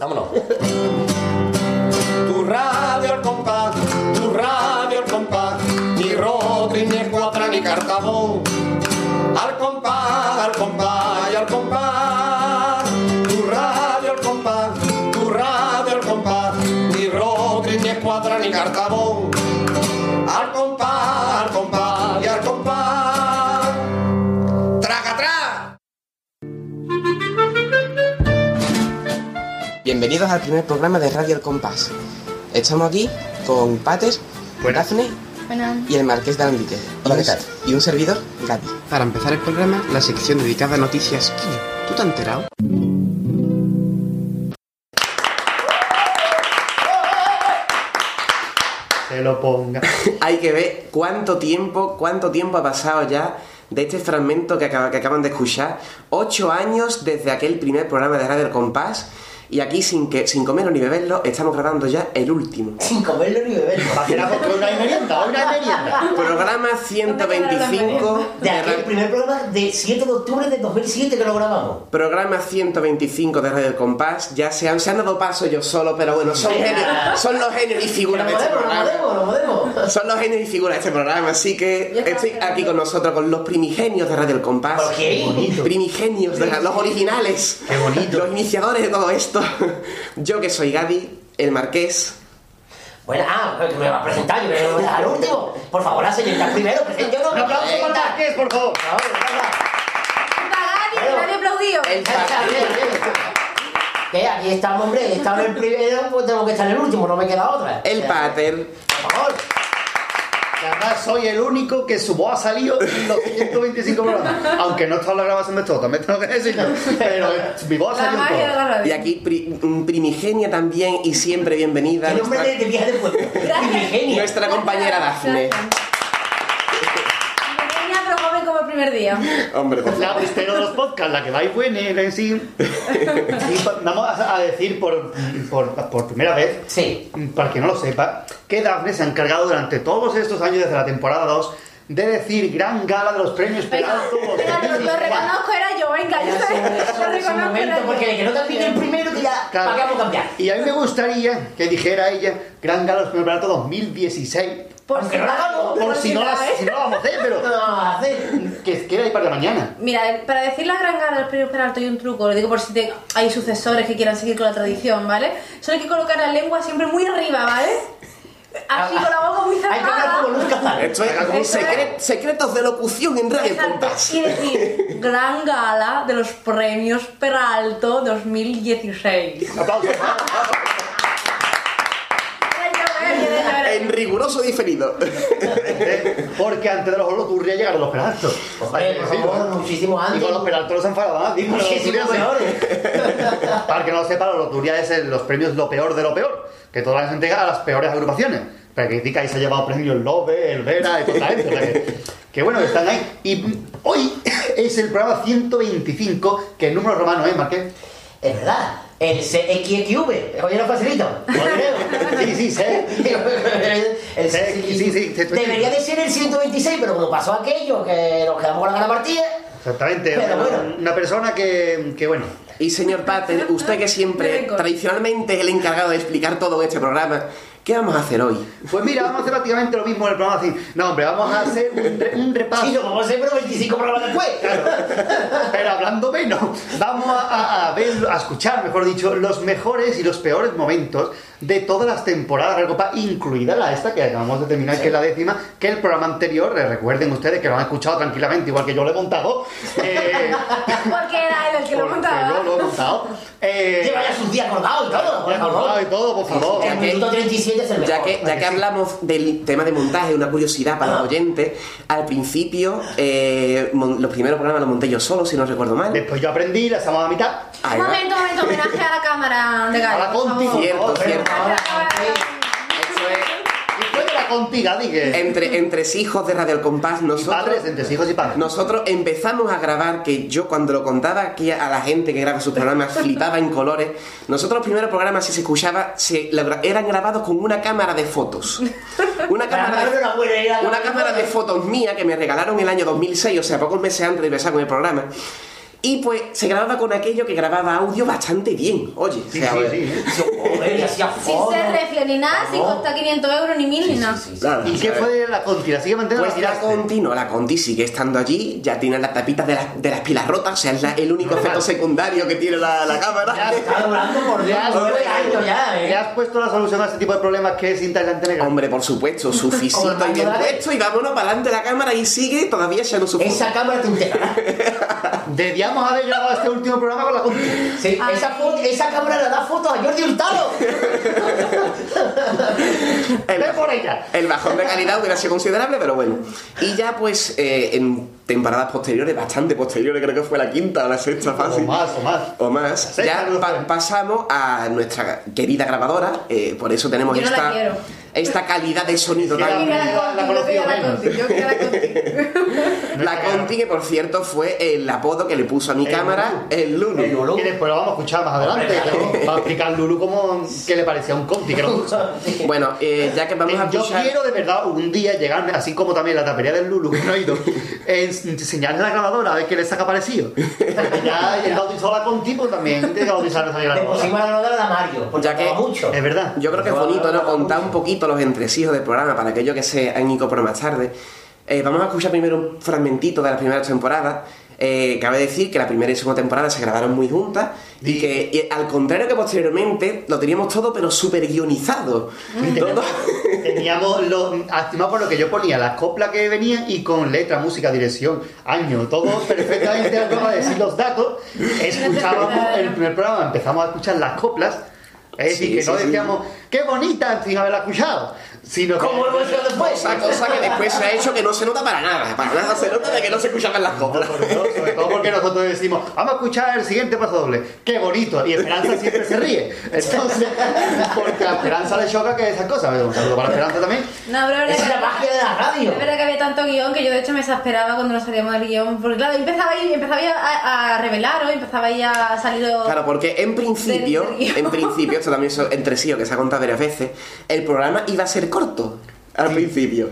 Vámonos. Tu radio al compás, tu radio al compás, ni Rodri, ni Escuadra, ni Cartabón. Bienvenidos al primer programa de Radio El Compás. Estamos aquí con Pater, Dafne Bueno, y el Marqués de Alambique. Hola, Y ¿qué tal? Y un servidor, Gaby. Para empezar el programa, la sección dedicada a noticias. ¿Tú te has enterado? Se lo ponga. Hay que ver cuánto tiempo, cuánto tiempo ha pasado ya de este fragmento que, acaba- que acaban de escuchar. Ocho años desde aquel primer programa de Radio El Compás. Y aquí, sin, que, sin comerlo ni beberlo, estamos grabando ya el último. Sin comerlo ni beberlo. Va a ser algo que una merienda, una merienda. Programa 125 De aquel Radio... primer programa de 7 de octubre de 2007 que lo grabamos. Programa 125 de Radio El Compás. Ya se han, se han dado paso yo solo, pero bueno, son, genios- son los genios y figuras de este podemos, lo programa. podemos, lo podemos. Son los genios y figuras de este programa, así que estoy aquí con nosotros, con los primigenios de Radio El Compás. ¿Por qué? Bonito. Primigenios, de los originales. Qué bonito. Los iniciadores de todo esto. Yo que soy Gadi, el marqués. Bueno, ah, que me va a presentar, yo me voy a dejar al último. Por favor, la señorita primero, yo no Un aplauso para el Marqués, por favor. Gadi, nadie aplaudió. El pater, Que aquí estamos, hombre, he estado en el primero, pues tengo que estar en el último, no me queda otra. el pater. Por favor. Que además soy el único que su voz ha salido en los 125 programas. Aunque no está en la grabación de todo, también tengo que decirlo. Pero mi voz ha La salido en todo. la. Y aquí pri- primigenia también y siempre bienvenida. El nombre Nuestra, de, de vieja de pueblo. Primigenia. nuestra compañera Dafne pero joven como el primer día. Hombre, por La mistero de los podcasts, la que va y buena en sí. Vamos a decir por, por, por primera vez Sí. para que no lo sepa, que Dafne se ha encargado durante todos estos años, desde la temporada 2, de decir gran gala de los premios Peralto. venga, lo, lo reconozco, era yo, venga, yo Lo reconozco, era yo. porque de que no termine el primero, que ya, Claro. ¿para qué vamos a cambiar? Y a mí me gustaría que dijera ella Gran Gala de los Premios Peralto 2016. Por Aunque si no hagamos, Por por si no, la, ¿sabes? si no la vamos a hacer, No pero lo vamos a hacer. que queda ahí para la mañana. Mira, para decir la gran gala del premio Peralto hay un truco, lo digo por si te- hay sucesores que quieran seguir con la tradición, ¿vale? Solo hay que colocar la lengua siempre muy arriba, ¿vale? Así con la boca muy Hay que hablar cerrada. como Luz Cazal. Esto es un Eso es. secre- secretos de locución en Radio. Compás. Y decir, gran gala de los premios Peralto 2016. Aplausos. En riguroso diferido. Porque antes de los Holoturria llegaron los Peraltos. Hombre, por favor, muchísimo antes. Y con los Peraltos los han enfadado más. Muchísimo mejores. Para que no lo sepa, los Holoturria es el- los premios lo peor de lo peor. Que todas las entrega a las peores agrupaciones. Pero que critica y se ha llevado premios el Lobe, el Vera y toda la gente. o sea que, que bueno, están ahí. Y hoy es el programa 125, que el número romano es, Marqués. Es verdad. El CXXV. Oye, lo facilito. Sí, sí, sé. El Sí, sí, sí, sí. Debería de ser el 126, pero como pasó aquello, que nos quedamos con la gana partida. Exactamente. Pero una, bueno. una persona que, que, bueno, Y señor Pater, usted que siempre, tradicionalmente, es el encargado de explicar todo en este programa, ¿qué vamos a hacer hoy? Pues mira, vamos a hacer prácticamente lo mismo en el programa así. No, hombre, vamos a hacer un, re- un repaso. Sí, lo vamos a hacer, pero 25 programas después. Pero hablando menos, vamos a, a- a ver, a escuchar, mejor dicho, los mejores y los peores momentos de todas las temporadas de la Copa, incluida la esta que acabamos de terminar, que es la décima, que el programa anterior, eh, recuerden ustedes que lo han escuchado tranquilamente, igual que yo lo he montado. eh, Porque era él el que lo montaba. yo lo he montado. Eh, Lleva ya sus días colgados y todo, por favor. y todo, por favor. El minuto 37 es el mejor. Ya que, ya que hablamos del tema de montaje, una curiosidad para los Ah. oyentes, al principio eh, los primeros programas los monté yo solo, si no recuerdo mal. Después yo aprendí, la estamos a mitad. Ahí Un va. momento, un momento, homenaje a la cámara de Gary. A la Conti. Cierto, cierto. Favor. Eso es. Y fue de la contiga, dije. Entre, entre hijos de Radio El Compás, Y nosotros... padres, entre hijos y padres. Nosotros empezamos a grabar, que yo cuando lo contaba aquí a la gente que graba sus programas flipaba en colores. Nosotros los primeros programas, si se escuchaba, se, eran grabados con una cámara de fotos. Una cámara de, una cámara de fotos mía que me regalaron el año 2006, o sea, pocos meses antes de empezar con el programa. Y pues se grababa con aquello que grababa audio bastante bien. Oye, o Sí, sea, sí, pues, sí. Joder, hacía Sin ser refle ni nada, sin costar 500 euros ni 1000 ni nada. Sí, sí, sí. ¿Y o qué fue de la Conti? ¿La sigue manteniendo o Pues la la? Conti, no, la Conti sigue estando allí, ya tiene las tapitas de, las- de las pilas rotas, o sea, es la- el único efecto secundario que tiene la, la cámara. Ya Está durando por Dios Ya, nueve ya, años ya, ¿Le ¿eh? has puesto la solución a este tipo de problemas que es cinta aislante negra? Hombre, por supuesto, su fisito y bien de- puesto y vámonos para adelante la cámara y sigue todavía echando su. Esa cámara te integrará. Debíamos haber grabado este último programa con la Conti. Sí, Ay. esa, cámara le da fotos a Jordi Hurtado. El, por ella. el bajón de calidad hubiera sido considerable, pero bueno. Y ya pues eh, en temporadas posteriores, bastante posteriores, creo que fue la quinta o la sexta O fácil. más, o más. o más, Sexta, ya no pa- pasamos a nuestra querida grabadora, eh, por eso tenemos Yo no la esta, quiero. esta calidad de sonido Yo tan... la- Yo. Conti, yo quería la Conti. La Conti, que por cierto fue el apodo que le puso a mi El cámara el Lulu. El Lulu. Y después lo vamos a escuchar más adelante. Que Va a explicar Lulu cómo qué le parecía un Conti. Que no- Bueno, eh, ya que vamos a Eh, Yo escuchar... quiero de verdad un día llegarme, así como también la tapería del Lulu, que no he ido, en- enseñarle la grabadora a ver qué le saca parecido. Porque ya el bautizó la Conti, pues también que bautizar Le grabadora. pusimos la nota de la Mario, porque Ya que- mucho. Es verdad. Yo creo que es bonito, ¿no? Contar un poquito los entresijos del programa para aquellos que se han ido por más tarde. Eh, vamos a escuchar primero un fragmentito de las primeras temporadas. Eh, cabe decir que la primera y segunda temporada se grabaron muy juntas y que y al contrario que posteriormente lo teníamos todo pero súper guionizado. Todo- Teníamos lo, estimado por lo que yo ponía, las coplas que venían y con letra, música, dirección, año, todo perfectamente vamos a decir los datos. Escuchábamos el primer programa, empezamos a escuchar las coplas. Es decir, Sí, que no sí, sí. decíamos, qué bonita sin haberla escuchado. Sino que- ¿Cómo hemos hecho después? Cosa, cosa que después se ha hecho que no se nota para nada. Para nada se nota de que no se escuchaban las No, coplas. sobre todo porque nosotros decimos, vamos a escuchar el siguiente paso doble. ¡Qué bonito! Y Esperanza siempre se ríe. Entonces, porque a Esperanza le choca que esas cosas. Un saludo para Esperanza también. No, pero Esa es la magia de la radio. Es verdad que había tanto guion que yo de hecho me exasperaba cuando nos salíamos del guion. Porque claro, empezaba ahí, empezaba ahí a, a revelaros, empezaba ahí a salir. Claro, porque en principio, en principio, esto también es entre sí, que se ha contado varias veces, el programa iba a ser corto. Al principio.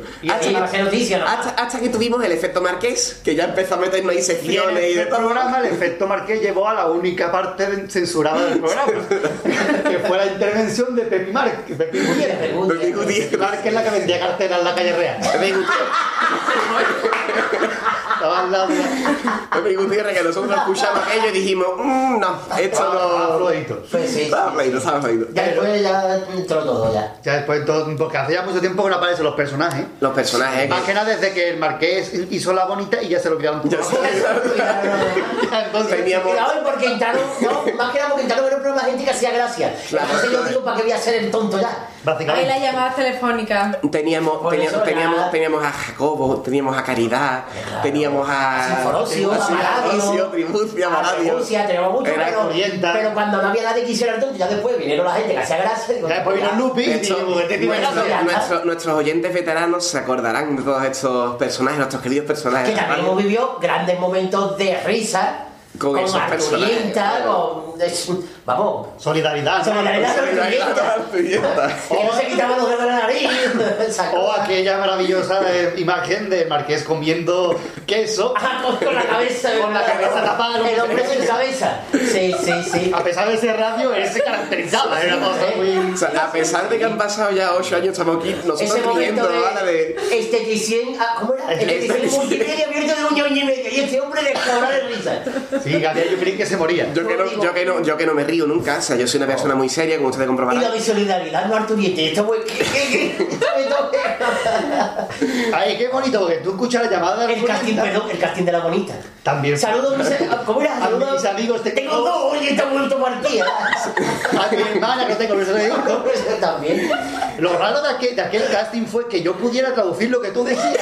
Hasta, hasta que tuvimos el efecto marqués, que ya empezó a meternos ahí Y secciones y de todo. programa, el efecto Marqués llevó a la única parte censurada del programa, que fue la intervención de Pepi Márquez. Pepi Gutiérrez. Pepi Gutiérrez. Márquez es la que vendía carteras en la calle real. Gutiérrez, Estaba al lado de la... Pepe Gutiérrez, que nosotros escuchamos aquello y dijimos, "Mm, no, esto Estaba no. flojito. Pues sí. Estaba fluido, estaba. Ya después ya entró todo ya. Ya después, todo, porque hace ya mucho tiempo que no aparecen los personajes. Los personajes. Más que- nada desde que el Marqués hizo la bonita y ya se lo quedaron Ya todos. se- Ya, entonces, Teníamos- Cuidado, porque entraron, no, más que nada porque entraron en un programa gente que hacía gracia. Entonces yo digo, ¿para qué voy a ser el tonto ya? Ahí básicamente. las llamadas telefónicas. Teníamos, teníamos, teníamos, teníamos a Jacobo, teníamos a Caridad, Claro. teníamos a. Sinforosio, Sinforosio, Tribucia, Maladio. Rusia, teníamos mucho, pero, pero cuando no había nadie que hiciera el tonto, ya después vinieron la gente que hacía gracia. Ya después vino. Lupi nuestros oyentes veteranos se acordarán de todos estos personajes, nuestros queridos personajes. que también hemos vivido grandes momentos de risa Con esos Arturienta, personajes. con es- vamos Solidaridad. Solidaridad. Solidaridad que no se quitaba los dedos de la nariz O aquella maravillosa eh, imagen del Marqués comiendo queso. Ah, con, con la cabeza Con la cabeza tapada, el hombre sin cabeza sí sí sí A pesar de ser radio, él se caracterizaba. Era cosa muy. O sea, a pesar de que han pasado ya 8 años, estamos aquí nosotros ese riendo momento ¿vale? de de... esteticien ah, ¿cómo era? esteticien Esteticien. multimedia abierto de un ñoño y medio y este hombre descobró de risa Sí, Gabriel, yo creí que se moría. Yo que, no, yo, que no, yo que no me río nunca, o sea, yo soy una persona muy seria, como ustedes y comprobarán. la de solidaridad no Arturiente esto fue. Ay, qué bonito, porque tú escuchas la llamada de el casting perdón el casting de la bonita También. saludos a mis ¿cómo era? A Saludos mis amigos te tengo dos oye está muerto partida A mi hermana que tengo, por eso digo. también Lo raro de aquel, de aquel casting fue que yo pudiera traducir lo que tú decías.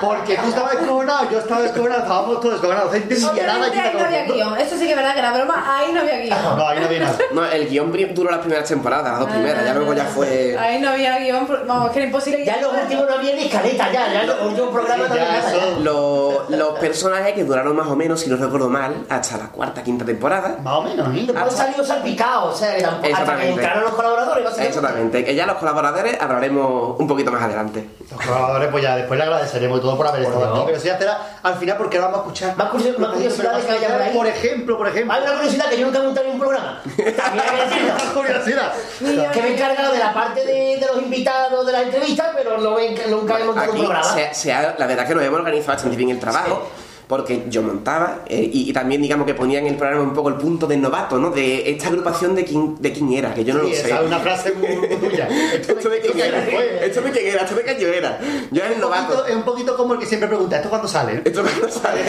Porque tú estabas descojonado, yo estaba descojonado, estábamos todos descojonados. No entendía nada. Y ahí no había guion. Eso sí que es verdad que era broma, ahí no había guion. No, ahí no había nada. No, el guion duró las primeras temporadas, las dos primeras, ya luego ya fue... Ahí no había guion, vamos, que era imposible. ya los últimos no había ni escaleta ya ya los últimos programas eso. Los, los personajes que duraron más o menos, si no recuerdo mal, hasta la cuarta, quinta temporada. Más o menos, ¿eh? Después salió salpicado, o sea, que tampoco, hasta que entraron los colaboradores, básicamente. Exactamente, que ya los colaboradores hablaremos un poquito más adelante. Los colaboradores, pues ya después le agradeceremos y todo por haber estado aquí. Pero eso ya será al final porque ahora vamos a escuchar. Más curiosidad- más curiosidades que haya por ahí. Por ejemplo, por ejemplo. Hay una curiosidad que yo nunca he montado en un programa. Que curiosidad. Me he encargado de la parte de, de los invitados de las entrevistas, pero no he- nunca he montado un programa. se, se ha- la verdad que nos hemos organizado bastante bien el trabajo. Porque yo montaba eh, y, y también digamos que ponía en el programa un poco el punto del novato, ¿no? De esta agrupación de quién, de quién era, que yo no Sí, lo sé. es una frase muy, muy tuya. Esto de quién era, esto de quién era, esto de año era. Yo era el poquito- novato. es un poquito como el que siempre pregunta, ¿esto cuándo sale? Esto cuándo sale.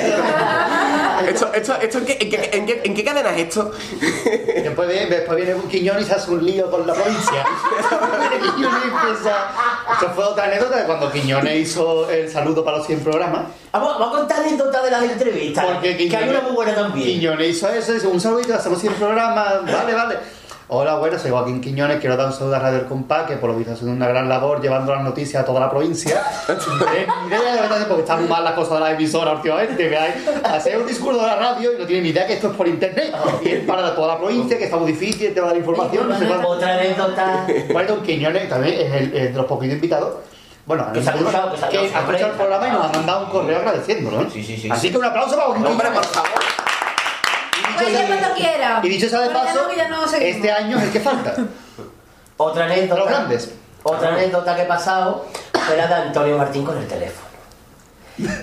esto, esto, esto en, qué, en, qué, en, qué, ¿En qué cadena es esto? Después viene, después viene un Quiñón y se hace un lío con la provincia. Quiñones empieza... Eso fue otra anécdota de cuando Quiñones hizo el saludo para los 100 programas. Vamos, vamos a contar anécdotas de las entrevistas. Porque que hay una muy buena también. Quiñones hizo eso, dice un saludito, hacemos 100 programas, vale, vale. Hola, bueno, soy Joaquín Quiñones, quiero dar un saludo a Radio El Compás, que por lo visto haciendo una gran labor llevando las noticias a toda la provincia. Eh, porque están mal las cosas de la emisora últimamente. Hacer un discurso de la radio y no tiene ni idea que esto es por internet. Y es para toda la provincia, que está muy difícil el tema de la información, no sé cuánto. Otra anécdota. Bueno, Quiñones también es el, es de los poquitos invitados. Bueno, Que se ha escuchado, que se ha que el programa y nos ha mandado un correo agradeciéndolo. ¿no? Sí, sí, sí. Así que un aplauso para Joaquín Hombre, por favor. Y dicho sea de paso, este año es el que falta. Otra anécdota. Los grandes. Otra anécdota que he pasado fue la de Antonio Martín con el teléfono.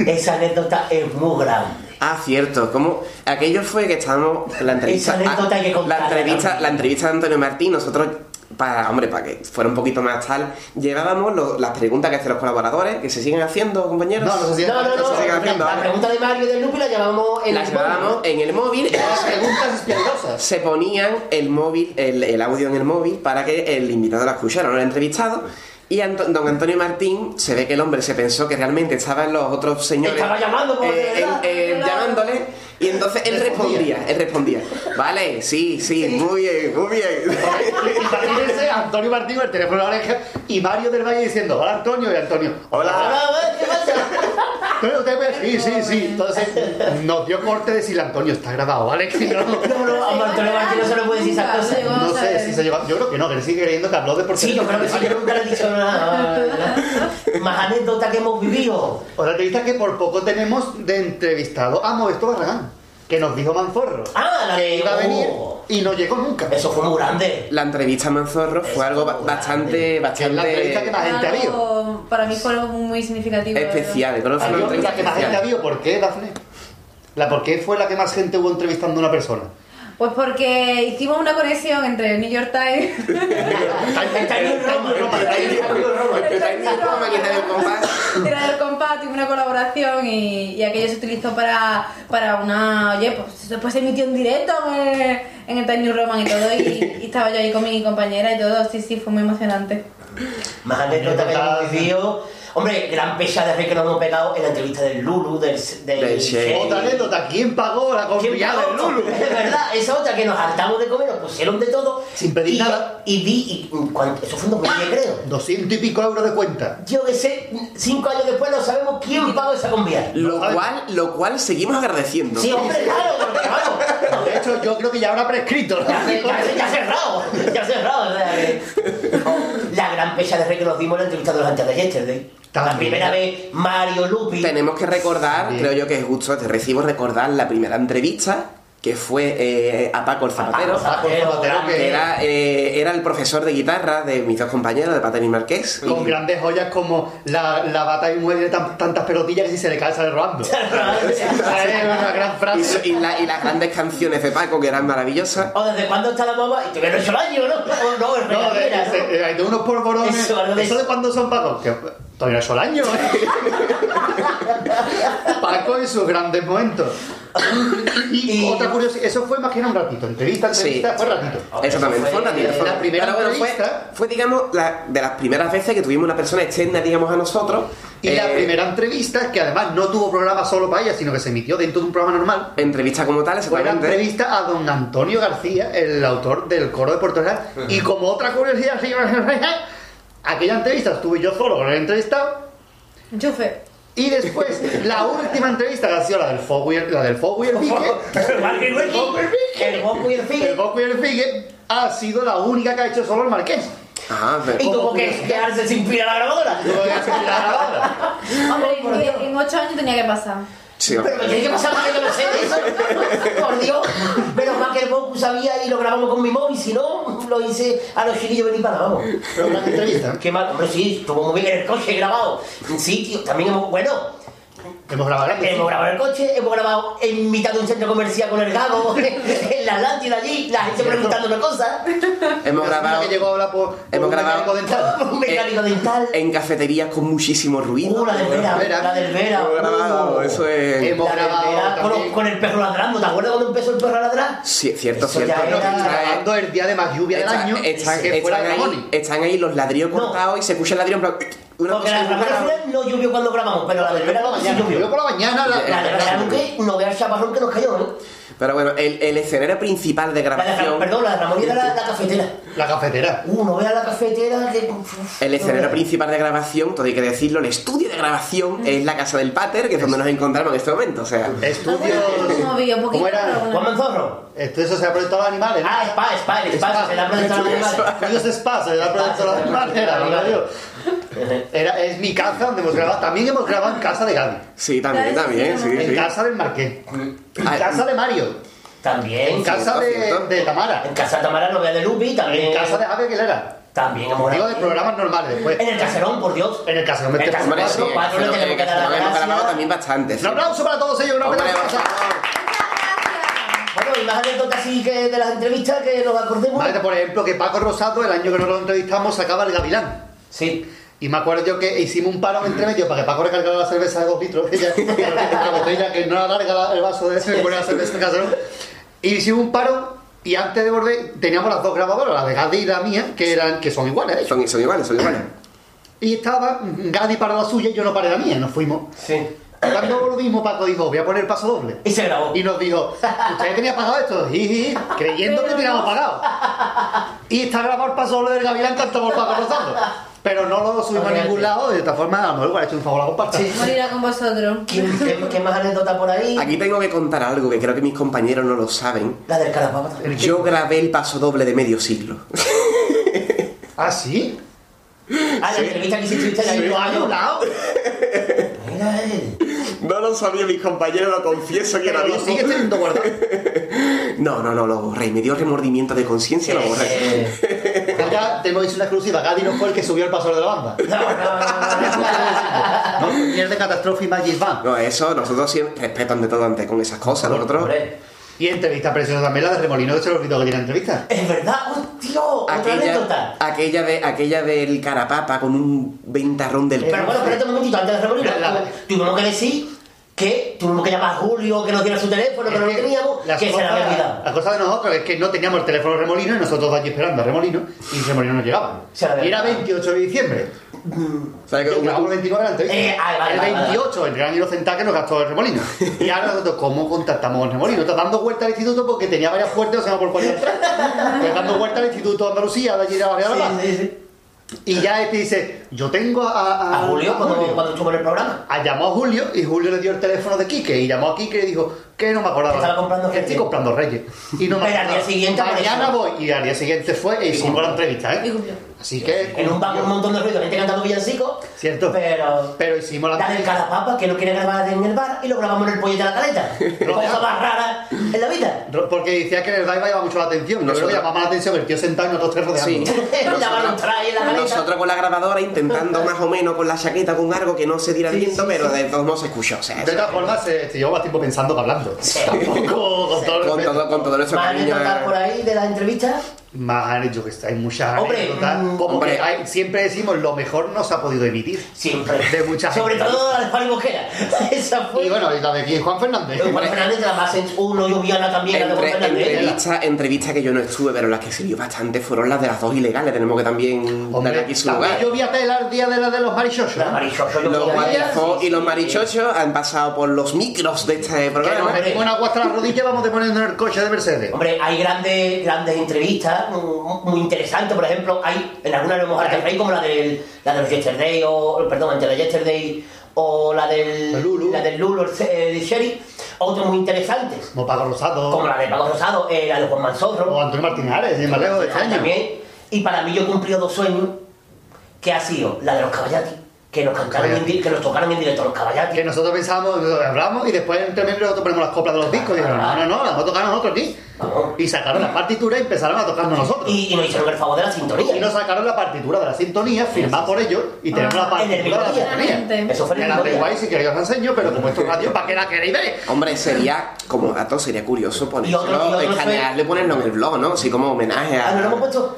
Esa anécdota es muy grande. Ah, cierto. Como aquello fue que estábamos la entrevista. Esa anécdota ah, hay que contarla la entrevista, la entrevista de Antonio Martín, nosotros para, hombre, para que fuera un poquito más tal, llevábamos lo- las preguntas que hacen los colaboradores, que se siguen haciendo, compañeros. No, no sé si- No, no, no. se sigue haciendo, La pregunta de Mario y del Lupi la llevamos en las el llevábamos ¿no? en el móvil. Las preguntas espirituosas. se ponían el móvil, el, el audio en el móvil para que el invitado la escuchara, no el entrevistado. Y Anto- don Antonio Martín, se ve que el hombre se pensó que realmente estaban los otros señores Estaba llamando, eh, en- eh, llamándole y entonces él respondía, él respondía, vale, sí, sí, muy bien, muy bien. Imagínense a Antonio Martín, el teléfono en la oreja, y Mario del Valle diciendo, hola Antonio, y Antonio, Hola, ¿qué pasa? Antonio, ¿usted me- Sí, sí, sí. Entonces nos dio corte de decirle, Antonio, está grabado, ¿vale? Que no, No, no, a Antonio Martín no se le puede decir esas cosas. No sé si se llegó. Yo creo que no, que él sigue creyendo que habló de por Sí, yo creo que sí, que nunca le he dicho nada. Más anécdotas que hemos vivido. Otra entrevista que por poco tenemos de entrevistado a Modesto Barragán, que nos dijo Manzorro Ah, la que iba a venir Oh, y no llegó nunca. Eso fue muy grande. La entrevista a Manzorro fue algo ba- bastante, es la entrevista que bastante más gente ha habido. Para mí fue algo muy significativo. especial. Que fue una entrevista que más gente ha habido, ¿por qué, Dafne? La por qué fue la que más gente hubo entrevistando a una persona. Pues porque hicimos una conexión entre el New York Times. Era del compás, tuvimos una colaboración y, y aquello se utilizó para, para una. Oye, pues después se emitió en directo en el, en el Time New Roman y todo. Y, y estaba yo ahí con mi compañera y todo. Sí, sí, fue muy emocionante. Más anécdotas que hemos vivido. Hombre, gran pecha de rey que nos hemos pegado en la entrevista del Lulu, del, del, Del Shea. Otra anécdota, ¿quién pagó la ¿Quién confiada del? Lulu? Es verdad, esa otra que nos hartamos de comer, nos pusieron de todo. Sin pedir y, nada. Y vi, y, ¿cuánto? eso fue en 2010 creo. 200 y pico euros de cuenta. Yo que sé, cinco años después no sabemos quién pagó esa comida. Lo cual, lo cual seguimos agradeciendo. Sí, hombre, claro, porque vamos. De hecho, yo creo que ya habrá prescrito. ¿no? Ya, se- ya, se- ya ha cerrado, ya ha cerrado. o sea que- La gran pecha de rey que nos dimos en la entrevista de los antes de Yesterday. La primera vez, Mario Lupi. Tenemos que recordar, Sí. creo yo que es justo de recibo recordar la primera entrevista que fue eh, a Paco el Zapatero. Paco Zapatero, que era, eh, era el profesor de guitarra de mis dos compañeros, de Pater y Marqués. Con y- grandes joyas como la, la bata y mueve tan- tantas pelotillas que si se le cae sale es una gran y, frase. so- y la- y las grandes canciones de Paco, que eran maravillosas. O desde cuándo está la mamá y te hubieron hecho el año, ¿no? O no, es No, de, regadera, de- ¿no? de- de unos polvorones. Eso, Eso, de- cuando son Paco. Que todavía es el año, ¿eh? Paco y sus grandes momentos. Y, Y- otra curiosidad, eso fue más que un ratito. Entrevista, entrevista, Sí. fue ratito. Exactamente, fue un ratito. fue- La primera bueno, fue, entrevista- fue, digamos, la, de las primeras veces que tuvimos una persona externa, digamos, a nosotros. Y la Eh, primera entrevista, que además no tuvo programa solo para ella, sino que se emitió dentro de un programa normal, Entrevista como tal, fue la entrevista a don Antonio García, el autor del coro de Puerto Real. Y como otra curiosidad, aquella entrevista estuve yo solo con el entrevistado. Enchufe. Y después, la última entrevista que ha sido la del Fogo y el, la del Fogo y el Figue. El Goku y el Figue. El Goku y el Figue. ha sido la única que ha hecho solo el Marqués. Ah, pero- Y como que quedarse sin pila la grabadora. Tuvo que hacer la grabadora. Hombre, en ocho años tenía que pasar. Sí, Pero me tiene que pasar para que yo no sé de eso. Por Dios. Menos mal que el Boku sabía y lo grabamos con mi móvil. Si no, lo hice a los chiquillos venir para vamos. Pero una entrevista. Qué mal. Hombre, sí, estuvo muy bien en el coche grabado. Sí, tío. También hemos. Bueno. Hemos grabado grande. Hemos grabado en el coche, hemos grabado en mitad de un centro comercial con el gago, en la Atlántida allí, la gente preguntándome cosas. hemos grabado que llegó a hablar por, Hemos un grabado- mecánico dental. Un mecánico dental. en cafeterías con muchísimo ruido. Uh, la del Vera, Vera. la del Vera. Hemos grabado, uh. eso es. Hemos grabado Vera con, el perro ladrando. ¿Te acuerdas cuando empezó el perro a ladrar? Sí, cierto, Eso cierto. ya Bueno, era- grabando el día de más lluvia del Está- año, están, ahí, están ahí los ladrillos No. cortados y se escucha el ladrillo en plan. Una Porque la rara. final no llovió cuando grabamos, pero la por la sí llovió. por la mañana la, La Vera que no vea el chaparrón que nos cayó, ¿eh? Pero bueno, el, el escenario principal de La de Ra- grabación. perdón, la de Ramón era la, la cafetera. la cafetera. Uh, no vea la cafetera que... El escenario No principal de grabación, todo hay que decirlo, el estudio de grabación es la casa del Pater, que es donde nos encontramos en este momento. O sea, un poquito, ¿Cómo era? Juan Manzorro. Esto eso se ha proyectado a los animales. ¿no? Ah, Spa, Spa, el Spa, se le ha presentado a los animales. Estudios Spa, se le ha proyectado a los animales. Era, es mi casa donde hemos grabado. También hemos grabado en casa de Gaby. sí, también, también, sí, sí, En sí. casa del Marqués. En Ah, casa de Mario. También. En casa de, de Tamara. En casa de Tamara no vea de Lupi, también. En casa de Javi Aguilera. También hemos Digo de programas normales después. En el caserón, por Dios. En el caserón de En el caserón. sí, cuatro, el le que- tenemos que dar hemos grabado también bastante. Un aplauso para todos ellos, cosa. favor. Bueno, y más anécdotas así que de las entrevistas que nos acordemos. Vale, por ejemplo, que Paco Rosado, el año que nos lo entrevistamos, sacaba el gavilán. Sí. Y me acuerdo yo que hicimos un paro entre medio para que Paco recargara la cerveza de dos litros, ella, la botella, que no alarga la- el vaso de ese, que pone la cerveza en casa, ¿no? Y hicimos un paro y antes de volver teníamos las dos grabadoras, la de Gadi y la mía, que eran que son iguales, hecho. Son, son iguales, son iguales. Y estaba Gadi para la suya y yo no paré la mía, nos fuimos. Sí. Cuando volvimos, Paco dijo, voy a poner paso doble. Y se grabó. Y nos dijo, ¿ustedes tenían pagado esto? Jiji, creyendo que teníamos pagado. Y está grabado el paso doble del Gavilán cantamos Paco Rosado. Pero no lo subimos a ningún lado, de esta forma a lo mejor igual ha hecho un favor a la comparsa. Morirá con vosotros. ¿Quién, qué, qué más anécdota por ahí? Aquí tengo que contar algo que creo que mis compañeros no lo saben. La del carapapa. Yo grabé el paso doble de medio siglo. ¿Ah, sí? Ah, la entrevista que hiciste el ¿Sí año lo ha anulado? Mira él. No lo sabía mis compañeros, lo confieso que Pero lo sigues teniendo guardado. No, no, no, lo borré. Me dio remordimiento de conciencia y lo borré. Eh, Acá tenemos una exclusiva. Gadi no fue el que subió el paso de la banda. No, no, no, mierda, catástrofe y Magic Band. No, eso, nosotros siempre respetan de todo antes con esas cosas. Nosotros. Y entrevista preciosa también la de Remolino, que lo olvidó que tiene entrevista. Es verdad, otra Aquella, aquella, de, aquella del carapapa con un ventarrón del Pero bueno, espérate un momentito, antes de remolino, tuvimos que decir que tuvimos que llamar a Julio, que nos diera su teléfono, que no lo teníamos, que se le había olvidado. La cosa de nosotros es que no teníamos el teléfono de Remolino y nosotros allí esperando a Remolino y Remolino no llegaba. Y era olvidado. 28 de diciembre. O sea, que un- grabamos el 29 de la entrevista. Eh, ah, vale, el vale, vale. 28, el gran inocentá que nos gastó el remolino. Y ahora nosotros, ¿cómo contactamos con remolino? Está dando vuelta al instituto porque tenía varias puertas, no sabemos por cuál entrar. Pues dando vuelta al instituto de Andalucía, de allí de la Barriada de La Paz. Sí, sí, sí. Y ya este dice, yo tengo a, A Julio, a cuando, Julio. cuando estuvo en el programa. Ah, llamó a Julio y Julio le dio el teléfono de Quique y llamó a Quique y dijo que no me acordaba. Estaba comprando que estoy Reyes. comprando Reyes. Y no me Pero al día acordaba. siguiente Mañana voy. Y al día siguiente fue e hicimos la entrevista, Y ¿eh? cumplió. Así que. En un bar un montón de ruido, gente cantando villancicos. Cierto. Pero. Pero hicimos la La del carapapa, que no quiere grabar en el bar, y lo grabamos en el pollo de la caleta. Cosa más rara en la vida. Porque decía que en el Daiva llama mucho la atención. Yo creo que llamaba la atención el tío sentado y nosotros tres rodeando. Sí. Llamaron un traje en la caleta. Nosotros con la grabadora intentando más o menos con la chaqueta con algo que no se Sí, viento, sí, pero sí. de todos modos se escuchó. O sea, De todas formas, se, llevó más tiempo pensando que hablando. Tampoco con todo el con, todo, con todo nuestro Más cariño. anécdotas por ahí de las entrevistas. Más han hecho que hay muchas Hombre, anécdotas. mm, Como hombre. que hay- siempre decimos lo mejor no se ha podido emitir. Siempre. De mucha Sobre gente. todo la de Juan Mosquera. Esa fue. Y bueno, y la de quién, Juan Fernández. Juan Fernández, la más en uno, yo Viana también, la de Juan Entre, Fernández. entrevistas entrevistas que yo no estuve, pero las que sirvió bastante fueron las de las dos ilegales. Tenemos que también Hombre, darle aquí su lugar. yo vi a tela el día de la de los marichosos. La marichocho, yo Los guarifos sí, y los sí, marichochos han pasado por los micros de este Que nos programa. en agua hasta las rodillas vamos de poniendo en el coche de Mercedes. Hombre, hay grandes, grandes entrevistas muy interesantes. Por ejemplo, hay en algunas hemos harto reír, como la del, la de los Yesterday, o perdón, de Yesterday, o la del, De Lulu. la del Lulu, el, el Sherry. Otros muy interesantes, Como Paco Rosado como la de Paco Rosado, eh, la de Juan Manzorro. o Antonio Martín Ares, de más lejos de este año. También. Y para mí yo he cumplido dos sueños, que ha sido la de los caballati, que nos cantaron en, que nos tocaron en directo los caballati. Que nosotros pensábamos, nosotros hablamos y después entre medio nosotros ponemos las coplas de los discos y dijeron, no, no, no, las vamos a tocar nosotros aquí. Vamos. Y sacaron la partitura y empezaron a tocarnos nosotros. Y, y nos hicieron el favor de la sintonía. Y nos sacaron la partitura de la sintonía firmada por ellos y tenemos la en el partitura de la sintonía. Eso fue en la ahí si queréis os la enseño, pero como esto es radio, ¿para qué la queréis ver? Hombre, sería, como dato, sería curioso ponerlo, y ponerlo en el blog, ¿no? Así como homenaje Ah, no lo hemos a... puesto.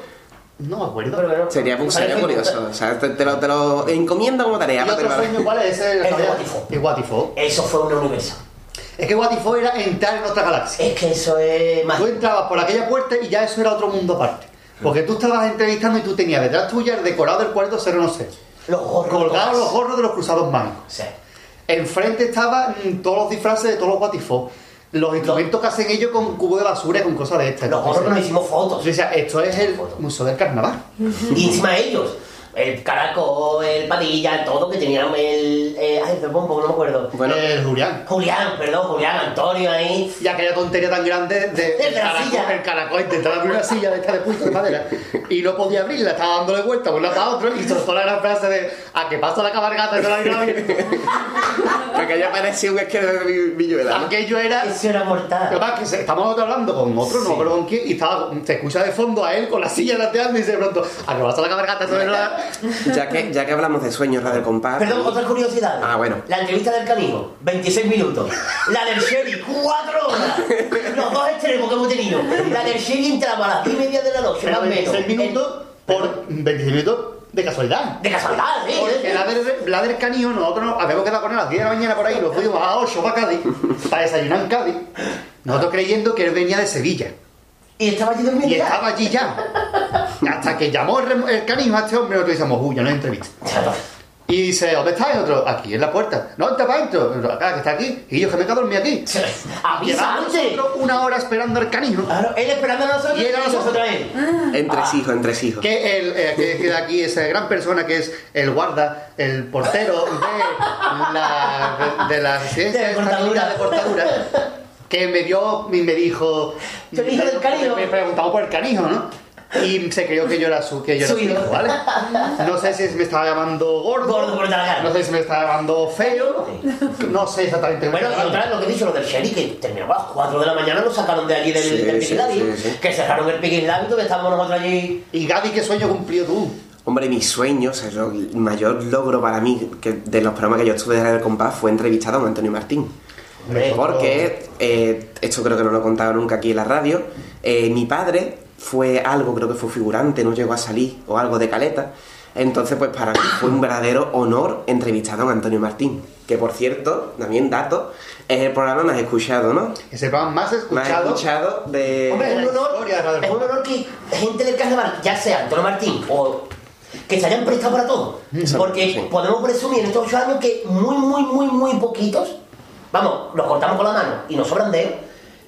No me acuerdo. Pero bueno, Sería, sería curioso. O sea, te, te lo, te lo encomiendo como tarea. ¿Y otro te lo- sueño cuál es? Ese El de el Watifo. El Watifo. Eso fue un universo. Es que Watifo era entrar en otra galaxia. Es que eso es más. Tú entrabas por aquella puerta y ya eso era otro mundo aparte. Porque tú estabas entrevistando y tú tenías detrás tuya el decorado del cuarto cero no sé. Los gorros. Colgados los gorros de los cruzados mágicos. Sí. Enfrente estaban mm, todos los disfraces de todos los Watifo. Los instrumentos que hacen ellos con cubo de basura y con cosas de estas. Que nos hicimos fotos. yo decía, esto es el Museo del Carnaval. Y encima ellos. El caracol, el padilla, todo que tenían el. eh, ay, el bombo, no me acuerdo. Bueno. El Julián. Julián, perdón, Julián, Antonio ahí. Y aquella tontería tan grande de, De el, la caracol, silla. el caracol intentaba abrir una silla de esta de punto de madera y no podía abrirla, estaba dándole vuelta de un lado para otro y soltó la gran frase de a que paso la cabalgata y no la había abierto. Porque ya parecía un esquema de vi- Villuela, ¿no? Aquello era. Eso era Lo que mortal. pasa es que se- estamos hablando con otro, no me acuerdo con quién, y estaba, se escucha de fondo a él con la silla lateando y dice de pronto, a que paso la cabalgata y no la... Ya que, ya que hablamos de sueños, la del compás. Perdón, otra curiosidad. Ah, bueno. La entrevista del canijo, 26 minutos. La del Sherry, 4 horas. Los dos extremos que hemos tenido. La del Sherry entraba a las 10 y media de la noche, Pero más o menos. 26 minutos por 26 minutos de casualidad. De casualidad, sí. Porque la del, la del canijo, nosotros nos habíamos quedado con él a las 10 de la mañana por ahí, nos fuimos a 8 para Cádiz, para desayunar en Cádiz, nosotros creyendo que él venía de Sevilla. Y estaba allí durmiendo. Y ya. estaba allí ya. Hasta que llamó el, el canijo a este hombre, nosotros decíamos, uy, ya no hay entrevista. Y dice, ¿dónde está? Y otro, aquí en la puerta. No, está para adentro. Acá, que está aquí. Y yo, que me quedo dormido aquí. Avisa nosotros una hora esperando al canijo. Claro, él esperando a nosotros Y él a nosotros. a él. Entre Ah. hijos, entre hijos. Que el eh, que queda aquí esa gran persona que es el guarda, el portero de la, de la residencia De de cortadura. de cortadura, que me dio y me dijo. Eres hijo del canijo. Me preguntaba por el canijo, ¿no? Y se creyó que yo era su, que yo era Su hijo, hijo. ¿vale? No sé si me estaba llamando gordo, Gordo por la cara. no sé si me estaba llamando feo, no sé exactamente. Bueno, y otra vez lo que he dicho, lo del Sherry, que terminaba a las 4 de la mañana, nos sacaron de allí del, Sí, del sí, Labi, sí, sí. que cerraron el Piqui Labi, que estábamos nosotros allí. Y Gaby, ¿qué sueño cumplió tú? Hombre, mi sueño, o sea, lo- el mayor logro para mí que de los programas que yo estuve de Radio Compás fue entrevistar a Antonio Martín. Porque, eh, esto creo que no lo he contado nunca aquí en la radio, eh, mi padre fue algo, creo que fue figurante, no llegó a salir, o algo de caleta. Entonces, pues para mí fue un verdadero honor entrevistar a don Antonio Martín. Que por cierto, también dato, es el programa más escuchado, ¿no? Es el programa más Más escuchado. escuchado de... Hombre, es un honor, es un honor que gente del carnaval, ya sea Antonio Martín o que se hayan prestado para todo. Porque podemos presumir en estos ocho años que muy, muy, muy, muy poquitos, vamos, los cortamos con la mano y nos sobran dedos,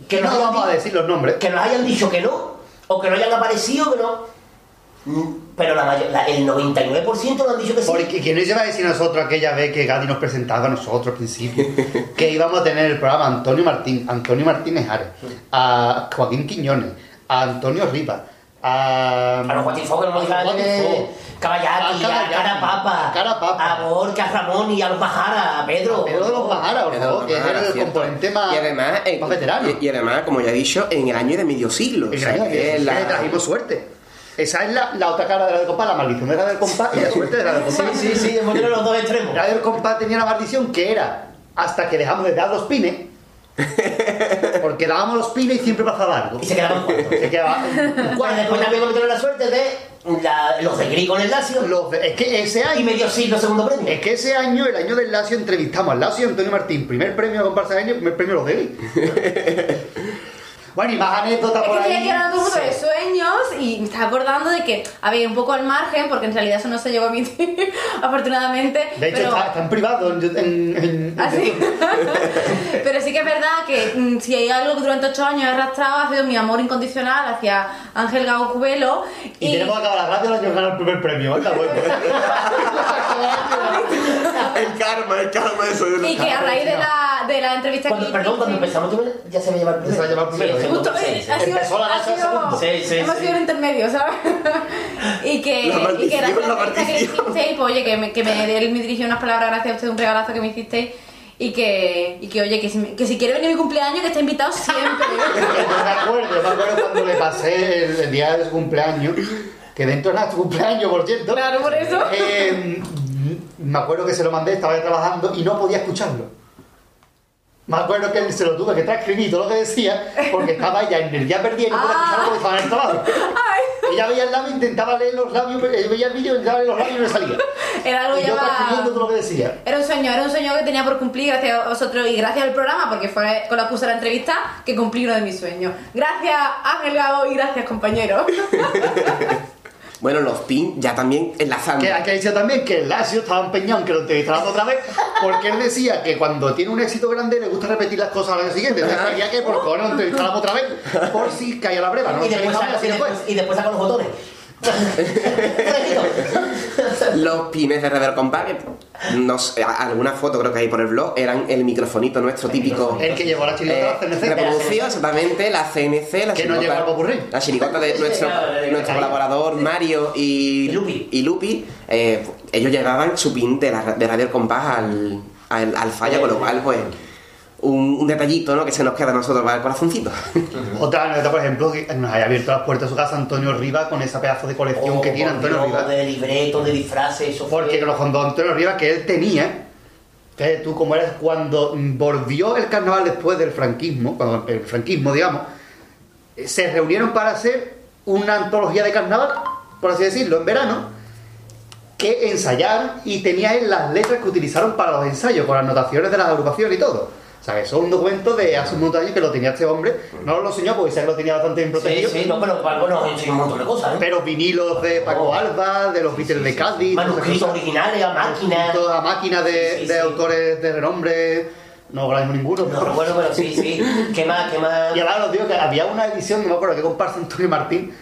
que, no vamos a decir los nombres. que nos hayan dicho que no, o que no hayan aparecido, que no. Mm, Pero la la- el 99% nos han dicho que sí. Porque ¿quién nos lleva a decir nosotros aquella vez que Gadi nos presentaba a nosotros al principio? que íbamos a tener el programa Antonio Martín, Antonio Martínez Ares, a Joaquín Quiñones, a Antonio Riva, a. A los nos a los dijeron Guatifó, Caballati, A Cara Papa, a Cara Papa. a Borja, a Ramón y a los Bajara, a Pedro. Pedro de los Bajara, por favor, que es el cierto. componente más, y además, eh, más veterano. Y, y además, como ya he dicho, en el año de medio siglo. o Y sea, gracias, que es la- le trajimos suerte. Esa es la, la otra cara de la del compás, la maldición de la del compás y la suerte de la del compás. Sí, sí, sí, hemos tenido los dos extremos. Radio del Compás tenía la maldición que era hasta que dejamos de dar los pines, porque dábamos los pines y siempre pasaba algo. Y se quedaban cortos. Se quedaba un Bueno, cuarto. después también tenido la suerte de la- los de Gris con el Lazio Los de- es que ese y año, medio siglo segundo premio. es que ese año, el año del Lazio, entrevistamos al Lazio y Antonio Martín, primer premio a comparsa año, primer premio los de él. Bueno, y más anécdotas Es por que estoy ahí. aquí hablando un poco de sueños y me estaba acordando de que, a ver, un poco al margen, porque en realidad eso no se llegó a emitir, afortunadamente. De hecho, pero... está, está en privado en, en, en- ¿Ah, Pero sí que es verdad que mm, si hay algo que durante ocho años he arrastrado ha sido mi amor incondicional hacia Ángel Gao Cubelo. Y, tenemos que acabar la radio el año que gana el primer premio, ¿verdad? Bueno. El karma, el karma de eso. y que a raíz de la, de la entrevista Cuando, que perdón, cuando empezamos ya se me lleva el se Sí, ¿eh? Justo, sí, sí. ha sido, Empezó la ha sido-. Sí, sí, hemos sí. sido el intermedio, ¿sabes? y que, y que gracias a la que hicisteis, pues oye, que me, que me, él me dirigió unas palabras, gracias a usted, un regalazo que me hicisteis. Y que, y que oye, que si, me- que si quiere venir a mi cumpleaños, que está invitado siempre. Yo me acuerdo, yo me acuerdo cuando le pasé el, el día de su cumpleaños, que dentro era su cumpleaños, por cierto. Claro, por eso. Eh, me acuerdo que se lo mandé, estaba trabajando y no podía escucharlo. Me acuerdo que se lo tuve que transcribir todo lo que decía, porque estaba ella en el día perdido y no podía Ah. escucharlo porque estaba en el trabajo. Ella veía el labio, intentaba leer los labios, eh, veía el vídeo, intentaba leer los labios y no salía. era algo Y yo transcribiendo todo lo que decía. Era un sueño, era un sueño que tenía por cumplir gracias a vosotros y gracias al programa, porque fue con la excusa de la entrevista que cumplí uno de mis sueños. Gracias Ángel Gabo y gracias compañero. Bueno, los pin ya también enlazando. Que hay que decir también que el Lazio estaba empeñado en que lo entrevistáramos otra vez, porque él decía que cuando tiene un éxito grande le gusta repetir las cosas al año siguiente. Entonces quería que por favor lo entrevistáramos otra vez, por si caía la breva, ¿no? Y después, y, después. después, y después saca los botones. Los pines de Rever Compact, que nos, alguna foto creo que hay por el blog, eran el microfonito nuestro típico. El que llevó la chirigota Eh, la CNC. reproducido exactamente la CNC, la Que no llegó al popurrí. la chirigota de nuestro, nuestro colaborador Mario y, Y Lupi. y Lupi, eh, ellos llevaban su pin de, la, de Radio El Compás al, al, al falla, con lo cual, pues, un, un detallito ¿no? que se nos queda a nosotros para el corazoncito. Otra anécdota, por ejemplo, que nos haya abierto las puertas de su casa Antonio Rivas con esa pedazo de colección Oh, que tiene por Antonio Rivas. De libreto, de disfraces, eso fue. Porque nos contó Antonio Rivas que él tenía, que tú como eres, cuando volvió el carnaval después del franquismo, cuando el franquismo, digamos, se reunieron para hacer una antología de carnaval, por así decirlo, en verano, que ensayaron y tenía él las letras que utilizaron para los ensayos, con las anotaciones de las agrupaciones y todo. O sea, eso es un documento de hace un montón de años que lo tenía este hombre. No lo enseñó porque quizás lo tenía bastante bien Sí, protegido. sí, no, pero Paco nos enseñó un montón de cosas, ¿eh? Pero vinilos de Paco Oh. Alba, de los Beatles de Cádiz. Manuscritos originales, a máquina. Toda máquina de, Sí, de sí. autores de renombre. No mismo ninguno. No recuerdo, pero sí, sí. ¿Qué más? ¿Qué más? Y ahora os digo que había una edición, no me acuerdo, que comparsa Antonio Martín,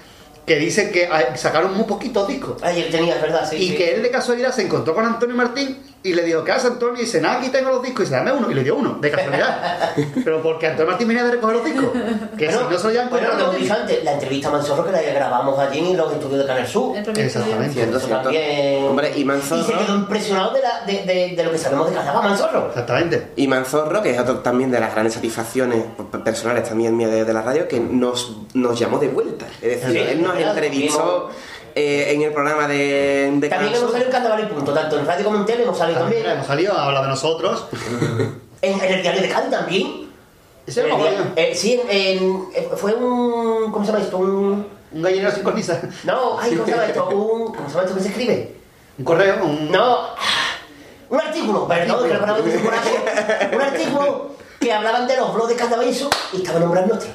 que dice que ah, sacaron muy poquitos discos. Ay, él tenía, es verdad, sí. y sí. que él de casualidad se encontró con Antonio Martín y le dijo, ¿qué hace Antonio? Y dice, nada, aquí tengo los discos. Y se dame uno. Y le dio uno, de casualidad. Pero porque Antonio Martín venía de recoger los discos. Que Bueno, si no se lo llevan bueno, lo que dicho antes, la entrevista a Manzorro que la grabamos allí en los estudios de Canal Sur. Exactamente. cierto. también. Hombre, y Manzorro. Y se quedó impresionado de, la, de, de, de lo que sabemos de Carnaval Manzorro. Exactamente. Y Manzorro, que es otro también de las grandes satisfacciones personales también mías de, de la radio, que nos, nos llamó de vuelta. Es decir, Sí, él nos entrevistó eh, en el programa de, de También hemos salido en Carnaval y punto, tanto en radio como en tele hemos salido También también. hemos salido a hablar de nosotros. En, en el diario de Cádiz también. Ese En el eh, sí, en, en- eh, fue un. ¿Cómo se llama esto? Un. Un gallinero sin cornisa. No, ay, ¿cómo se llama esto? Un. ¿Cómo se llama esto que se escribe? Un correo, un... No, un artículo, perdón, que la palabra que se pone aquí. Un artículo que hablaban de los blogs de Carnaval y eso, y estaba nombrado nuestro.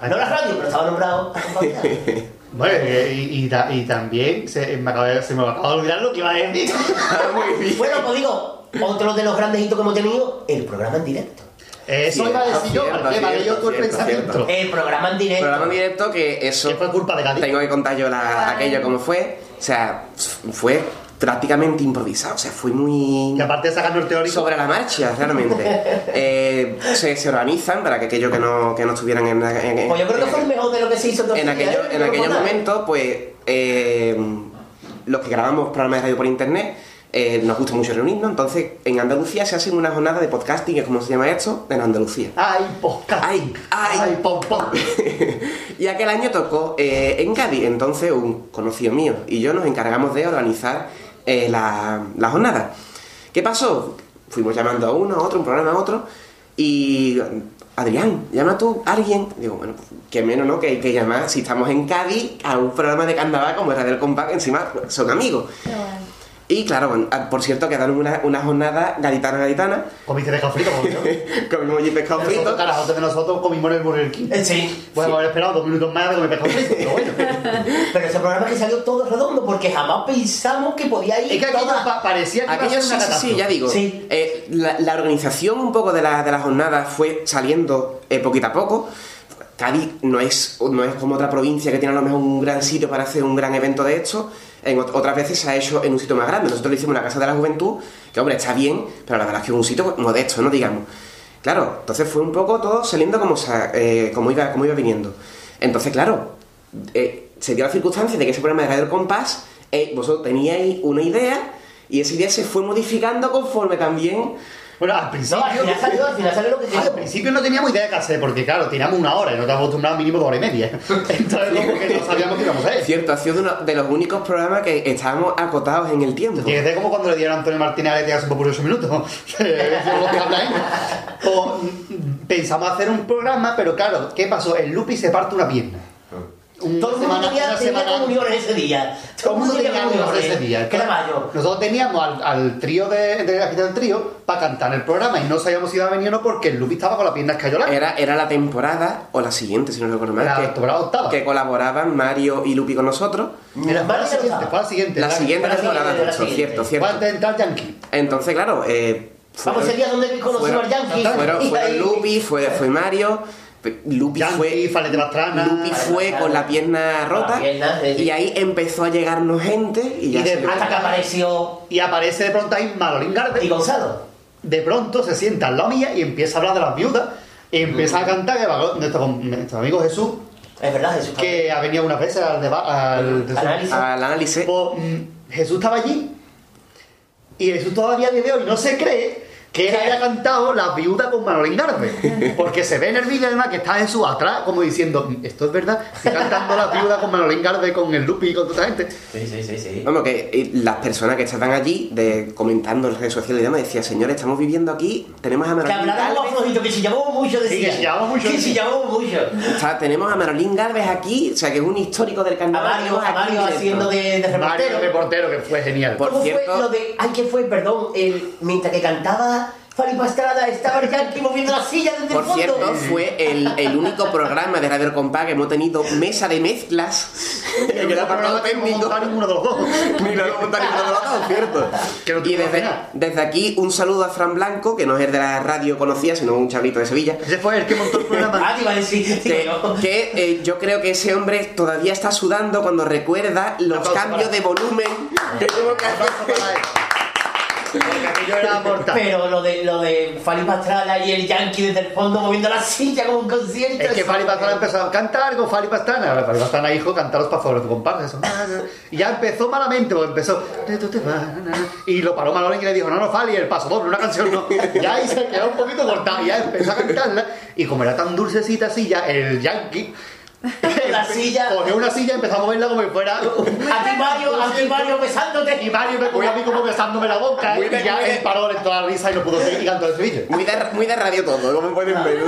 No la radio, pero estaba nombrado. eh, y, y ta- y también se me, acaba de, se me acaba de olvidar lo que iba a decir. Ah, muy bien. Bueno, pues digo, otro de los grandes hitos que hemos tenido, el programa en directo. Eso Cierto, iba a decir yo, cierto, porque vale yo tu el cierto, pensamiento. cierto. El programa en directo. Programa en directo que eso Que fue culpa de Cádiz. tengo que contar yo la- aquello como fue o sea fue prácticamente improvisado o sea fue muy Y aparte de sacarnos el teórico, sobre la marcha realmente. Eh, se, se organizan para que aquellos que no, que no estuvieran en, Pues yo creo que fue el mejor de lo que se hizo en aquello- en aquellos momentos pues eh, los que grabamos programas de radio por internet eh, nos gusta mucho reunirnos. Entonces en Andalucía se hacen una jornada de podcasting que es como se llama esto en Andalucía. ¡Ay, podcast! Ay, ay. ¡Ay, pom, pom! y aquel año tocó eh, en Cádiz, entonces un conocido mío y yo nos encargamos de organizar eh, la, la jornada. ¿Qué pasó? Fuimos llamando a uno, a otro, un programa a otro, y Adrián, llama tú a alguien. Digo, bueno, qué menos, ¿no? Que, que llamar, si estamos en Cádiz, a un programa de carnaval como era del Compact, encima son amigos. Y claro, bueno, ah, por cierto, quedaron una, una jornada gaditana-gaditana. Comiste pescado frito, como yo. Comimos allí pescado Nosotros, frito. carajotes de nosotros comimos en el Burger King. Eh, Sí. Bueno, haber esperado dos minutos más de comer pescado frito, pero bueno. Pero ese programa que salió todo redondo porque jamás pensamos que podía ir Es que toda- pa- parecía que iba a Aquello ser sí, una sí, sí, ya digo. Sí. Eh, la, la organización un poco de la, de la jornada fue saliendo eh, poquito a poco. Cádiz no es, no es como otra provincia que tiene a lo mejor un gran sitio para hacer un gran evento de esto. En ot- otras veces se ha hecho en un sitio más grande. Nosotros lo hicimos la Casa de la Juventud, que hombre, está bien, pero la verdad es que es un sitio modesto, ¿no? Digamos. Claro, entonces fue un poco todo saliendo como, eh, como, iba, como iba viniendo. Entonces, claro, eh, se dio la circunstancia de que ese programa de Radio El Compás, eh, vosotros teníais una idea y esa idea se fue modificando conforme también. Bueno, al No, al principio. final salió, al final salió lo que Al principio no teníamos idea de qué hacer, porque claro, teníamos una hora y no estábamos acostumbrados mínimo dos horas y media. Entonces, como que no sabíamos qué íbamos a hacer. Cierto, ha sido uno de los únicos programas que estábamos acotados en el tiempo. Tiene que ser como cuando le dieron a Antonio Martínez a Leticia por 8 minutos. O mm, pensamos hacer un programa, pero claro, ¿qué pasó? El Lupi se parte una pierna. Una Todo el mundo semana- tenía, tenía comuniones ese día. Todo el mundo tenía comuniones ese día. Era mayo. Nosotros teníamos al, al trío de, de la quita del trío para cantar el programa y no sabíamos si iba a venir o no porque el Lupi estaba con la pierna escayolada. Era, era la temporada, o la siguiente, si no recuerdo mal, La que, temporada octava. que colaboraban Mario y Lupi con nosotros. Era la siguiente, fue la siguiente. La siguiente la temporada, la cierto, cierto. Entonces, claro, eh, Vamos, ese día donde conocimos fueron, al Yankee. fueron, fueron Lupi, fue, fue Mario. Lupi Yankee, fue. Lupi fue con la pierna la rota. pierna, sí, sí. y ahí empezó a llegarnos gente y ya Y de- se- Hasta que apareció Y aparece de pronto ahí Manolín Garde. y Gonzalo. de pronto se sienta al lado mía y empieza a hablar de las viudas y empieza a cantar que va nuestro, nuestro amigo Jesús Es verdad, Jesús. que ha venido unas veces al al, Análisis. al análisis. Pues, mm, Jesús estaba allí y Jesús todavía de hoy no se cree que él haya cantado Las viudas con Manolín Garde porque se ve en el vídeo además que está Jesús atrás como diciendo esto es verdad estoy cantando Las viudas con Manolín Garde con el Lupi y con toda esta gente Sí, sí, sí, sí. Vamos, que eh, las personas que estaban allí de, comentando en las redes sociales y demás decían, señores, estamos viviendo aquí, tenemos a Que Manolín hablaron Galvez, flojito, que si llamamos mucho decía. que si llamamos mucho, Que sí. si llamamos mucho. o sea, tenemos a Manolín Galvez aquí, o sea, que es un histórico del A carnaval. Mario, tenemos a Mario haciendo de, de Mario reportero. reportero que fue genial Por ¿Cómo cierto- fue lo de. Ay, que fue, perdón, el, mientras que cantaba Fali Pastrada, estaba el Yankee moviendo la silla desde Por el fondo? cierto, fue el, el único programa de Radio Compás que hemos tenido mesa de mezclas en el apartado que no técnico. montar ninguno de los dos Ni lo hemos montado ninguno de los dos, cierto. Que no Y desde, desde aquí un saludo a Fran Blanco, que no es el de la radio conocida, sino un chavalito de Sevilla. ese fue el que montó el programa Ah, te iba a decir, Que, yo. que, eh, yo creo que ese hombre todavía está sudando cuando recuerda los cambios para- de volumen que tuvo que hacer. Porque era mortal. Pero lo de, lo de Fali Pastrada y el Yankee desde el fondo moviendo la silla como un concierto. Es que Fali Pastrana empezó a cantar con Fali Pastrana. Fali Pastrana, hijo, cantar los pasos de tu compadre. Y ya empezó malamente, porque empezó. Y lo paró Manolín y le dijo: No, no, Fali, el paso doble, una canción no. Ya ahí se quedó un poquito cortado. Y ya empezó a cantarla. Y como era tan dulcecita así, ya el yankee. La silla. Cogió una silla y empezó a moverla como si fuera. A ti Mario, a ti Mario besándote. Y Mario me cogió a mí como besándome la boca. Muy Y de- ya muy de- él paró en toda la risa y no pudo seguir y cantó el Sevilla. Muy de, muy de radio todo, como pueden ver.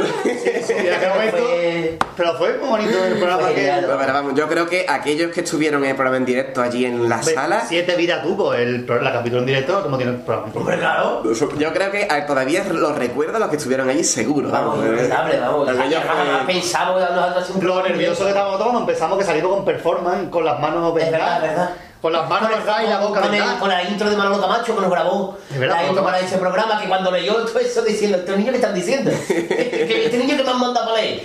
Sí, en aquel momento. Fue- Pero fue muy bonito el programa Fue que. genial. Pero, pero vamos, yo creo que aquellos que estuvieron en el programa en directo allí en la sala, Siete vidas tuvo el, la capítulo en directo, como tiene el programa. Hombre, claro. yo creo que ah, todavía los recuerdo a los que estuvieron allí, seguro. Vamos, eh. vamos. Jamás fue- pensamos nosotros nervioso que estábamos todos cuando empezamos que salimos con performance, con las manos vendadas, verdad. Con las manos vendadas y la boca con, el- con la intro de Manolo Camacho que nos grabó verdad, la intro para ese programa que cuando leyó todo eso diciendo estos niños que están diciendo que este niño que me han mandado para leer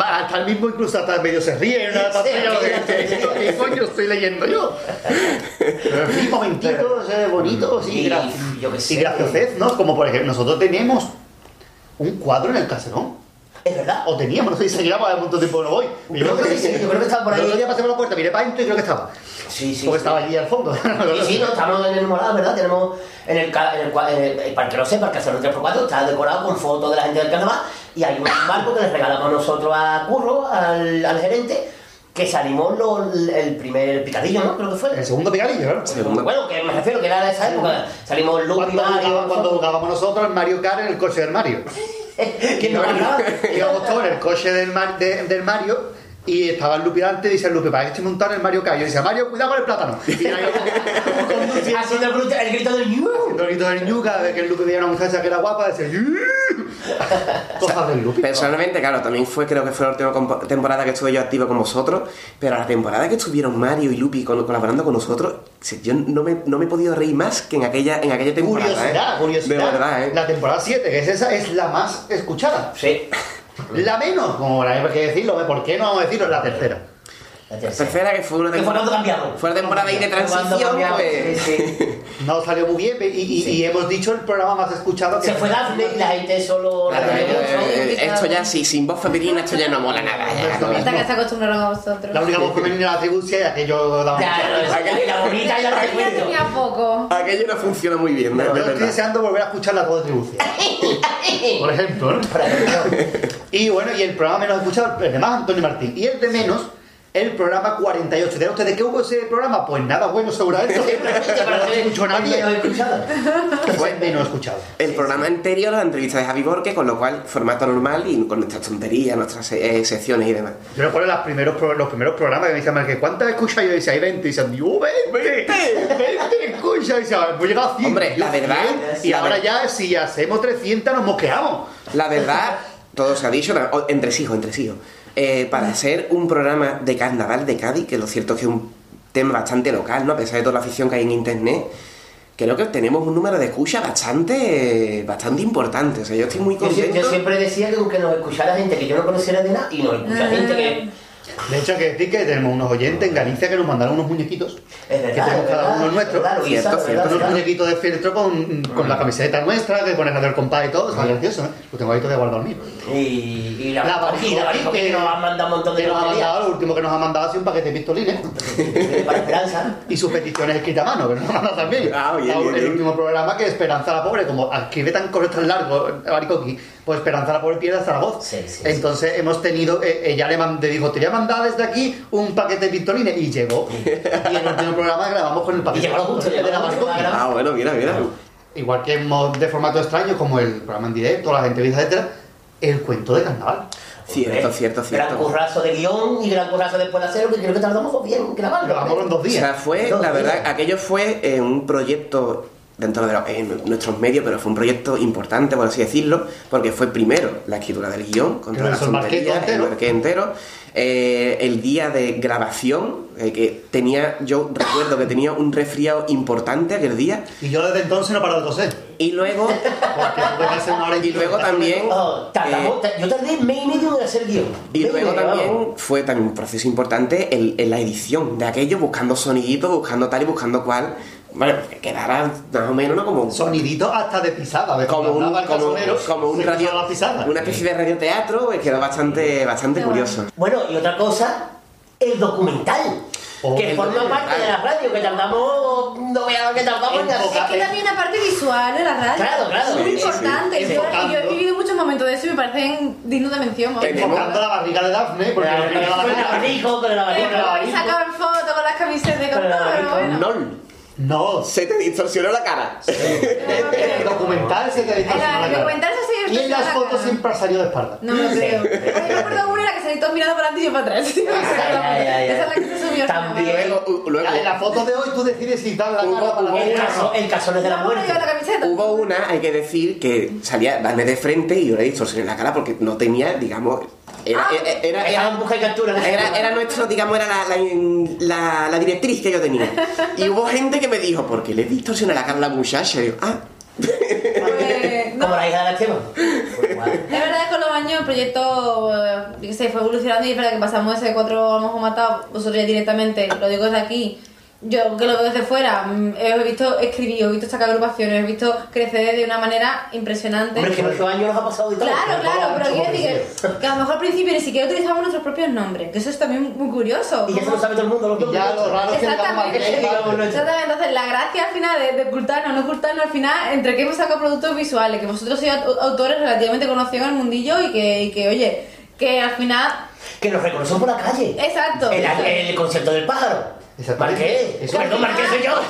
Hasta el mismo incluso hasta medio se ríe una pantalla. lo que- ¿Qué qué coño estoy leyendo yo? Pero en fin, momentitos bonitos y, Y- gra- yo qué y sé. graciosez, ¿no? Como por ejemplo, nosotros tenemos un cuadro en el caserón. Es verdad O teníamos, no sé si seguirá porque hace mucho tiempo no voy. Yo creo que sí, yo creo que estaba por ahí. El otro día pasé por la puerta, miré para adentro y creo que estaba. sí sí Porque sí. estaba allí al fondo. Sí, sí, no, estamos en el morado, ¿verdad? Tenemos en el, en el, el- para que lo sepa, el Caserón 3x4 está decorado con fotos de la gente del carnaval y hay un marco que le regalamos nosotros a Curro, al, al gerente, que salimos lo- el primer picadillo, ¿no? Creo que fue. El segundo picadillo, ¿no? Bueno, que me refiero que era de esa época. Salimos Lupi, Cuando, Mario, cuando jugábamos nosotros el Mario Kart en el coche del Mario. ¿Quién nos ganaba? Íbamos todos en el coche del, Mar- de- del Mario Y estaba el Lupi delante y dice el Lupi, para que estoy montado en el Mario Kart. Yo decía, Mario, cuidado con el plátano. Y como conduciendo, Haciendo el grito, el grito del yu. haciendo el grito del ñu, cada vez que el Lupi veía a una muchacha que era guapa, decía, "Yu". Cosas del Lupi. Personalmente, claro, también fue, creo que fue la última temporada que estuve yo activo con vosotros, pero la temporada que estuvieron Mario y Lupi col- colaborando con nosotros, yo no me, no me he podido reír más que en aquella, en aquella temporada. Curiosidad, ¿eh? curiosidad. De verdad, ¿eh? La temporada 7, que es esa, es la más escuchada. Sí. La menos, como hay que decirlo. ¿por qué no vamos a decirlo? La tercera. La tercera. que fue una Que fue cambiaron. Fue la temporada ahí de transición, pues. sí, sí. No salió muy bien y, y- y hemos dicho el programa más escuchado que Se fue Daphne y la gente solo... Claro, la eh, eh, esto ya, sí, sin voz femenina, esto ya no mola nada. ya. Hasta que se acostumbraron a vosotros. La única voz femenina era la tribucia y aquello daba Ya, mucha no, risa. esa que la bonita y la tenía poco. Aquello no funciona muy bien, ¿no? Yo De estoy deseando volver a escuchar la voz de tribucia. Por ejemplo, ¿no? Por ejemplo. Y bueno, y el programa menos escuchado, el de más Antonio Martín. Y el de menos, el programa 48. ¿De ustedes qué hubo ese programa? Pues nada bueno, seguramente. No escuchó nadie. Menos escuchado. Fue menos escuchado. El programa anterior, la entrevista de Javi Borque, con lo cual, formato normal y con nuestras tonterías, nuestras eh, secciones y demás. Yo recuerdo los primeros, los primeros programas que me decían, que ¿cuántas escuchas? Yo decía, hay 20. Y decían, ¡yo 20! ¡20 escuchas! Y decía, hemos llegado a 100. Hombre, la verdad, 100. Y la ahora ver- ya, si hacemos 300, nos mosqueamos. La verdad, todo se ha dicho, entre hijos, entre hijos. Eh, para hacer un programa de carnaval de Cádiz, que lo cierto es que es un tema bastante local, ¿no? A pesar de toda la afición que hay en internet, creo que tenemos un número de escucha bastante, bastante importante. O sea, yo estoy muy Yo, contento. yo siempre decía que aunque nos escuchara gente que yo no conociera de nada, y nos escucha gente que... De hecho, hay que decir que tenemos unos oyentes en Galicia que nos mandaron unos muñequitos. Es verdad, que tenemos cada verdad, uno nuestro. Luisa, Cierto, cierto, unos muñequitos de fieltro con, con la camiseta nuestra, que pone el compadre y todo. Está gracioso, ¿eh? Lo tengo ahí todavía guardado el mío. Y, y la, La barriga que nos han mandado un montón de nos ha mandado, lo último que nos ha mandado ha sido un paquete de pistolines Para Esperanza. y sus peticiones escritas a mano, que nos ha mandado también. Ah, bien, bien, el bien. último programa que Esperanza la Pobre, como escribe tan correcto tan largo, Baricoqui, pues Esperanza la Pobre pierde hasta la voz. Sí, sí, Entonces hemos tenido, eh, ella le mand- le dijo, te voy a mandar desde aquí un paquete de pistolines y llegó. y en el último programa grabamos con el paquete justo, de la. Ah, bueno, mira, mira. Igual que hemos de formato extraño, como el programa en directo, las entrevistas, etcétera, el cuento de carnaval. Cierto, cierto, Gran cierto. currazo de guion y gran currazo después de hacerlo, que creo que tardamos bien en grabarlo. Grabamos en dos O días. sea, fue, Dos la verdad, aquello fue eh, un proyecto dentro de los- en nuestros medios, pero fue un proyecto importante, por así decirlo, porque fue primero la escritura del guion, con Que todas lo las tonterías, el entero. Marqués entero, eh, el día de grabación, eh, que tenía, yo recuerdo que tenía un resfriado importante aquel día, Y yo desde entonces no he parado de toser. y luego, Porque y luego también... Oh, tardamos- ta- yo tardé mes y medio en hacer guion. Y luego vamos. también fue también un proceso importante en, en la edición de aquello, buscando soniditos, buscando tal y buscando cual. Bueno, que quedara más o menos, ¿no? Como, Sonidito hasta de pisada. ¿ves? como un, como, casonero, como un radio, la pisada. una especie de radioteatro, pues quedó bastante, bastante curioso. Bueno, y otra cosa, el documental. Oh, que forma documental. parte de la radio, que tardamos. No veas lo que tardamos en poca- Es que también la parte visual de la radio Claro, claro. es muy Sí, sí, importante. sí. Y yo, y yo he vivido muchos momentos de eso y me parecen dignos de mención. Enfocando la barriga de Daphne, porque la barriga. abanico, con el Eh, abanico. pero habéis sacado en foto con las camisetas de abanico. bueno. No, Se te distorsionó la cara. el documental se te En distorsiona la- en cara. documental sí Y en las la fotos cara. siempre ha salido de espalda. No me lo creo. Me acuerdo una en la que salí todos mirando para adelante y yo para atrás. ay, ay. Esa es la que se subió. También. Luego, luego En la foto de hoy tú decides si dar la Hubo- cara para la caso, el casones de la No, muerte. lleva la camiseta. hubo una, hay que decir, que salía Dame de frente y yo le distorsioné la cara porque no tenía, digamos. Era, Ah. era, era, busca y captura. Era, era nuestro, digamos, era la, la, la- la directriz que yo tenía. Y hubo gente que me dijo, ¿por qué le distorsioné la cara a la muchacha? Y yo, ah, Pues, no. Como la hija de la Esteban. Pues. Es verdad que con los años el proyecto eh, sé, fue evolucionando y es verdad que pasamos ese cuatro a lo mejor matado, vosotros ya directamente, lo digo desde aquí. Yo que lo veo desde fuera, mm, he visto escribir, he visto sacar agrupaciones, he visto crecer de una manera impresionante. Hombre, es que en ocho años nos ha pasado de todo. Claro, claro, pero quiero decir que, que a lo mejor al principio ni siquiera utilizamos nuestros propios nombres, que eso es también muy curioso. Y ya se lo sabe todo el mundo. Los Y ya lo raro es que Exactamente. Exactamente, entonces la gracia al final de, de ocultarnos, no ocultarnos al final, entre que hemos sacado productos visuales, que vosotros sois aut- autores relativamente conocidos en el mundillo y que, y que oye, que al final, Que nos reconocen por la calle. exacto. En el concierto del pájaro. Marqués. Eso- Perdón, Marqués soy yo.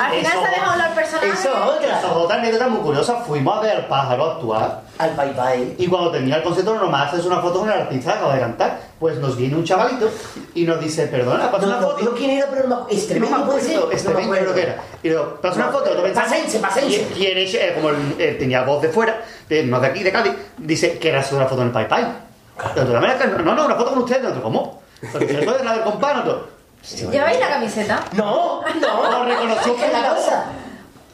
Al final se ha dejado hablar personajes. Eso es otra. Otra anécdota muy curiosa. Fuimos a ver al pájaro actuar. Al Pai Pai. Y cuando termina el concierto, nomás haces una foto con el artista que acaba de cantar. Pues nos viene un chavalito y nos dice, perdona, pasa No, una no, foto. digo quién era, pero no me No Extremeño me puede ser. acuerdo, extremeño creo que era. Y digo, pasa una foto, otro Pasense, pasense. Y, y él, eh, como él, eh, tenía voz de fuera, de, no de aquí, de Cádiz, dice que era una foto en el Pai Pai. Y otro, "Dame la cara". no, no, una foto con ustedes. Y otro, ¿cómo? La del compa, nosotros. ¿Lleváis la camiseta? No, no. Nos reconoció ¿Qué es por la voz. cosa?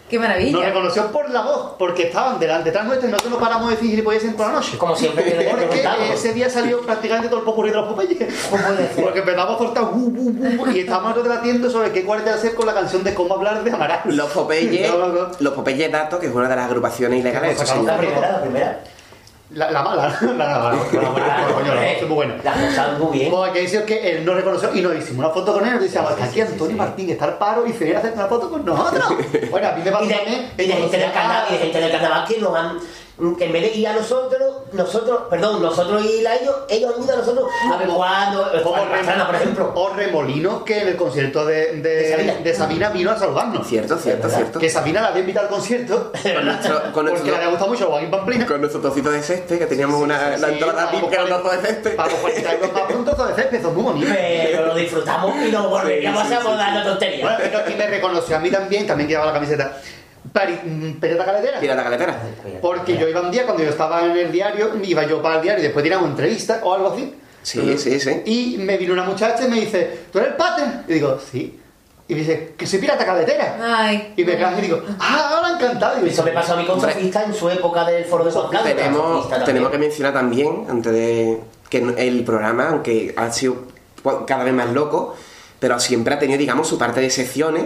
¡Qué Nos maravilla! reconoció por la voz, porque estaban delante, detrás nuestro y nosotros no paramos de decir gilipolleces por la noche. Como siempre que le Porque ese día salió prácticamente todo el popurrí de los Popeyes. ¿Cómo puede? Porque empezamos a bu, y estábamos debatiendo sobre qué cuál hacer con la canción de cómo hablar de Amaral. Los Popeyes, No, no, no. los Popeyes Datos, que es una de las agrupaciones ilegales primera, la primera. La, la mala, la, la, la, la, la, coño, muy bueno. Las cosas muy bien. Como que dice que él nos reconoció y nos hicimos una foto con él nos decíamos, "Está aquí Antonio Martín está al paro y se viene a hacer una foto con nosotros. Bueno, a mí me pasó también. y de gente del carnaval, y de gente del carnaval que nos han que en vez de ir a nosotros, nosotros, perdón, nosotros ir a ellos, ellos han ido a nosotros a ver cuando, Como como Pastrana, por ejemplo. O Remolinos que en el concierto de, de, De Sabina. de Sabina vino a saludarnos. Cierto, cierto, cierto. Que Sabina la había invitado al concierto Con nuestro, con porque nuestro, le había gustado mucho Joaquín Pamplina. con nuestro trocito de césped, que teníamos una, la Sí, entrada vamos, VIP, que era un trozo de césped. Para los 42 más puntos de césped, son muy bonitos. Pero lo disfrutamos y nos volveríamos Sí, sí, a sí, acordar sí. la tontería. Bueno, pero- y me reconoció a mí también, también llevaba la camiseta. Mm, Pereta Caletera. Tira la caletera. Porque yo iba un día, cuando yo estaba en el diario, iba yo para el diario y después tiramos una entrevista o algo así. Sí, sí, sí. Y me vino una muchacha y me dice, ¿tú eres el pater? Y digo, sí. Y me dice, que soy pirata caletera. Ay. Y me cago y digo, ah, ahora encantado. Y Eso me pasó a mí con. Sofista en su época del foro de Blanco. Tenemos, tenemos que mencionar también, antes de que el programa, aunque ha sido cada vez más loco, pero siempre ha tenido, digamos, su parte de secciones.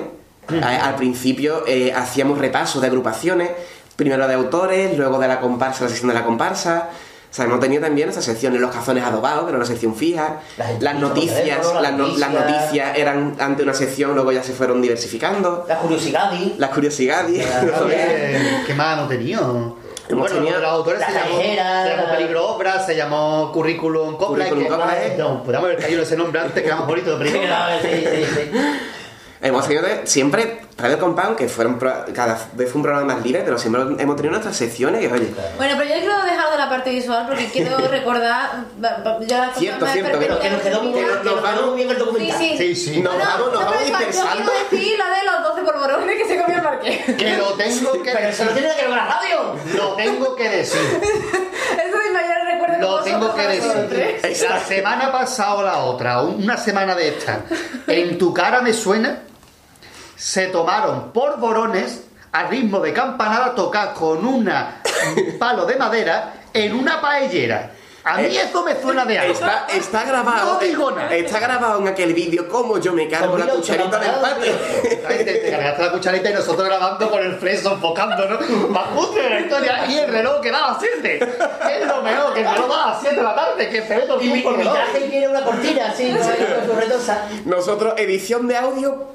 A- Al principio eh, hacíamos repasos de agrupaciones, primero de autores, luego de la comparsa, la sección de la comparsa. O sea, hemos tenido también esas secciones, los cazones adobados, que era una sección fija, Las las noticias, teléfono, las, las no- las noticias. noticias eran ante una sección, luego ya se fueron diversificando, La curiosidad y las curiosidades. ¿Qué más no tenido? Hemos bueno, tenido los autores La se llamó, callejera, se llamó la- Peligro Obra, se llamó Currículum Copla. Currículum ¿eh? No, podríamos haber caído ese nombre antes, que era más bonito de no, sí, sí, sí. Hemos tenido de- siempre, Radio Compound, que fueron pro- cada vez fue un programa más libre, pero siempre hemos tenido nuestras secciones que, oye, Bueno, pero yo quiero dejar de la parte visual porque quiero recordar. ya Cierto, cierto, Pero que nos quedó muy bien, Nos que nos quedó muy bien el documental. sí. Sí, sí. Nos vamos, nos no, vamos Yo dispersando. quiero decir la de los 12 polvorones que se comió el parque. Que lo tengo que Pero eso no decir. tiene nada que ver con la radio. Lo tengo que decir. Eso es mi mayor recuerdo Lo tengo que decir. La semana pasada o la otra, una semana de esta, en tu cara me suena, se tomaron por borones a ritmo de campanada tocar con un palo de madera en una paellera. A mí Eh, eso me suena de algo. está, está grabado. No digo nada. Está grabado en aquel vídeo como yo me cargo la cucharita del patio. Te, te cargaste la cucharita y nosotros grabando con el freso, enfocando, ¿no? Más cutre de la historia. Y el reloj que daba 7. Es lo mejor, que el reloj daba 7 de la tarde, que se ve todo el Y mi, mi traje tiene una cortina así, con con su retosa. Nosotros, edición de audio,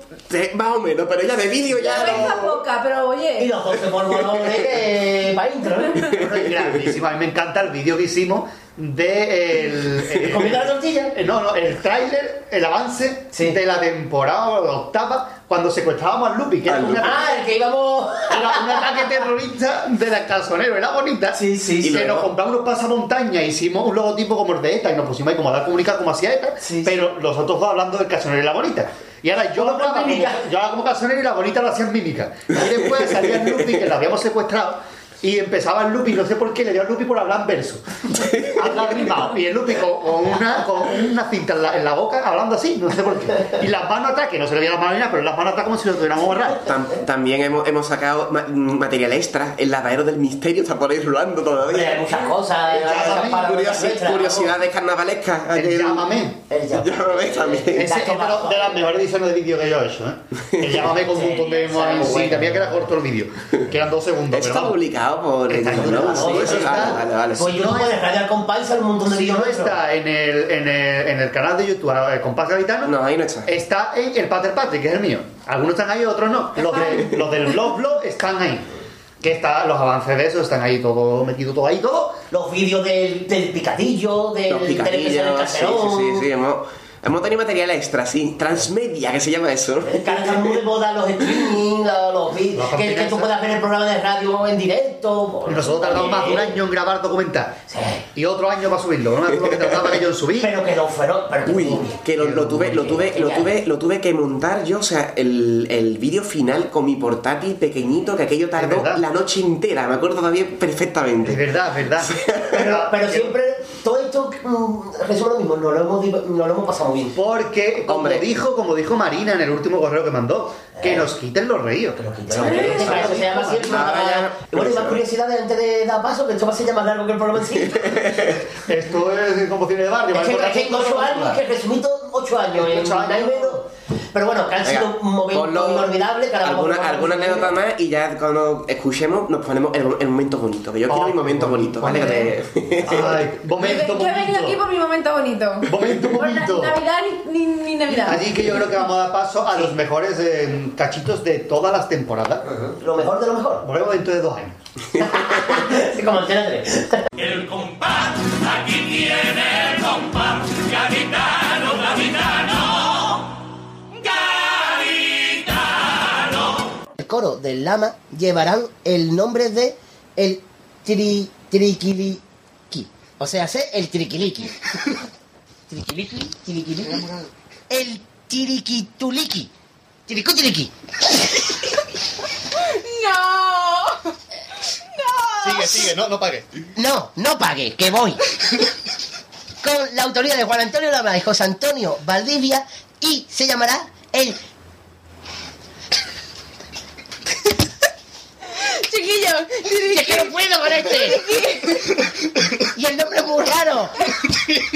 más o menos, pero ya de vídeo ya. No- poca, pero Y oye. los 12 polvorones que para intro, ¿eh? Bueno, y grandísimo. A mí me encanta el vídeo que hicimos de el, el- ¿Comiendo la tortilla? eh, no, no, el tráiler, el avance Sí. de la temporada o la octava cuando secuestrábamos al Lupi, que era Al un Lupi. ataque, Ah, el que íbamos. era un ataque terrorista de la calzonero, era bonita. Sí, sí, y que nos compramos unos pasamontañas, hicimos un logotipo como el de ETA y nos pusimos ahí como a dar comunicar como hacía ETA, Sí, pero los otros dos hablando del calzonero y la bonita. Y ahora yo hablaba como, yo hablaba como calzonero y la bonita lo hacían mímica. Y después salía el Lupi, que lo habíamos secuestrado. Y empezaba el Lupi, no sé por qué, le dio al Lupi por hablar en verso. Hablar rimado. Y el Lupi con, con una, con una cinta en la, en la boca, hablando así, no sé por qué. Y las manos atrás, que no se le veía las manos ni nada, pero las manos atrás como si lo tuviéramos borrado. Tam- también hemos, hemos sacado ma- material extra. El lavadero del misterio está por ahí rulando Hombre, hay todavía. muchas cosas. Curiosidades carnavalescas. El llámame. El llámame. Llámame también. Ese es lo- de las mejores ediciones de vídeo que yo he hecho, ¿eh? El llámame con un montón de Sí, también que era corto el vídeo. Que eran dos segundos, está vamos. Por Está en ¿no? YouTube, Sí, ¿no? sí, Está- vale, vale, vale. Pues sí. yo no puedes es- radiar comparsa un montón de Si no está en el, en el, en el canal de YouTube, el Compás Gavitano, No, ahí no está. está en el Pater Patrick, que es el mío. Algunos están ahí, otros no. Los, de- los del blog blog están ahí. Que está, los avances de eso están ahí todo metido todo ahí todo. Los vídeos del, del picadillo, del, Los del del sí, caserón. sí, sí, sí, hemos, Hemos tenido material extra, sí. Transmedia, que se llama eso. Muy de moda los streaming, los vídeos, que, que tú puedas ver el programa de radio en directo. Y nosotros tardamos más de un año en grabar documental. Sí. Y otro año para subirlo. No me acuerdo que tardaba que yo en subir. Pero que no fueron. Pero que Uy, que lo, lo tuve, lo tuve, lo tuve, lo tuve que montar yo, o sea, el, el vídeo final con mi portátil pequeñito, que aquello tardó la noche entera, me acuerdo todavía Es perfectamente. verdad, es verdad. Pero, pero siempre, todo esto mm, resume lo mismo, no lo hemos, no lo hemos pasado muy bien. Porque, como Hombre. dijo, como dijo Marina en el último correo que mandó, que nos quiten los reíos. Pero que te lo que- para eso se llama así el programa. Ahora ya- Y bueno, y más curiosidades antes de dar paso, que esto va a ser ya más largo que el programa en sí. Esto es como cine de barrio. Es que, es que que resumí todo ocho años, en Ocho años. Pero bueno, que han Venga, sido un momento ponlo- inolvidable. Que ahora vamos alguna, a- alguna anécdota más y ya cuando escuchemos nos ponemos el, el momento bonito, que yo quiero Oh, mi momento qué bonito, ¿vale? Que te- Ay, Yo, momento, yo he venido aquí por momento. mi momento bonito. Momento, Por momento. na- Navidad ni, ni, ni Navidad. Así que yo creo que vamos a dar paso a los mejores eh, cachitos de todas las temporadas. Lo mejor de lo mejor. Volvemos dentro de dos años. Sí, como Antena 3. El compás, aquí tiene el compás, gaditano, gaditano, gaditano. El coro del lama llevarán el nombre de el tri, triquiliqui. O sea, sé el triquiliqui. Triquiliqui, triquiliqui. El tiriquituliqui. Tiricuchiliqui. ¡No! Sigue, sigue, no, no pague. No, no pague, que voy. Con la autoría de Juan Antonio Lama y José Antonio Valdivia y se llamará el Chiquillos, ¡Que es que no puedo con este! y el nombre es muy raro. este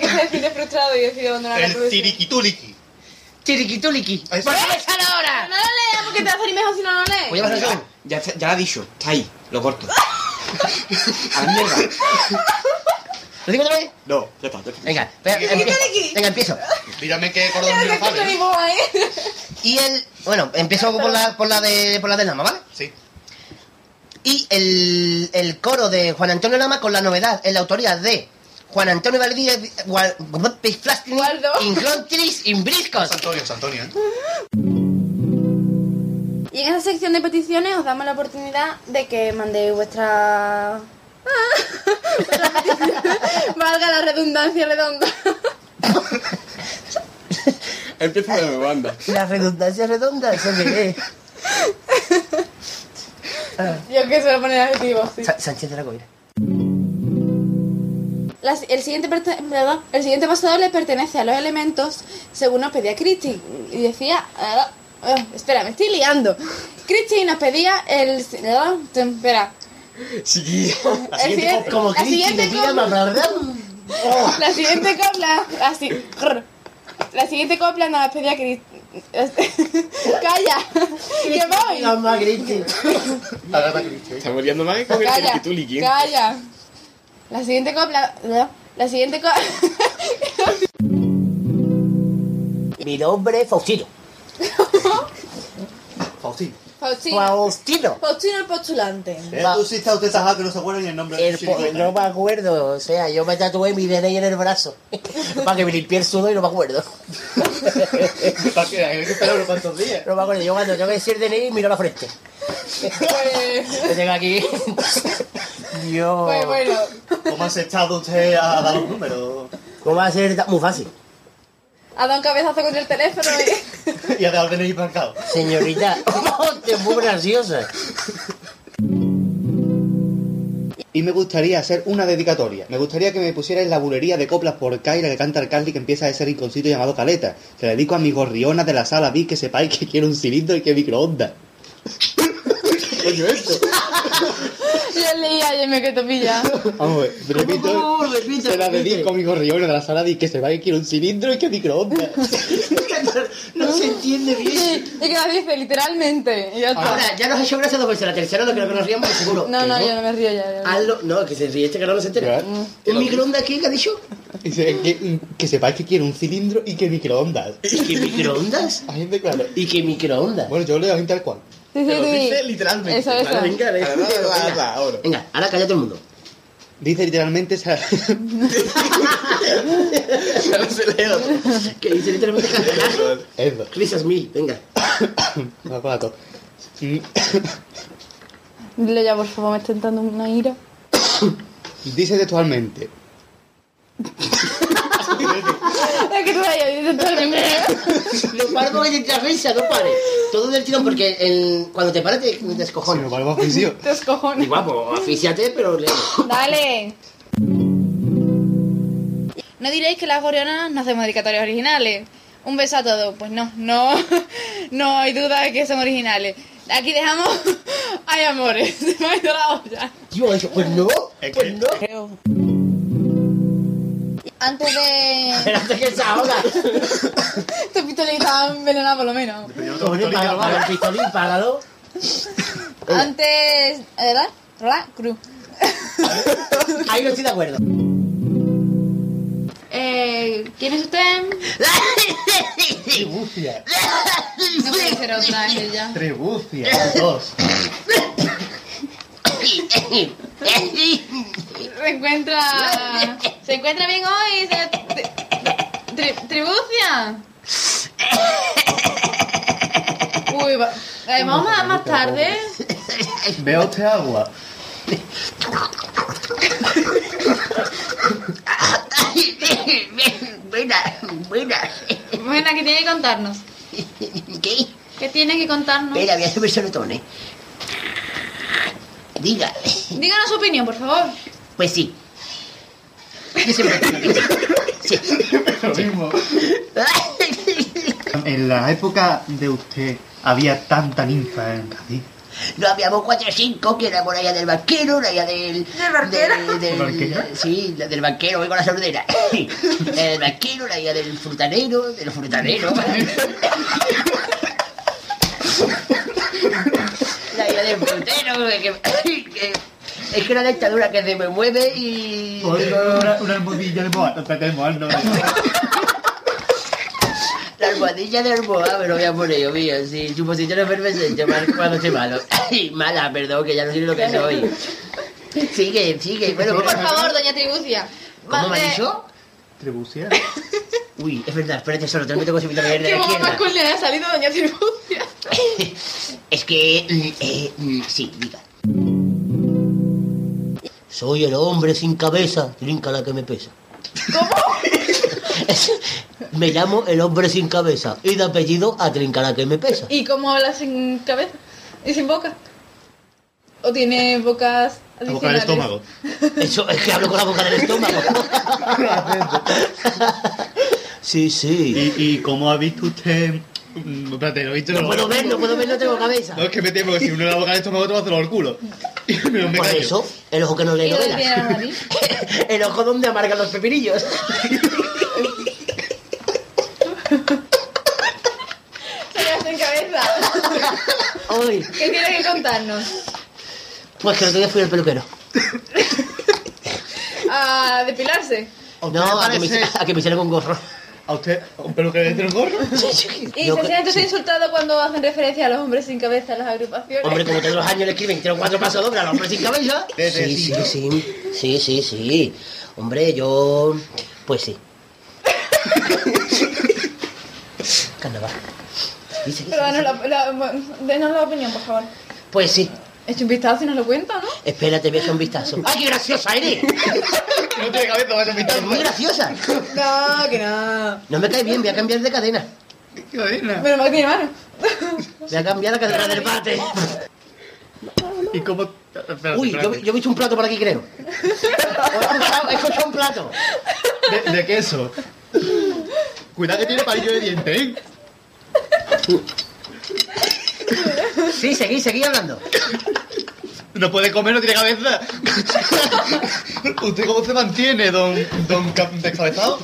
que se siente frustrado y decide abandonar la El profesión. tiriquituliki. Tiriquituliqui. Ahí ¿Por está. qué me sale ahora? No lo porque te va a salir mejor si no lo lees. Voy a pasar yo. ya, ya lo ha dicho, está ahí, lo corto. A la mierda. ¿Lo digo otra vez? No, ya está. ya está. Venga, espera, empiezo. Venga, empiezo. Mírame qué cordón me que sale. Y el. Bueno, empiezo por la, por la de por la de Lama, ¿vale? Sí. Y el, el coro de Juan Antonio Lama con la novedad en la autoría de Juan Antonio Valdivia Flaskin Waldo. Inclontris Imbriscos. San Antonio, San Antonio, ¿eh? Y en esa sección de peticiones os damos la oportunidad de que mandéis vuestra... Valga la redundancia redonda. Empieza de nuevo, anda. La redundancia redonda, eso que es. Yo que suelo poner adjetivos, sí. Sa- Sánchez de la Coira. La- el, siguiente siguiente paso le pertenece a los elementos según nos pedía Cristi. Y decía... ah, ah, espera, me estoy liando. Cristi nos pedía el... ah, espera. Sí. El siguiente- Como la Cristi siguiente copla- más ¿verdad? La siguiente copla, así, grr. la siguiente copla nos la pedía Cristi. Calla, que voy. Cristi. Agarra Cristian. Estamos liando más con el Calla, tiriquituliki. calla. La siguiente copla, no, la siguiente copla. Mi nombre es Faustino. Faustino. Faustino, Faustino. Faustino el postulante. Eh, Tú sí está usted tajado que no se acuerda ni el nombre El po- no me acuerdo, o sea, yo me tatué mi DNI en el brazo para que me limpie el sudor y no me acuerdo. ¿Para qué? Hay que esperar unos cuantos días. No me acuerdo, yo cuando tengo que decir DNI miro la frente. Pues, Yo tengo aquí. Yo. pues bueno, ¿Cómo has estado usted a dar los números? ¿Cómo va a ser? ta- Muy fácil. Ha dado un cabezazo con el teléfono y... Y a dar el DNI marcado. Señorita, es muy graciosa. Y me gustaría hacer una dedicatoria. Me gustaría que me pusierais la bulería de coplas por Kaira que canta el Carly que empieza ese rinconcito llamado Caleta. Se la dedico a mis gorrionas de la sala vi que sepáis que quiero un cilindro y que microondas. Coño, esto. Yo leí ayer me quedo pilla. Vamos a ver, repito. ¿Cómo? Repite, Se la dedico a mis gorrionas de la sala vi que sepáis que quiero un cilindro y que microondas. No se entiende bien. Sí, y que la dice literalmente. Y ya está. Ahora, ya nos ha hecho gracia dos veces. La tercera no creo que nos ríamos, seguro. no, que no, yo no me río ya. ya. Hazlo. No, que se ríe este que no se entera. Ya. ¿Un microondas aquí que ha dicho? Dice que, que sepáis que quiero un cilindro y que microondas. ¿Y qué microondas? Hay gente claro. ¿Y qué microondas? Bueno, yo leo a gente tal cual. Sí, sí, Pero sí. dice literalmente. Eso, eso. Venga, venga, ahora. venga, ahora calla todo el mundo. Dice literalmente. Ya no se lee otro. Que dice literalmente. Eso. Risas mil, venga. Me acuerdo. Mm, Dile ya, por favor, me está entrando una ira. Dice textualmente. Es que tú vayas todo el No paro porque te risa, no pare. Todo del tirón porque el- cuando te paras te Si me descojonas. parece oficio. Te cojones. Y guapo, asfíxiate, pero le... Dale. No diréis que las gorionas no hacemos dedicatorias originales. Un beso a todos. Pues no, no, no hay duda de que son originales. Aquí dejamos. Ay, amores, se me ha ido la olla. Tío, eso, pues no, pues no. Antes de. Espérate que se ahoga. Esta pistolita está envenenada por lo menos. El pistolín, págalo. Antes. ¿Verdad? ¿Verdad? Cruz. Ahí no estoy de acuerdo. Eh, ¿Quién es usted? Tribucia. No puede ser otra, es ella. Tribucia. Dos. Se encuentra. ¿Se encuentra bien hoy? Se- tri- tri- ¿Tribucia? Uy, va- eh, vamos más, más tarde. Veo usted agua. Buena, buena. Buena, ¿qué tiene que contarnos? ¿Qué? ¿Qué tiene que contarnos? Espera, voy a hacerme solotone. Diga. Díganos su opinión, por favor. Pues sí. Yo siempre tengo que Sí. Lo mismo. En la época de usted había tanta ninfa en Cádiz. No habíamos cuatro o cinco, que éramos la hija del banquero, la hija del... ¿Del banquero? ¿Del banquero? Sí, la del banquero, voy con la sordera. El banquero, la hija del frutanero, del frutanero. La hija del frutero, que, que- es que una dictadura que se me mueve y... Una, una almohadilla de moa. No tenemos, no. La almohadilla de Almohada me lo voy a poner yo, mío. Sí, suposición efervescente, mal cuando soy malo. Ay, mala, perdón, que ya no sé lo que soy. Sigue, sigue. Bueno, Por favor, doña Tribucia. ¿Cómo me ha dicho? Tribucia. Uy, es verdad, espérate, solo tengo que tengo que también de ¿Qué la izquierda. masculina ha salido doña Tribucia? Es que... mm, eh, mm, sí, diga. Soy el hombre sin cabeza, trinca la que me pesa. ¿Cómo? me llamo el hombre sin cabeza y de apellido a trinca la que me pesa. ¿Y cómo habla sin cabeza? ¿Y sin boca? ¿O tiene bocas La boca del estómago. Eso es que hablo con la boca del estómago. sí, sí. ¿Y, ¿Y cómo ha visto usted? Mm, Espérate, lo he visto. No puedo ver, no puedo ver, no tengo cabeza. No, es que me temo que si uno la boca del estómago te va a hacer el culo. Por callo. eso, el ojo que no lee ¿Y dónde tiene la novelas. el ojo donde amargan los pepinillos. Señora sin cabeza. Uy, ¿Qué tiene que contarnos? pues que el otro día fui al peluquero. ¿A depilarse? ¿A usted No, le a que, me, a que me hicieron con gorro. ¿A usted un peluquero le tiene un gorro? ¿Y Yo se que- siente usted sí. insultado cuando hacen referencia a los hombres sin cabeza en las agrupaciones? Hombre, como todos los años le escriben, tiene cuatro pasos dobles al hombre sin cabeza. Desde Sí, sí, cinco. sí. Sí, sí, sí. Hombre, yo. Pues sí. Carnaval. Dice que Pero sí, danos sí. la, la, denos la opinión, por favor. Pues sí. Eche un vistazo y nos lo cuenta, ¿no? Espérate, voy a echar un vistazo. ¡Ay, qué graciosa eres! No tiene cabeza, vas a Es invitar. muy graciosa. No, que no. No me cae bien, voy a cambiar de cadena. Qué vaina. Pero mal que tiene mano. Voy a cambiar la cadena del bate. ¿Y cómo.? Espérate, Uy, yo, he visto un plato por aquí, creo. He escuchado, he escuchado un plato. De, de queso. Cuidado que tiene palillo de diente, ¿eh? Sí, seguí, seguí hablando. No puede comer, no tiene cabeza. ¿Usted cómo se mantiene, don, don Cap- descabezado?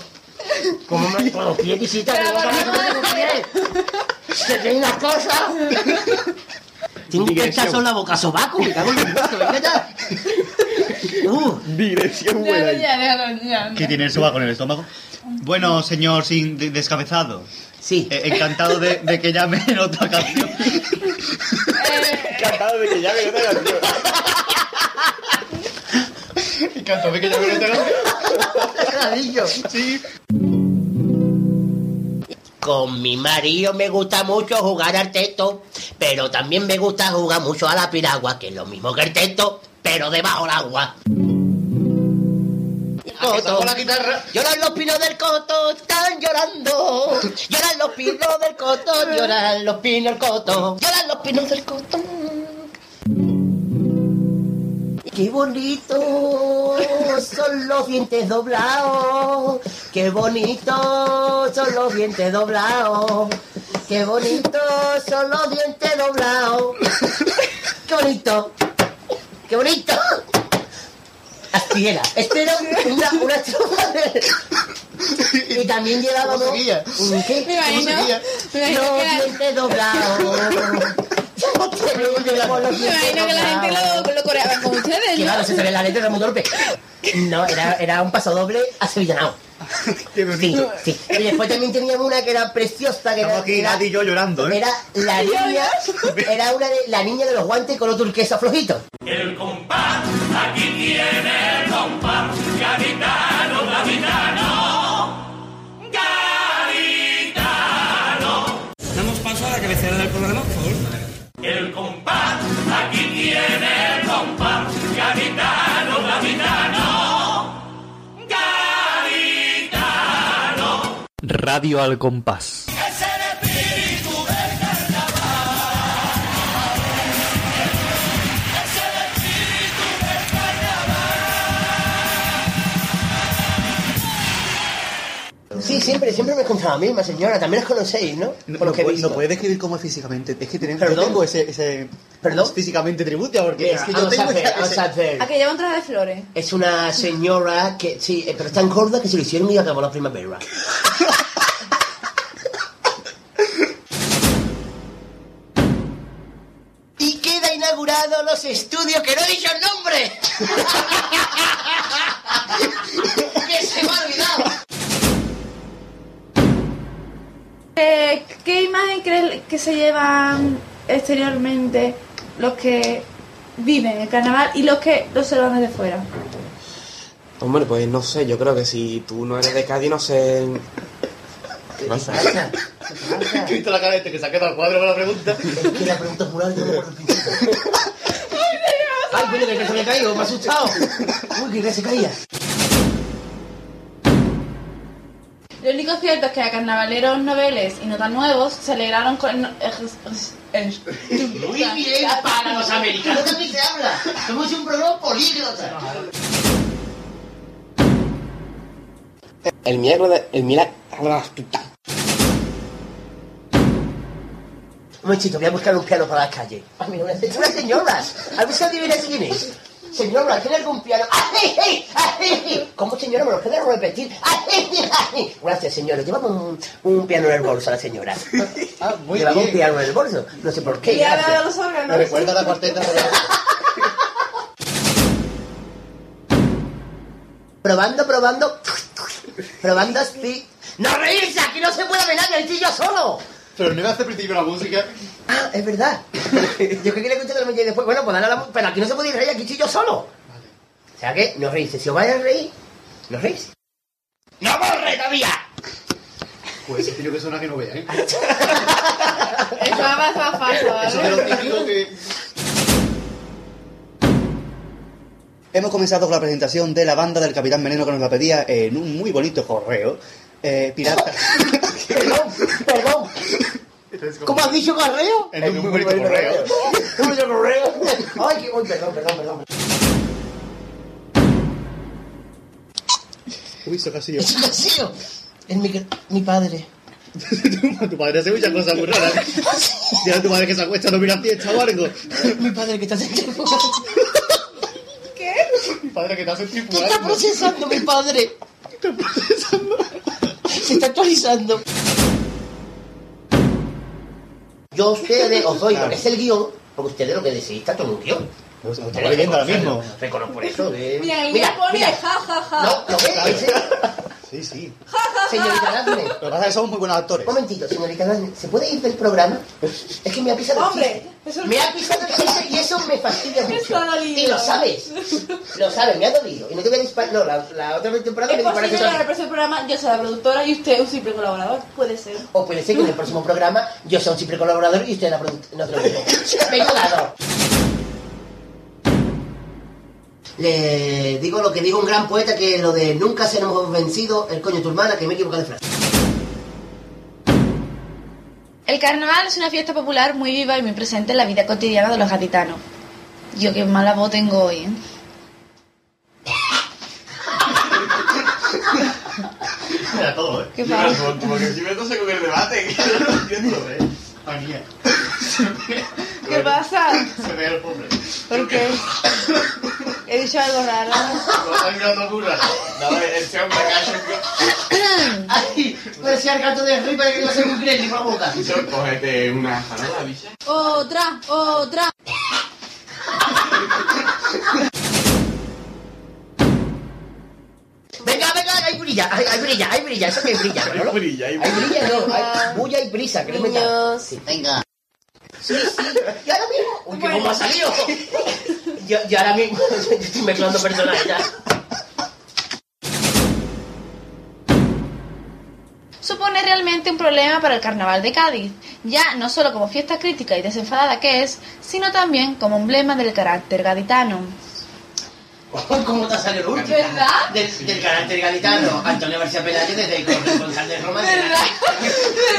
¿Cómo me con los pies visitas? Se tiene unas cosas. Tengo un pechazo en la boca, sobaco. Me cago en el muerto, venga ya. Uh, Dirección Déjalo buena. ya, déjalo ya. ¿Qué tiene el sobaco en el estómago? Bueno, señor sin de- descabezado. Sí. eh, encantado de, de que llame en otra canción. Encantado de que llame otra canción. Y canto que ya me lo Ladillo. Sí. Con mi marido me gusta mucho jugar al teto, pero también me gusta jugar mucho a la piragua, que es lo mismo que el teto, pero debajo del agua. Coto. Con la guitarra. Lloran los pinos del coto, están llorando. Lloran los pinos del coto, lloran los pinos del coto. Lloran los pinos del coto. Qué bonito son los dientes doblados. Qué bonito son los dientes doblados. Qué bonito son los dientes doblados. Qué bonito. Qué bonito. Así era. Este era una, una estrofa de... Y también llevábamos... ¿Cómo seguía? ¿Un ¿Qué? Me imagino, me imagino Los que la- dientes doblados. me imagino que la gente lo, lo coreaba con ustedes, Claro, ¿no? se ve la letra de Ramón Torpe. No, era, era un paso doble a Sevillanao. Qué bonito. Sí, sí. Y después también teníamos una que era preciosa, que era, Estamos aquí, era, Nati y yo llorando, ¿eh? era la niña, era una de la niña de los guantes con los turquesa flojitos. El compás, aquí tiene el compás, gaditano, gaditano, gaditano. Damos paso a la cabecera del programa, por favor. El compás, aquí tiene el compás, gaditano, Radio al compás. Es el espíritu del carnaval. Es el espíritu del carnaval. Sí, siempre, siempre me contaba la misma señora, también os conocéis, ¿no? No, Por lo no que he visto. no puedes describir cómo es físicamente. Es que tenemos, yo Perdón. tengo ese, ese ¿Perdón? físicamente tributo porque Mira, es que yo vamos a tengo hacer, ese- vamos a hacer. A que lleva un traje de flores. Es una señora que, sí, eh, pero es tan gorda que se lo hicieron y acabó la primavera. inaugurado los estudios que no he dicho el nombre. que se me ha olvidado. Eh, ¿Qué imagen crees que se llevan exteriormente los que viven el carnaval y los que los se van desde fuera? Hombre, pues no sé, yo creo que si tú no eres de Cádiz, no sé. No sé. ¿Qué visto la cara de este que se ha quedado al cuadro con la pregunta? Es que la pregunta es muy larga y no me acuerdo. Ay, coño, que se me ha caído, me ha asustado. Uy, que se caía. Lo único cierto es que a carnavaleros noveles y no tan nuevos se alegraron con... Muy bien, para los americanos también se habla. Somos un programa políglota. El milagro de. El milagro. Un momentito, voy a buscar un piano para la calle. Ah, mira, una, una señora. A ver si adivinas quién es. Señora, ¿tiene algún piano? ¡Ay, ay, ay! ¿Cómo, señora? Me lo puede repetir. ¡Ay, ay, ay! Gracias, señora. Llevamos un, un piano en el bolso a la señora. Ah, muy Llevamos un piano en el bolso. No sé por qué. Y ahora gracias. los Me órganos. recuerda a la cuarteta de la... Probando, probando. Probando así. ¡No reírse! ¡Aquí no se puede bailar el yo solo! Pero no iba a hacer principio la música. Ah, es verdad. Yo que quería escuchar el y después, bueno, pues dale a la mu- Pero aquí no se puede reír, aquí estoy yo solo. O sea que, no reírse. Si os vais a reír, no reís. ¡No borre todavía! Pues ese tío que suena que no vea, ¿eh? Eso va más fácil, Eso es ¿vale? lo típico que... Hemos comenzado con la presentación de la banda del Capitán Veneno que nos la pedía en un muy bonito correo. Eh, pirata. Perdón, perdón. ¿Cómo has dicho correo? En un muy bonito correo. Un bonito correo. Ay, que... Uy, perdón, perdón, perdón. Uy, eso casi yo. Es un vacío. Es mi, mi padre. tu padre hace muchas cosas muy raras. Dile a tu madre que se acuesta a dormir a fiesta o algo. Mi padre que está centrifugando. Mi padre que está ¿Qué está centrifugando. procesando mi padre? Se está actualizando. Yo a ustedes os doy lo que es el guion, porque ustedes lo que decís está todo un guion. Lo estamos leyendo ahora mismo. Reconozco por eso. Mira, y pone mira. ja, ja, ja. No, lo ves, Sí, sí. Señorita Daphne. Lo que pasa es que somos muy buenos actores. Un momentito, señorita Daphne. ¿Se puede ir del programa? Es que me ha pisado el Hombre, chiste. eso- Me ha pisado el chiste y eso me fastidia mucho. Y lo sabes. Lo sabes, me ha dolido. Y no te voy a disparar. No, la, la otra temporada Es me que en el próximo programa yo sea la productora y usted un simple colaborador. Puede ser. O puede ser que en el próximo programa yo sea un simple colaborador y usted la productora. No te lo digo. Venga, dado. Le digo lo que dijo un gran poeta que lo de nunca seremos vencidos, el coño tu hermana, que me he equivocado de frase. El carnaval es una fiesta popular muy viva y muy presente en la vida cotidiana de los gaditanos. Yo qué mala voz tengo hoy, ¿eh? Era todo, ¿eh? ¿Qué pasa? Como que siempre no sé con el debate, que no lo entiendo, ¿eh? ¿Qué pasa? Se ve el pobre. ¿Por qué? He dicho algo raro. No están mirando curas. No, este hombre que Ay, parecía el gato de arriba que iba a ser un gremlin por boca. cógete una janola, bicha. Otra, otra. Venga, venga, hay brilla, hay, hay brilla, hay brilla, eso que brilla, ¿no? Hay brilla, hay Hay brilla, no, hay bulla y brisa, que no. Niños. Sí, venga. Sí, sí, y ahora mismo. Uy, qué bomba ha salido. Yo, yo ahora mismo yo estoy mezclando personajes ya. supone realmente un problema para el carnaval de Cádiz, ya no solo como fiesta crítica y desenfadada que es, sino también como emblema del carácter gaditano. ¿Cómo te ha salido el último? ¿Verdad? Del, del carácter gaditano. Antonio García Pelayo desde el corresponsal de Roma. ¿Verdad?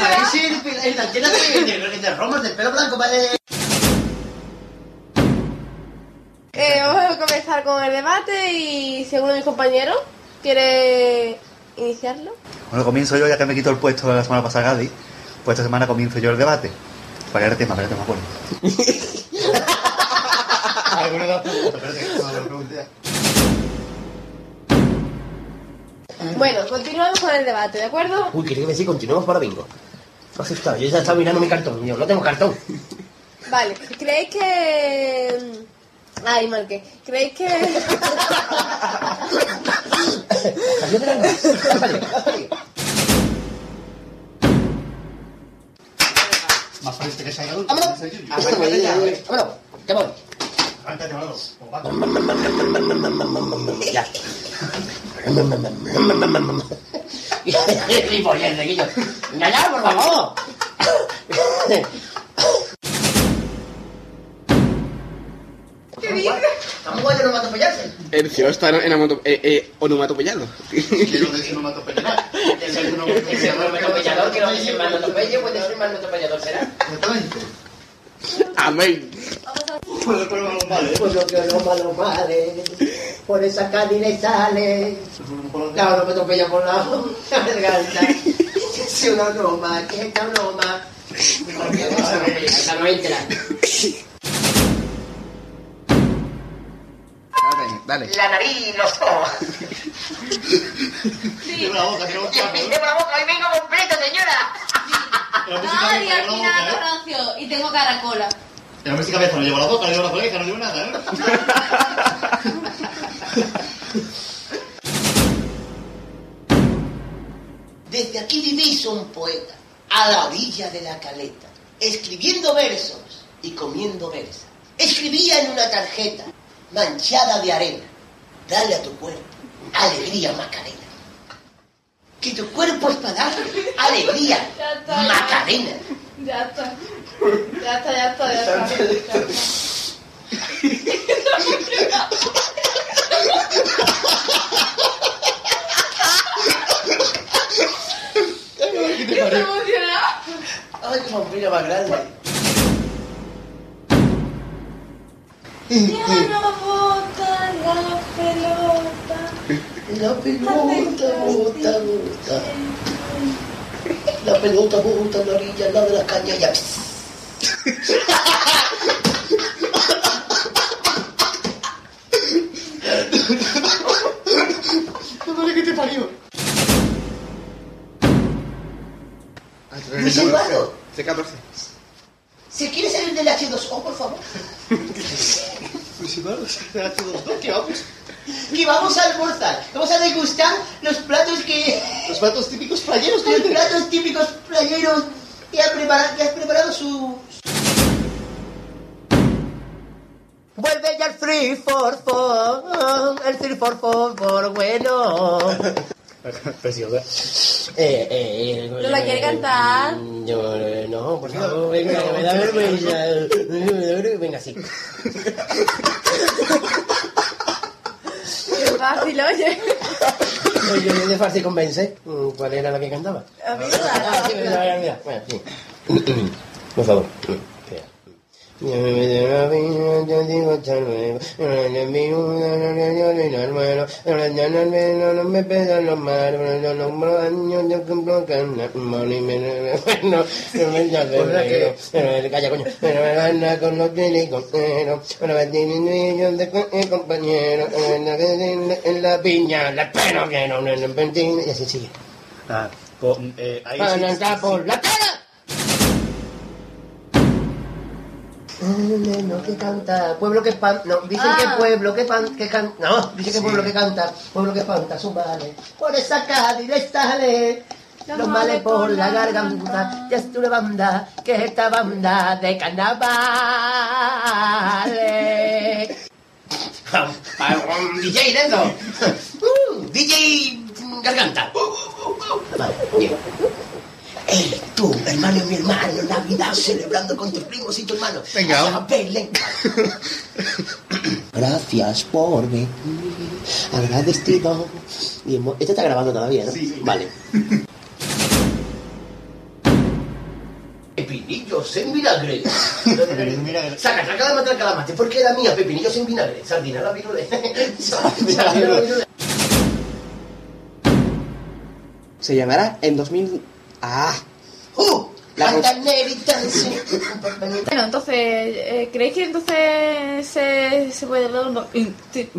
Parece el, el, de, de, de Roma, del pelo blanco. parece- Eh, vamos a comenzar con el debate y si alguno de mis compañeros quiere iniciarlo. Bueno, comienzo yo, ya que me quito el puesto de la semana pasada Gadi. Pues esta semana comienzo yo el debate. Para el tema, para el tema, bueno. Alguna de las preguntas, Bueno, continuamos con el debate, ¿de acuerdo? Uy, quería decir, continuamos para bingo. Me asustado, yo ya estaba mirando mi cartón. Yo no tengo cartón. Vale, ¿creéis que... Ay, marqué. ¿Creéis que... Más parece que se haya dado. Vámonos. Vámonos, voy. Arráncate, Manolo. Ya. Por favor. ¿Qué dices? Estamos bueno no matopellarse. El está en onomato- eh, eh. Quiero atropellará. Es que no es el matopello, puede ser el matopellador, será. Exactamente. Amén. Puede poner los males. Pues lo que los malos males, por esa calle le sale. La onomatopeya por la garganta. Es una broma, que es esta broma. Esa no entra. Dale. La nariz, los ojos. Cierra la boca, cierra la Y el boca. pinte por la boca, hoy vengo completo, señora. La música Ay, cierra al final boca, ¿eh? y tengo caracola. Y la música cabeza no llevo la boca, no llevo la colega, no llevo nada, ¿eh? Desde aquí vivís un poeta, a la orilla de la caleta, escribiendo versos y comiendo versa. Escribía en una tarjeta manchada de arena. Dale a tu cuerpo alegría, Macarena. Que tu cuerpo es para dar alegría, Ya está, ya. Macarena. Ya está. Ya está, ya está, ya está. Ya está. Estoy emocionada. Ay, qué sombrilla más grande. Ya no bota la pelota. La pelota bota, bota. La pelota bota en la orilla, lado de la caña, ya. Madre que te parió. Luis Eduardo, C14. ¿Se quiere salir del H2O, por favor? Pues si dos dos, ¿qué vamos? que vamos a almorzar. Vamos a degustar los platos que... Los platos típicos playeros, Los platos típicos playeros que ha preparado, que has preparado su... Vuelve ya el free for for, el free for for, for bueno. Preciosa. Eh, eh, ¿No la quiere cantar? Yo, eh, no, por favor, venga, me da vergüenza. Venga, sí. Qué fácil, oye. Oye, de fácil convence. Mm, ¿Cuál era la que cantaba? A mí Ah, sí, Bueno, sí. Por favor. En la piña, la pena que no, y así sigue. Ah, po- eh, ahí sí. por la cara. No, que canta, pueblo que espanta, no, dicen Ah. que pueblo que, pan, que canta, no, dicen que pueblo que canta, pueblo que espanta sus males, por esa Cádiz le sale, los males por la garganta, ya es tu banda, que es esta banda de carnavales. DJ Nendo, uh, DJ Garganta. Vale, bien. Ey, tú, hermano y mi hermano, Navidad celebrando con tus primos y tu hermano. Venga. Gracias por venir, agradecido. Y Esto está grabando todavía, ¿no? Sí. Vale. Pepinillos en vinagre. Saca, saca la mata calamate. ¿Por qué era mía? Pepinillos en vinagre. Sardina la virule. Sardina la virule. Se llamará en 2000... ¡Ah! ¡Uh! La dancing. Bueno, entonces, eh, ¿creéis que entonces se, se puede dar una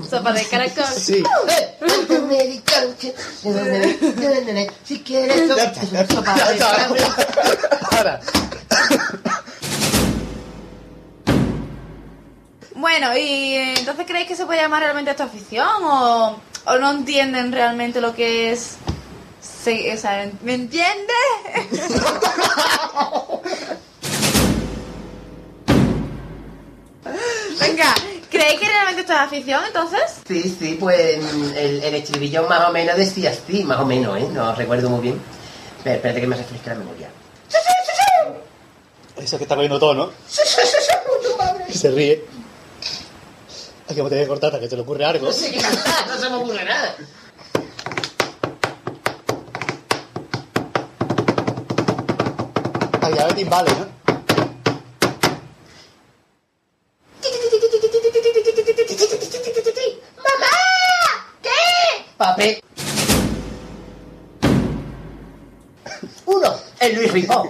sopa de caracol? Sí. Eh. Si quieres... Sopa de caracol. Ahora. Bueno, ¿y entonces creéis que se puede llamar realmente a esta afición o, o no entienden realmente lo que es... se- o sea, ¿me entiendes? Venga, ¿creéis que realmente esto es afición entonces? Sí, sí, pues el, el estribillo más o menos decía así, más o menos, ¿eh? No recuerdo muy bien. Espera, espérate que me refresque la memoria. Eso que está cogiendo todo, ¿no? Y se ríe. Hay que me tengo que cortar hasta que te le ocurre algo. No sé qué cantar, no se me ocurre nada. Ver, timbales, ¿no? ¡Mamá! ¿Qué? Papel. Uno, el Luis Ribó.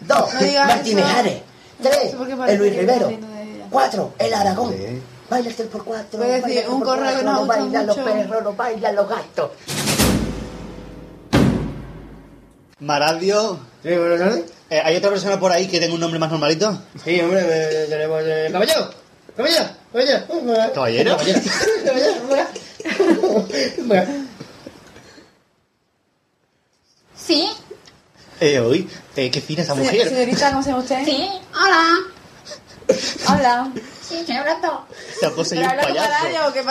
Dos, No Martínez. Ares. Tres, el Luis Rivero. de. Cuatro, el Aragón. Sí. Baila el por cuatro. Voy a decir, un correo cuatro, no bailan los perros, no bailan los gatos. Maradio. Sí, buenas tardes. Eh, ¿Hay otra persona por ahí que tenga un nombre más normalito? Sí, hombre, eh, tenemos... eh, caballero, caballero, caballero. ¿Caballero? Caballero, caballero. Bueno. Sí, Eh, hoy, eh, qué fina esa mujer. Señorita, ¿cómo se llama usted? sí. Hola. Hola. Sí, estoy hablando. Te ha poseído ¿Pero un payaso. qué.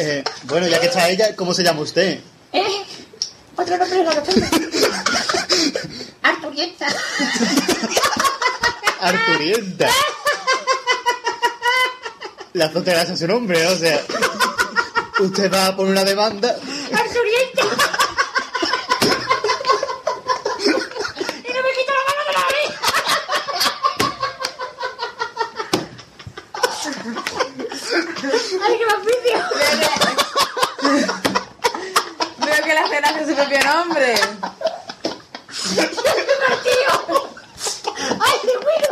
Eh, bueno, ya que está ella, ¿cómo se llama usted? ¿Eh? Otro nombre no lo tengo. Arturienta. Arturienta. La frontera es su nombre, o sea. Usted va a poner una demanda. Arturienta. y no me quito la mano de la oreja. Ay, qué más vicio. Es su propio nombre. Ay, qué bueno.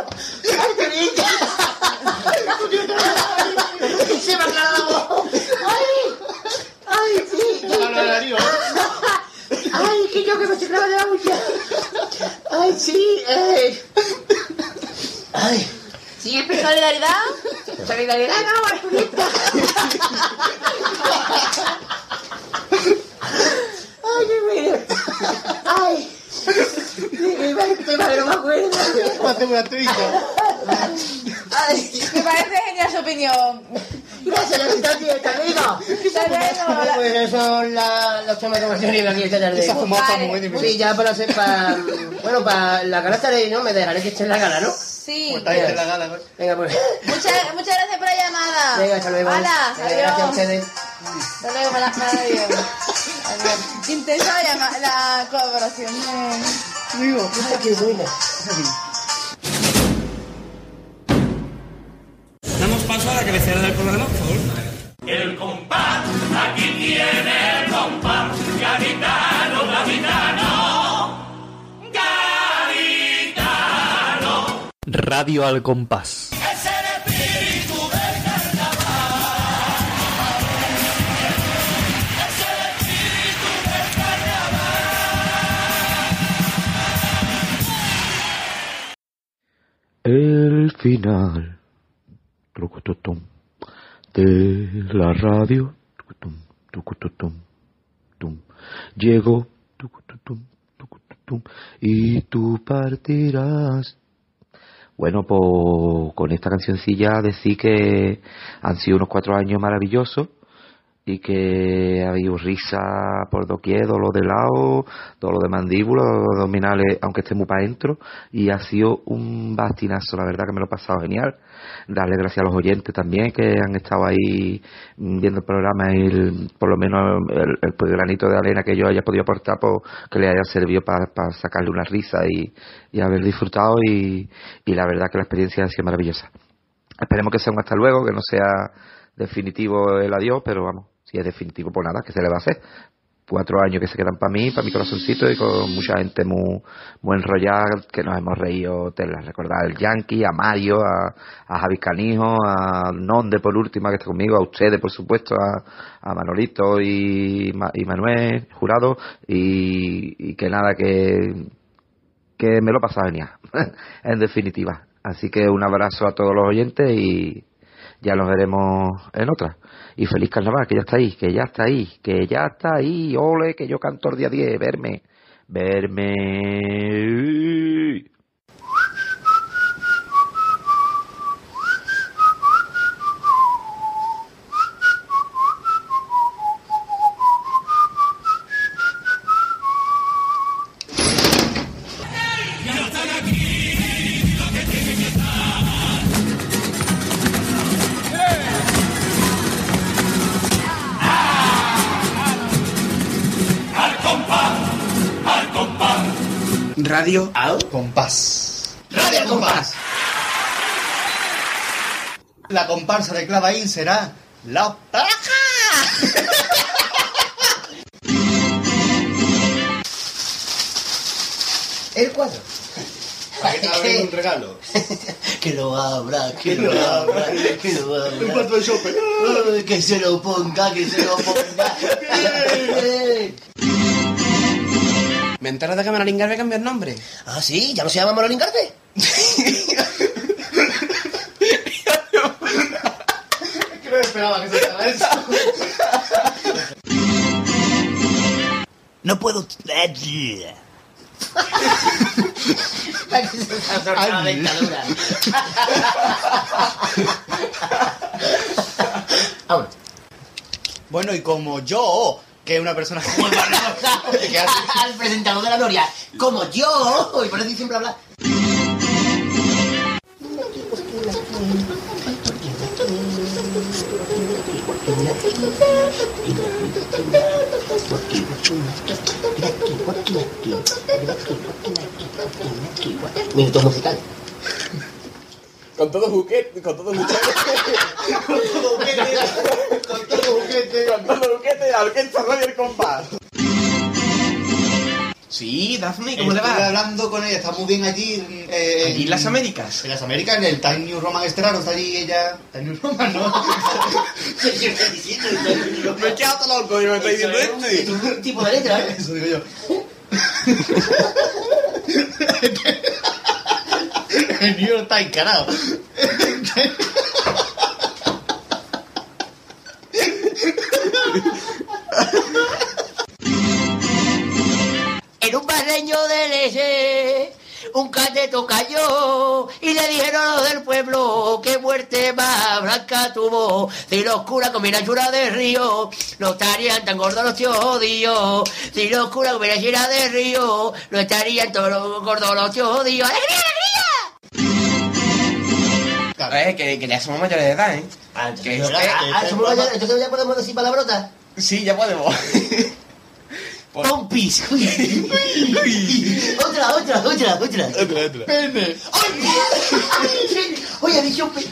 Arturita. Se me aclara la voz. Ay, ay, sí. Ay, que yo que me la uña. Ay, sí, eh. Ay. ¿Solidaridad? soy italiano, Arturito. Ay, qué miedo. Ay. Mi madre, mi madre no me acuerdo. Hace una trilla. Ay. Me parece genial su opinión. Gracias, Lolita, tío, hasta luego. Hasta luego. la- Pues esos son la- los temas que hemos tenido aquí esta tarde. Esa Vale. muy difícil. Sí, ya para hacer, para... Bueno, para la gala estaré, ¿no? Me dejaré que esté en la gala, ¿no? Sí. Está en la gala, güey. Venga, pues. Muchas, muchas gracias por la llamada. Venga, hasta luego. Hala, Venga, Gracias a adiós. ustedes. Hasta luego, para adiós. Adiós. Intensa la, la colaboración. de- Digo, qué buena. El final. Trucututum, de la radio. Tucutum, tucututum, tum. llegó. Tucututum, tucututum, y tú partirás. Bueno, pues con esta cancioncilla decir que han sido unos cuatro años maravillosos y que ha habido risa por doquier, dolor de lado, dolor de mandíbula, dolor de abdominales, aunque esté muy para adentro, y ha sido un bastinazo, la verdad que me lo he pasado genial. Darle gracias a los oyentes también que han estado ahí mm, viendo el programa y por lo menos el, el granito de arena que yo haya podido aportar, pues, que le haya servido para, sacarle una risa y, y haber disfrutado y, y la verdad que la experiencia ha sido maravillosa. Esperemos que sea un hasta luego, que no sea definitivo el adiós, pero vamos, si es definitivo, pues nada, que se le va a hacer. Cuatro años que se quedan para mí, para mi corazoncito y con mucha gente muy, muy enrollada, que nos hemos reído, te la recordar al Yankee, a Mario, a, a Javi Canijo, a Nonde por última que está conmigo, a ustedes por supuesto, a, Manolito y, Ma- y Manuel Jurado y, y que nada, que, que me lo he pasado genial, en definitiva. Así que un abrazo a todos los oyentes y ya nos veremos en otra. Y feliz carnaval, que ya está ahí, que ya está ahí, que ya está ahí. Ole, que yo canto el día 10, verme, verme. Radio Au. compás. Radio al compás. La comparsa de Clavaín será la paja. El cuadro. Hay un regalo. que lo abra, que lo abra, que lo abra. Un plato de Que se lo ponga, que se lo ponga. ¿Me enteras de que Manolín Garbe cambió el nombre? ah, sí, ya no se llama Manolín García. Que no esperaba que se hiciera eso. No puedo. Se está la. Vámonos. Bueno, y como yo, que una persona que hace Al presentador de la Noria, como yo, y por eso siempre habla. Minuto musical. Con todo buquete, con todo buquete. con todo buquete, con todo buquete. con todo buquete, al que está Radio el compás. Sí, Daphne, ¿cómo le va? hablando con ella, está muy bien allí. Eh, Allí en las Américas. En las Américas, en el Time New Roman Estrano, está allí ella. Time New Roman, ¿no? Me he quedado loco y me estoy diciendo esto. Un tipo de letra, ¿eh? Eso digo yo. el New York Times, en un barreño de leche, un cateto cayó y le dijeron a los del pueblo qué muerte más blanca tuvo. Si los curas con mirachura de río no estarían tan gordos los tíos jodidos. Si los curas con mirachura de río no estarían todos los gordos los tíos jodidos. ¡Alegría, alegría! Eh, que, que ya somos mayores de edad, ¿eh? Ah, entonces, ah, ah, somos mayores, entonces ya podemos decir palabrotas. Sí, ya podemos. Pompis. otra, otra, otra, otra. Pene. Oye, ha dicho pe-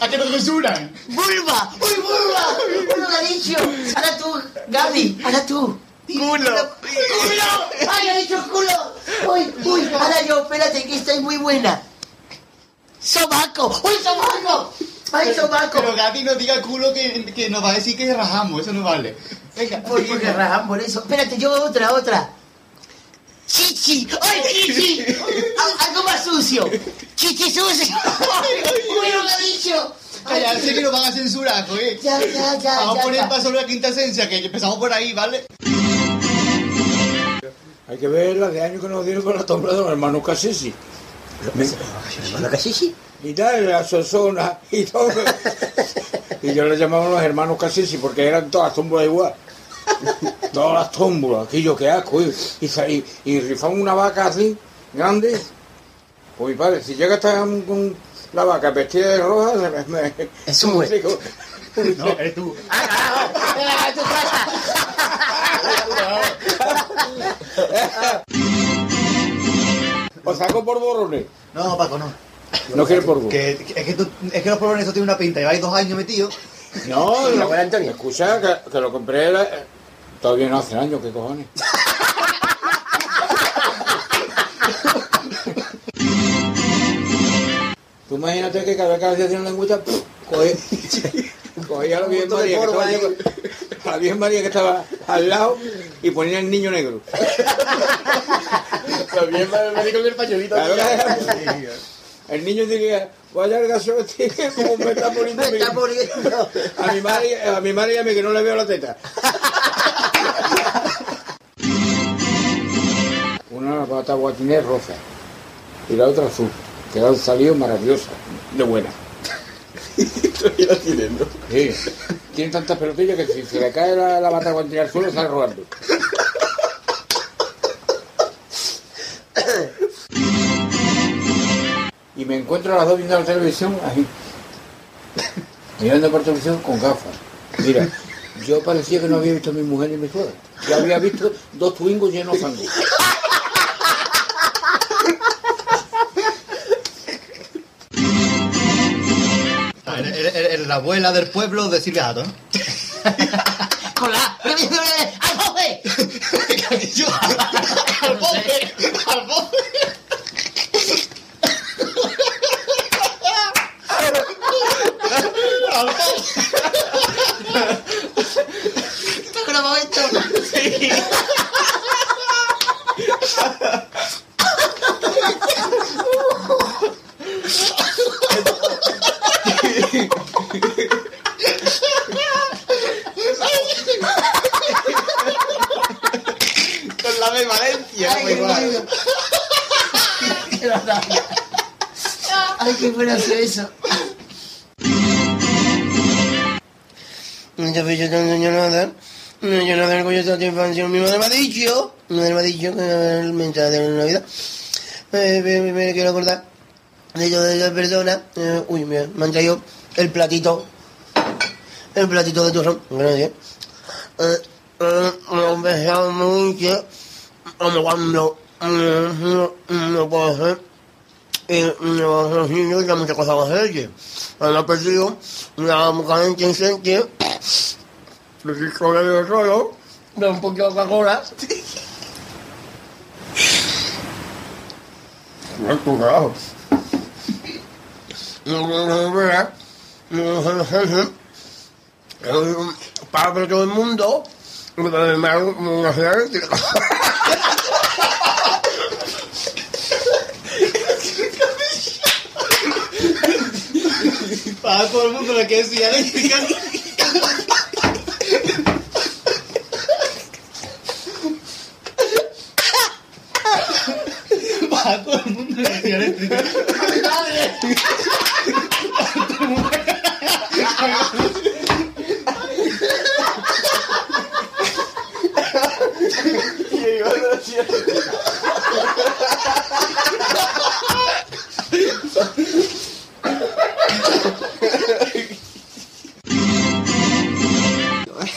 ¿A qué nos censuran? vulva. ¡Uy, vulva! Uno lo ha dicho. Ahora tú, Gaby, ahora tú. Culo. ¡Culo! ¡Ay, ha dicho culo! ¡Uy, uy! Ahora yo, espérate, que esta es muy buena. ¡Sobaco! ¡Uy, sobaco! ¡Ay, sobaco! Pero Gaby no diga culo que, que nos va a decir que rajamos, eso no vale. Venga. Uy, porque rajan por eso. Espérate, yo otra, otra. Chichi. ¡Ay, chichi! Al- Algo más sucio. Chichi sucio. Uy, no lo ha dicho. Callarse que nos van a censurar, pues. Ya, ya, ya. Vamos ya, a poner paso a la quinta esencia, que empezamos por ahí, ¿vale? Hay que ver la de años que nos dieron con la sombra de los hermanos Cassisi. Y tal, la Sosona y todo. y yo le llamaba los hermanos Cassisi porque eran todas tómbolas igual. Todas las tómbolas, aquello que asco. Y, y, sa- y, y rifaban una vaca así, grande. Pues mi padre, si llega hasta con- con la vaca vestida de roja, se me- me- Es un digo, No, eres tú. ¡Ah. Os saco por borrones. No, Paco, no. No quiero por borrones. Que, que- es, que tú- es que los pobres eso tienen una pinta. Lleváis dos años metidos. No, no, abuela Antonio. Escucha, que, que lo compré la- todavía no hace años, ¿qué cojones? Tú imagínate que cada vez que hacía una lengüita, ¡puf! Cogía, a la Virgen María, que estaba, ahí. a la Virgen María que estaba al lado y ponía el niño negro. También me médico con el pañuelito. Claro que- El niño diría, vaya el gaso este, como me está poniendo Me a mí". está muriendo. A mi madre, a mi madre y a mí que no le veo la teta. Una pata guatinés rosa y la otra azul, que han salido maravillosas, de buena. Todavía la tienen. Sí. Tiene tantas pelotillas que si se le cae la, la bata guatinés al suelo sale rodando. Y me encuentro a las dos viendo la televisión ahí. Mirando por televisión con gafas. Mira, yo parecía que no había visto a mi mujer ni mi suegra. Yo había visto dos twingos llenos de fango. La abuela del pueblo de Silvia Hato, ¿no? Con la... ¡Al bofe! Al bofe, al bofe. Al bofe. ¿Está grabado esto? Sí. Con la de Valencia. Ay, qué bueno. Ay, qué bueno hacer eso. No enseño nada. No yo nada con esta infancia. Mi madre me ha dicho. Mi madre me ha dicho que el mensaje de la Navidad. Me, me- me quiero acordar de yo de esa persona. Eh, uy, mira, me han traído el platito. El platito de turrón. Gracias. Eh, eh, me besaba mucho. Cuando eh, no puedo hacer. Y los niños ya muchas cosas más hacer. Han perdido una mujer en sentido. Lo que solo yo solo. Da un poquito de Coca-Cola. No, carajo. No, no, no. No, no, no, no. Eh, Para todo el mundo. Me me hago una ciudad Para todo el mundo lo que decía eléctrica. A todo el mundo. ¡A mi madre!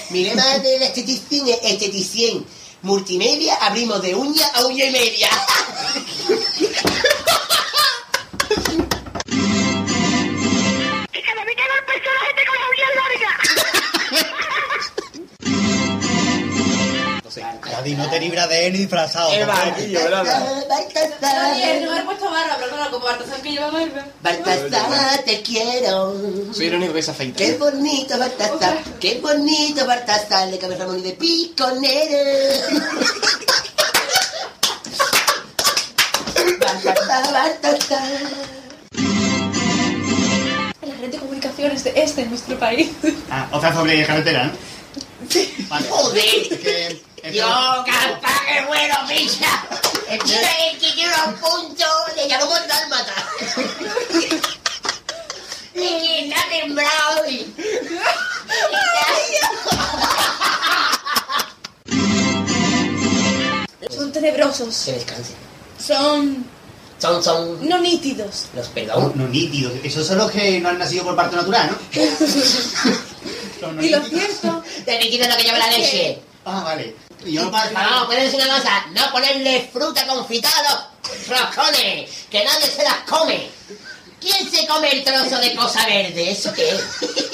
Mi lema de la esteticien es esteticien. Multimedia, abrimos de uña a uña y media. Daddy, no te libras de él ni disfrazado. El banquillo, ¿verdad? Oye, no me he puesto barba, pero claro, como que lleva barba. Baltasar, te quiero. Soy el único que se afeita. Qué bonito Baltasar, qué bonito Baltasar, de cabeza Ramón y de piconero. Baltasar, Baltasar. La red de comunicaciones de este es nuestro país. Ah, otra sobre carretera, ¿no? Vale. Joder. Es que... Yo, capaz que bueno, picha. Es que el que quiero un punto, le llamo con dálmata. Y que está temblado y... Son tenebrosos. Que descanse. Son Son, son no nítidos. los perdón. no nítidos. Esos son los que no han nacido por parto natural, ¿no? Y lo cierto Te me quitas lo que lleva la leche. Ah, vale. Yo para... puedes decir una cosa, no ponerle fruta confitada a los roscones, que nadie se las come. ¿Quién se come el trozo de cosa verde? ¿Eso qué es?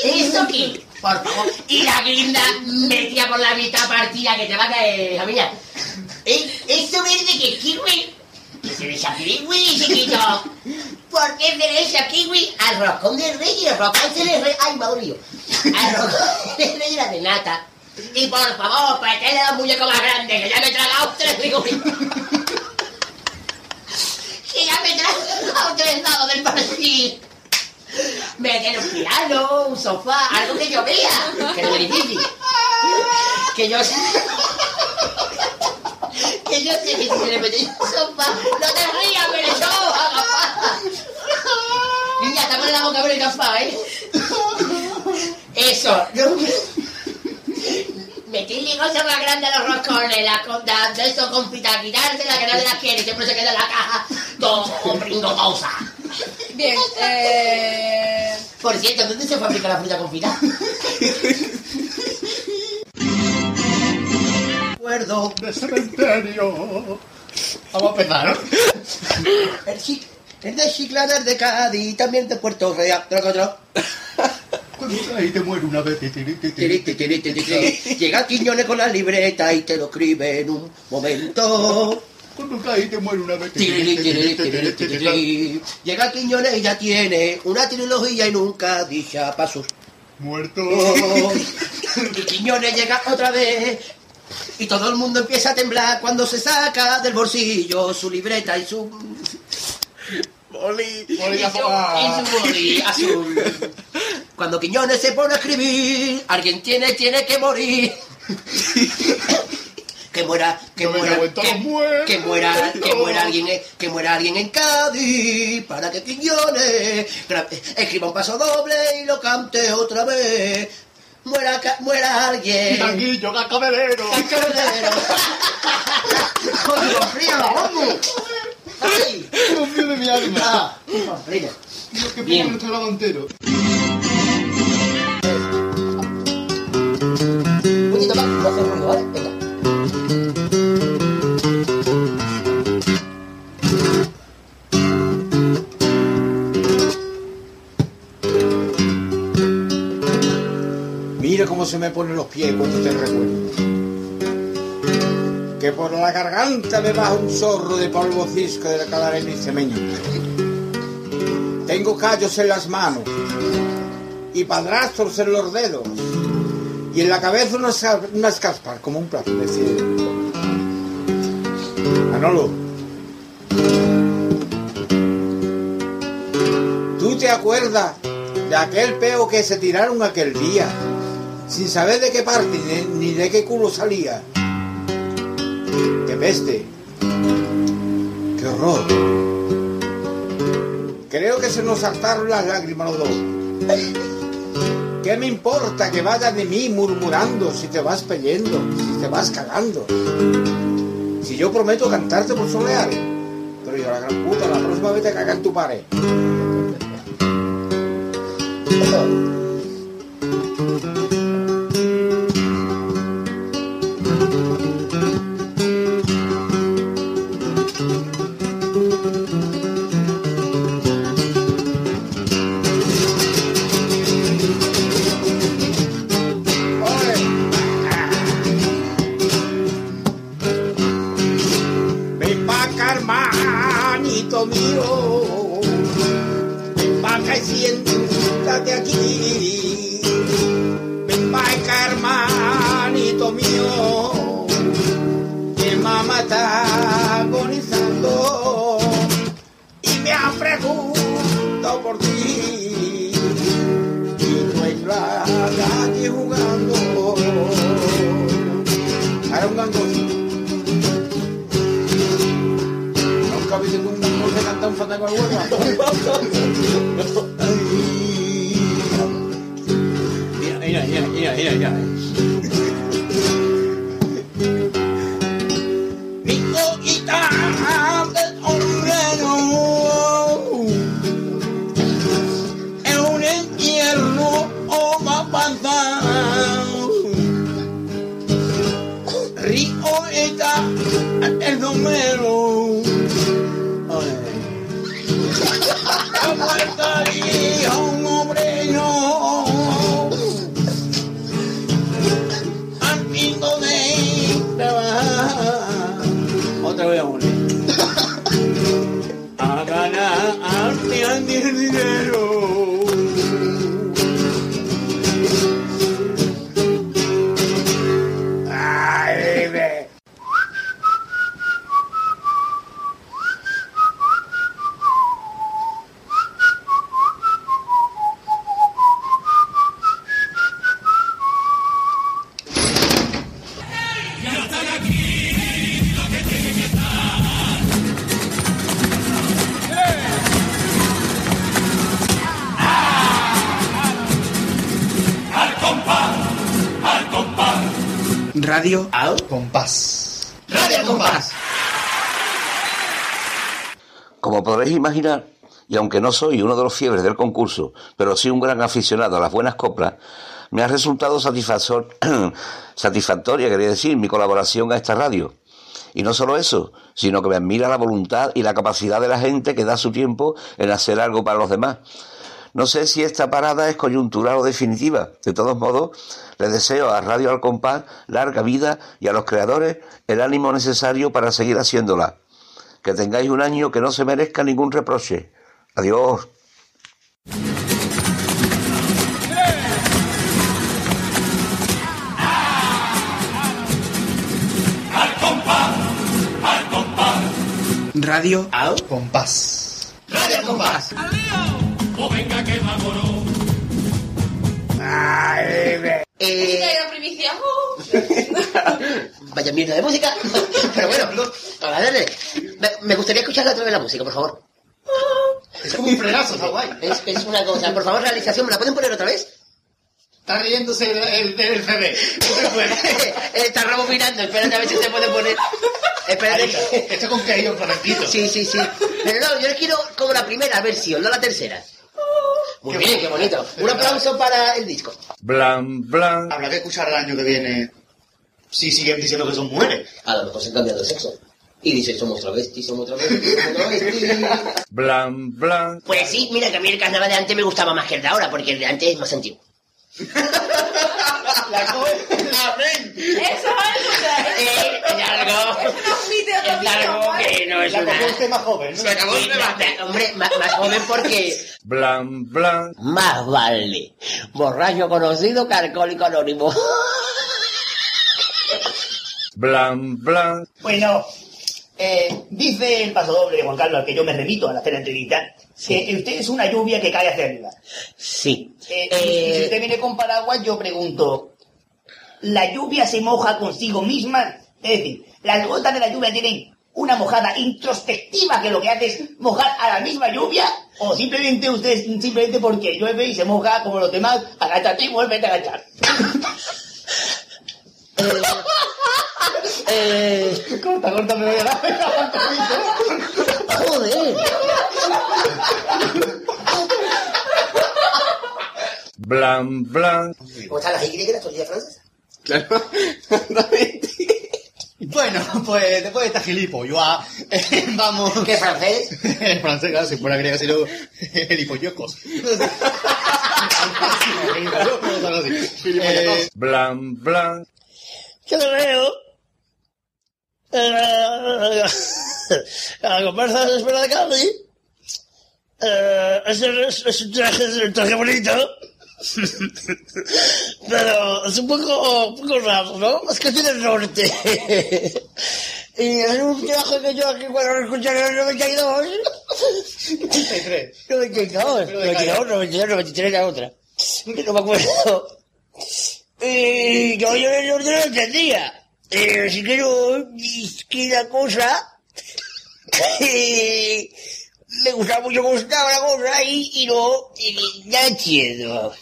¿Eso qué? Por favor. Y la guinda metida por la mitad partida que te va a caer, mía. ¿Eh? ¿Eso verde que es kiwi? ¿Que se le echa kiwi, chiquito? ¿Por qué se le echa kiwi al roscón de rey y el roscón se le re... ¡Ay, dolido! Al roscón de rey y la de nata. Y por favor, meterle un muñeco más grande, que ya me he tragado tres figuritas. que ya me he tragado tres dados del Brasil. Meter un piano, un sofá, algo que yo vea, que es difícil. Que yo. Que yo sé que si le mete un sofá, no te rías, pero yo, agafá. Niña, te la boca por el cafá, ¿eh? Eso. Metirle cosas más grandes a los roscones, la conda de eso confita, quitársela que nadie la quiere, siempre se queda en la caja, todo brindotosa. Bien, eh... Por cierto, ¿dónde se fabrica la fruta confita? Recuerdo De cementerio. Vamos a empezar, ¿no? el, chic, el de Chiclana, el de Cádiz, también de Puerto Real, troco, troco. Cuando ahí te muere una vez. Llega Quiñones con la libreta y te lo escribe en un momento. Cuando caí te muere una vez. Llega Quiñones y ya tiene una trilogía y nunca dicha para sus Muerto. Y Quiñones llega otra vez y todo el mundo empieza a temblar cuando se saca del bolsillo su libreta y su... Boli. Boli su, azul. boli. Cuando Quiñones se pone a escribir, alguien tiene, tiene que morir. Que muera, que No muera, que, muera, que muera alguien, en- que muera alguien en Cádiz para que Quiñones escriba un paso doble y lo cante otra vez. Muera, muera alguien. Tanguillo, cascabelero. Cascabelero. Coño, frío, vamos. Ay, de mi alma. Dios, qué Bien. pena nuestro grado entero. Más, no hace ruido, ¿vale? Venga. Mira cómo se me ponen los pies cuando te recuerdo. Que por la garganta me baja un zorro de polvo cisco de la calarena y cemeño. Tengo callos en las manos y padrastros en los dedos. Y en la cabeza unas, unas caspas como un plato de cielo. Manolo. ¿Tú te acuerdas de aquel peo que se tiraron aquel día? Sin saber de qué parte ni, de qué culo salía. ¡Qué peste! ¡Qué horror! Creo que se nos saltaron las lágrimas los dos. ¿Qué me importa que vayas de mí murmurando si te vas peyendo, si te vas cagando? Si yo prometo cantarte por soleares. Pero yo la gran puta, la próxima vez te caga en tu pared. No soy uno de los fiebres del concurso, pero sí un gran aficionado a las buenas coplas, me ha resultado satisfactor- satisfactoria, quería decir, mi colaboración a esta radio. Y no solo eso, sino que me admira la voluntad y la capacidad de la gente que da su tiempo en hacer algo para los demás. No sé si esta parada es coyuntural o definitiva. De todos modos, les deseo a Radio Al Compás larga vida y a los creadores el ánimo necesario para seguir haciéndola. Que tengáis un año que no se merezca ningún reproche. Adiós. Al compás, al compás. Radio al compás. Radio al compás. O venga que vámonos. Eh, primicia. vaya mierda de música. Pero bueno, a darle. Me, me gustaría escuchar otra vez la música, por favor. Es como un frenazo, está guay. Es, es una cosa. Por favor, realización, ¿me la pueden poner otra vez? Está riéndose el, el, el CD. Está rebobinando, espérate a ver si se puede poner. Espérate. que- Esto con que un. Sí, sí, sí. Pero no, yo les quiero como la primera versión, no la tercera. Muy bien, qué bonito. Un aplauso para el disco. Blan, blan. Habrá que escuchar el año que viene si siguen diciendo que son mujeres. A lo mejor se han cambiado de sexo. Y dice, somos travestis, somos travestis, somos travestis. Blan, blan. Pues sí, mira que a mí el carnaval de antes me gustaba más que el de ahora, porque el de antes es más antiguo. La Amén. Eso es Eh, es algo. Es algo que no es La una... usted más joven, ¿no? Se acabó el debate. Hombre, más, más joven porque... Blan, blan. Más vale. Borracho conocido que alcohólico anónimo. Blan, blan. Bueno, eh, dice el paso doble de Juan Carlos, al que yo me remito al hacer la entrevista, que usted es una lluvia que cae hacia arriba. Sí. Eh, si usted viene con paraguas, yo pregunto, ¿la lluvia se moja consigo misma? Es decir, ¿las gotas de la lluvia tienen una mojada introspectiva que lo que hace es mojar a la misma lluvia? ¿O simplemente ustedes, simplemente porque llueve y se moja como los demás, agáchate y vuelve a agachar? Eh, corta, corta, me voy a dar. Joder. Blan, blan. ¿Cómo están las Y, las tortillas francesas? Claro. Bueno, pues después de esta gilipollas, eh, vamos. ¿Qué francés? En francés, claro, si fuera griega, sino gilipollocos. Eh, Blan, blan. Yo creo. Eh, La comparsa de Espera de Cali. eh, Es es- es un traje, es un traje bonito. Pero es un poco, un poco raro, ¿no? Es que es del norte. Y es un traje que yo aquí cuando lo escuché en el 92. 83. 92, 92, 92, 93 la otra. No me acuerdo. Y yo, yo el norte no lo entendía. Así que no, es que la cosa, eh, me gustaba mucho cómo estaba la cosa y, y no, y ya entiendo.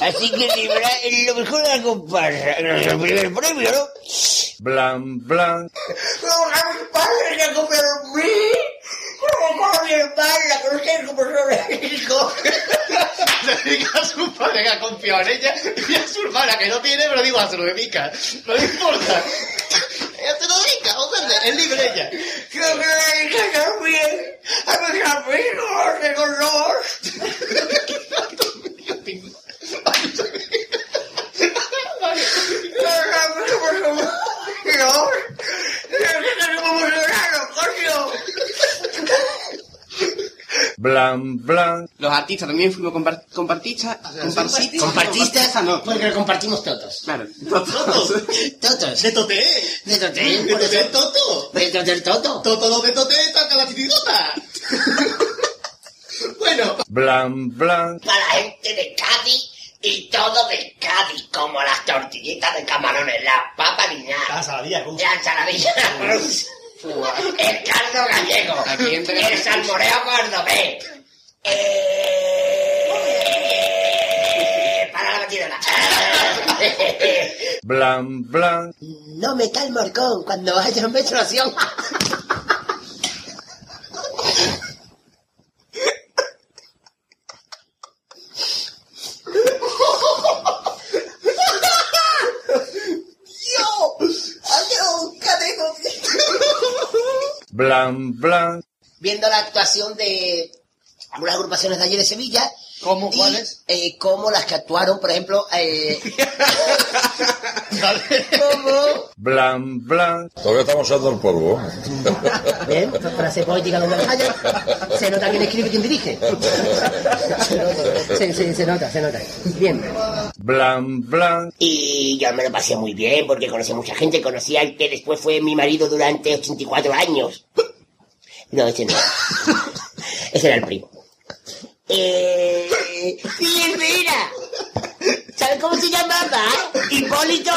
Así que libra lo mejor de la comparsa. Es el primer premio, ¿no? Blan, blan. ¡No, a mi padre que comieron mí! ¡No, con mi que no sé cómo! Se dedica a su padre que ha confiado en ella y a su hermana que no tiene, pero digo, se lo dedica. No le importa. Ella se lo dedica, sea, es libre ella. Le de color. Blan, blan. Los artistas también fuimos compar- compartistas. Compartistas. Compartistas, porque lo compartimos todos. Claro. Todos. Todos. De Toté. De Toté. De Toté eso. Toto. De Toté el Toto. Toto lo de Toté, toca la chitigota. Bueno. Blan, blan. Para la gente de Cádiz y todo de Cádiz, como las tortillitas de camarones, las papas lineadas. La saladilla rusa. La ensaladilla rusa. El caldo gallego. Aquí entre- El salmoreo cordobés. Eh, Para la batidora. Blan, blan. No me cae el morcón cuando haya menstruación. Blan, blan. Viendo la actuación de algunas agrupaciones de allí de Sevilla. ¿Cómo? ¿Cuáles? eh, como las que actuaron, por ejemplo, eh, como Blan, blan. Todavía estamos usando el polvo. Bien, frase poética donde la haya. Se nota quién escribe y quién dirige. Se nota, se, se- se nota, se nota. Bien. Blan, blan. Y yo me lo pasé muy bien porque conocí a mucha gente. Conocí al que después fue mi marido durante 84 años. No, ese no. Ese era el primo. Eh... ¡Sí, mira! ¿Sabes cómo se llamaba? Hipólito.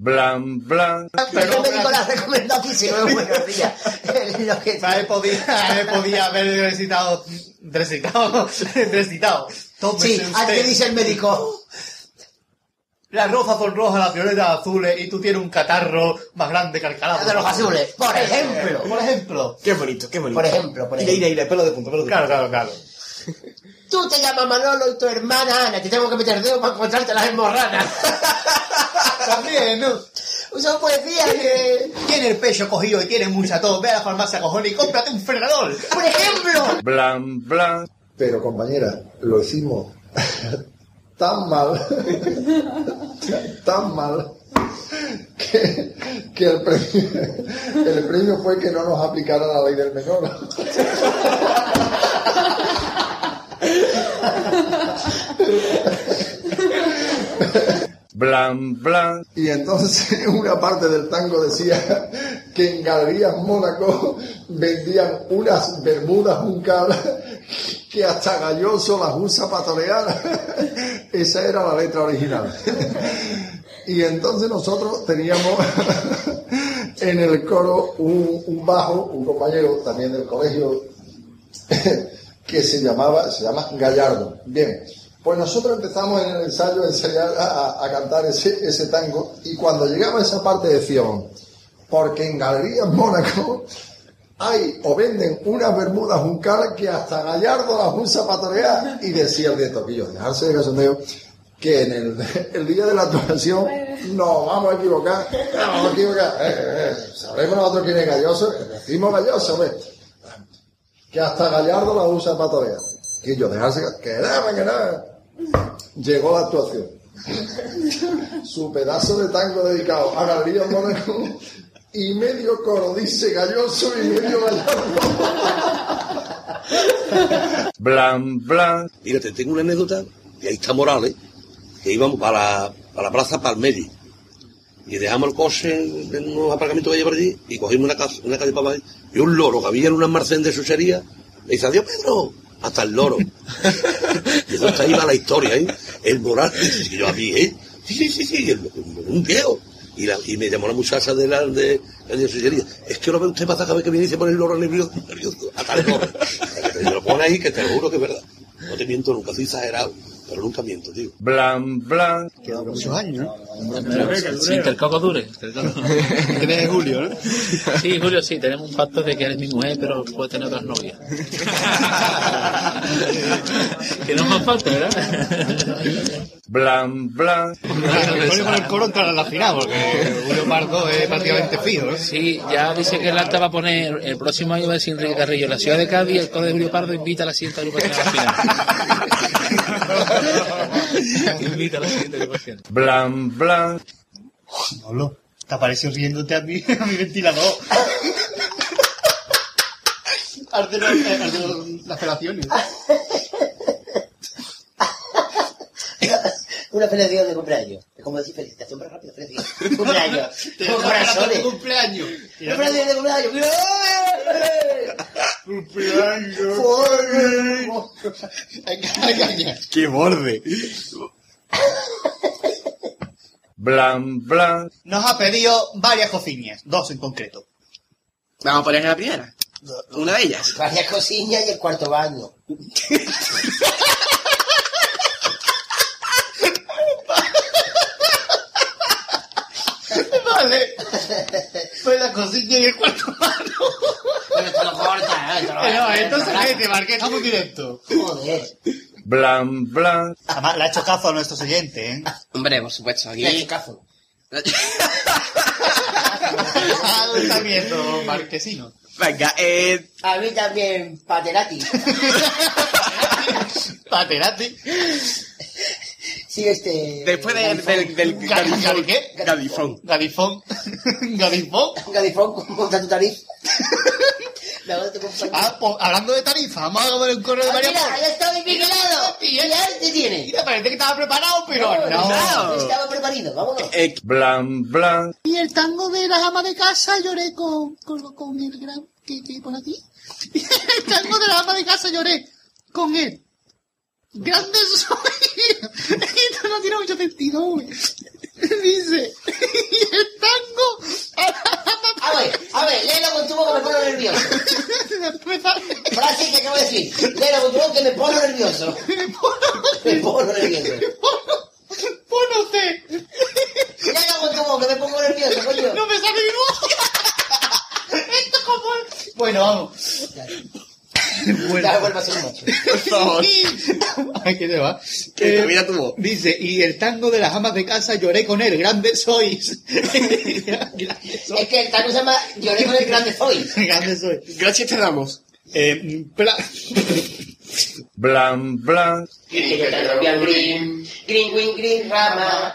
Blan, blan. Pero me dijo la recomendación. Buenos días. Lo que- ¿Sabes? Podía, podía haber recitado. Recitado. Recitado. Tómese Sí, usted. dice el médico. Las rosas son rojas, las violetas azules y tú tienes un catarro más grande que el calabozo. De los azules, por ejemplo. Por ejemplo. Qué bonito, qué bonito. Por ejemplo, por Ira, ejemplo. ira, ira, pelo de punta, pelo de punta. Claro, claro, claro. Tú te llamas Manolo y tu hermana Ana. Te tengo que meter dedo para encontrarte las hemorranas. También, ¿no? Usa poesía que... Tiene el pecho cogido y tiene mucha tos. Ve a la farmacia, cojones, y cómprate un frenador. Por ejemplo. Blan, blan. Pero compañera, lo hicimos tan mal, tan mal, que, que el, premio, el premio fue que no nos aplicara la ley del menor. Blan, blan. Y entonces una parte del tango decía que en Galerías Mónaco vendían unas bermudas juncal que hasta Galloso las usa para torear. Esa era la letra original. Y entonces nosotros teníamos en el coro un, un bajo, un compañero también del colegio, que se llamaba, se llama Gallardo. Bien, pues nosotros empezamos en el ensayo a a, cantar ese, tango y cuando llegaba a esa parte decíamos, porque en Galerías Mónaco hay o venden unas bermudas juncal que hasta Gallardo las usa para torear y decía el que yo, dejarse de cachondeo, que en el, día de la actuación nos vamos a equivocar, nos vamos a equivocar, eh, eh, sabremos nosotros quién es Galloso, decimos Galloso, que hasta Gallardo la usa para torear. Que yo, dejarse, que nada, que nada. Llegó la actuación. Su pedazo de tango dedicado a Galerías Mónaco y medio coro dice Galloso y medio Gallardo. Blan, blan. Mira, te tengo una anécdota, y ahí está Morales, que íbamos para para la plaza Palmeri. Y dejamos el coche en unos aparcamientos que hay por allí, y cogimos una, casa, una calle para allí, y un loro que había en un almacén de chuchería, le dice, adiós Pedro, hasta el loro. y entonces ahí va la historia, ¿eh? El Morales, y yo a mí, ¿eh? Sí, sí, sí, sí, el- un viejo. Y, la- y me llamó la muchacha de la de, de chuchería. Es que lo ve usted pasa cada vez que viene y se pone el loro nervioso, nervioso, hasta el loro. Lo pone ahí que te lo juro que es verdad. No te miento nunca, soy exagerado, pero nunca miento, tío. Blan, blan. Quedan muchos años, ¿no? Sí, que el coco dure. Que el coco... Tienes Julio, ¿no? Sí, Julio, sí, tenemos un pacto de que eres mi mujer, pero puede tener otras novias. que no más falta, ¿verdad? Blan, blan. Pone con el coro entrar a la final, porque Julio Pardo es prácticamente fijo, ¿no? Sí, ya dice que el alta va a poner el próximo año va a decir Enrique Carrillo, la ciudad de Cádiz, el coro de Julio Pardo invita a la siguiente agrupación a la final. invita a la siguiente agrupación. Blan, blan. Manolo, te apareció riéndote a mí, a mi ventilador. Arte no- eh, no- las felaciones. Una felicitación de cumpleaños. Es como decir felicitación, pero rápido, felicitación. Cumpleaños. Con corazones. cumpleaños. Una felicitación de cumpleaños. Cumpleaños. ¡Qué borde! Blan, blan. Nos ha pedido varias cocinas, dos en concreto. Vamos a poner la primera. Una de ellas. Varias cosillas y el cuarto baño. Vale. Pues la cocina y el cuarto mano. Pero te lo corta, ¿eh? Te lo No, esto se corta. mete, Marqués, estamos directo. Joder. Blan, blan. Además, le ha hecho caso a nuestros oyentes, ¿eh? Hombre, por supuesto, aquí. Le ha hecho caso. Ah, está viendo, Marquesino. Venga, eh. A mí también, Paterati. Paterati. Sí, este... Después de- del, del Gadi- Gadi- ¿qué? Gadifón. Gadifón. Gadifón. Gadifón, monta tu tarifa. Ah, pues, hablando de tarifa, vamos a ver un correo de Ah, María mira, ya está vigilado. Y te tiene. Mira, parece que estaba preparado, pero no. no. Estaba preparado, vámonos. Eh, Blan, blan. Y el tango de las amas de casa lloré con, con, con el gran... ¿Qué, qué por aquí? Y el tango de las amas de casa lloré con él. Grande soy. Esto no tiene mucho sentido, güey. Dice, y el tango... A ver, a ver, léelo con tu boca que me pone nervioso. Frase que acabo de decir. Léelo con tu boca que me pone nervioso. Me pone nervioso. Pónote. Léelo con tu boca que me pongo nervioso, coño. No me sale mi voz. Esto es como... Bueno, vamos. Ya vuelve a ser un macho. Por favor. Ay, ¿qué te va? Que Eh, mira tu voz. Dice, y el tango de las amas de casa lloré con él, grandes sois. Sois. Es que el tango se llama Lloré con el grande soy. Grandes sois. Gracias te damos. Eh, Blan, blan. Al green, green, green, green, rama.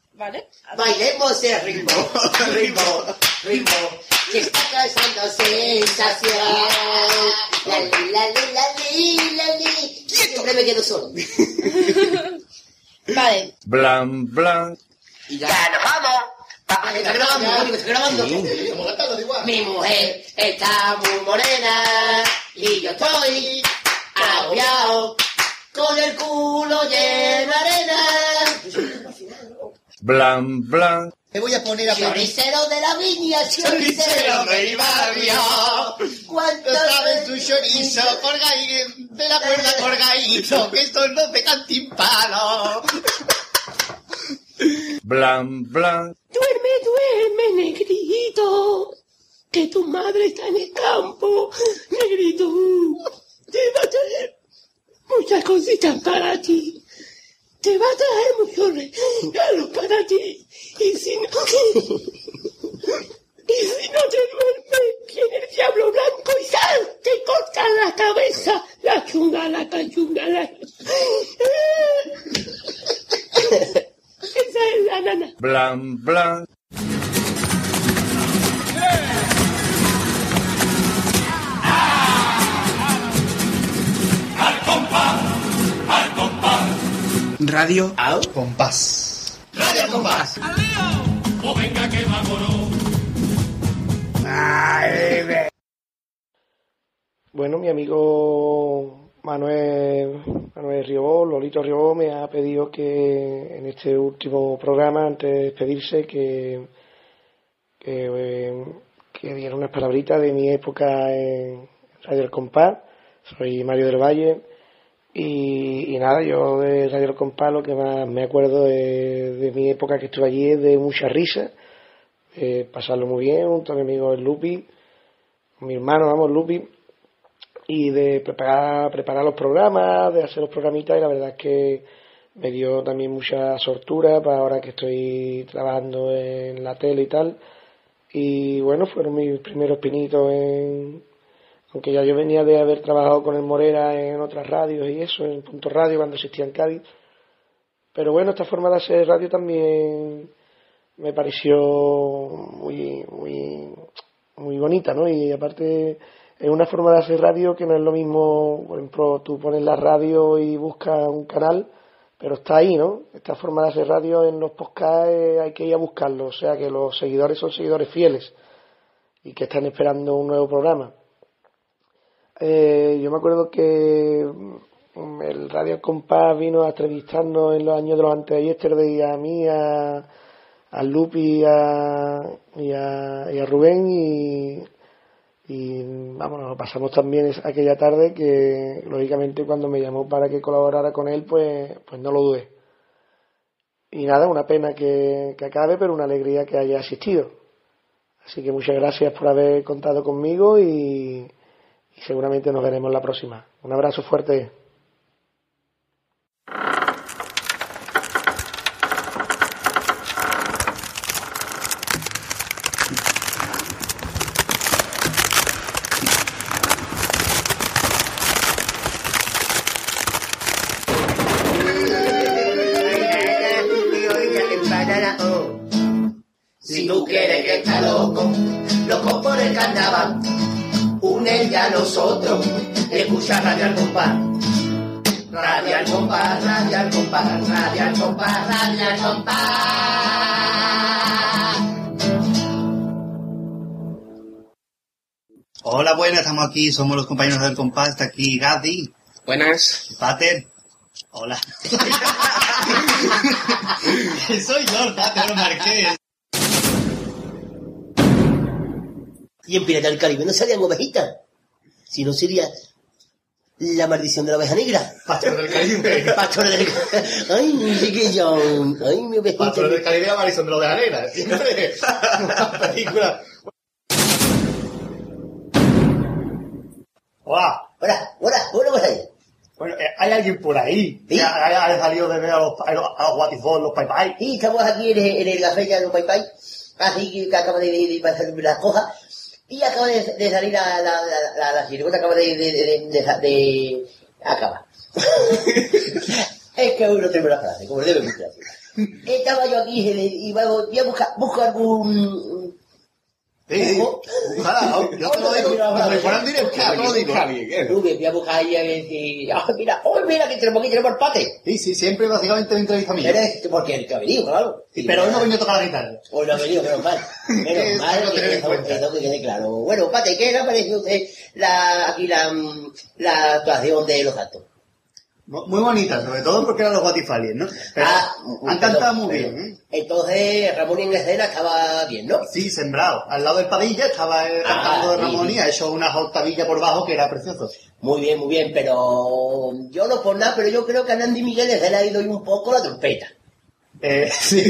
¿vale? Bailemos el ritmo, ritmo, ritmo, que está causando sensación. La li, la li, la li, la li, Siempre me quedo solo. Vale. Blan, blan. Y ya nos vamos. Papá, que está grabando, que está grabando. Mi mujer está muy morena y yo estoy agobiado con el culo lleno de arena. Blan, blan. Te voy a poner a Choricero de la viña, Choricero de mi barrio. ¿Cuánto No sabes tu chorizo colgadito, de la cuerda colgadito, que esto no te cantimpalo. Blan, blan. Duerme, duerme, negrito, que tu madre está en el campo, negrito. Te va a traer muchas cositas para ti. Te va a traer muchos regalos para ti. Y si no... Y si no te duermes, viene el diablo blanco y sal, te corta la cabeza, la chunga, la cachunga, la... Esa es la nana. Blan, blan. Radio. Compás. Radio al compás. o venga que vámonos. Bueno, mi amigo Manuel, Manuel Riobó, Lolito Riobó, me ha pedido que en este último programa, antes de despedirse, que, que, eh, que diera unas palabritas de mi época en Radio El Compás. Soy Mario del Valle. Y, nada, yo de Radio El Compás lo que más me acuerdo de, mi época que estuve allí es de mucha risa, de pasarlo muy bien junto a mi amigo Lupi, mi hermano, vamos, Lupi, y de preparar, preparar los programas, de hacer los programitas, y la verdad es que me dio también mucha sortura para ahora que estoy trabajando en la tele y tal. Y bueno, fueron mis primeros pinitos en. Aunque ya yo venía de haber trabajado con el Morera en otras radios y eso, en Punto Radio cuando existía en Cádiz. Pero bueno, esta forma de hacer radio también me pareció muy, muy, muy bonita, ¿no? Y aparte es una forma de hacer radio que no es lo mismo, por ejemplo, tú pones la radio y buscas un canal, pero está ahí, ¿no? Esta forma de hacer radio en los podcasts eh, hay que ir a buscarlo, o sea que los seguidores son seguidores fieles y que están esperando un nuevo programa. Eh, yo me acuerdo que mm, el Radio Compás vino a entrevistarnos en los años de los antes de yesterday a mí, a, a Lupi y a, y a, y Rubén y, y vamos, pasamos también aquella tarde que lógicamente cuando me llamó para que colaborara con él pues, pues no lo dudé. Y nada, una pena que, que acabe, pero una alegría que haya asistido. Así que muchas gracias por haber contado conmigo y, y seguramente nos veremos la próxima. Un abrazo fuerte. Aquí, somos los compañeros del compás, está aquí Gadi. Buenas. Pater. Hola. Soy yo, Pater, el marqués. Y en Pirata del Caribe no salían ovejitas. Si no sería la maldición de la oveja negra. Pastor del Caribe. Pastor del Caribe. Ay, mi chiquillo. Ay, mi ovejita. Pastor del Caribe, la Marisol de la oveja negra. Siempre. Una película. Hola. Hola, hola, hola, hola. Bueno, eh, hay alguien por ahí que ha, ha salido de ver a los, a los, a los Guatifón, los. Sí, estamos aquí en en el café de los Pai Pai. Así que acaba de, de pasar las cosas. Y acaba de, de salir la, la, la, la, la acaba de, de, de, acaba. es que uno tengo la frase, como debe buscar. Estaba yo aquí y, y voy a buscar, busco algún Sí, ojalá, yo te lo digo, como si fuera en directo, te lo digo. Tú me voy a buscar ahí a ver si... Ah, mira, oh, mira, que tenemos aquí, tenemos el pate. Sí, sí, siempre básicamente me entrevista a mí. Eres, porque el que ha venido, claro. Sí, pero hoy no ha venido a tocar la guitarra. Hoy no ha venido, menos mal. Menos mal que que, tener en eso, cuenta. eso que quede claro. Bueno, Pate, ¿qué le ha parecido a usted la, aquí la, la actuación de los actos? Mu- Muy bonita, sobre todo porque eran los Guatifalies, ¿no? Pero Ah, han cantado muy bien, ¿eh? Entonces, Ramón en escena estaba bien, ¿no? Sí, sembrado. Al lado del Padilla estaba eh, Ah, cantando de Ramón y ha hecho unas octavillas por bajo que era precioso. Muy bien, muy bien, pero yo no por nada, pero yo creo que a Nandi Miguel se le ha ido un poco la trompeta. Eh, sí.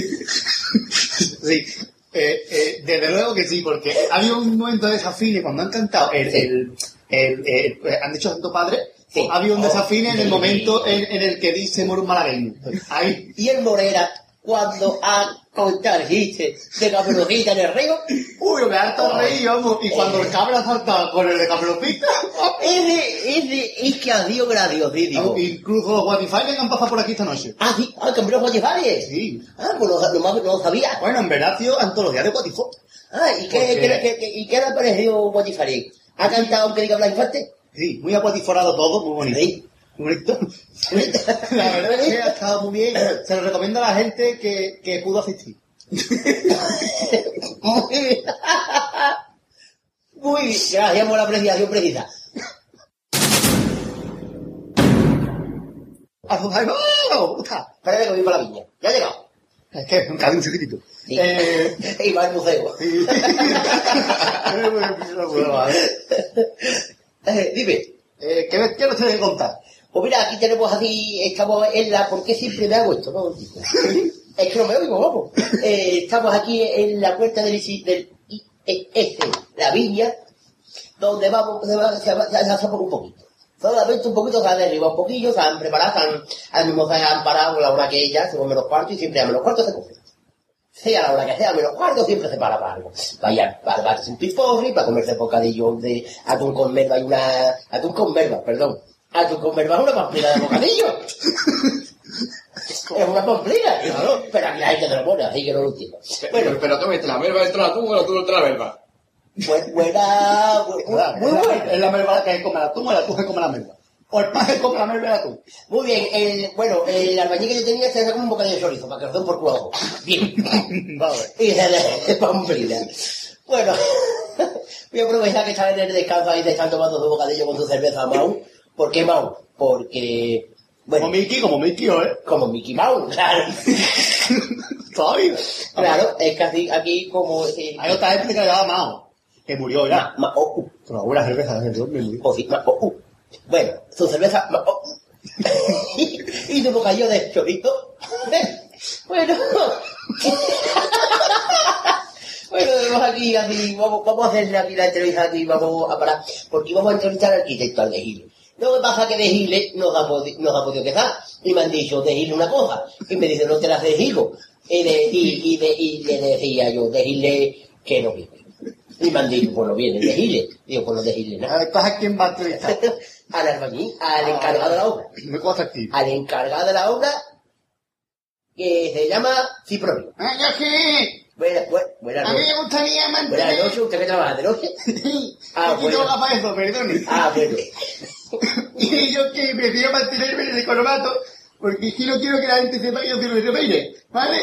sí. Eh, eh, desde luego que sí, porque había un momento de desafine cuando han cantado el, el, el- el- han dicho Santo Padre, Sí. había un Oh, desafine en el momento en, en el que dice un malagueño. Ahí. Y el Morera, cuando ha contado el chiste de Caperucita en el río, Uy, me harto reír, vamos. Y cuando Eh. el cabra saltaba con el de Caperucita, ese, ese, es que adiós, gracias, digo. incluso los Guatifalies han pasado por aquí esta noche. Ah, sí, ah, cambió los Guatifales. Sí. Ah, pues no, no, no lo sabía. Bueno, en Veracio, antología de Guatifó. Ah, ¿y qué, qué, qué- qué- y qué le ha parecido Guatifari? ¿Ha cantado aunque diga Blas Infante? Sí, muy aguatiforado todo, muy bonito. Sí. Muy bonito. La verdad es que ha estado muy bien. Se lo recomiendo a la gente que, que pudo asistir. Muy bien. Muy bien, gracias por la apreciación precisa. ¡Oh! Espérate que voy para la viña. Ya ha llegado. Es que un casi un chiquitito. Sí. Eh, Y va al museo. Eh, dime. eh, ¿qué, ¿Qué nos tiene que contar? Pues mira, aquí tenemos así, estamos en la... ¿Por qué siempre me hago esto? No? Es que no me oigo, vamos. Eh, estamos aquí en la puerta del, del IES, la viña, donde vamos, se va, se por un poquito. Solamente un poquito se ha derribado un poquillo, se han preparado, se han, al mismo se han parado la hora que ella, se come los cuartos y siempre a menos cuartos se come. Sea la hora que sea, menos cuarto siempre se para para algo. Vaya, para darse un piforri, para comerse bocadillo de atún con merva y una... atún con merva, perdón. Atún con merva es una pamplina de bocadillo. es una pamplina, claro. Pero aquí la gente te lo pone, así que no lo entiendo. Bueno, pero tú viste la merva entra la tú o la tú entra la merva. bu- buena... bu- Muy buena. Es la merva que come la tú, o la tú que come la merva. O el paje come la merva y la tú. Muy bien, el, bueno, el albañil que yo tenía se hace como un bocadillo de chorizo, para que lo den por culo. Bien. Vale. y se le pamplina. Bueno, voy a aprovechar que están en el descanso ahí, te están tomando su bocadillo con su cerveza Mau. ¿Por qué Mau? Porque, bueno, Como Mickey, como Mickey, ¿eh? como Mickey Mouse, claro. Todavía. Claro, es que así, aquí como... eh, Hay otra gente que le llama Mao, que murió ya. Ma- oh, uh, Con alguna cerveza, me murió. Bueno, su cerveza... oh, y su bocadillo de chorizo. bueno... Bueno, tenemos aquí, así, vamos, vamos a hacerle aquí la entrevista aquí, vamos a parar, porque vamos a entrevistar al arquitecto, al de Giles. Lo que pasa es que de Giles nos ha, nos ha podido quedar, y me han dicho, de Giles una cosa, y me dice, no te las de Gigo. Y, de, y, y, de, y le decía yo, de Giles que no viene. Y me han dicho, pues no viene, de Giles. Digo, pues no de Giles nada. Entonces, ¿a quién va a entrevistar? Al albañil, al encargado de la obra. Me cuesta aquí. Al encargado de la obra, que se llama Cipronio. Ah, yo sí. Buenas, buenas, buenas A mí noches. me gustaría Buenas mantener... noches, ¿usted que trabaja de noche? Ah, Aquí no bueno. para eso, perdone. Ah, bueno. Y yo que prefiero mantenerme en el economato, porque es que no quiero que la gente sepa que yo soy Ramírez, ¿vale?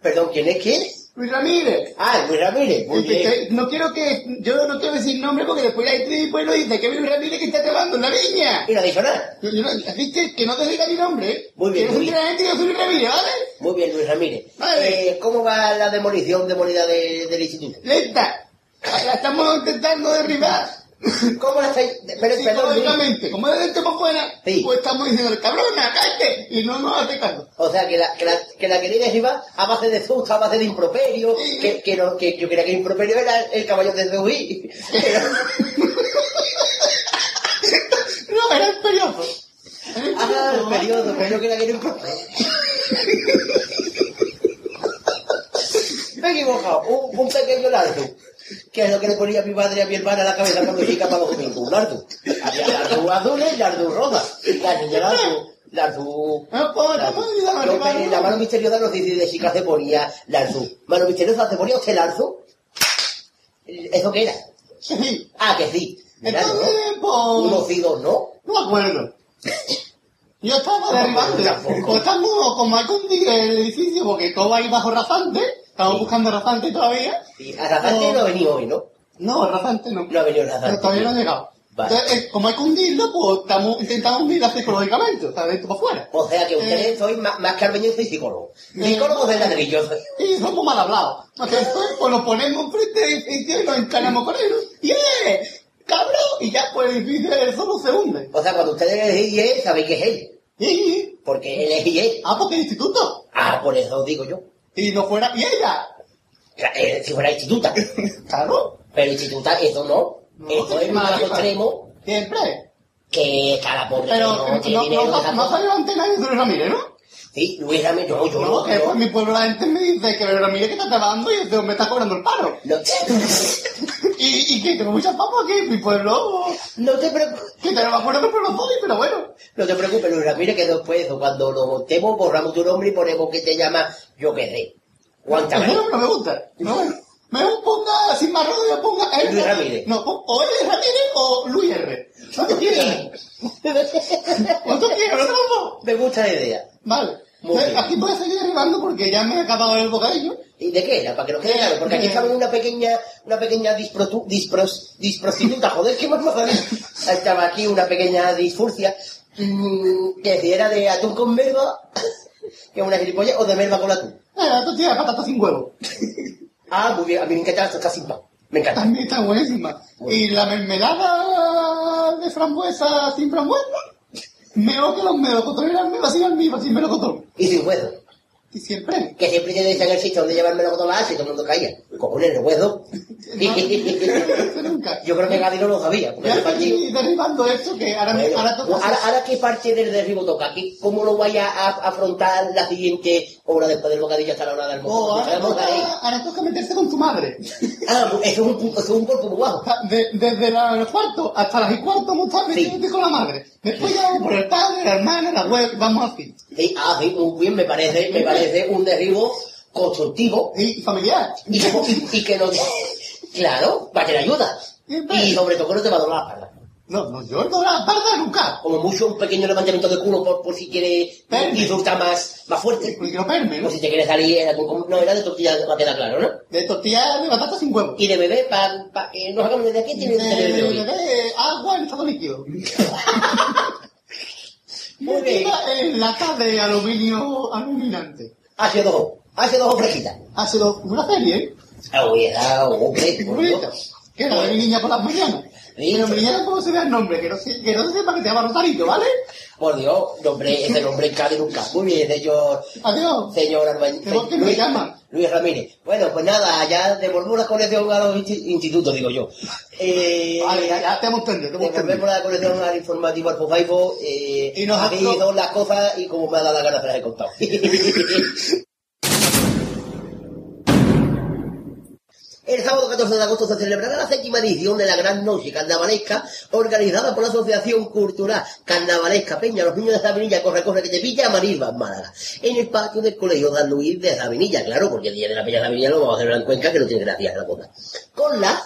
Perdón, ¿quién es quién? Luis Ramírez. Ah, Luis Ramírez. Muy Porque bien. que- no quiero que, yo no quiero decir nombre porque después la gente pueblo dice que es Luis Ramírez que está trabajando en la viña. Y no dicho nada. Yo- yo no- así que, no te diga mi nombre. Muy bien, Que no la gente que yo soy Luis Ramírez, ¿vale? Muy bien, Luis Ramírez. Vale. Eh, ¿Cómo va la demolición demolida de- del instituto? Lenta. La estamos intentando derribar. ¿Cómo la estáis...? Pero. Psicológicamente, como dentro para afuera, Sí. pues estamos diciendo, cabrona, cállate, y no nos hace caso. O sea, que la, que la, que la queréis derribar a base de susto, a base de improperio, que, que, no, que yo creía que el improperio era el caballo de Zeus. No, era el periodo. Ah, el periodo, pero yo creía que era improperio. Me he equivocado, un, un pequeño lardo. Que es lo que le ponía a mi madre y a mi hermana a la cabeza cuando chica para los domingos, un lardo. Había lardo azules y lardo rosa. La niña lardo, lardo... No, pues, eh, la mano misteriosa nos dice de chica se ponía larzo. Mano misteriosa se ponía usted larzo. ¿Eso qué era? Sí. Ah, que sí. Entonces, ¿no? pues... Uno sí, dos no. No me acuerdo. Yo estaba derribando. Pues estamos como hay que hundir el edificio porque todo va ahí bajo rasante. Estamos buscando rasante todavía. Y a Rasante no ha venido hoy, ¿no? No, rasante no. No ha venido Rasante. Todavía no ha llegado. Vale. Entonces, eh, como hay que hundirlo, pues estamos intentando hundirla psicológicamente, o sea, de dentro para afuera. O sea que ustedes Eh. soy más, más que Arbeño, soy psicólogo. Psicólogo de ladrillo. Y somos mal hablados. Entonces, pues nos ponemos enfrente del edificio y nos encaramos con él. ¡Y eh! ¡Cabrón! Y ya, pues el edificio solo se hunde. O sea, cuando ustedes le IE, sabéis que es él. Sí. Porque él es IE. Ah, porque es instituto. Ah, por eso digo yo. Y no fuera... ¡Y ella! Eh, si fuera instituta. Claro. Pero instituta, eso no. eso es más extremo Siempre. que está la pobre. Pero no, no no, no, no salió antes nadie de Ramírez, ¿no? Sí, Luis Ramírez, yo, yo, No, que por mi pueblo la gente me dice que Luis Ramírez que está trabajando y este hombre está cobrando el paro. No, Y, y que tengo muchas papas aquí en mi pueblo. no te preocupes. Que te no me acuerdo qué pueblo soy, pero bueno. No te preocupes, Luis Ramírez, que después, cuando lo montemos, borramos tu nombre y ponemos que te llama, yo qué sé, nombre no me gusta. No, me ponga sin más rodillas, ponga. Luis Ramírez. No, o Luis Ramírez o Luis R. ¿Cuánto quieres? ¿Cuánto quieres? Me gusta la idea. Vale. Entonces. Aquí voy a seguir derribando porque ya me he acabado el bocadillo. ¿Y de qué era? Para que nos quede claro, porque aquí estaba una pequeña, una pequeña disprotu- dispros- disprostituta, joder, ¿qué más? Estaba aquí una pequeña disfurcia, mm, que si era de atún con melva, que es una gilipollas, o de melva con atún. Eh, esto tiene patata sin huevo. Ah, muy bien, a mí me encanta la tostada sin pan. Me encanta. También está buenísima. Y la mermelada de frambuesa sin frambuesa. Mejor que los melocotones eran melos sin almíbar, sin melocotón. Y sin hueso. Y siempre. Que siempre te decían el sitio donde llevarme con la y todo el mundo caía. Cojones, el hueso. Yo creo que Gadi no lo sabía. estoy derribando esto que ahora, Bueno, ahora toca ahora, ahora qué parte del derribo toca, ¿Qué- ¿cómo lo vaya a afrontar la siguiente hora después del bocadillo hasta la hora del Oh, almuerzo? ahora, Sabemos toca, ahora toca meterse con tu madre. Ah, eso es un, eso es un cuerpo muy guapo. De- desde la- los cuartos hasta las y cuarto a estar metiéndote con la madre. Después ya vamos por el padre, la hermana, la abuela, vamos así. Sí, ah, sí, muy bien, me parece, me parece un derribo constructivo. Y familiar. Y, que- y- y que no... Claro, va a tener ayuda. Y sobre todo que no te va a doblar la espalda. No, no, yo no la espalda nunca. Como mucho un pequeño levantamiento de culo por, por si quieres disfrutar más, más fuerte. Porque no perme, ¿no? O si te quieres salir, era no, era de tortilla, va a quedar claro, ¿no? De tortilla de batata sin huevo. Y de bebé, para pa, que nos hagamos desde aquí, tiene tener De, bebé de agua en estado líquido. Muy bien. En lata de aluminio aluminante. Hace dos fresquitas. Hace dos, una serie, ¿eh? Ah, ah, hombre. Que era de mi niña por las mañanas. Pero mi niña cómo se ve el nombre, que no, se, que no se sepa que te llama Rosarito, ¿vale? Por Dios, nombre, ese nombre cabe nunca. Muy bien, señor. Adiós. Señor Arbañ- ¿Cómo que me llama? Luis Ramírez. Bueno, pues nada, ya devolvemos la colección a los insti- institutos, digo yo. Eh, Vale, ya, ya te hemos entendido. Devolvemos la colección al informativo al Fofaifo. Eh, Y nos ha- ido las cosas y como me ha dado la gana se las he contado. El sábado 14 de agosto se celebrará la séptima edición de la Gran Noche Carnavalesca organizada por la Asociación Cultural Carnavalesca Peña, los niños de Sabinilla, corre, corre, que te pilla, Marisba, en Málaga, en el patio del Colegio San Luis de Sabinilla, claro, porque el día de la Peña de Sabinilla lo vamos a celebrar en Cuenca, que no tiene gracia la cosa. Con la,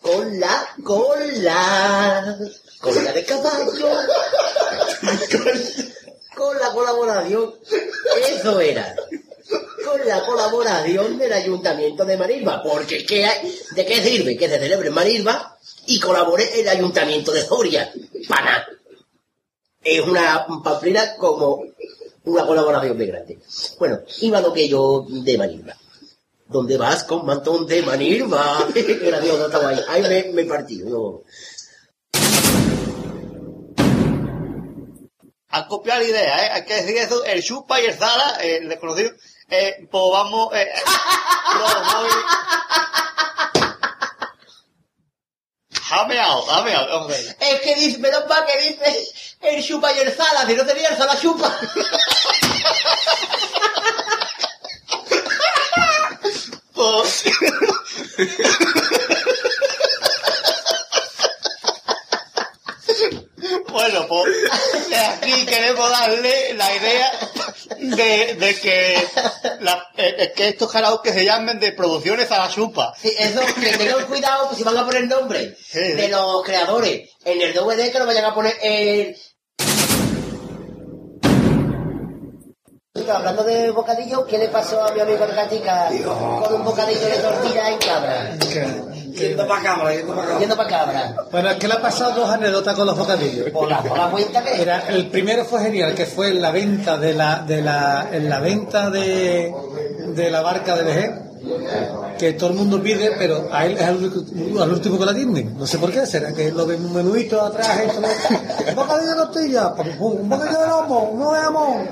con la, con la, con la de caballo, con la colaboración, eso era con la colaboración del Ayuntamiento de Marisba, porque ¿qué hay? ¿de qué sirve que se celebre en Marisba y colabore el Ayuntamiento de Soria? Para nada. Es una pamplina como una colaboración muy grande. Bueno, iba lo que yo de Marisba. ¿Dónde vas con mantón de Manirva? Gracioso, estaba ahí. Ahí me, me partí. yo. Han copiado la idea, ¿eh? Hay que decir eso, el chupa y el zala, eh, el desconocido, eh, pues vamos, eh, los vamos a ver. Es que dice, menos mal que dice el chupa y el zala, si no tenía el zala chupa. Pues... bueno, pues aquí queremos darle la idea de, de que, eh, que estos karaoke se llamen de producciones a la chupa. Sí, eso, que tengan cuidado pues, si van a poner nombre de los creadores en el DVD que no vayan a poner el... Hablando de bocadillo, ¿qué le pasó a mi amigo el Gatica con un bocadillo de tortilla en cabra? Yendo para cabra, yendo para cabra. Yendo para cabra. Bueno, es que le ha pasado dos anécdotas con los bocadillos. Por la, por la cuenta que... Era, el primero fue genial, que fue en la venta de la, de la, en la venta de, de la barca de Vejez, que todo el mundo pide, pero a él es al, último que la atienden. No sé por qué, será que lo ven un menudito atrás, un bocadillo de tortilla, un bocadillo de lomo, uno de jamón.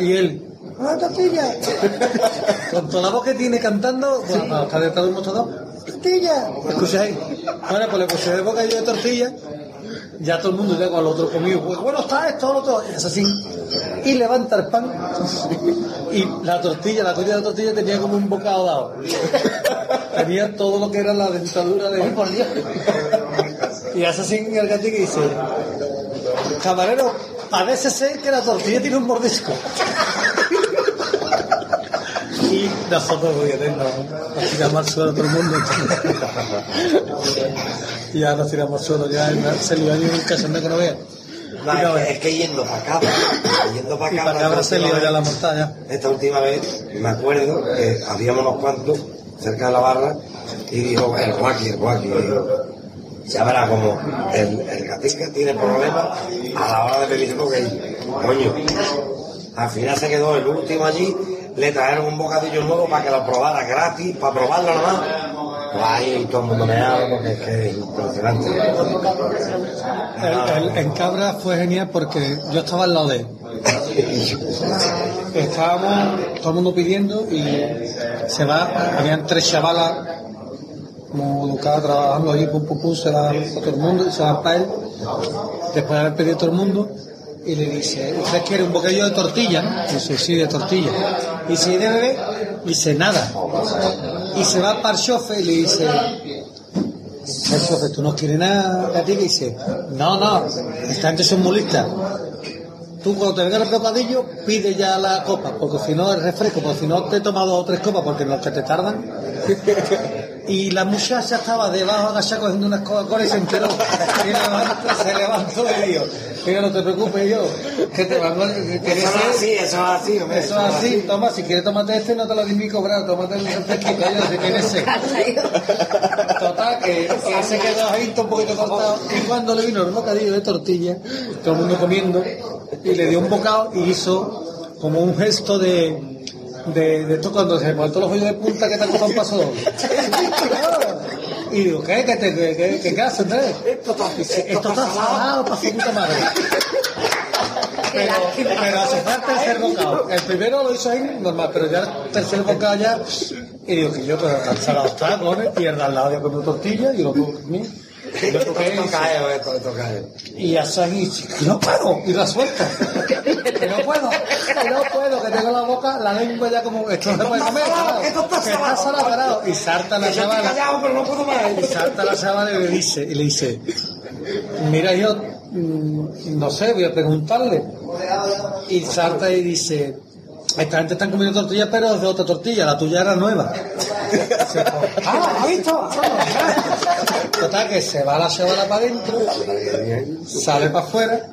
Y él, una tortilla. Con toda la voz que tiene cantando, bueno, estar detrás de un mostrador, tortilla. ¿Escucháis? Bueno, pues le puse el bocadillo de tortilla ya todo el mundo con el otro comido, pues bueno está esto, lo otro, y es así, y levanta el pan, y la tortilla, la tortilla de la tortilla tenía como un bocado dado, tenía todo lo que era la dentadura de... por Dios! Y hace así el gatito y dice, camarero, a veces sé que la tortilla tiene un mordisco. Y nosotros, obviamente, nos tiramos al suelo todo el mundo. Y ya nos tiramos suelo, ya se lió ahí un cachondeo que no es, que, es que yendo para cabra, yendo para cabra, para esta se lió última ya la vez- montaña. Esta última vez me acuerdo que habíamos unos cuantos cerca de la barra y dijo el guaki, el guaki, ya verá como el, el gatica tiene problemas a la hora de pedir bocadillo. Coño, al final se quedó el último allí, le trajeron un bocadillo nuevo para que lo probara gratis, para probarlo nomás. Ahí todo el mundo me habla porque es que es impresionante. El- el- en Cabra fue genial porque yo estaba al lado de él. Estábamos todo el mundo pidiendo y se va, habían tres chavalas como educadas trabajando allí, pum pum pum, se va para todo el mundo y se va para él, después de haber pedido todo el mundo, y le dice, ¿usted quiere un bocadillo de tortilla? no?". Dice, de tortilla. Y dice, ¿y de bebé? Dice, nada. Y se va para el chofer y le dice, el chofer, ¿tú no quieres nada, gatita? Y dice, no, no, esta gente son muy listas. Tú cuando te venga el bocadillo, pide ya la copa, porque si no es refresco, porque si no te tomas dos o tres copas, porque los que te tardan. Y la muchacha estaba debajo agachada cogiendo unas Coca-Cola y se enteró. Y se levantó y dijo, mira, no te preocupes yo, que te van a... que- que Eso es así, eso es así, hombre, Eso es así, toma, si quieres tomate este, no te lo di ni cobrar, tómate el refresquito, yo, si tienes sed. Total, que, que se quedó ahí un poquito cortado. Y cuando le vino el bocadillo de tortilla, todo el mundo comiendo, y le dio un bocado y hizo como un gesto de. De, de esto cuando se muerto los hoyos de punta que te costado un paso doble. Y digo, ¿qué? ¿Qué, te, qué, qué, qué, qué haces, Andrés? Esto está, esto está salado para su puta madre. Pero, pero hace falta el tercer bocado. El primero lo hizo ahí normal, pero ya el tercer bocado ya. Y digo que yo, pero tan salado está, cojones. Y el de al lado ya comió tortilla y lo comí. Y ahí, que no puedo, y la suelta. Que no puedo, que no puedo, que tengo la boca, la lengua ya como, esto no puede comer. Que está salado. Y salta la chavala. Y salta la chavala y le dice, y le dice, mira yo, mm, no sé, voy a preguntarle. Y salta y dice, esta gente está comiendo tortillas, pero es de otra tortilla, la tuya era nueva. Ah, ¿ha visto? Total, que se va la chavala para adentro, sale para afuera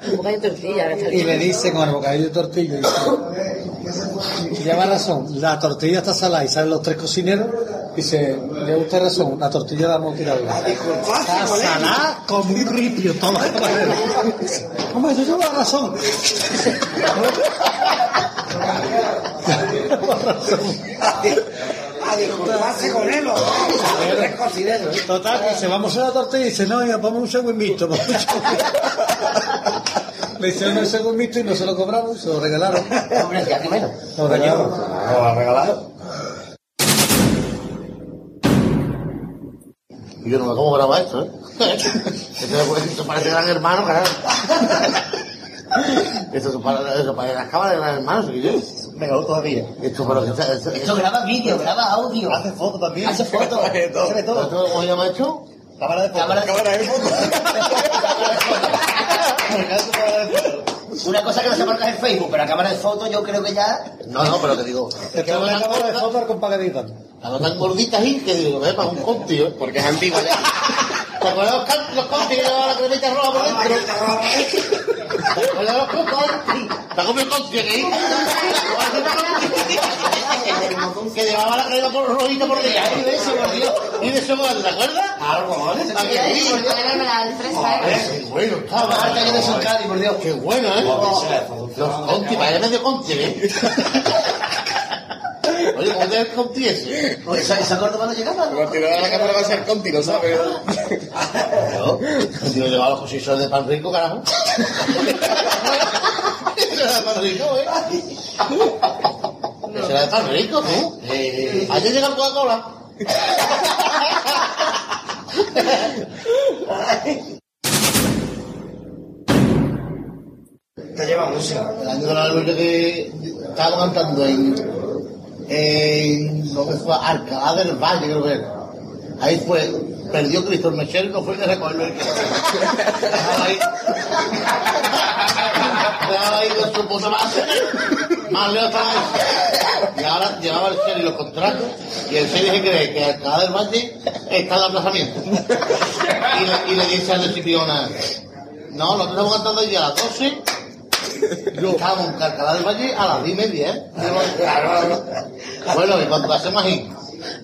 y le dice con el bocadillo de tortilla, dice, lleva razón, la tortilla está salada y salen los tres cocineros, dice, lleva usted razón, la tortilla la hemos tirado. Está salada como un ripio, toma. Hombre, yo llevo la razón. Con él, cocineros. Total, dice, vamos a la tortilla y dice, no, ya ponme un segundo un segundo". Le hicieron el segundo mixto y no se lo cobramos, se lo regalaron. Hombre, ya que menos. Lo regalaron. lo ha regalado. Y yo no me cómo graba esto, ¿eh? Esto, parece gran hermano, carajo. Para- eso parece las cámaras de gran hermano, ¿sí? Mejor todavía. Esto, pero está- esto- Esto graba vídeo, graba audio. Hace foto también. Hace foto. Se ve todo. ¿Esto ¿Cómo se llama esto? Cámara de foto. Cámara de- Cámara de foto. Una cosa que no se marca en Facebook, pero a cámara de fotos yo creo que ya... No, no, pero que digo. Es que la cámara de fotos compadre editando. la tan gordita ahí que digo, ve, para un conti, ¿eh? Porque es antigua ya. ¿Te acuerdas los, los conti que llevaban la cremita roja por dentro? ¿Te acuerdas los conti? ¿Te has comido conti aquí? Que llevaba la crema por rojita por dentro. Y de eso, por Dios. Y de eso, ¿te acuerdas? Claro, cojones. ¿A que sí? Qué bueno estaba. Que por Dios. Qué bueno, ¿eh? Los conti, vaya medio conti, ¿eh? Oye, ¿cómo te ves conti ese? Oye, ¿Esa, esa Córdoba no llegaba? Cuando tiró la cámara va a ser contigo, ¿sabes? Yo, si no llevaba los cosillos de pan rico, carajo. Ese era de pan rico, ¿eh? Ese era de pan rico, ¿tú? Eh, ayer llega el Coca-Cola. Te lleva música. El año de la que estábamos cantando en, en lo que fue Alcalá del Valle, creo que era. Ahí fue, perdió Cristo el Mechero y no fue que recogerlo el que ahí. Ahí con su puta más. Más lejos. Y ahora llevaba el Seri los contratos y el Seri se cree que Alcalá del Valle está el aplazamiento. Y le, dice al de Cipiona, no, nosotros estamos cantando allí a las 12 Estábamos en Carcalá del Valle a las 10 y media, ¿eh? Bueno, y cuando pasemos ahí,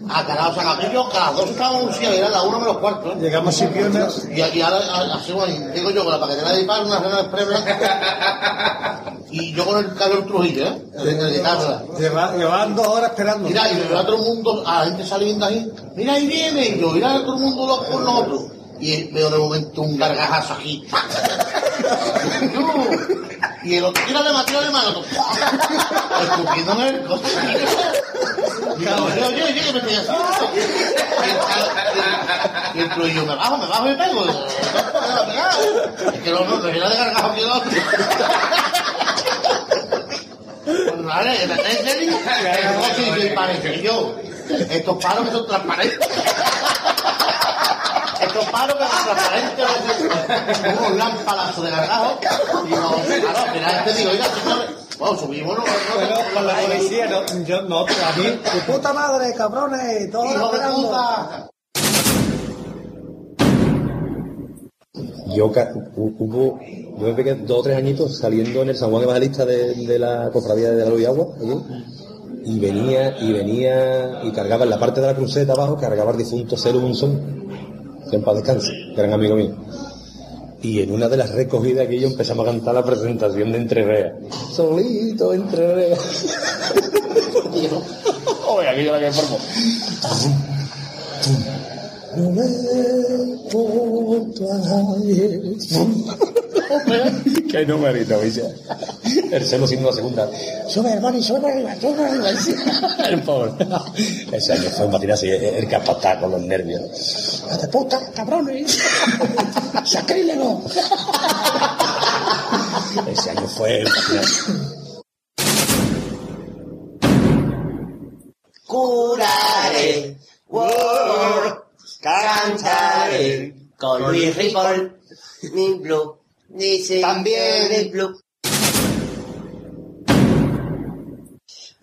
a Canal San Aquillo, que a las 2 estábamos y eran las 1 menos cuarto. ¿eh? Llegamos Sipiona. Y, y ahora a- hacemos ahí, digo yo, con la paquetera de par, una cena de blanca. Y yo con el Carlos Trujillo, ¿eh? Llevaban dos horas esperando. Mira, y me veo a todo el mundo, a la gente saliendo ahí, mira, ahí viene, y yo, mira a todo el mundo los con nosotros. Y veo de momento un gargajazo aquí. y el otro, tírale más, tírale más, el otro, escupiéndome el coche. Yo, oye, oye, que me estoy haciendo. Y el cal- Y el Trujillo, me bajo, me bajo y pego. Yo, "No, no, no, no". Es que no, no, me viene de gargajo el otro. Pues vale, en serio, el coche y parece yo. Estos palos que son transparentes. Estos palos que son transparentes, unos lámparas de gargajo. Y no, claro, al final te digo, oiga, subimos, no, Pero con la policía, no, yo no, a mí, tu puta madre, cabrones, todos Hijo de puta. Yo hubo, yo me pegué dos o tres añitos saliendo en el San Juan Evangelista de, de la cofradía de la Luz y Agua, allí, y venía, y venía, y cargaba en la parte de la cruceta abajo, cargaba el difunto Cero Munson, que en paz descanse, gran amigo mío. Y en una de las recogidas que yo empezamos a cantar la presentación de Entre Reas. Solito Entre Reas. Oye, aquí yo la que. No me importa a nadie. Qué numerito, ¿viste? El celo siendo la segunda. Sube, hermano, sube para arriba, sube para arriba. El pobre. Ese año fue un matinazo y el capataz con los nervios. ¡Haz de puta, cabrones! ¡Sacrílego! Ese año fue un matinazo. Curaré, wow, cantaré con Luis Ripoll, mi blue, dice También. mi blue.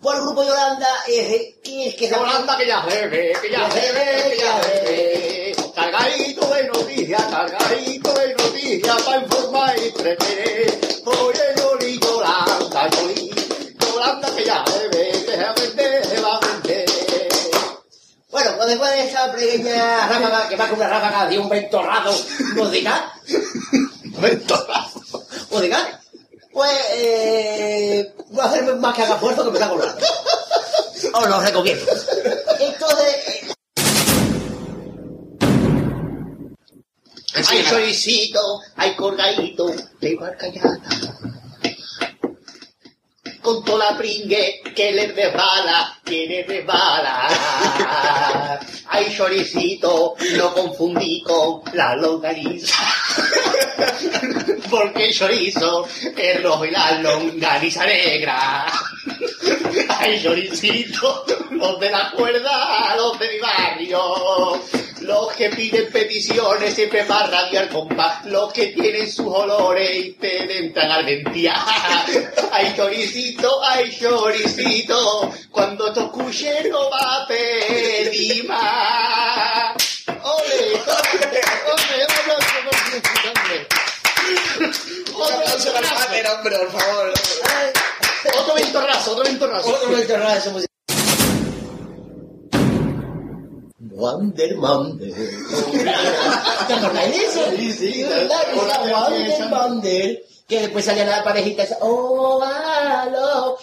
Por el grupo Yolanda, eh, ¿quién es que Yolanda que ya bebe, que ya bebe, que ya bebe. Cargadito de noticias, cargadito de noticias para informar y entretener. Oye, Yoli, Yolanda, Yoli, Yolanda que ya bebe, que se vende, se va a vender. Bueno, pues después de esa pequeña ráfaga, que más que una ráfaga de un ventorrado musical. Ventorrado. Musical. Pues, eh, voy a hacerme más que haga esfuerzo que me en la- Os lo recomiendo. Entonces, eh, Hay choricito, hay colgadito de barcallata. Con toda la pringue que le resbala, que le resbala. Hay choricito, lo confundí con la longaniza. Porque el chorizo es rojo y la longaniza negra. Ay, choricito, los de la cuerda, los de mi barrio. Los que piden peticiones siempre para radiar compás. Los que tienen sus olores y te entran al dentía. Ay, choricito, ay, choricito. Cuando te escuche no va a pedir más. ¡Ole! ¡Ole! ¡Ole! ¡Un aplauso por Choricito, hombre! Un aplauso para el por favor. Otro ventorrazo, otro ventorrazo. Otro ventorrazo. pues. Wander Mander. ¿Te acordáis de eso? Sí, sí. ¿Verdad? Esa Wander Mander. Que después salía la parejita esa. Oh, aló.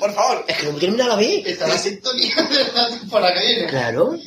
Por favor. Es que no termina la vez. Está la sintonía de la temporada que viene. Claro.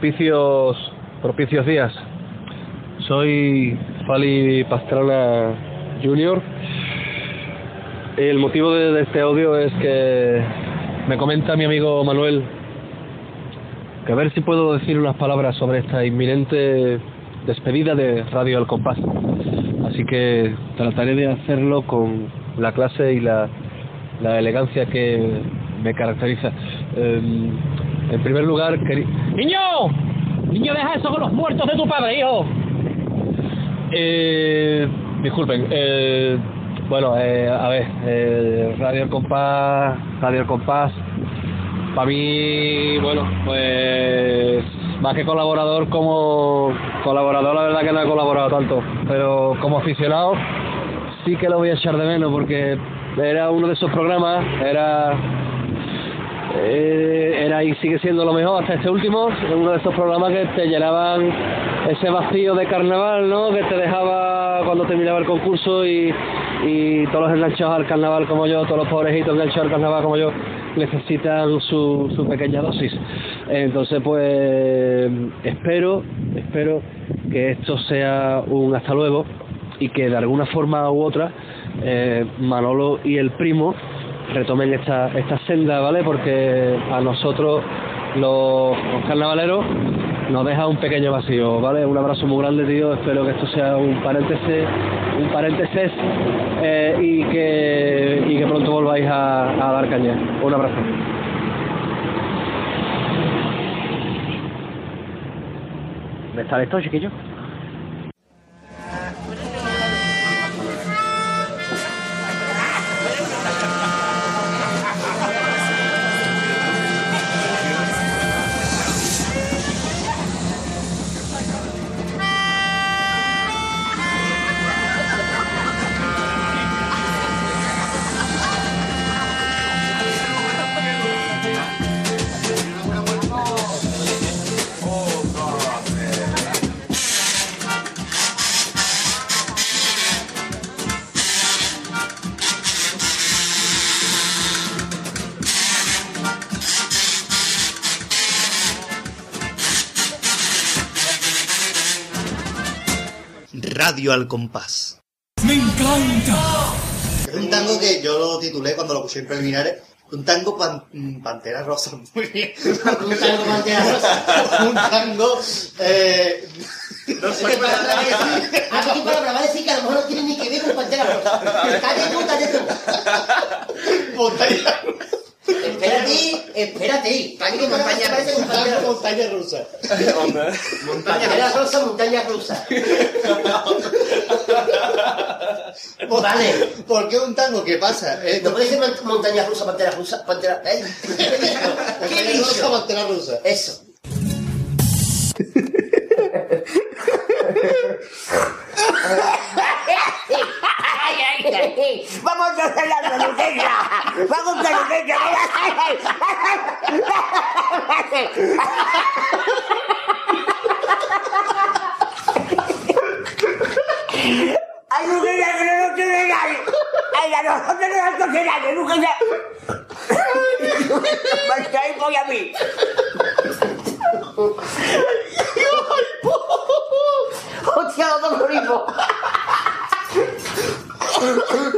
Propicios, días. Soy Fali Pastrana Junior. El motivo de, de este audio es que me comenta mi amigo Manuel que a ver si puedo decir unas palabras sobre esta inminente despedida de Radio Al Compás. Así que trataré de hacerlo con la clase y la, la elegancia que me caracteriza. Em, en primer lugar, quería... ¡Niño! ¡Niño, deja eso con los muertos de tu padre, hijo! Eh, disculpen, eh, bueno, eh, a ver, eh, Radio El Compás, Radio El Compás, para mí, bueno, pues más que colaborador, como colaborador la verdad que no he colaborado tanto, pero como aficionado sí que lo voy a echar de menos porque era uno de esos programas, era eh, era y sigue siendo lo mejor hasta este último, uno de esos programas que te llenaban ese vacío de carnaval, ¿no? Que te dejaba cuando terminaba el concurso y, y todos los enganchados al carnaval como yo, todos los pobrecitos enganchados al carnaval como yo, necesitan su, su pequeña dosis. Entonces, pues espero, espero que esto sea un hasta luego y que de alguna forma u otra eh, Manolo y el primo retomen esta, esta senda, ¿vale? Porque a nosotros, los, carnavaleros, nos deja un pequeño vacío, ¿vale? Un abrazo muy grande, tío. Espero que esto sea un paréntesis, un paréntesis eh, y, que, pronto volváis a, a dar caña. Un abrazo. ¿Dónde está esto, chiquillo? Radio al compás. ¡Me encanta! Es un tango que yo lo titulé cuando lo puse en preliminares. Un tango pan- mm, pantera rosa. Muy bien. un tango pantera rosa. un tango. Eh, no sé qué palabra decir. ¿A qué palabra va a decir que a lo mejor no tiene ni que ver con Pantera Rosa? Cállate tú, cállate tú. Montaña Espérate, espérate. Que montaña parece montaña Montaña rusa. Montaña rusa, montaña rusa. Vale. ¿Por qué un tango? ¿Qué pasa? Eh, ¿No puede ser mon- montaña rusa, pantera rusa, pantera... ¿eh? Montaña rusa, pantera rusa. Eso. Vamos a hacer la peluqueña. Vamos a la peluqueña. Mujer, ya que no te vengáis. Ay, ya no te vengas a cocinar, que mujer, ya. Marcháis por a mí. Hostia, otro morimos.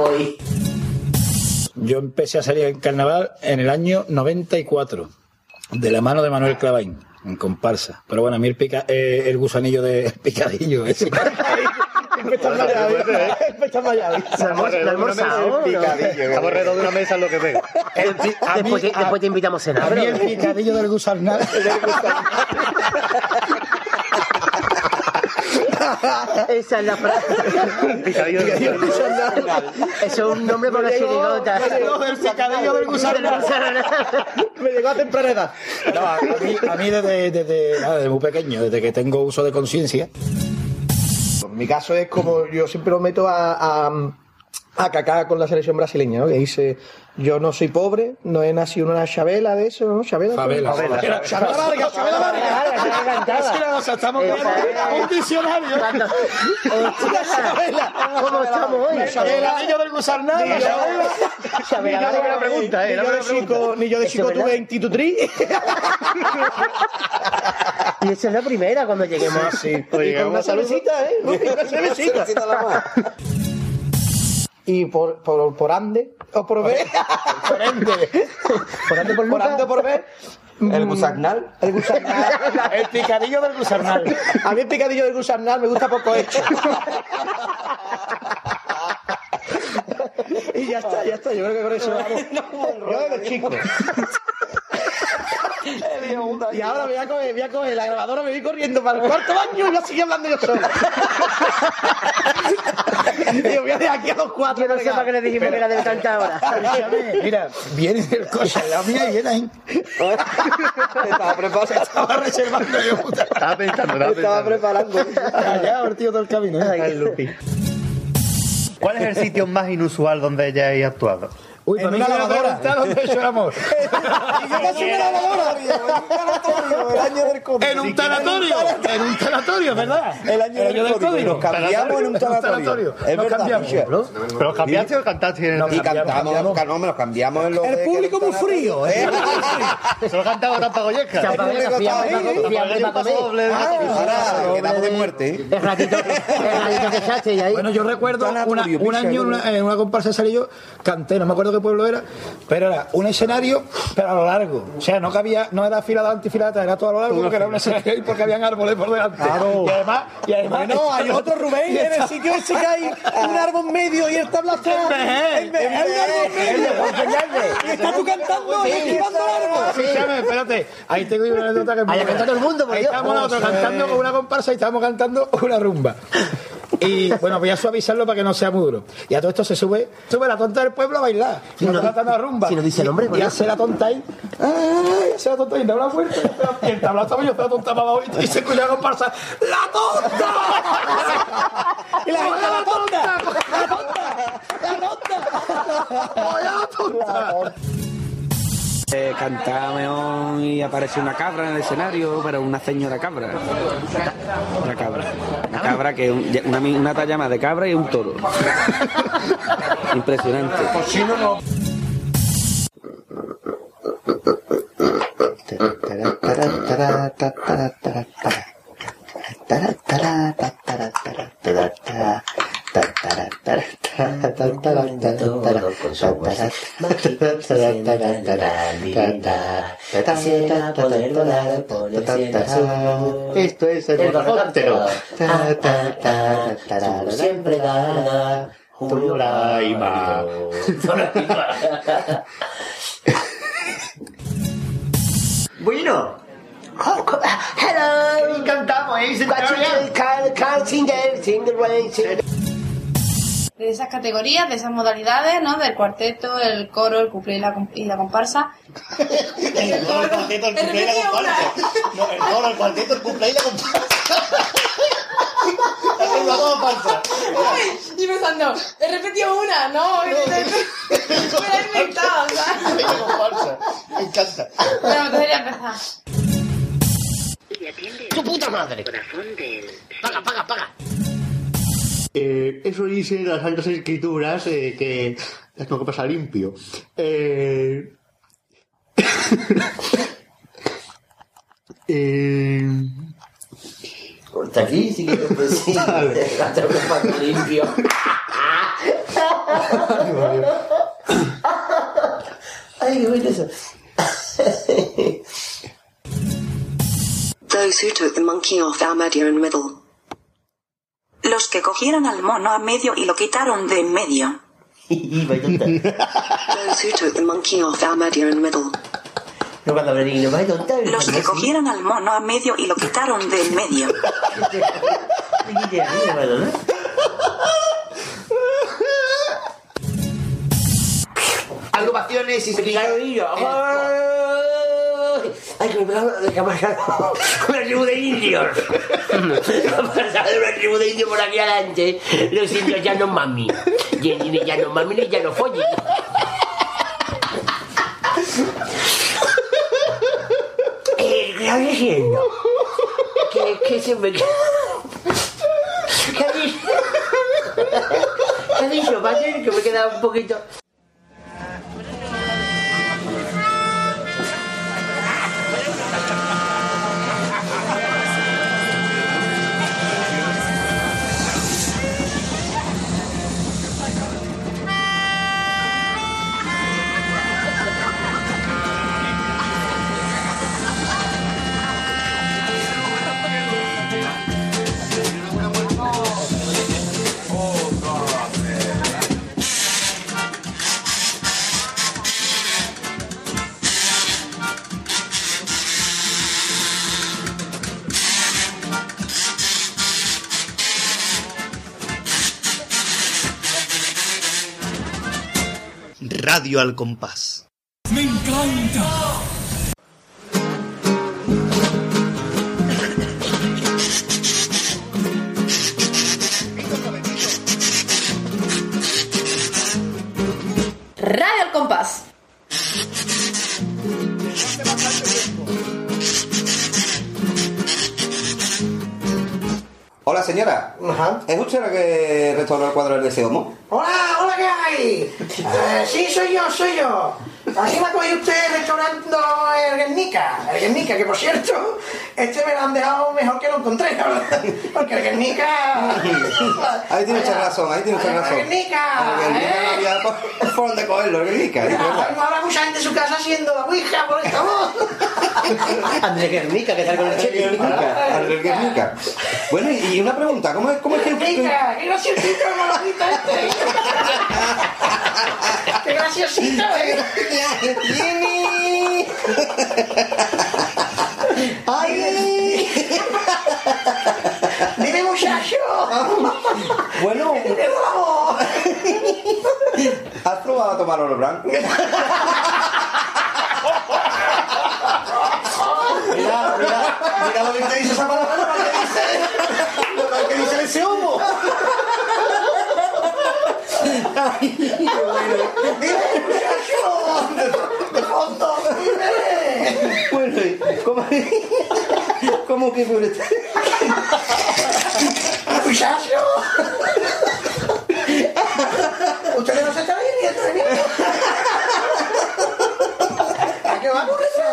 voy. Yo empecé a salir en carnaval en el año 94, de la mano de Manuel Clavain, en comparsa. Pero bueno, a mí el, pica- eh, el gusanillo de el picadillo ese. Estamos alrededor de una mesa lo que pega. Después, te- después te invitamos a cenar. A mí el picadillo del gusarnal. Esa es la frase. Picadillo del Eso es un nombre para una chirigota. el picadillo del. Me llegó a temprana edad. No, a mí, a mí desde, desde, nada, desde muy pequeño, desde que tengo uso de conciencia, En mi caso es como yo siempre lo meto a, a, a cacar con la selección brasileña, ¿no? Que dice, yo no soy pobre, no he nacido en una chabela de eso, ¿no? Chabela. Favela. Chabela, Chabela Vargas, Chabela Vargas. Es que cosa, estamos viendo un diccionario. Una Chabela. ¿Cómo estamos hoy? Una del gusarnal. Ni yo- de- pregunta, eh, Ni yo chico, ni yo de Eso chico es verdad. tuve institutriz. Y esa es la primera cuando lleguemos. Sí, con una ¿vamos a saludar? cervecita, ¿eh? Una cervecita. Y por, por, por ande, o por ver, Por ende. Por ande por por ande o por ver, El gusarnal. el gusarnal. El picadillo del gusarnal. A mí el picadillo del gusarnal me gusta poco hecho. y ya está, ya está. Yo creo que con eso vamos. Yo desde chico. Y ahora voy a coger, voy a coger la grabadora, me voy corriendo para el cuarto baño y voy a seguir hablando yo solo. y voy a dejar aquí a los cuatro. Yo no sé para qué le dijimos que era de tanta hora. Mira, viene el coche lado mía y viene ahí. Estaba preparado. Estaba reservando yo, puta. Estaba pensando, estaba Estaba preparando. Allá, tío todo el camino. ¿eh? Lupi. ¿Cuál es el sitio más inusual donde hayáis actuado? Uy, En una que me lavadora. pregunta dónde he hecho el amor. Y yo casi una lavadora. El año del COVID. En un tanatorio. En un tanatorio, ¿verdad? El año del código. Nos cambiamos en un tanatorio. Es verdad. ¿Pero cambiaste o cantaste en el Y cantamos, No, me lo cambiamos en lo El de- público muy frío, ¿eh? ¿Se lo cantaba Tampa Goyesca? Ahora quedamos de muerte. ¿eh? El ratito, el ratito que echaste y ahí. Bueno, yo recuerdo un año en una, en una comparsa salí yo, canté, no me acuerdo qué pueblo era, pero era un escenario, pero a lo largo. O sea, no cabía, no era fila fila atrás, era todo a lo largo porque era un escenario porque habían árboles por delante. Claro. Y además, y además Bueno, hay otro Rubén en el sitio ese que hay un árbol medio y En vez- Hay un árbol medio. Y estás tú cantando y esquivando el árbol. Escúchame, espérate. Ahí tengo una anécdota que Ahí cantado todo el mundo, por Ahí estábamos nosotros cantando con una comparsa y estábamos cantando una rumba. Y bueno, voy a suavizarlo para que no sea muy duro. Y a todo esto se sube, sube la tonta del pueblo a bailar. Y nos cantando la rumba. si no dice el nombre, y, y hace la tonta ahí. ¡Ay! Hace la tonta ahí, una fuerte. Y el tablao estaba yo, estaba tonta para abajo y se escucha la comparsa. ¡La tonta! Y la gente, la tonta. ¡La tonta! ¡La tonta! ¡La tonta! Eh, cantamos y apareció una cabra en el escenario, pero una señora cabra. Una cabra. Una cabra que es un- una, una talla más de cabra y un toro. Impresionante. Quisiera poder volar por el cielo azul. Esto es el siempre. Bueno. Hello. Encantamos, ¿eh? De esas categorías, de esas modalidades, ¿no? Del cuarteto, el coro, el cuplé y la, y la comparsa. El coro, el cuarteto, el cumple y la comparsa. No, el coro, el cuarteto, el cumple y la comparsa. La comparsa. Y pensando, he repetido una, no, me la he inventado, ¿sabes? La comparsa. Me encanta. Bueno, entonces ya empezar. ¡Tu puta madre! Paga, paga, paga. Eh, eso dicen las Santas Escrituras eh, que las tengo que pasar limpio. Eh... eh... Corta aquí, sí que pues sí. La tengo que pasar limpio. Ay, qué bueno eso. Those who took the monkey off our medio and middle. Los que cogieron al mono a medio y lo quitaron de en medio. Those who took the monkey off our medio and middle. No cuando me digan, vaya tonta. Los que cogieron al mono a medio y lo quitaron de en medio. Agrupaciones y picaronillo. Ay, que pegaron de ha pasado una tribu de indios. Ha pasado una tribu de indios por aquí adelante. Los indios ya no mami. Y el niño ya no mami ni ya no follen. ¿Qué está diciendo? Que, que se me... ¿Qué ha dicho? ¿Qué ha dicho, padre? Que me he quedado un poquito... Radio al compás. ¡Me encanta! Radio al compás. Hola señora, ¿es usted la que restauró el cuadro del deseo? Hola, hola, ¿qué hay? Eh, sí, soy yo, soy yo. Aquí me ha cogido usted restaurando el Guernica. El Guernica, que por cierto, este me lo han dejado mejor que lo encontré, la verdad. Porque el Guernica... Ahí tiene usted razón, ahí tiene usted Vaya, razón. Guernica, El Guernica ¿eh? no había por, por dónde cogerlo, el Guernica, verdad. Tengo ahora mucha gente en su casa haciendo la ouija por esta voz. Andrés Guernica, que tal con el cheque. Andrés Guernica. Bueno, y una pregunta, ¿cómo es, cómo es que Guernica, qué graciosito el este. Qué graciosito, eh. ¡Ay! ¡Dime, muchacho! Bueno, ¡Te tengo la voz! ¿has probado a tomar oro blanco? Mira, mira, mira lo que te dice esa palabra, lo que dice, lo que dice ese humo. ¡Dime, muchacho! ¡De fondo, dime! Bueno, ¿y ¿cómo, cómo que fue usted? ¡Muchacho! ¿Ustedes no se están riendo de? ¿A qué va con eso?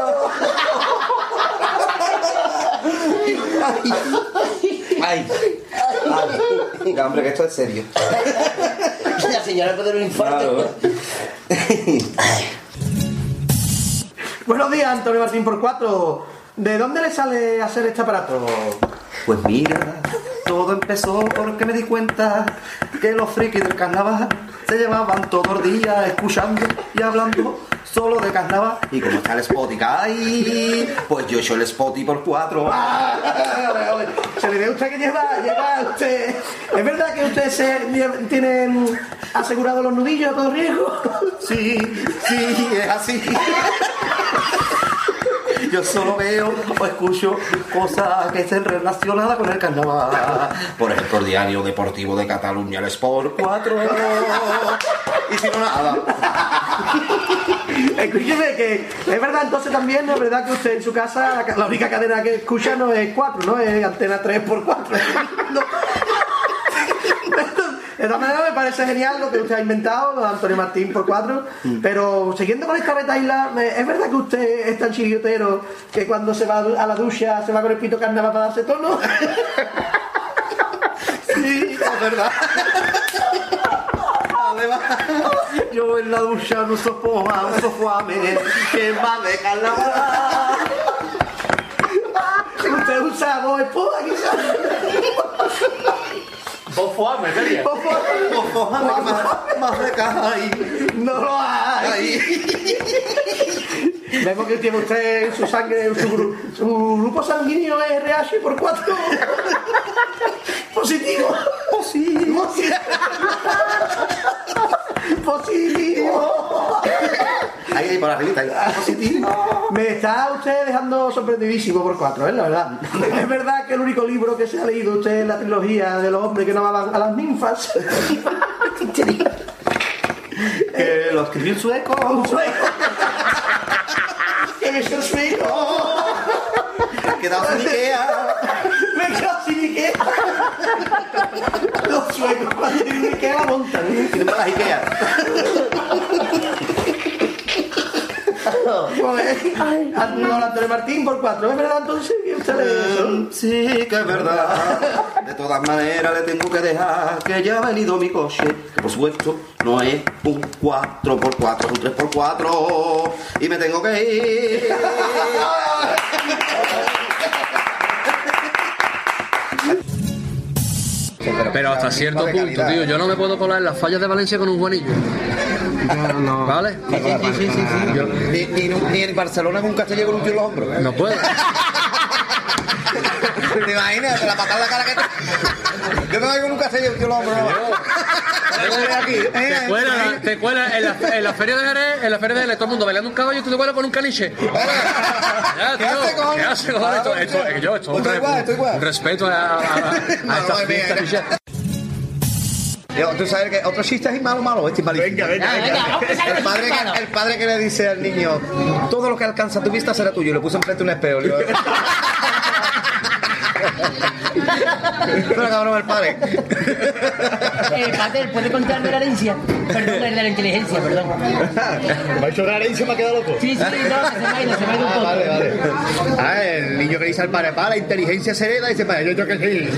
Ay, ay, hombre, que esto es serio. La señora puede dar un infarto. Claro. Buenos días, Antonio Martín por cuatro. ¿De dónde le sale hacer este aparato? Pues mira, todo empezó porque me di cuenta que los frikis del carnaval se llevaban todo el día escuchando y hablando solo de carnaval. Y como está el Spotify, pues yo he hecho el Spotify por cuatro. Ah, Se le ve usted que lleva, lleva usted. ¿Es verdad que usted se, lle- tiene mm, asegurado los nudillos a todo riesgo? Sí, sí, es así. Yo solo veo o escucho cosas que estén relacionadas con el carnaval. Por ejemplo, el diario deportivo de Cataluña, el Sport 4. Y si no, nada. Escúcheme que es verdad entonces también, ¿no es verdad que usted en su casa la, ca- la única cadena que escucha no es 4, ¿no? Es antena 3x4. No. De todas maneras me parece genial lo que usted ha inventado, Antonio Martín por 4, pero siguiendo con esta retaila, ¿es verdad que usted es tan chillotero que cuando se va a la ducha se va con el pito carnaval para darse tono? Sí, es verdad. Yo en la ducha no soporto un sofuame que va de carnaval. Usted usa voz esposa, quizás. Vos fuame, sería. Sofuame que más, más de caja No lo hay. Vemos que tiene usted en su sangre, su, gru- su grupo sanguíneo es RH por 4. Positivo. Positivo. Positivo. Ahí, por arriba, ahí. Positivo. Me está usted dejando sorprendidísimo por 4, ¿eh? La verdad. Es verdad que el único libro que se ha leído usted es la trilogía de los hombres que no amaban a las ninfas. Que lo escribió en sueco. Un sueco. Que es el sueco. Quedado sin Ikea. Me quedado sin Ikea. Los suecos cuando tienen Ikea la montan. Tienen malas Ikea. Pues, Antonio Antonio Martín por cuatro. ¿Es verdad entonces que? Eh, Sí, que es verdad. De todas maneras le tengo que dejar que ya ha venido mi coche. Que por supuesto no es un 4x4, es un 3x4. Y me tengo que ir. Pero hasta cierto punto, tío, yo no me puedo colar en las fallas de Valencia con un guanillo. ¿Vale? Yo- Ni, ni, ni en Barcelona con un castellano con un tío en los hombros. No puedo. ¿Te imaginas? Te la patada en la cara que te... Yo me voy con un con tío en los hombros. Te cuelan, te cuelan en, la, en la feria de Jerez, en la feria de Jerez, todo el mundo bailando un caballo y tú te cuelas con un caniche. Ya, tío, ¿qué hace, cojones? Esto, esto, eh, yo, esto, Estoy un, igual, estoy igual. respeto a, a, a, a estas fiestas. Yo, Tú sabes que otro chiste es malo, malo, este es malísimo. Venga, venga, venga. El padre, que, el padre que le dice al niño, todo lo que alcanza tu vista será tuyo. Y le puso enfrente un espejo. Le digo, Pero cabrón, el padre. Eh, Pater, ¿puede contar de la herencia? Perdón, de la inteligencia, perdón. Me ha hecho una herencia me ha quedado loco. Sí, sí, no, se me ha ido, se me ha ido un Ah, poco. vale, vale. Ah, el niño que dice al padre, para, la inteligencia se hereda, dice, para, yo yo que sí.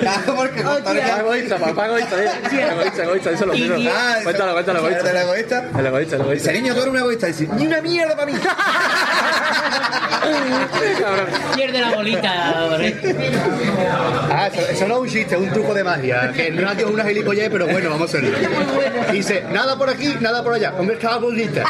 Claro, porque contar Papá egoísta, papá egoísta, egoísta, egoísta, díselo, díselo. Ah, Cuéntalo, cuéntalo, egoísta. ¿El egoísta? El egoísta, el egoísta. Ese niño, tú eres un egoísta. Dice, ni una mierda para mí. Pierde la bolita. Ah, eso, eso no es un chiste, es un truco de magia. Que no es una gilipollez, pero bueno, vamos a hacerlo. Dice, nada por aquí, nada por allá. Hombre, estaba bolita.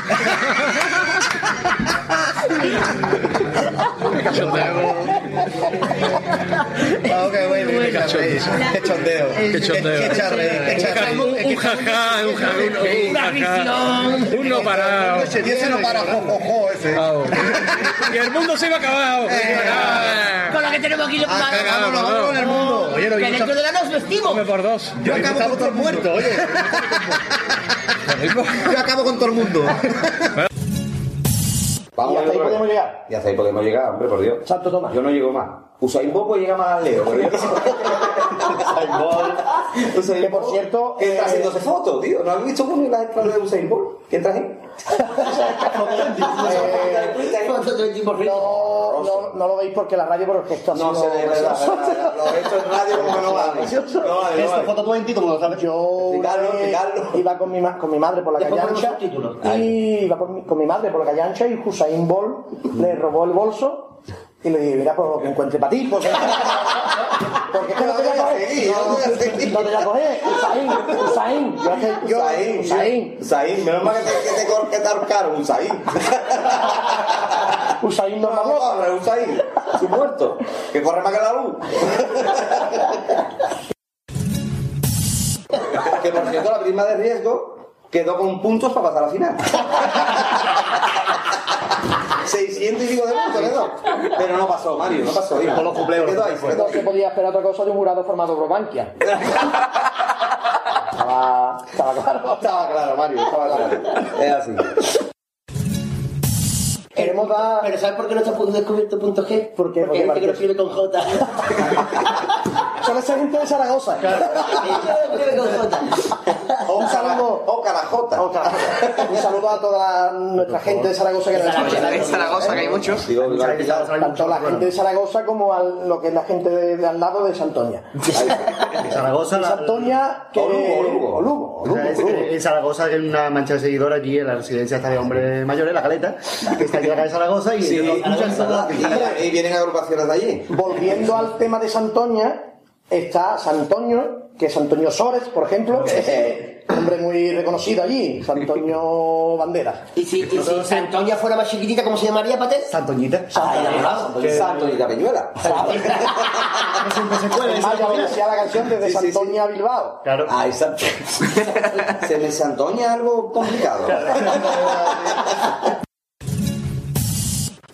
Oh, qué bueno, qué chondeo. Qué chondeo. Qué charre, qué charre. Un jajá, un jajá, un no parado. Y ese no para, jo, jo, jo, ese. Y el mundo se iba acabado. Con la que tenemos aquí Ah, cagamos nosotros en el mundo. Oye, no, Que dentro de la nos vestimos. Por dos. Yo acabo con todo el mundo. muerto, oye. Yo acabo con todo el mundo. Y hasta ahí podemos llegar. Y hasta ahí podemos llegar, hombre, por Dios. Santo Tomás. Yo no llego más. Usain Bolt puede llegar más al Leo, pero yo no. Usain Que por Bolt, cierto, que está eh, haciéndose fotos, tío. ¿No has visto cómo las entradas de Usain Bolt? ¿Quién traje? Rico. no, no lo veis porque la radio por el gesto ha No sido se ve, verdad, verdad. Radio como que no. Precioso. No vale, no Esto vale. foto 20 como lo sabes. Yo Explicarlo, explicarlo. iba con mi, ma- con mi madre por la Después calle ponemos ancha subtítulos. y iba con mi, con mi madre por la calle ancha y Hussein Bolt le robó el bolso y le dije, mira, pues lo que encuentre para ti, porque, porque es que no te voy a coger. no. No te voy a coger, Hussein, Hussein, yo hace- yo- Usain, Usain, menos mal que te, que te, cor- que te ahorcaron, Usain. Usain no No, corre, Usain, su muerto, que corre más que la luz. que por cierto, la prima de riesgo quedó con puntos para pasar a la final. 600 y pico de puntos quedó. Pero no pasó, Mario, no pasó. hijo. Con los cupleos, Se quedó ahí, se podía esperar otra cosa de un jurado formado por Bankia. estaba, estaba claro. Estaba claro, Mario, estaba claro. Es así. Queremos dar... Pero ¿sabes por qué no está descubierto punto G? ¿Por qué? Porque hay gente que lo escribe con J. Son esa gente de Zaragoza. Un saludo. O carajota. O Carajota. Un saludo a toda la- nuestra gente de Zaragoza que nos escucha. En Zaragoza, que hay muchos. Tanto la gente de Zaragoza como al- lo que es la gente de, de al lado de Santoña. Zaragoza, De la- Santoña que... O Lugo, o Lugo. En Zaragoza hay una mancha de seguidores allí en la residencia esta de hombres mayores, la caleta, que está aquí en la calle Zaragoza y Sí, aquí. y, y vienen agrupaciones de allí. Volviendo al tema de Santoña, está Santoño, que es Santoño Sores, por ejemplo, que es un hombre muy reconocido allí, Santoño Banderas. Y si, y si Santoña fuera más chiquitita, ¿cómo se llamaría, Pater? Santoñita. Ay, enamorado. Santo y Capeñuela. Es más, ya decía la canción desde Sí, sí, sí. Santoña a Bilbao. Claro. Ah, exacto. Se me se antoña algo complicado.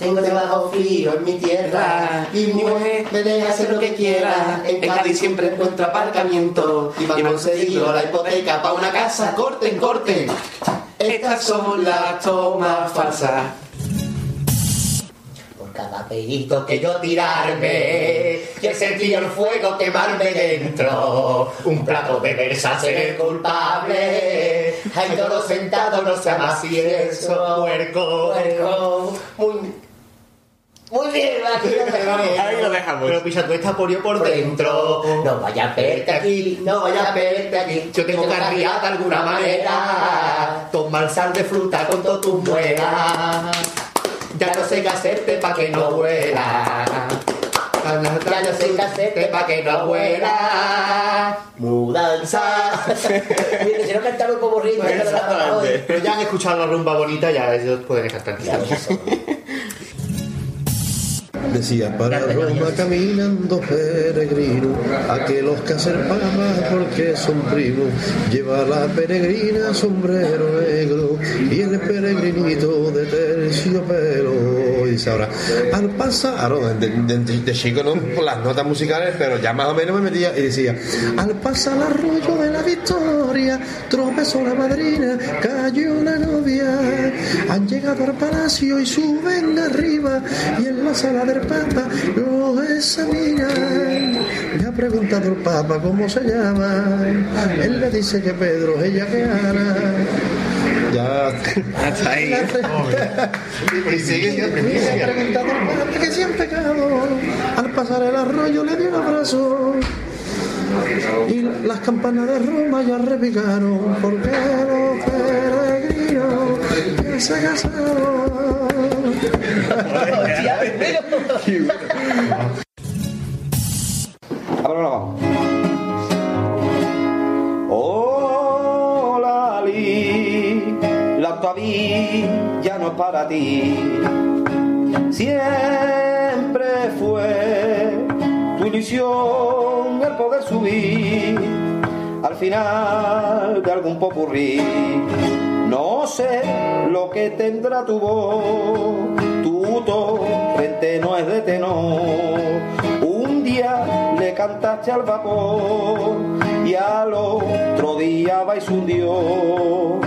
Tengo debajo frío en mi tierra y mi mujer me deja hacer lo que quiera. En Cádiz siempre encuentro aparcamiento y me han concedido la hipoteca para una casa. Corten, corten. Estas son las tomas falsas. Por cada pedito que yo tirarme, que sentí el fuego quemarme dentro. Un plato de versas en el culpable. Hay toro sentado, no se llama así eso. Puerco. Puerco. Muy, muy bien, aquí lo dejamos. Ahí lo dejamos. Pero picha, tú estás por por dentro. No vaya a verte aquí, no vaya a verte aquí. Yo tengo carriada de alguna manera. Toma el sal de fruta con todas tus muelas. Ya no sé qué hacerte pa' que no vuela. Ya no sé qué hacerte pa' que no vuela. Mudanza. Mire, si no cantaron como ritmo. Pero ya han escuchado la rumba bonita, ya ellos pueden estar tranquilos. Decía, para Roma caminando peregrino, aquellos que hacen papas porque son primos, lleva la peregrina sombrero negro y el peregrinito de terciopelo. Y dice ahora, al pasar, de, de- de- de chico no por las notas musicales, pero ya más o menos me metía y decía, al pasar el arroyo de la victoria, tropezó la madrina, cayó la novia, han llegado al palacio y suben arriba y en la sala del papa lo examinan. Le ha preguntado el papa cómo se llama, él le dice que Pedro, ella que Ana. Ya. Hasta ahí. Y sigue Le ha preguntado al papa que si han pecado, al pasar el arroyo le dio un abrazo. Y las campanas de Roma ya repicaron porque los peregrinos se. Ahora vamos. Hola, Ali, la octavilla no es para ti. Siempre fue tu ilusión el poder subir al final de algún popurrí. No sé lo que tendrá tu voz, tu torrente no es de tenor. Un día le cantaste al vapor y al otro día va y se hundió.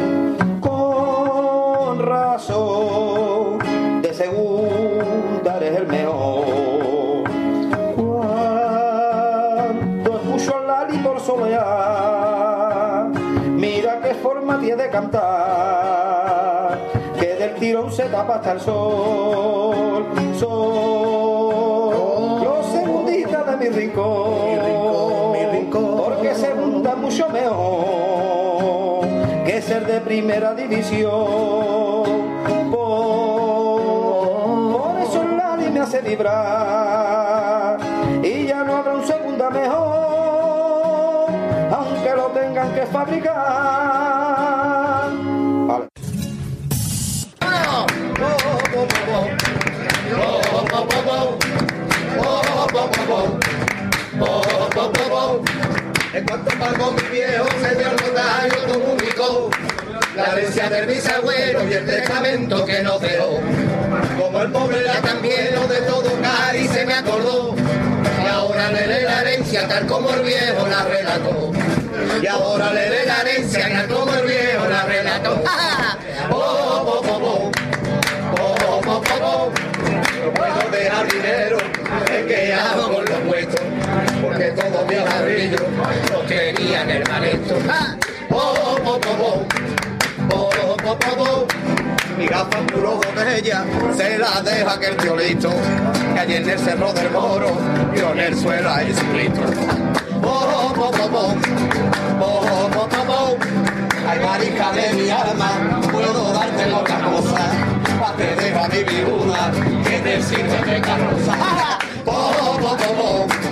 Con razón, de segunda de cantar, que del tirón se tapa hasta el sol, sol. de mi rincón, mi rincón, porque segunda mucho mejor que ser de primera división. Por, por eso nadie me hace vibrar y ya no habrá un segunda mejor, aunque lo tengan que fabricar. En cuanto pagó mi viejo, se dio el notario comunicó la herencia del bisabuelo y el testamento que no dejó. Como el pobre era tan lleno de todo cari se me acordó. Y ahora le dé la herencia tal como el viejo la relató. Y ahora le dé la herencia tal como el viejo la relató. Oh, oh, No puedo dejar dinero, es que hago con los puestos, porque todos mis ladrillos los tenían el manejo. Oh, oh, oh, oh. Oh, oh, oh, oh. Mi gafa puro botella se la deja que el listo, que allí en el cerro del moro, vio en el suelo a Jesucristo. Oh, oh, oh, oh, oh. Oh, oh, oh, oh, oh. Marica de mi alma, puedo darte otra cosa, te deja mi viuda, que te sirve de carroza. Oh, oh, oh, oh, oh.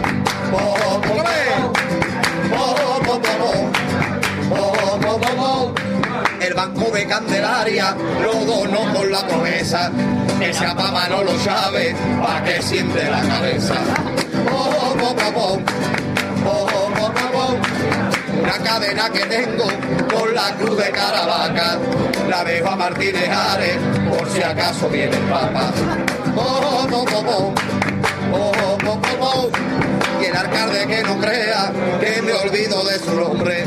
El banco de Candelaria lo donó con la promesa. Ese papá no lo sabe, pa' que siente la cabeza. Oh, oh, oh, oh, oh. Oh, oh, oh, oh, oh. Una cadena que tengo con la cruz de Caravaca. La dejo a Martínez Ares por si acaso viene el Papa. Oh, oh, oh, oh, oh. Oh, oh, oh, oh, oh. Y el alcalde que no crea que me olvido de su nombre,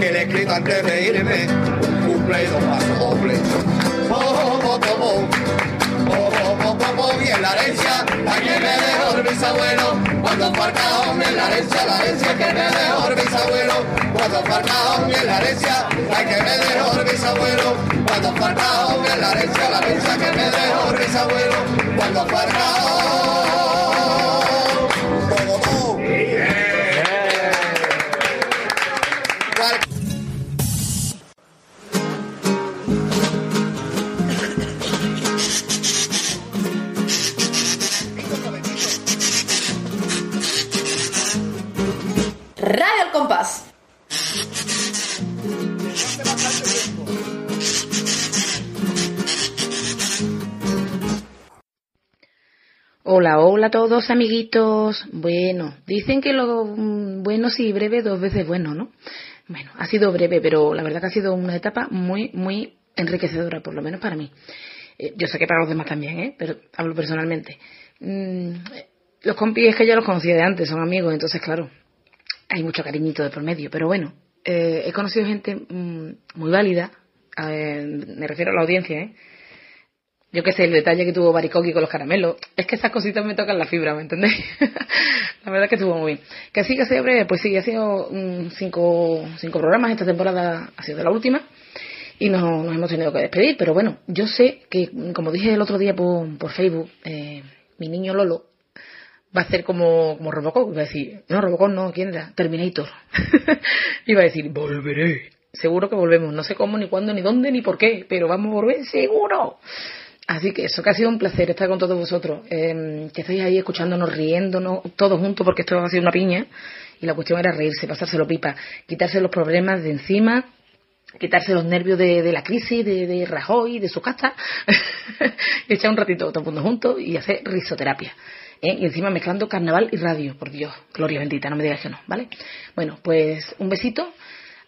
que le escrito antes de irme, cumple dos pasos doble. Oh, oh, oh, oh, oh. Oh, oh, oh, oh, oh. Y en la herencia, la que me dejó el bisabuelo, cuando cajón en la herencia, la herencia que me dejó el bisabuelo, cuando cajón en la herencia, la que me dejó el bisabuelo, cuando cajón en la herencia, la herencia que me dejó el bisabuelo, cuando fue compás. Hola, hola a todos amiguitos. Bueno, dicen que lo bueno sí breve dos veces bueno, ¿no? Bueno, ha sido breve, pero la verdad que ha sido una etapa muy, muy enriquecedora, por lo menos para mí. Eh, yo sé que para los demás también, ¿eh? Pero hablo personalmente. Mm, los compis es que ya los conocía de antes, son amigos, entonces claro, hay mucho cariñito de por medio. Pero bueno, eh, he conocido gente mm, muy válida, eh, me refiero a la audiencia, ¿eh? Yo qué sé, el detalle que tuvo Baricoqui con los caramelos. Es que esas cositas me tocan la fibra, ¿me entendéis? la verdad que estuvo muy bien. Que sí, que sea breve, pues sí, ha sido mm, cinco, cinco programas. Esta temporada ha sido la última. Y nos, nos hemos tenido que despedir. Pero bueno, yo sé que, como dije el otro día por, por Facebook, eh, mi niño Lolo va a ser como, como Robocop. Iba a decir, no, Robocop no, ¿quién era? Terminator. Iba a decir, volveré. Seguro que volvemos. No sé cómo, ni cuándo, ni dónde, ni por qué. Pero vamos a volver seguro. Así que eso que ha sido un placer estar con todos vosotros, eh, que estáis ahí escuchándonos, riéndonos, todos juntos, porque esto ha sido una piña, y la cuestión era reírse, pasárselo pipa, quitarse los problemas de encima, quitarse los nervios de, de la crisis, de, de Rajoy, de su casa, y echar un ratito todo el mundo juntos y hacer risoterapia. ¿Eh? Y encima mezclando carnaval y radio, por Dios, gloria bendita, no me digas que no, ¿vale? Bueno, pues un besito,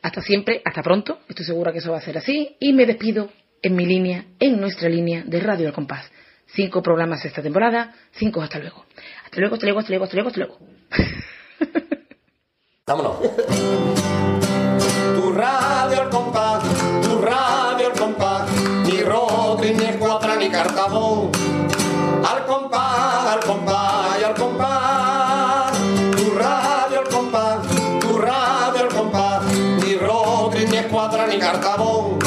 hasta siempre, hasta pronto, estoy segura que eso va a ser así, y me despido en mi línea, en nuestra línea de Radio al Compás. Cinco programas esta temporada, cinco hasta luego. Hasta luego, hasta luego, hasta luego, hasta luego, hasta luego. Vámonos. Tu radio al compás, tu radio al compás, ni ni Escuadra, ni Cartabón. Al compás, al compás y al compás. Tu radio al compás, tu radio al compás, ni Rodri, ni Escuadra, ni Cartabón.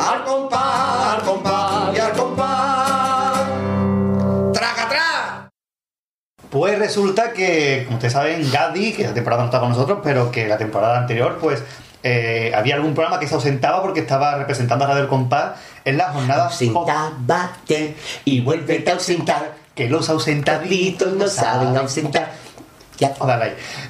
Al compás, al compás y al compás. ¡Traga, traga! Pues resulta que, como ustedes saben, Gadi, que esta temporada no está con nosotros, pero que la temporada anterior, pues eh, había algún programa que se ausentaba porque estaba representando a Radio El Compás en las jornadas. Ausentábate y vuélvete a ausentar. Que los ausentaditos no saben ausentar. Ya.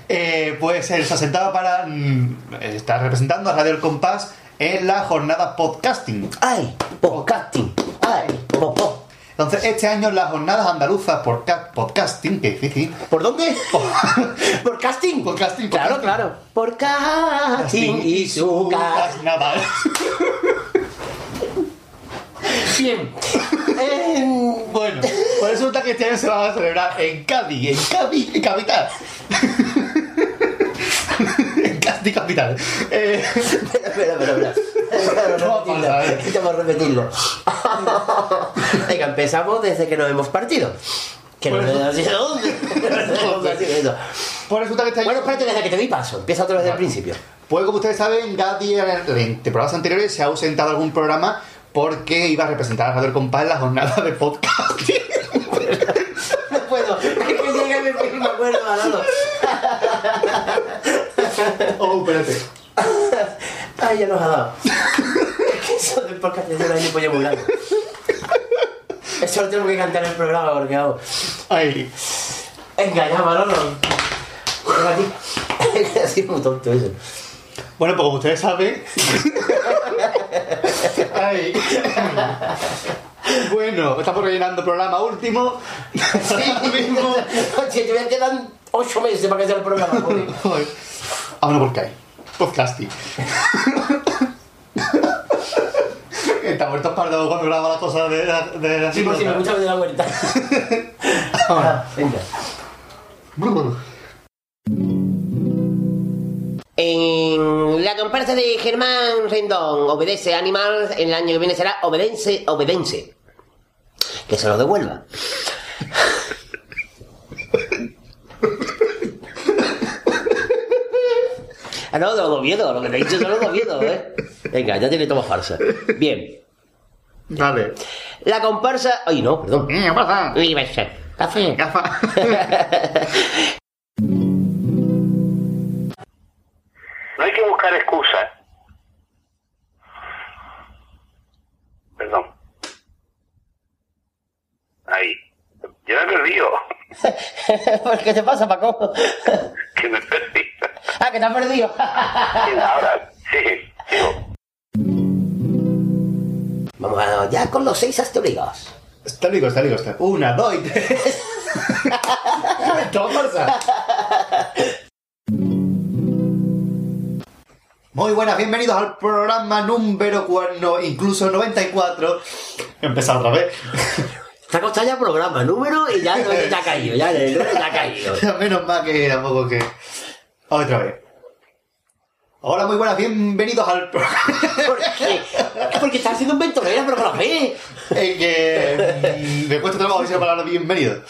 Eh, pues él se ausentaba para mm, estar representando a Radio El Compás en la jornada podcasting. ¡Ay! Podcasting. ¡Ay! po- Entonces, este año las jornadas andaluzas por ca- podcasting, que difícil. ¿Por dónde? ¿Por casting? Por casting. Claro, claro. Por casting y su Nada. Bien. Bueno, pues resulta que este año se va a celebrar en Cádiz, en Cádiz, en capital. en Cádiz capital. Eh, Espera, espera, espera. Vamos a repetirlo. Venga, empezamos desde que nos hemos partido. Que no sé así de dónde. No sé así de eso. Pues resulta que año... Bueno, espérate, desde que te di paso. Empieza otra vez desde el principio. Pues como ustedes saben, Gadi en, temporadas anteriores se ha ausentado algún programa porque iba a representar a Radio Compás en la jornada de podcast. No puedo. Es que llega y me acuerdo, Manolo. Oh, espérate. Ay, ya nos ha dado. Es que eso del podcast es un año pollo muy grande. Eso lo tengo que cantar en el programa porque hago. Ay. Venga, ya, Manolo. Venga, a ti. Ha sido muy tonto eso. Bueno, pues como ustedes saben... Ay. Bueno, estamos rellenando programa último. Ahora mismo... Oye, te voy a quedar 8 meses para que sea el programa. joder. Joder. Vámonos por qué Podcasting. Está muerto pardo cuando graba las cosas de la, de la Sí, por si me escuchas de la vuelta. Ahora. Venga. En la comparsa de Germán Rendón, obedece animal, el año que viene será obedence, obedence. Que se lo devuelva. Ah, no, de los Oviedo, lo que te he dicho son los Oviedo, ¿eh? Venga, ya tiene toma farsa. Bien. Dale. La comparsa... Ay, no, perdón. ¿Qué pasa? Uy, va a ser. Café. No hay que buscar excusas. Perdón. Ahí. Yo me he perdido. ¿Por qué te pasa, Paco? Que me perdí. Ah, que te has perdido. Ahora, sí, sigo. Vamos a, ya con los seis astróligos. Está rico, está rico. Está. Una, dos y tres. Toma farsa. Muy buenas, bienvenidos al programa número 4, incluso 94. He empezado otra vez. Te ha costado ya programa, número y ya te ha caído, ya te ha caído. Ya menos mal que tampoco que. Otra vez. Hola, muy buenas, bienvenidos al programa. ¿Por qué? Porque estás haciendo un ventonera, pero con la fe. En que. me cuesta trabajo decir la palabra bienvenido.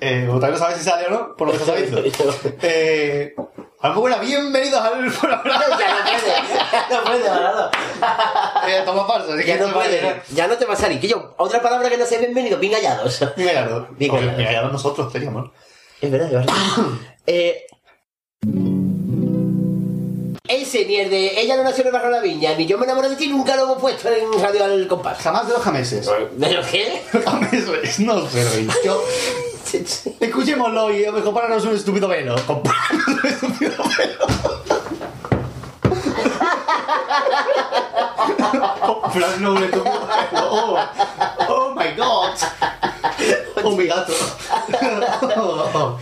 Eh, no sabes si sale o no, por lo que estás viendo. Eh, hola, muy buenas, bienvenidos al programa. Ya no puede, no puede, Manolo. Eh, toma farsa, así que Ya no se va a puede, llenar. ya no te va a salir. Que yo, otra palabra que no sea bienvenido, bien hallados. Bien hallado. Bien Porque hallado. bien hallado nosotros teníamos. ¿no? Es verdad, es verdad. eh, ese ni el de ella no nació en el barrio de la viña, ni yo me enamoré de ti, nunca lo hemos puesto en Radio al compás. Jamás de los jameses. ¿De lo qué? Jameses, no sé, rey. Yo- Escuchémoslo y a lo mejor compárranos un estúpido velo. Compárranos un estúpido velo. Comprarnos un estúpido velo. Oh, oh my god. Oh mi gato. Oh,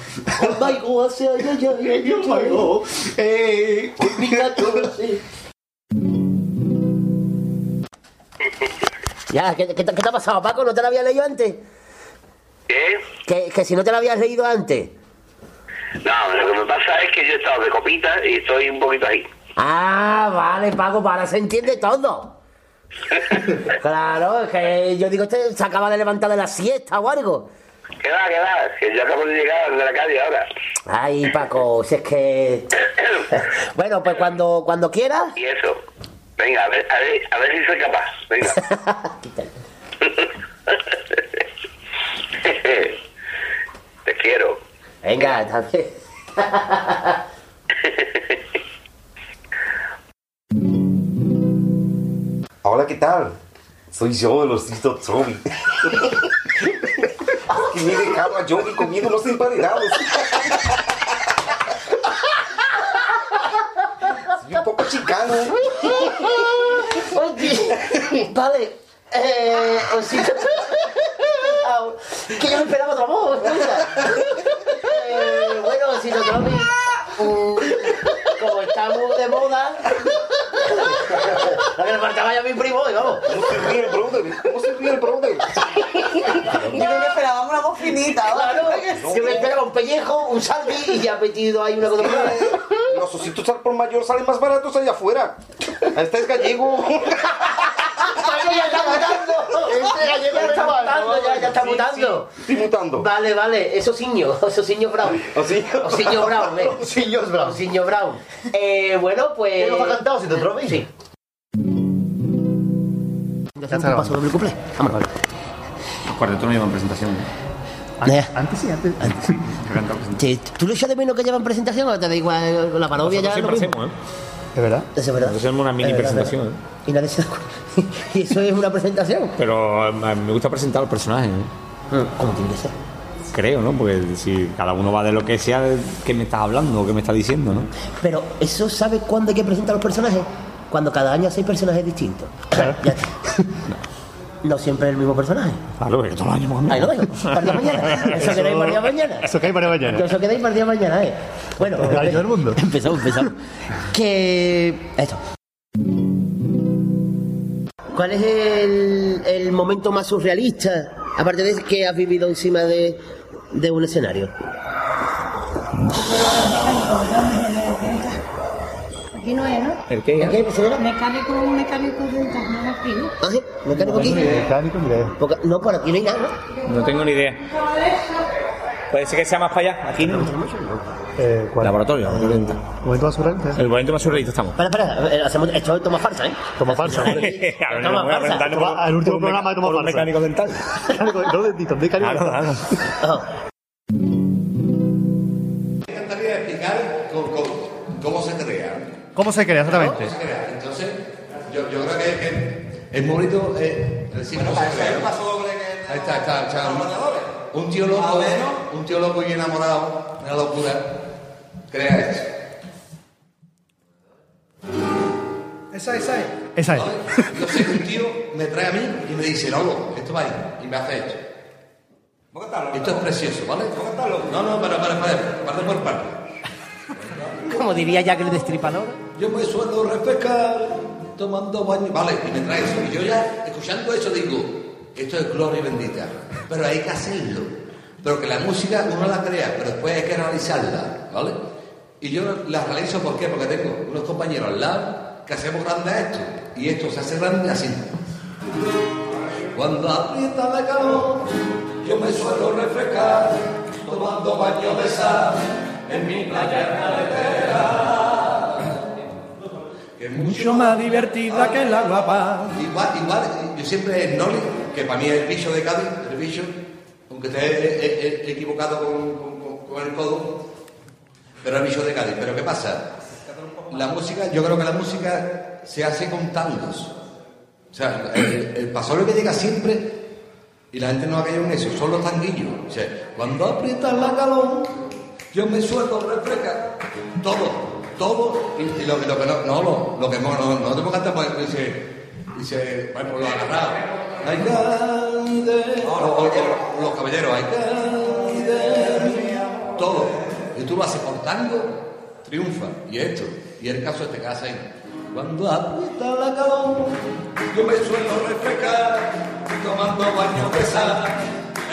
my god, ay, ay, ay, ay, ay, oh my god. Eh, Mi gato, sí. Ya, ¿qué, qué, te- qué te ha pasado, Paco? ¿No te la habías leído antes? ¿Qué? Que, que si no te la habías leído antes. No, lo que me pasa es que yo he estado de copita y estoy un poquito ahí. Ah, vale, Paco, para se entiende todo. Claro, es que yo digo, este se acaba de levantar de la siesta o algo. ¿Qué va, qué va? Que yo acabo de llegar de la calle ahora. Ay, Paco, si es que... Bueno, pues cuando, cuando quieras... Y eso. Venga, a ver, a ver, a ver si soy capaz. Venga. Te quiero. Venga, también. Hola, ¿qué tal? Soy yo, el osito Tommy. que me he dejado a Johnny comiendo los emparedados. Soy un poco chicano. Oye, vale. Eh, osito. Que yo me esperaba otra voz. Eh, bueno, osito Tommy. mm, Como estamos de moda. Lo que le faltaba ya a mi primo, y vamos. ¿Cómo se ríe el brother? ¿Cómo se ríe el brother? Yo me esperaba una voz finita. Claro, yo me esperaba un pellejo, un salvi y ya metido ahí una cosa más. Los ositos al por mayor salen más baratos allá afuera. Este es gallego. Vale, ya está mutando. Este gallego ya está mutando, ya, ya está sí, mutando. Estoy mutando. Vale, vale, eso ciño, eso ciño brown. ¿Osiño? Osiño brown, eh. Osiños brown. Osiño brown. Eh, bueno, pues. ¿Qué nos ha cantado, Osito Tropi? Sí. Ya un paso doble cumple. Vámonos. Cuarteto no llevan presentación. Eh, Antes sí, antes. Antes sí. ¿Tú lo echas de menos que llevan presentación o te da igual la parodia ya? Nosotros es lo siempre mismo? hacemos, ¿eh? ¿De verdad? Es verdad. Hacemos una mini Es verdad, presentación, es verdad. Y nadie se da cuenta. ¿Y eso es una presentación? Pero eh, me gusta presentar los personajes, ¿eh? ¿Cómo tiene que ser? Creo, ¿no? Porque si cada uno va de lo que sea, qué me estás hablando o qué me estás diciendo, ¿no? Pero, ¿eso sabe cuándo hay que presentar los personajes? Cuando cada año hay personajes distintos. Ya está. No siempre es el mismo personaje. Claro, porque todos los años más. Ahí lo dejo. Para mañana. Eso queda ahí para día mañana. Eso que hay para mañana. Eso queda ahí para día mañana, ¿eh? Bueno, del mundo. empezamos, empezamos. Que. Esto. ¿Cuál es el, el momento más surrealista, aparte de que has vivido encima de, de un escenario? Aquí no es, ¿no? ¿El qué? ¿El qué, profesora? Mecánico, un mecánico de internet aquí, ¿no? ¿Ah, sí? ¿Mecánico aquí? Mecánico, mira. Porque- no, por aquí no hay nada, ¿no? No tengo ni idea. Puede ser que sea más para allá. Aquí no. Eh, ¿cuál? Laboratorio. laboratorio. ¿Momento más surrealista? El momento más surrealista estamos. Espera, espera, eh, hacemos, esto es toma farsa, ¿eh? Toma farsa. al último programa de Toma Farsa. mecánico dental. Mecánico, mecánico. Claro, ¿Cómo se crea exactamente? ¿Cómo se crea? Entonces, yo, yo creo que, que es muy bonito eh, se crea. Ahí está, está, está. Un, un tío loco, un tío loco y enamorado, una locura, crea esto. Esa, esa es. Esa es. Entonces un tío me trae a mí y me dice, Lolo, esto va ahí, y me hace esto. Esto es precioso, ¿vale? No, no, para, para, para, parte por parte. Como diría Jack el Destripador. Yo me suelo refrescar tomando baño. Vale, y me trae eso. Y yo ya, escuchando eso, digo, esto es gloria bendita. Pero hay que hacerlo. Pero que la música uno la crea, pero después hay que realizarla, ¿vale? Y yo la realizo ¿por? Porque tengo unos compañeros al lado que hacemos grande esto. Y esto se hace grande así. Cuando aprieta la calor, yo me suelo refrescar tomando baño de sal en mi playa carretera. Que es Mucho más divertida que la guapa. Igual, igual, yo siempre el Noli, que para mí es el bicho de Cádiz, el bicho, aunque esté he- he- he equivocado con, con- con el codo, pero es el bicho de Cádiz. Pero ¿qué pasa? La música, yo creo que la música se hace con tangos. O sea, el, el que llega siempre, y la gente no ha caído en eso, son los tanguillos. O sea, cuando aprietas la calor, yo me suelto refrescar. Todo, todo, y, y lo, que no, no, lo, lo que no, no, no te puedo cantar, dice, dice, por ejemplo, lo agarrado. Ay, grande, o, los caballeros, ay, grande, todo. Y tú lo haces por tango, triunfa. Y esto, y el caso este casa ahí. Cuando aprieta la calor, yo me suelo refrescar, tomando baño de sal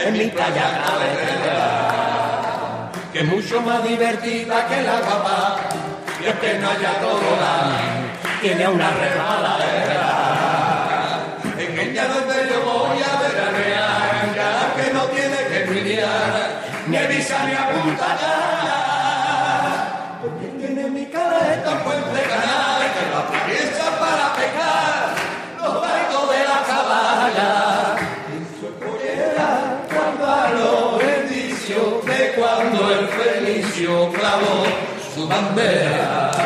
en mi playa carretera, que es mucho más divertida que la guapa, y es que no haya todo la, tiene una resbaladera. En ella donde yo bandeira.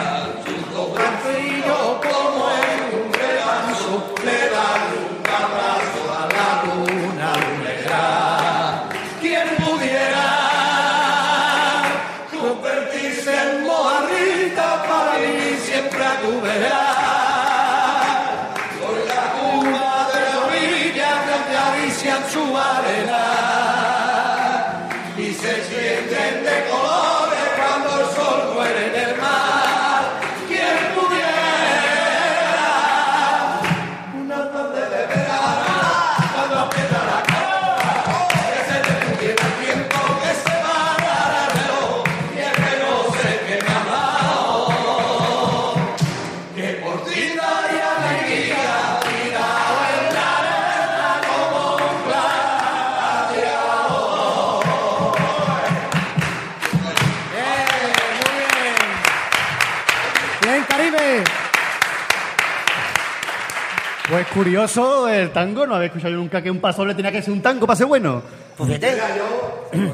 Curioso el tango, no había escuchado yo nunca que un pasoble tenía que ser un tango para ser bueno. Pues Mira, yo eh,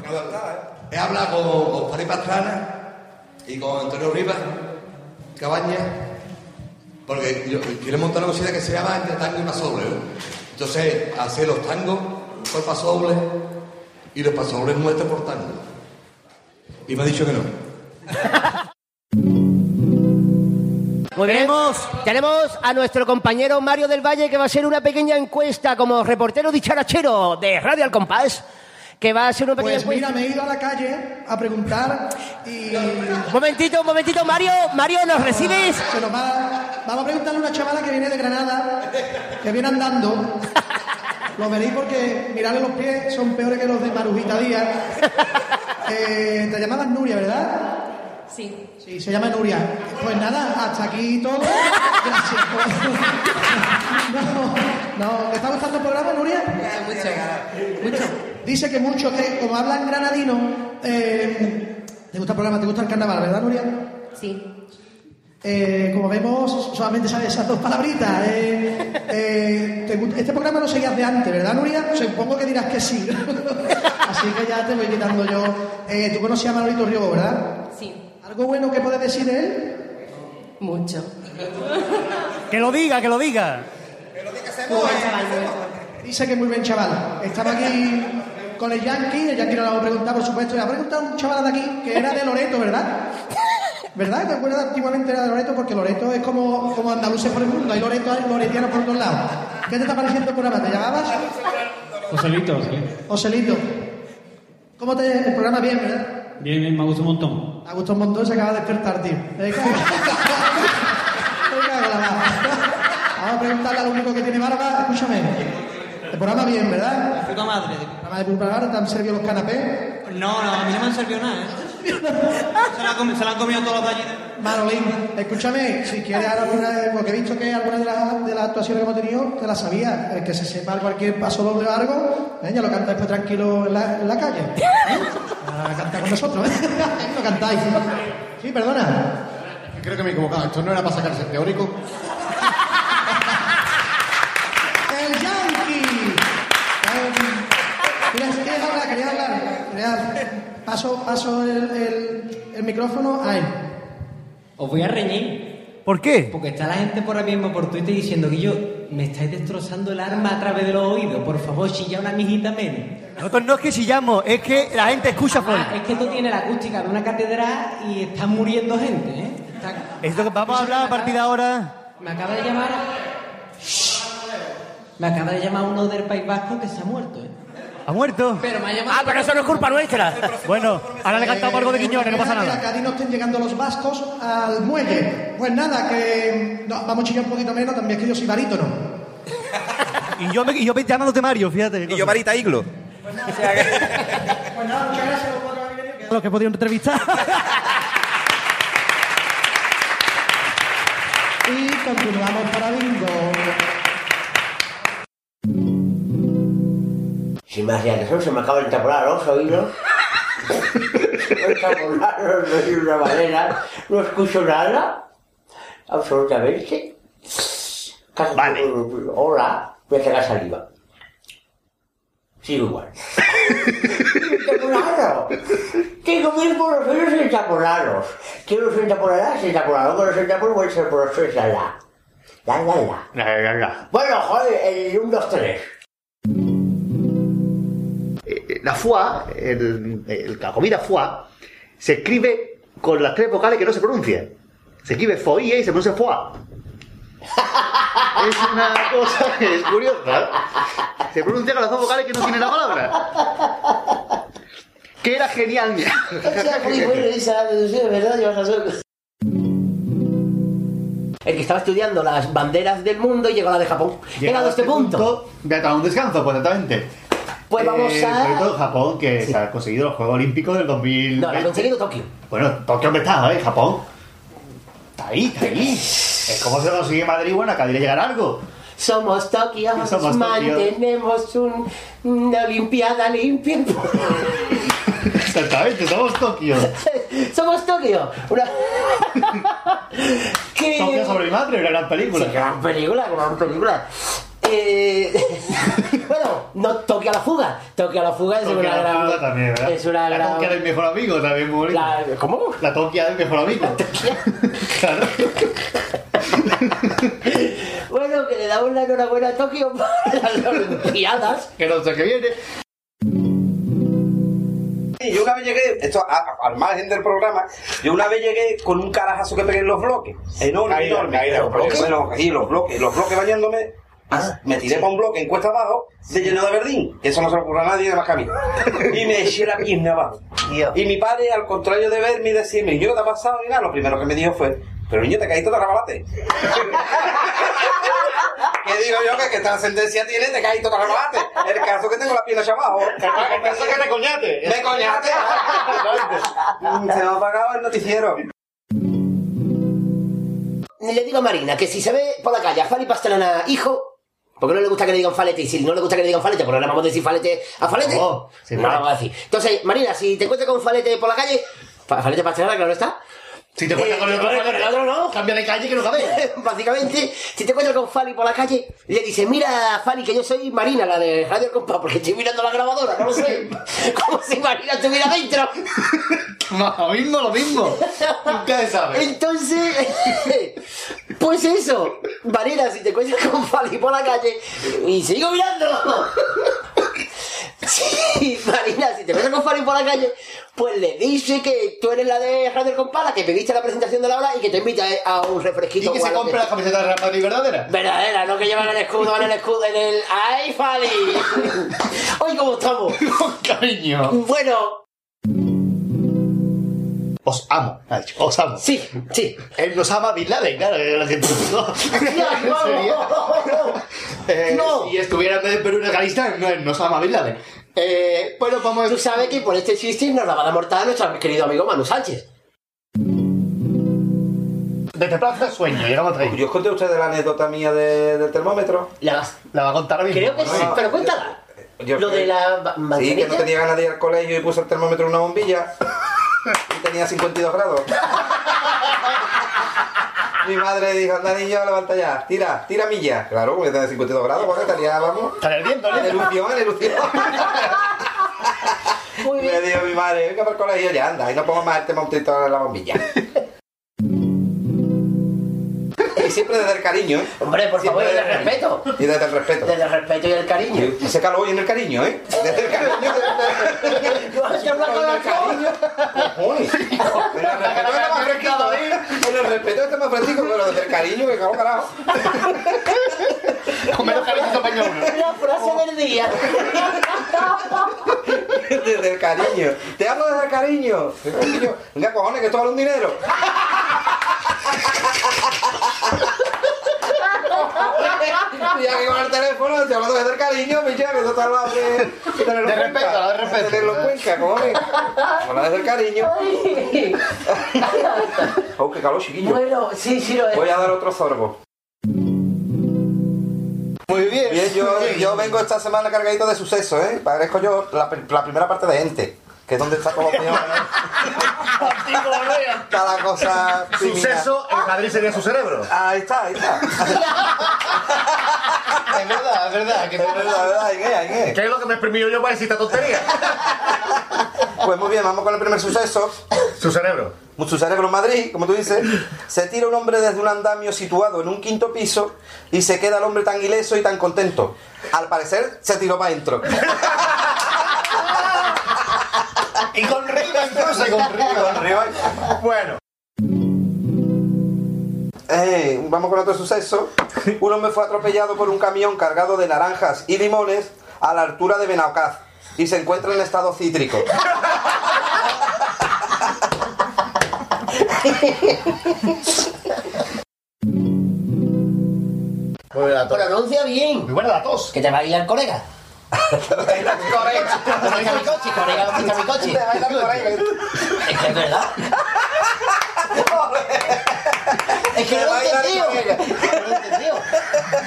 he hablado con, con Fari Pastrana y con Antonio Rivas, Cabaña, porque yo quiero montar una cosita que se llama entre tango y pasoble. ¿no? Entonces, hacer los tangos por pasoble y los pasobles nuestros por tango. Y me ha dicho que no. Muy bien. Tenemos a nuestro compañero Mario del Valle que va a hacer una pequeña encuesta como reportero dicharachero de Radio Al Compás. Que va a hacer una pequeña Pues mira, me he ido a la calle a preguntar y... Un momentito, un momentito, Mario. Mario, ¿nos recibes? Se nos va- Vamos a preguntarle a una chavala que viene de Granada, que viene andando. Lo veréis porque mirarle los pies son peores que los de Marujita Díaz. Eh, te llamabas Nuria, ¿verdad? Sí. Sí, se llama Nuria. Pues nada, hasta aquí todo. Gracias. No, no, ¿te está gustando el programa, Nuria? Mucho. Dice que mucho, que como hablan granadino, eh, ¿te gusta el programa? ¿Te gusta el carnaval, verdad, Nuria? Sí. Eh, como vemos, solamente sabes esas dos palabritas. eh, eh, te este programa lo seguías de antes, ¿verdad, Nuria? Supongo que dirás que sí. Así que ya te voy quitando yo. Eh, Tú conocías a Manolito Río, ¿verdad? Sí. ¿Algo bueno que puedes decir de él? Mucho. Que lo diga, que lo diga. Dice que es muy buen chaval. Estaba aquí con el Yankee, el Yankee no le vamos a preguntar, por supuesto. Le ha preguntado a un chaval de aquí que era de Loreto, ¿verdad? ¿Verdad? ¿Te acuerdas? Antiguamente era de Loreto porque Loreto es como, como andaluces por el mundo. Hay Loreto, hay loretianos por todos lados. ¿Qué te está pareciendo el programa? ¿Te llamabas? Joselito, sí. Joselito. ¿Cómo te... El programa bien, ¿verdad? Bien, bien, me gusta un montón. Me ha gustado un montón, se acaba de despertar, tío. Me cago- Me cago en la mar. Vamos a preguntarle al único que tiene barba. Escúchame. El programa bien, ¿verdad? Puta madre. El programa de puta madre, ¿te han servido los canapés? No, no, a mí no me han servido nada, ¿eh? Se la, han comi- se la han comido todos los de allí. Manolín, escúchame, si quieres alguna, porque he visto que algunas de las, de las actuaciones que hemos tenido te las sabías. El que se sepa cualquier paso doble o algo, ¿eh? ya lo cantáis después tranquilo en la, en la calle. ¿eh? A cantar con nosotros, ¿eh? lo cantáis. Sí, perdona. Creo que me he equivocado. Esto no era para sacarse el teórico. ¡El Yankee! ¿Querías, querías hablar? ¿Querías hablar? ¿Querías- Paso, paso el, el- el micrófono a él. Os voy a reñir. ¿Por qué? Porque está la gente por ahí mismo por Twitter diciendo que yo me estáis destrozando el arma a través de los oídos. Por favor, chilla una mijita menos. Nosotros no es que chillamos, es que la gente escucha por. Ah, es que esto tiene la acústica de una catedral y está muriendo gente, ¿eh? Está- Esto que vamos a hablar a partir de ahora. Me acaba de llamar. Me acaba de llamar uno del País Vasco que se ha muerto, ¿eh? ¿Ha muerto? Pero me ha llamado. Ah, pero eso no es culpa nuestra. Bueno, ahora le cantamos algo de Quiñones, no pasa nada. Que a ti no estén llegando los vascos al muelle. Pues nada, que no, vamos a chillar un poquito menos, también es que yo soy barítono. Y yo, me, y yo me llamándote Mario, fíjate. Y yo, Marita Iglo. Pues nada, muchas gracias a los cuatro que habéis venido. A los que pudieron entrevistar. Y continuamos para bingo. Si me hacía eso, se me acaba de entapolar los oídos. Entapolaron, no soy una manera, no escucho nada. Absolutamente. Casi- Hola, me hace la saliva. Sigo igual. Enchapolados. Que los enchapolarás, enchapolados, que los enchapolos pueden ser por los suelos, la la. La la la. La, la, la. Bueno, joder, el 1, 2, 3. Eh, La foie, el, el- la comida foie, se escribe con las tres vocales que no se pronuncian. Se escribe foie y se pronuncia foie. Es una cosa que es curiosa. Se pronuncia con las dos vocales que no tienen la palabra. Que era genial, mira. muy bueno, Elisa, sí, de verdad, llevas razón. El que estaba estudiando las banderas del mundo y llegó a la de Japón. Llegado a este punto. Ya está un descanso, pues exactamente. Pues vamos Eh, a- Sobre todo Japón, que se ha conseguido los Juegos Olímpicos del 2000. No, lo ha conseguido Tokio. Bueno, Tokio me está, ¿eh? Japón. Está ahí, está ahí. Es como se consigue Madrid, bueno, acá de llegar algo. Somos Tokio, Somos Tokio. mantenemos un- una Olimpiada limpia. Exactamente, somos Tokio. Somos Tokio. Una... que... Tokio sobre mi madre, una gran película. Sí, gran película, gran película. Eh, bueno, no Tokio a la fuga. Tokio a la fuga es Tokio una a la gran. fuga también, ¿verdad? Es una La gran. Tokia del mejor amigo también muy bonito. La- ¿Cómo? La Tokia del mejor amigo. claro. Bueno, que le damos la enhorabuena a Tokio por las Olimpiadas. Que no sé qué viene. Yo una vez llegué, esto a- al margen del programa, yo una vez llegué con un carajazo que pegué en los bloques. Enorme, Caída, enorme. caída, los bloques. Bueno, y los bloques, los bloques bañándome. Me tiré para un bloque en cuesta abajo, de lleno de verdín, que eso no se le ocurre a nadie más que a mí. Y me eché la pierna abajo. Y mi padre, al contrario de verme y decirme, niño, ¿qué te ha pasado? Y nada, lo primero que me dijo fue, pero niño, te caíste de rabalate. ¿Qué digo yo? Que qué trascendencia tiene, te caíste de rabalate. El caso que tengo la pierna hacia abajo. El caso que te coñate. Me coñate. Se me ha apagado el noticiero. Le digo a Marina que si se ve por la calle a Fali Pastelana, hijo. Porque no le gusta que le digan falete, y si no le gusta que le digan falete, pues no le vamos a decir falete a falete. No, no lo vamos a decir. Entonces, Marina, si te encuentras con falete por la calle, fa- falete Pastelana, claro está. Si te encuentras con el otro, con el otro no. Cambia de calle que no cabe. Básicamente, si te encuentras con Fali por la calle, le dices, mira, Fali, que yo soy Marina, la de Radio Compa, porque estoy mirando la grabadora, no lo sé. Como si Marina estuviera dentro. Lo mismo, lo mismo. Ustedes saben. Entonces, pues eso, Marina, si te encuentras con Fali por la calle, y sigo mirando. Sí, Marina, si te encuentras con Fali por la calle, pues le dice que tú eres la de Radio Compala, que pediste la presentación de la hora y que te invita a un refresquito. Y que se algo compra la camiseta de Real Madrid verdadera. Verdadera, no que llevan el escudo en el escudo, en el... ¡Ay, Fali! Hoy cómo estamos. Cariño. Bueno, Os amo, ha dicho. Os amo. Sí, sí. Él nos ama a Bin Laden, claro. que lo científico. Eh, No. Si estuviera en Perú en Afganistán, no, él nos ama a Bin Laden. Eh, bueno, vamos Tú sabes que por este chiste nos la va a dar mortal nuestro querido amigo Manu Sánchez. Desde Plaza del Sueño, llegamos a. Yo os conté a ustedes la anécdota mía de- del termómetro. La, vas- La va a contar ahora mismo. creo que sí, no, pero cuéntala. Yo Lo de la Sí, que manzanilla. no tenía ganas de ir al colegio y puse el termómetro en una bombilla y tenía 52 grados. Mi madre dijo, anda niño, levanta ya, tira, tira milla. Claro, porque tenía 52 grados, porque estaría, vamos, Está ardiendo, en ¿no? erupción, en erupción. Muy Me bien. dijo mi madre, venga para el colegio ya, anda, y no pongo más el termómetro en la bombilla. Y siempre desde el cariño, ¿eh? Hombre, por favor, Siempre desde el respeto. Y desde el respeto. Desde el respeto y el cariño. Ese calor y en el cariño, ¿eh? Desde el cariño. Cariño. Cojones. En el respeto está más fresquito, ¿eh? En el respeto está más fresquito, pero desde el cariño, que cago carajo. Comer cariñito pañón. La frase del día. Desde el cariño. Te hablo desde el cariño. Desde el cariño. Venga, cojones, que esto vale un dinero. Y ya que con el teléfono, te hablo desde el cariño, picha, que esto está hablando de... tenerlo De respeto, cuenta. de respeto. Tenerlo en cuenta, cojones. Habla desde el cariño. Oh, qué calor, chiquillo. Bueno, sí, sí lo es. Voy a dar otro sorbo. Muy bien. Bien, yo, yo vengo esta semana cargadito de sucesos, ¿eh? Parezco yo la, la primera parte de gente, que es donde está todo opinión. Cada cosa. Suceso, en Madrid sería su cerebro. Ahí está, ahí está. Es verdad, es verdad. Que Es verdad, es verdad. ¿Qué es lo que me he exprimido yo para decir esta tontería? Pues muy bien, vamos con el primer suceso. Su cerebro. Su cerebro en Madrid, como tú dices. Se tira un hombre desde un andamio situado en un quinto piso y se queda el hombre tan ileso y tan contento. Al parecer, se tiró para adentro. Y con Bueno. Eh, vamos con otro suceso. Un hombre fue atropellado por un camión cargado de naranjas y limones a la altura de Benaucaz y se encuentra en estado cítrico. Pronuncia bien. Muy buena la tos. Que te va a ir al colega. Colega mi coche, mi coche. Es que es verdad. Es que no lo he entendido. No lo he entendido.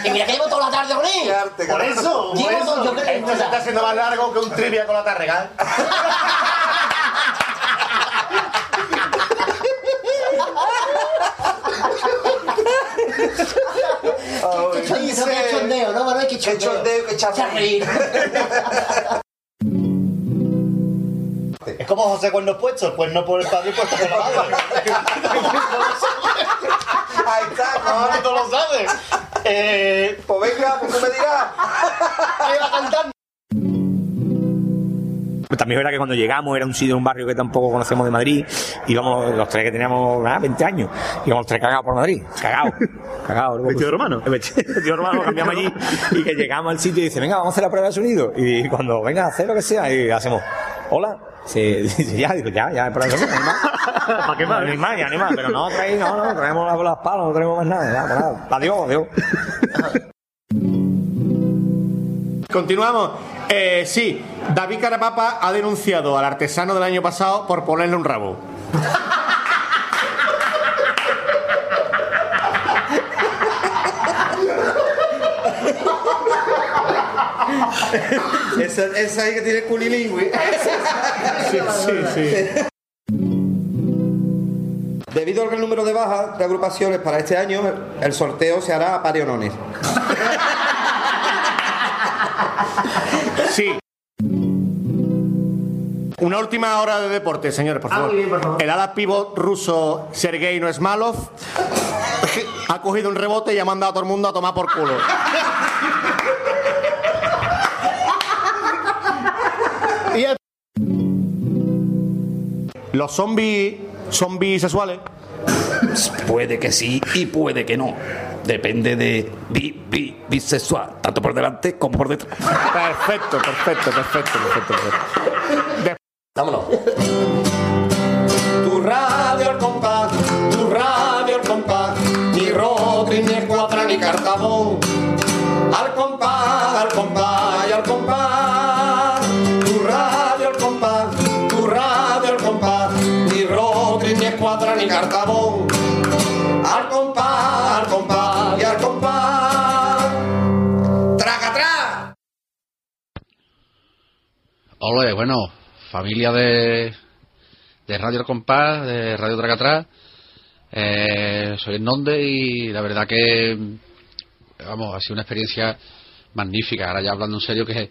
Y mira que llevo toda la tarde con él. Por eso, Llevo todo, eso. yo creo Esto se está haciendo más largo que un trivia con la tarrega. Qué chondeo, qué chondeo, ¿no, Manuel? Es como José Cuernos Puestos, pues no por el padre y puesto por la madre. Ahí está, ¿Cómo tú lo sabes? Eh, Pues venga, pues tú me dirás. ¿Qué va cantando? También verdad que cuando llegamos era un sitio, un barrio que tampoco conocemos de Madrid, íbamos los tres que teníamos ah, 20 años, íbamos tres cagados por Madrid, cagados, cagados. ¿Vestido de romano? El vestido romano lo cambiamos allí y que llegamos al sitio y dice, venga, vamos a hacer la prueba de sonido. Y cuando venga a hacer lo que sea, y hacemos, hola. Sí, sí, ya, digo, ya, ya, hay más. ¿Para qué más? Ni más, ya, ni más, pero no, traí, no, no, traemos las, las palas, no traemos más nada, ya, pues nada. Adiós, adiós. Continuamos. Eh, sí, David Carapapa ha denunciado al artesano del año pasado por ponerle un rabo. Esa, esa ahí que tiene culilingüe. Sí, sí, sí. Debido al gran número de bajas de agrupaciones para este año, el sorteo se hará a parionones. Sí. Una última hora de deporte, señores, por Ah, favor. muy bien, por favor. El ala pivot ruso Sergei Noesmalov ha cogido un rebote y ha mandado a todo el mundo a tomar por culo. Y el- Los zombies son bisexuales. Puede que sí y puede que no. Depende de bi, bi, bisexual, tanto por delante como por detrás. Perfecto, perfecto, perfecto, perfecto. perfecto. Vámonos. Tu radio al compás, tu radio al compás, ni Rodri, ni Escuadra, ni Cartabón. Al compás, al compás y al compás. Tu radio al compás, tu radio al compás, ni Rodri, ni Escuadra, ni Cartabón. Al compás, al compás y al compás. ¡Traga, atrás! Hola, bueno, familia de, de Radio El Compás, de Radio Tracatrás. Eh, soy Nonde y la verdad que, vamos, ha sido una experiencia magnífica. Ahora ya hablando en serio, que,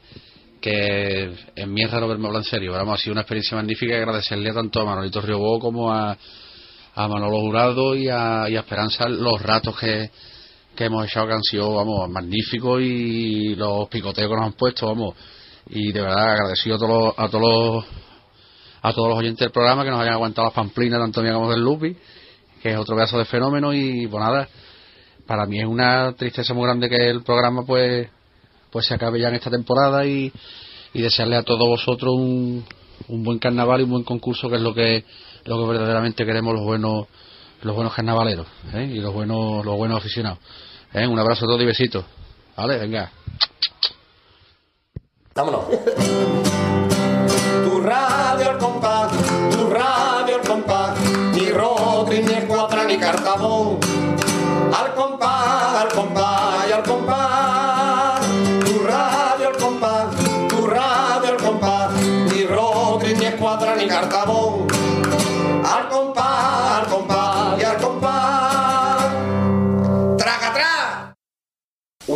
que en mí es raro verme hablar en serio. pero Vamos, ha sido una experiencia magnífica y agradecerle tanto a Manolito Riobó como a, a Manolo Jurado y a, y Esperanza los ratos que, que hemos echado que han sido, vamos, magníficos y los picoteos que nos han puesto, vamos. Y de verdad agradecido a todos los, a todos los, a todos los oyentes del programa que nos hayan aguantado las pamplinas tanto mía como del Lupi, que es otro pedazo de fenómeno y pues nada, para mí es una tristeza muy grande que el programa pues pues se acabe ya en esta temporada y, y desearle a todos vosotros un, un buen carnaval y un buen concurso que es lo que lo que verdaderamente queremos los buenos los buenos carnavaleros ¿eh? y los buenos los buenos aficionados ¿eh? un abrazo a todos y besitos vale venga Vámonos. Tu radio al compás, tu radio al compás, ni Rodri, ni Escuadra, ni Cartabón.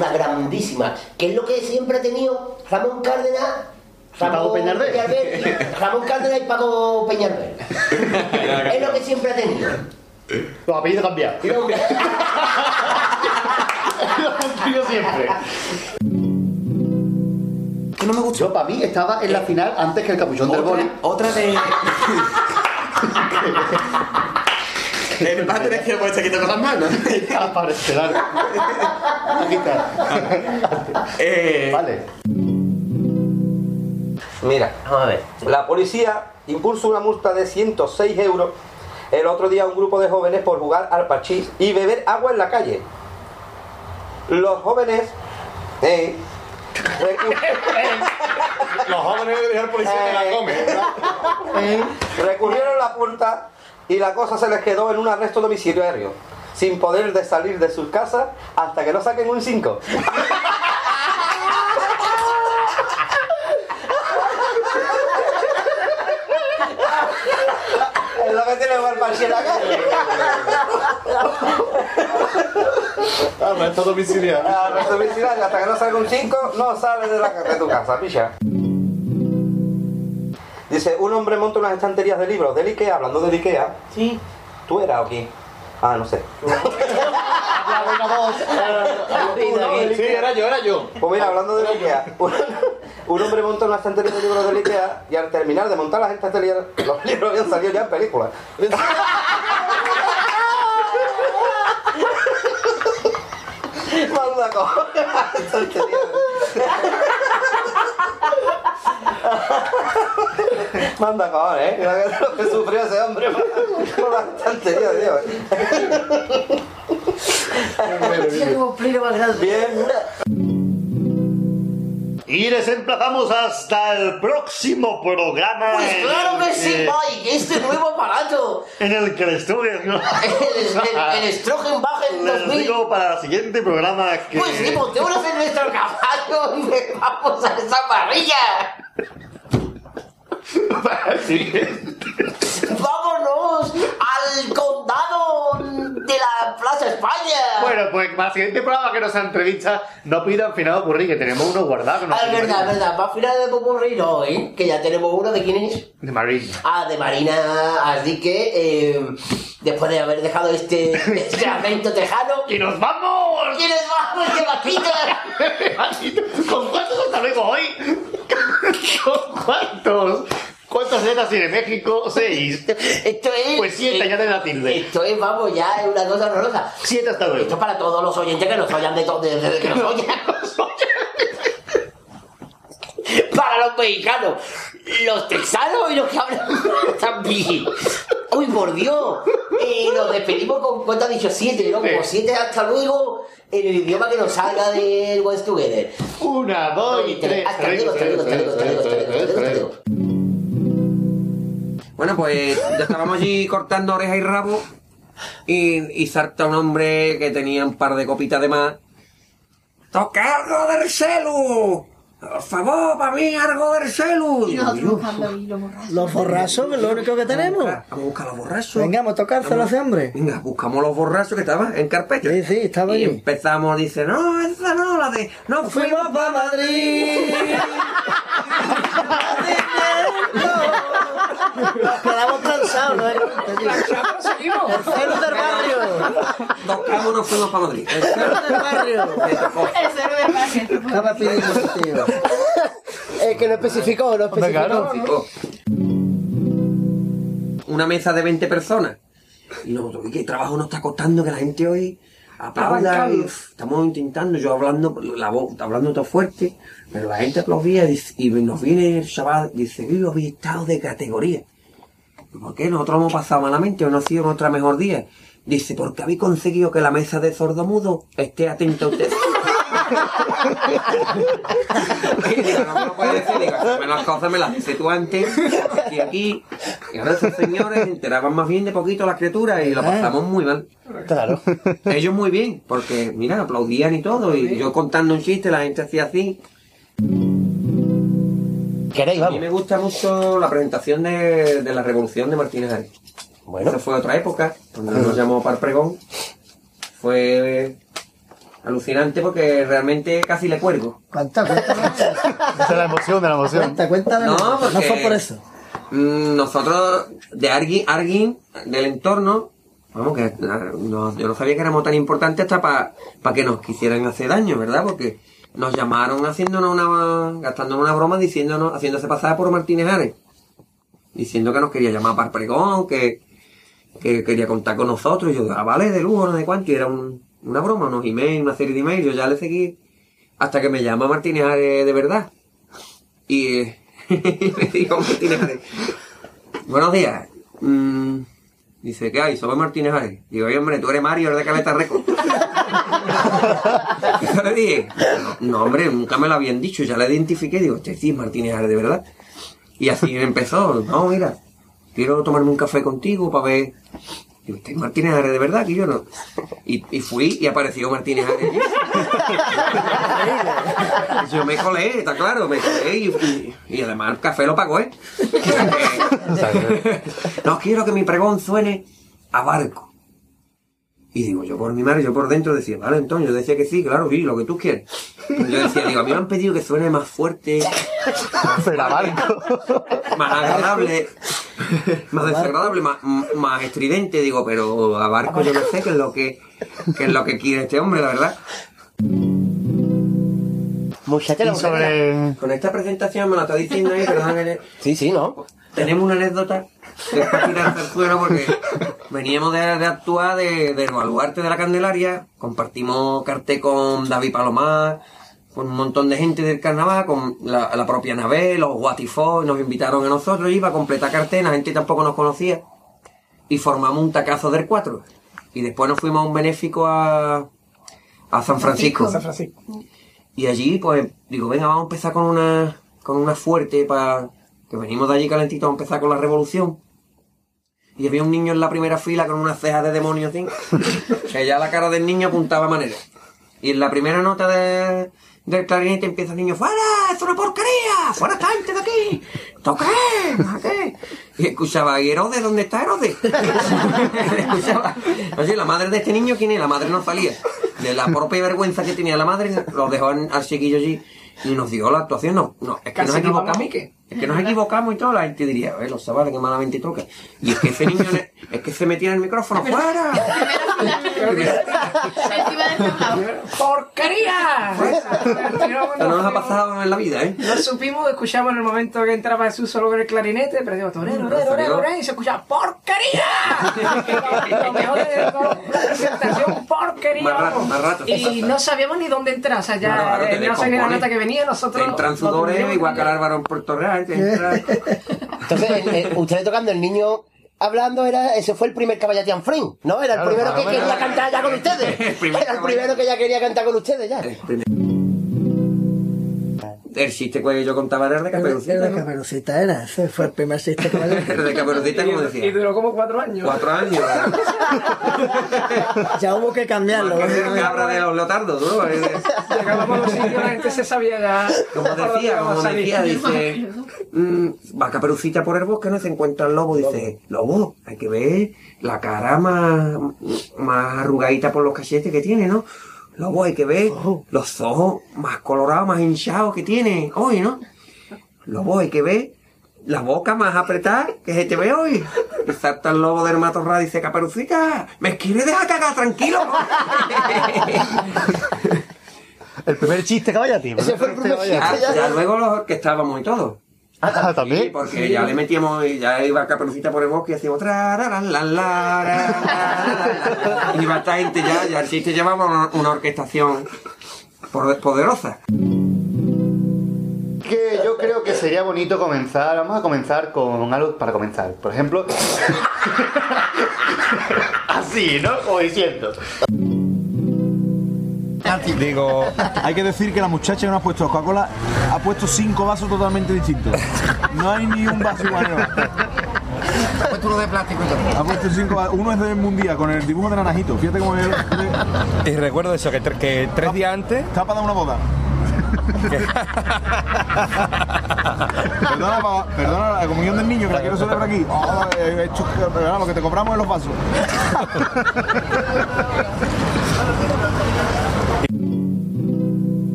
Una grandísima. Que es lo que siempre ha tenido Ramón Cárdenas. Ramón Cárdenas y Paco Peñalver. es lo que siempre ha tenido. Los apellidos cambiados. Yo siempre. Que no me gustó. Yo, para mí, estaba en la final antes que el capuchón del boli. Otra de. El padre es que puede estar quitando las manos. Aparecerá. Aquí está. Eh, Vale. Mira, Vamos a ver. la policía impulsa una multa de 106 euros el otro día a un grupo de jóvenes por jugar al parchís y beber agua en la calle. Los jóvenes... eh, Los jóvenes de dejar policía que la come. eh, recurrieron a la multa y la cosa se les quedó en un arresto domiciliario, sin poder de salir de sus casas hasta que no saquen un 5. Es lo que tiene el calle. Arresto domiciliario. Arresto domiciliario, hasta que no salga un 5, no sales de, la, de tu casa, picha. Dice, un hombre monta unas estanterías de libros del Ikea, hablando del Ikea. Sí. ¿Tú eras o quién? Ah, no sé. Sí, era yo, era yo. Pues mira, hablando del Ikea, un, un hombre monta una estantería de libros del Ikea y al terminar de montar las estanterías, los libros habían salido ya en películas. Manda cojones. Manda cojones, ¿eh? Mira que lo que sufrió ese hombre por, la estantería, tío. Bien. Y les emplazamos hasta el próximo programa. Pues en claro que sí, Mike, este nuevo aparato. En el que les. El, el, el Strogenbachen Les 2000. digo para el siguiente programa que. Pues sí, montémonos en nuestro caballo vamos a esa parrilla. Vámonos al condado de la Plaza España. Bueno, pues para el siguiente programa que nos entrevista, no pidan final ocurrir, que tenemos uno guardado. Ah, es verdad, es verdad. Para final de Popurrí no, ¿eh? Que ya tenemos uno de quién es. De Marina. Ah, de Marina, así que eh, después de haber dejado este, este tejano. ¡Y nos vamos! ¡Y nos vamos de vaquita! ¿Con cuántos hasta luego hoy? ¿Con cuántos? ¿Cuántas letras tiene México? Seis. Esto es. Pues siete, ya de la tilde. Esto es, vamos, ya es una cosa horrorosa. Siete hasta luego. Esto es para todos los oyentes que nos oyan de todo, desde que nos oyan. para los mexicanos, los texanos y los que hablan también. Uy, por Dios. Eh, nos despedimos con, ¿cuánto ha dicho? Siete, ¿no? Como siete hasta luego en el idioma que nos salga del West Together. Una, dos y tres. Hasta luego, hasta luego, hasta luego, hasta luego, hasta luego, Bueno, pues ya estábamos allí cortando oreja y rabo y, y salta un hombre que tenía un par de copitas de más. ¡Toca algo del celu! Por favor, para mí algo del celu. Y nosotros buscando ahí los borrachos. Los borrachos, que es lo único que tenemos. Vamos a buscar los borrachos. Venga, vamos a tocárselo a ese hombre. Venga, buscamos los borrachos que estaban en carpeta. Sí, sí, estaba Y ahí. empezamos, dice, no, esa no, la de, no fuimos para Madrid. Nos quedamos cansados, ¿no? seguimos. El celu del barrio. Dos cabos nos fuimos para Madrid. El celu del barrio. El cero de imagen. Estaba pidiendo tío. Es que no especificó, no especificó. Una mesa de 20 personas. Y nosotros, ¿y qué trabajo nos está costando que la gente hoy aplauda? Arrancando. Y, uf, estamos intentando, yo hablando, la voz, hablando todo fuerte, pero la gente aplaudía y, nos viene el chaval, dice, habéis estado de categoría. ¿Por qué? Nosotros hemos pasado malamente, o no ha sido nuestra mejor día. Dice, porque habéis conseguido que la mesa de sordomudo esté atenta a usted. Y digo, no me lo puedes decir, digo, "Esas las cosas me las dices tú antes, y aquí, y ahora esos señores se enteraban más bien de poquito las criaturas y lo pasamos muy mal. Claro. Ellos muy bien, porque mira, aplaudían y todo, y yo contando un chiste, la gente hacía así. ¿Queréis, A mí me gusta mucho la presentación de, de la revolución de Martínez Ares. Bueno. Esa fue otra época, cuando nos llamó para el pregón. Fue alucinante porque realmente casi le cuelgo. Cuenta, cuenta. Esa es la emoción de la emoción. Cuenta, cuéntame. No, No, fue por eso. Mm, Nosotros, de alguien, alguien del entorno, vamos, que ah, no- yo no sabía que éramos tan importantes hasta para que nos quisieran hacer daño, ¿verdad? Porque nos llamaron haciéndonos una, gastándonos una broma, diciéndonos, haciéndose pasar por Martínez Ares, diciendo que nos quería llamar para el pregón, que, que quería contar con nosotros, y yo, ah, vale, de lujo, no sé cuánto, y era un- una broma, unos emails, una serie de emails, yo ya le seguí, hasta que me llama Martínez Ares de verdad. Y digo a Martínez Ares, buenos días. Mm, dice, ¿qué hay? Soy Martínez Ares. Digo, oye, hombre, tú eres Mario, eres de Caleta Record. Yo le dije, no, hombre, nunca me lo habían dicho, ya la identifiqué. Digo, este sí Martínez Ares, de verdad. Y así empezó, no, mira, quiero tomarme un café contigo para ver. Digo, este es Martínez Ares, de verdad, que yo no. Y, y fui y apareció Martínez Ares. Yo me colé, está claro, me colé y, y- y además el café lo pagó, ¿eh? no quiero que mi pregón suene a barco. Y digo, yo por mi madre, yo por dentro decía, vale, Antonio, yo decía que sí, claro, sí, lo que tú quieres. Pero yo decía, digo, a mí me han pedido que suene más fuerte, más agradable, más desagradable, más, más estridente, digo, pero a barco yo no sé qué es lo que, qué es lo que quiere este hombre, la verdad. Mucha tela, Y mucha sobre-. Con esta presentación me la está diciendo ahí, perdón, Sí, sí, ¿no? Tenemos una anécdota que es para tirarse al suelo porque veníamos de, de actuar de, del baluarte de la Candelaria, compartimos cartel con David Palomar, con un montón de gente del carnaval, con la, la propia Nabel, los Guatifó, nos invitaron a nosotros, iba a completar cartel, la gente tampoco nos conocía, y formamos un tacazo del 4. Y después nos fuimos a un benéfico a, a San Francisco. San Francisco. Y allí, pues, digo, venga, vamos a empezar con una, con una fuerte para que venimos de allí calentitos a empezar con la revolución. Y había un niño en la primera fila con unas cejas de demonio así, que ya la cara del niño apuntaba a manera. Y en la primera nota de, del clarinete empieza el niño, ¡Fuera! ¡Es una porquería! ¡Fuera esta gente de aquí! ¿Tú crees? ¿A qué? Y escuchaba, ¿y Herodes? ¿Dónde está Herodes? escuchaba. Oye, la madre de este niño, ¿quién es? La madre no salía. De la propia vergüenza que tenía la madre, lo dejó al chiquillo allí y nos dio la actuación. No, no, es que Casi nos equivocamos. Es que nos equivocamos y todo, la gente diría, eh, los sabales que malamente toca. Y es que ese niño, ne- es que se metía en el micrófono, ¡fuera! ¡Porquería! Esto no nos ha pasado en la vida, ¿eh? No supimos, escuchamos en el momento que entraba Jesús solo con el clarinete, pero digo, torero, torero, torero, torero, y se escuchaba ¡porquería! Lo mejor de todo, una presentación, ¡porquería! Más rato, vamos. más rato. Y no sabíamos ni dónde entrar, o sea, ya Claro, claro, te eh, no sabía la nota que venía, nosotros... Entran sudores, teníamos igual que al Álvaro en Puerto Real, Entonces, el- el- ustedes tocando, el niño hablando, era ese fue el primer Caballatian Friend, ¿no? Era el Claro, primero que bueno. quería cantar ya con ustedes. Era el primero que ya quería cantar con ustedes ya. El chiste que yo contaba era el de Caperucita, Era de ¿no? Caperucita, era. Ese fue el primer chiste que me El de Caperucita, como Y decía. duró como cuatro años. Cuatro años. Ya hubo que cambiarlo. Más que el cabra de los leotardos, ¿no? Llegábamos a los sitios, la gente se sabía ya... Como decía, como decía, dice, mm, va Caperucita por el bosque, no se encuentra el lobo, dice, lobo, hay que ver la cara más, más arrugadita por los cachetes que tiene, ¿no? Lobo, hay que ver los ojos más colorados, más hinchados que tiene hoy, ¿no? Lobo, hay que ver la boca más apretada que se te ve hoy. Y salta el lobo del matorral y dice, Caperucita, ¿me quieres dejar cagar tranquilo? El primer chiste caballati. Ese fue el primer chiste. Ah, ya luego los que estábamos y todo. Ah, también. Sí, porque ya le metíamos, y ya iba Caperucita por el bosque y hacíamos tra, ra, la, la, iba esta gente ya, ya el chiste llevaba una, una orquestación por- poderosa. Que yo creo que sería bonito comenzar, vamos a comenzar con algo para comenzar. Por ejemplo, así, ¿no? Como diciendo. Digo, hay que decir que la muchacha que nos ha puesto Coca-Cola ha puesto cinco vasos totalmente distintos. No hay ni un vaso igual. Ha puesto uno de plástico y todo. Ha puesto cinco vasos. Uno es del mundial con el dibujo de naranjito. Fíjate cómo es. Y recuerdo eso, que, tre- que tres días antes. Está para dar una boda. perdona, pa- perdona la comunión del niño que la quiero celebrar aquí. Oh, he hecho- pero vamos, que te compramos en los vasos.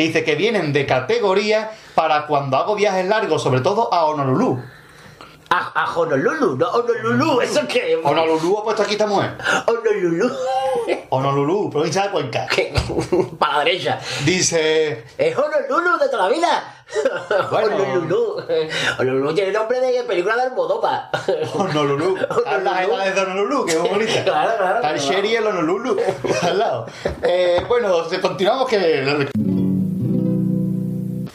Dice que vienen de categoría para cuando hago viajes largos, sobre todo a Honolulu. A, a Honolulu, no Honolulu, ¿eso qué? Honolulu ha puesto aquí esta mujer. Honolulu. Honolulu, provincia de Cuenca. Para la derecha. Dice. Es Honolulu de toda la vida. Honolulu. Honolulu tiene nombre de película de Almodóvar. Honolulu. Están las edades de Honolulu, que es bonita. Claro, claro, Está el claro. Sherry y el Honolulu al lado. Eh, bueno, continuamos que.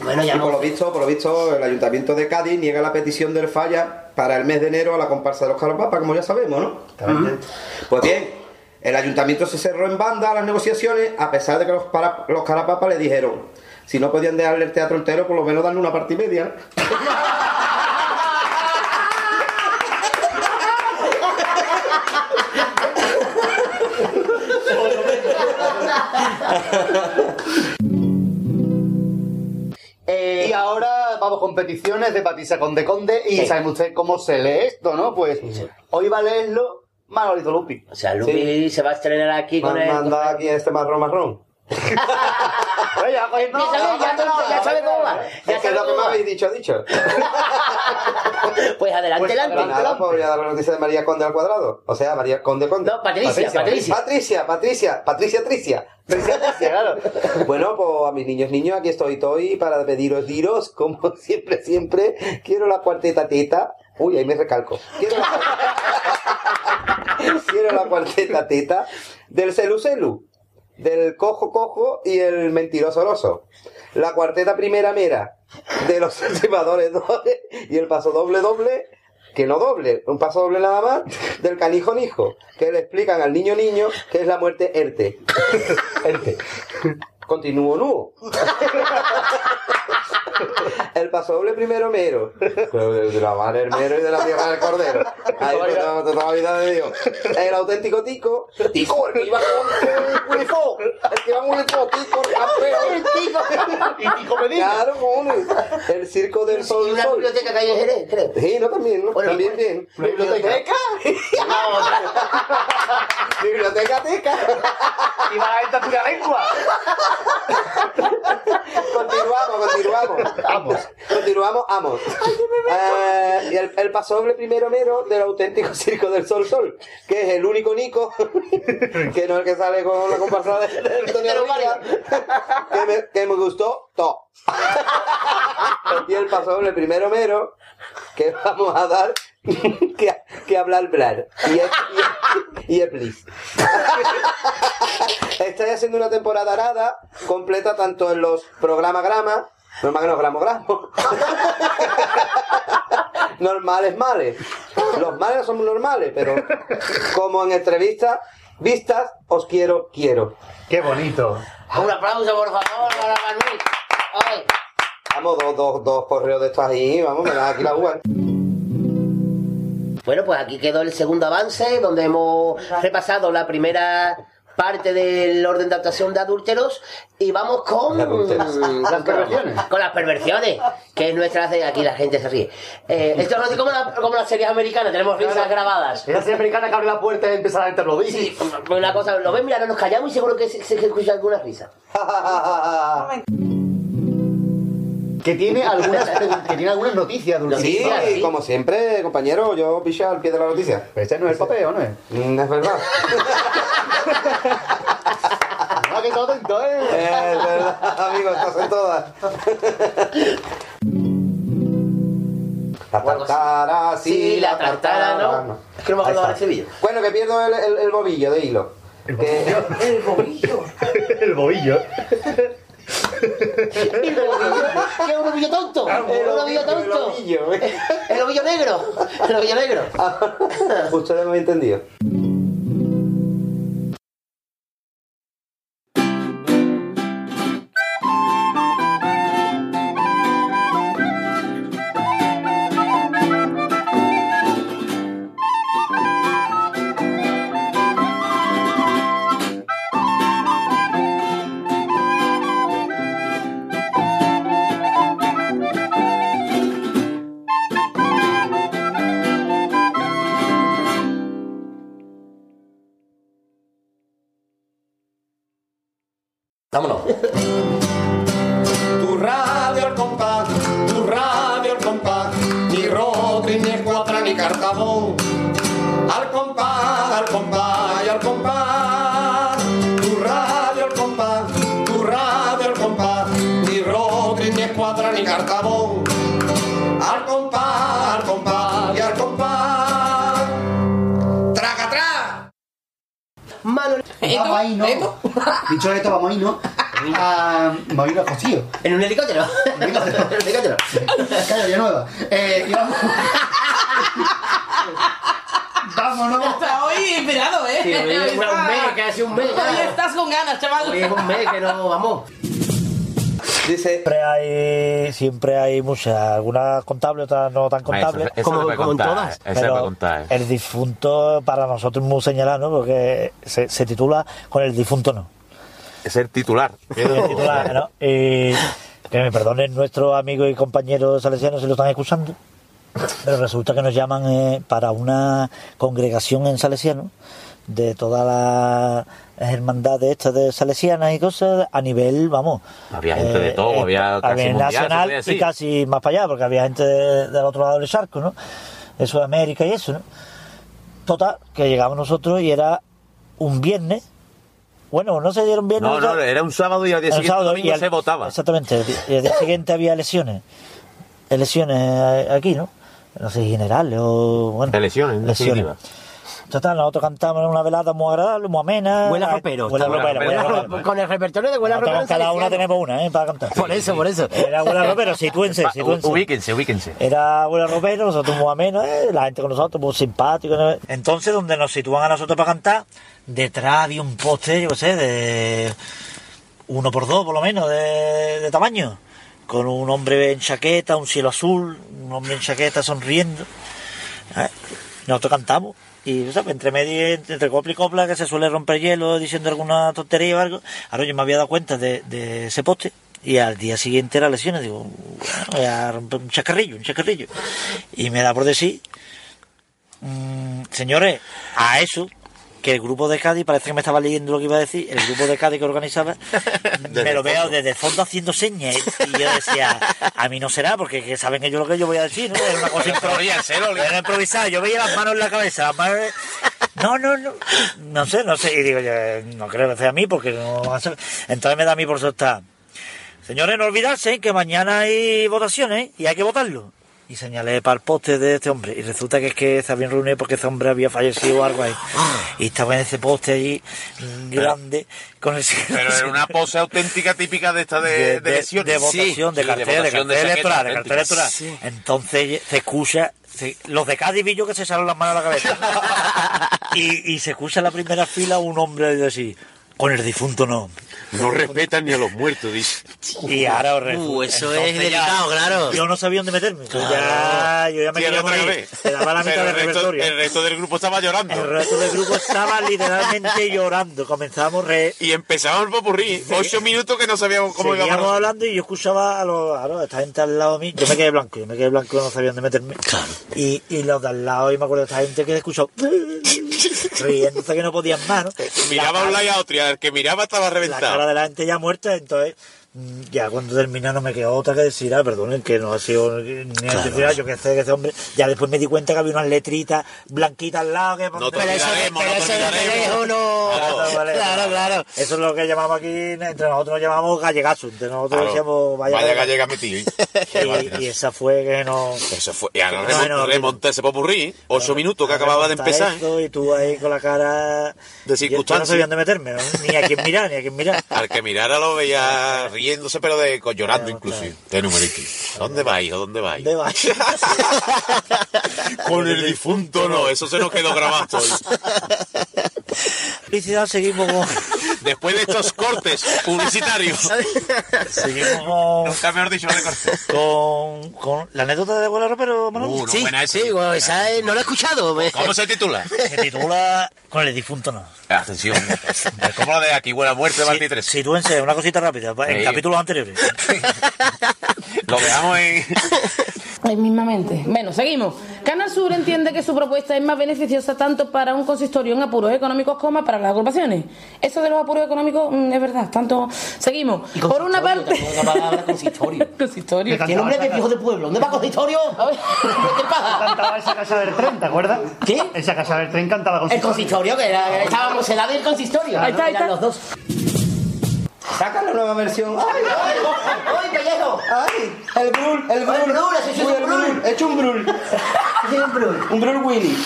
Bueno, Y por lo visto, por lo visto, el Ayuntamiento de Cádiz niega la petición del falla para el mes de enero a la comparsa de los carapapas, como ya sabemos, ¿no? Pues bien, el ayuntamiento se cerró en banda a las negociaciones, a pesar de que los, para- los carapapas le dijeron, si no podían dejarle el teatro entero, por lo menos darle una parte y media. ahora vamos con peticiones de Patricia Conde Conde y Sí. saben ustedes cómo se lee esto, ¿no? Pues hoy va a leerlo Manolito Lupi. O sea, Lupi se va a estrenar aquí con el... Manda aquí este marrón marrón. Oye, ya cogiendo- Ya sabe, ya, sabe cómo va. Ya sabe lo que me habéis dicho, dicho. Pues adelante, Pues adelante. nada, pues voy a dar la noticia de María Conde al cuadrado. O sea, María Conde Conde. No, Patricia, Patricia. Patricia, Patricia, Patricia Tricia. Patricia Tricia, claro. Bueno, pues a mis niños, niños, aquí estoy, estoy para pediros, diros, como siempre, siempre, quiero la cuarteta teta. Uy, ahí me recalco. Quiero la, quiero la cuarteta teta del celu celu, del cojo cojo y el mentiroso oroso. La cuarteta primera mera de los estimadores doble y el paso doble doble que no doble, un paso doble nada más del canijo nijo, que le explican al niño niño que es la muerte ERTE. ERTE. Continúo nuo. El paso doble primero mero. De la madre el mero y de la tierra del cordero. Ahí no, de toda la vida de Dios. El auténtico tico. Tico, el que iba con. El que iba con tico, el campeón. Y Tico Medina. Claro, cojones. El circo del sol. Y una biblioteca que hay en Jerez, creo. Sí, no, también, ¿no? Bueno, también bien. ¿Una biblioteca? Biblioteca teca. Y va a esta pura lengua. Continuamos, continuamos. Vamos. Continuamos, vamos. Eh, y el, el pasoble primero mero del auténtico circo del Sol Sol, que es el único Nico, que no es el que sale con la comparsa de, de Antonio Rivera, que me, que me gustó todo. Y el pasoble primero mero, que vamos a dar que, que hablar hablar. Y es, y, y es please. Estoy haciendo una temporada arada completa tanto en los programas grama, normal que no gramo gramo. normales males. Los males no son normales, pero como en entrevistas, vistas, os quiero, quiero. Qué bonito. Un aplauso, por favor, para Manuel. Ay. Vamos, dos, dos, dos correos de estos ahí, vamos, me dan aquí la uva. Bueno, pues aquí quedó el segundo avance, donde hemos repasado la primera parte del orden de actuación de adúlteros y vamos con. Las perversiones. con las perversiones que es nuestra de aquí la gente se ríe Eh, esto no es como, la- como las series americanas tenemos risas grabadas Esa serie americana que abre la puerta y empieza a interrumpir. sí, una cosa lo ven mira no nos callamos y seguro que se, se escucha alguna risa Que tiene algunas, que tiene algunas noticias, Dulce. Sí, sí. como siempre, compañero, yo picha al pie de la noticia. Pero este no es el papel, ¿o no es? Mm, es verdad. No, que todo atento, ¿eh? Es verdad, amigo, estás en todas. La tartara, sí, la tartara, no. es que no me acuerdo está. ese vídeo Bueno, que pierdo el, el, el bobillo de hilo. El bobillo. El bobillo. el ovillo ¿qué es un ovillo tonto? el ovillo tonto el ovillo negro el ovillo negro Ustedes me han entendido. Dicho esto, vamos ahí, ¿no? A, a Josío. En un helicóptero. En un helicóptero. Calle nueva. Eh, y vamos. Vámonos. Está hoy inspirado, ¿eh? Sí, hoy es Está- un mes, casi un mes. Hoy estás con ganas, chaval. Hoy es un mes que no, vamos. Siempre hay, siempre hay muchas, algunas contables, otras no tan contables. Eso- eso Como- como en contar, todas. Pero contar. El difunto para nosotros es muy señalado, ¿no? Porque se, se titula con el difunto no. Es el titular. Titular, ¿no? Y que me perdonen nuestros amigos y compañeros salesianos si lo están escuchando, pero resulta que nos llaman eh, para una congregación en Salesiano de todas las hermandades estas de salesianas y cosas a nivel, vamos. Había gente de todo, había casi nivel mundial, se nacional y casi más para allá, porque había gente de- del otro lado del charco, ¿no? De Sudamérica y eso, ¿no? Total, que llegamos nosotros y era un viernes. Bueno, no se dieron viernes. No, no, era un sábado y al día siguiente sábado domingo y al- se votaba. Exactamente. Y al día siguiente había elecciones. Elecciones aquí, ¿no? No sé, generales o. Bueno, Elecciones, en definitiva. Total, nosotros cantamos en una velada muy agradable, muy amena. Huele a ropero. Huele a Huele a ropero, ropero. huele a ropero. Con el repertorio de Huele a Nosotros ropero. cada una tenemos una, ¿eh? Para cantar. Por eso, por eso. Era Huele a ropero, sitúense, Va, sitúense. Ubíquense, ubíquense. Era Huele a ropero, nosotros muy amenos, ¿eh? la gente con nosotros muy simpático. ¿no? Entonces, donde nos sitúan a nosotros para cantar, detrás había un poste, yo qué sé, de uno por dos por lo menos de, de tamaño, con un hombre en chaqueta, un cielo azul, un hombre en chaqueta sonriendo. ¿eh? Nosotros cantamos. Y ¿sabes? entre medio, entre copla y copla, que se suele romper hielo diciendo alguna tontería o algo. Ahora yo me había dado cuenta de, ese poste y al día siguiente las lesiones. Digo, voy a romper un chacarrillo, un chacarrillo. Y me da por decir, mm, señores, a eso, que el grupo de Cádiz, parece que me estaba leyendo lo que iba a decir, el grupo de Cádiz que organizaba, me lo veo desde el fondo haciendo señas. Y yo decía, a mí no será, porque que saben ellos lo que yo voy a decir, ¿no? Era una cosa improvisada. Improvisada. Yo veía las manos en la cabeza, las manos... No, no, no. No sé, no sé. Y digo, yo, no creo que sea a mí, porque no van a ser. Entonces me da a mí por soltar. Señores, no olvidarse que mañana hay votaciones y hay que votarlo. Y señalé para el poste de este hombre. Y resulta que es que se habían reunido porque ese hombre había fallecido o algo ahí. Y estaba en ese poste allí, grande, con el Pero era una pose auténtica típica de esta de, de, lesiones. de votación, de cartel, de, votación cartel electoral, de cartel electoral. Sí. Entonces se escucha, se- los de Cádiz vi yo que se echaron las manos a la cabeza. y, y se escucha en la primera fila un hombre decir, con el difunto no. No respetan ni a los muertos, dice. Y ahora os Uh, eso es ya- delicado, claro. Yo no sabía dónde meterme. Yo ya, yo ya me quería morir. Se daba la mitad Pero del el, resto, repertorio. el resto del grupo estaba llorando. El resto del grupo estaba literalmente llorando. Comenzamos re... Y empezamos el popurrí. Ocho minutos que no sabíamos cómo íbamos. Seguíamos hablando y yo escuchaba a, los, a los- esta gente al lado de mí. Yo me quedé blanco, yo me quedé blanco, no sabía dónde meterme. Y, y los de al lado, y me acuerdo de esta gente que escuchó riéndose que no podían más, ¿no? Miraba a un lado y a otro y al que miraba estaba La cara reventado. de la gente ya muerta, entonces ya cuando termina no me quedó otra que decir, ah, perdonen, que no ha sido ni necesidad, yo que sé que ese hombre, ya después me di cuenta que había unas letritas blanquitas al lado que No Pero eso, pero no eso de no. Claro, Claro, claro. Eso es lo que llamamos aquí, entre nosotros nos llamamos gallegazo, entre nosotros Claro. decíamos vaya, Vaya gallega. Qué Y, esa fue que no... Eso fue. Y ahora No, remon- no, remonté ese popurrí. Ocho minutos que acababa de empezar. esto y tú ahí con la cara... De Yo- Yo no sabía dónde meterme, ni a quién mirar, ni a quién mirar. Al que mirara lo veía riéndose, pero de llorando inclusive. De numerito. ¿Dónde va, hijo? ¿Dónde va? ¿Dónde va? Con el difunto no, eso se nos quedó grabado hoy. Publicidad, seguimos con... Después de estos cortes publicitarios. Seguimos con... Nunca mejor dicho de cortes. con, con la anécdota de Abuela Ropero, Manolo. Uh, no, Sí, buena esa. sí, bueno, esa es- no la he escuchado. me- ¿Cómo se titula? Se titula Con el difunto no. Atención. Es como lo de aquí, buena muerte de Martí 3. Sitúense, una cosita rápida, en Sí. capítulos anteriores. Lo dejamos en. Ay, mismamente. Bueno, seguimos. Canal Sur entiende que su propuesta es más beneficiosa tanto para un consistorio en apuros económicos como para las agrupaciones. Eso de los apuros económicos mm, es verdad. Tanto seguimos. Por una parte. La palabra consistorio. consistorio. ¿Qué nombre de hijo de pueblo? ¿Dónde va consistorio? A ver, ¿Qué pasa? Cantaba esa casa del tren, ¿te acuerdas? ¿Qué? Esa casa del tren cantaba con El consistorio, que era, estábamos en la del consistorio. Ahí está, ahí Eran está. los dos. Saca la nueva versión. ¡Ay, ay! ¡Ay, pellejo! ¡Ay! El brul, el brul. El brul, ese sí es Uy, un brul. He hecho un brul. Un brul. Un brul Willy.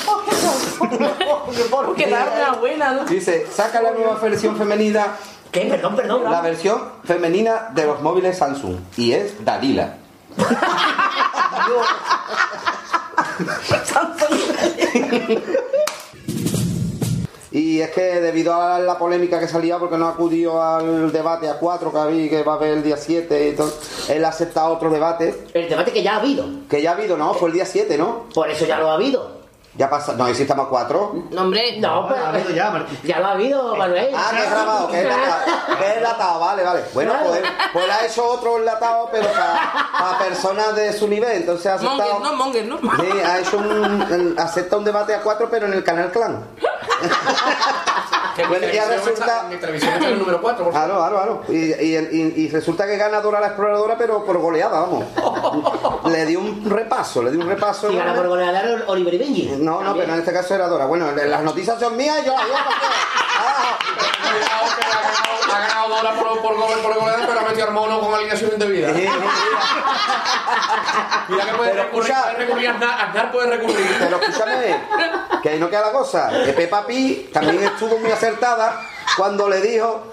Porque da una buena, ¿no? Dice, saca la nueva versión femenina. ¿Qué? Perdón, perdón. La versión femenina de los móviles Samsung. Y es Dalila. Y es que debido a la polémica que salía porque no acudió al debate a cuatro que había, que va a haber el día 7 y todo, él ha aceptado otro debate. El debate que ya ha habido. Que ya ha habido, ¿no? Fue el día 7, ¿no? Por eso ya lo ha habido. Ya pasa, no, y si estamos a cuatro. No, hombre. No, pero. Ha habido ya, Martín. Ya lo ha habido, Manuel. Ah, que es grabado, que es enlatado. Que es enlatado, vale, vale. Bueno, Claro. pues, pues ha hecho otro enlatado, pero para personas de su nivel. Entonces ha aceptado. Monger, no, Monger, no. Sí, ha hecho un. acepta un debate a cuatro, pero en el canal Clan. Que Bueno, ya resulta- está- mi televisión está en el número 4. Por Claro, claro, claro. Y, y, y- y resulta que gana Dora la exploradora, pero por goleada, vamos. Le dio un repaso, le dio un repaso. Y gana por goleada Oliver y Benji. No, no, pero en este caso era Dora. Bueno, las noticias son mías y yo las digo ha ganado, Dora por, por, gol- por goleada, pero ha metido al mono con alineación indebida. Mira que puede recurrir, puede recurrir, Aznar, Aznar puede recurrir. Pero escúchame, que ahí no queda la cosa. Que Peppa Pig también estuvo muy acertada cuando le dijo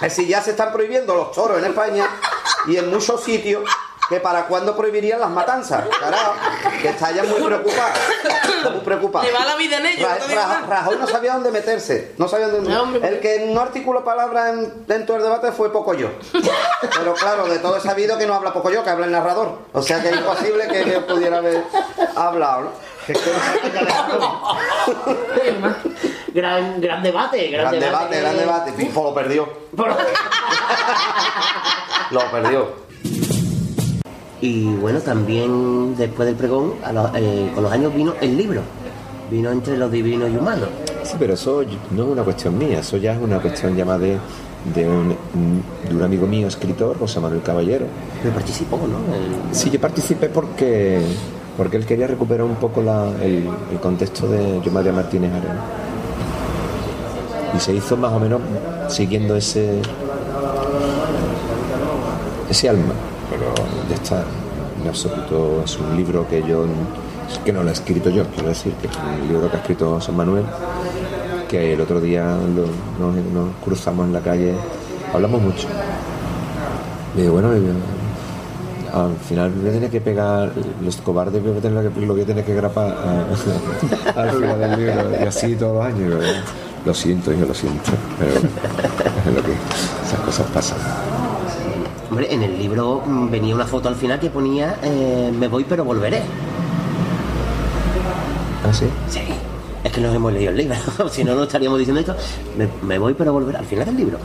que si ya se están prohibiendo los toros en España y en muchos sitios, que para cuándo prohibirían las matanzas. Carajo, que está ya muy preocupada. Está muy preocupada. Le va la vida en ello, Ra- no Ra-. Rajoy no sabía dónde meterse. No sabía dónde No, El que no articuló palabras en- dentro del debate fue poco yo. Pero claro, de todo he sabido que no habla poco yo, que habla el narrador. O sea que es imposible que él pudiera haber hablado, ¿no? Gran, gran debate, gran, Gran debate, gran debate. Pipo lo perdió. Lo perdió. Y bueno, también después del pregón, a los- eh, con los años vino el libro. Vino entre los divinos y humanos. Sí, pero eso no es una cuestión mía, eso ya es una cuestión más de, de, un, de un amigo mío, escritor, José Manuel Caballero. Pero participó, ¿no? El- Sí, yo participé porque, porque él quería recuperar un poco la- el, el contexto de Yo María Martínez Arena. Y se hizo más o menos siguiendo ese, ese alma, ya está. En absoluto es un libro que yo que no lo he escrito yo, quiero decir que es un libro que ha escrito José Manuel, que el otro día nos, cruzamos en la calle, hablamos mucho. Y bueno, y, al final me tiene que pegar los cobardes voy a tener que, lo voy a tener que grapar a- al final del libro y así todos los años lo siento yo lo siento pero es lo que esas cosas pasan Hombre, en el libro mm, venía una foto al final que ponía eh, Me voy pero volveré. ¿ah sí? Sí. Es que nos hemos leído el libro, si no, no estaríamos diciendo esto. Me, me voy pero volveré al final del libro.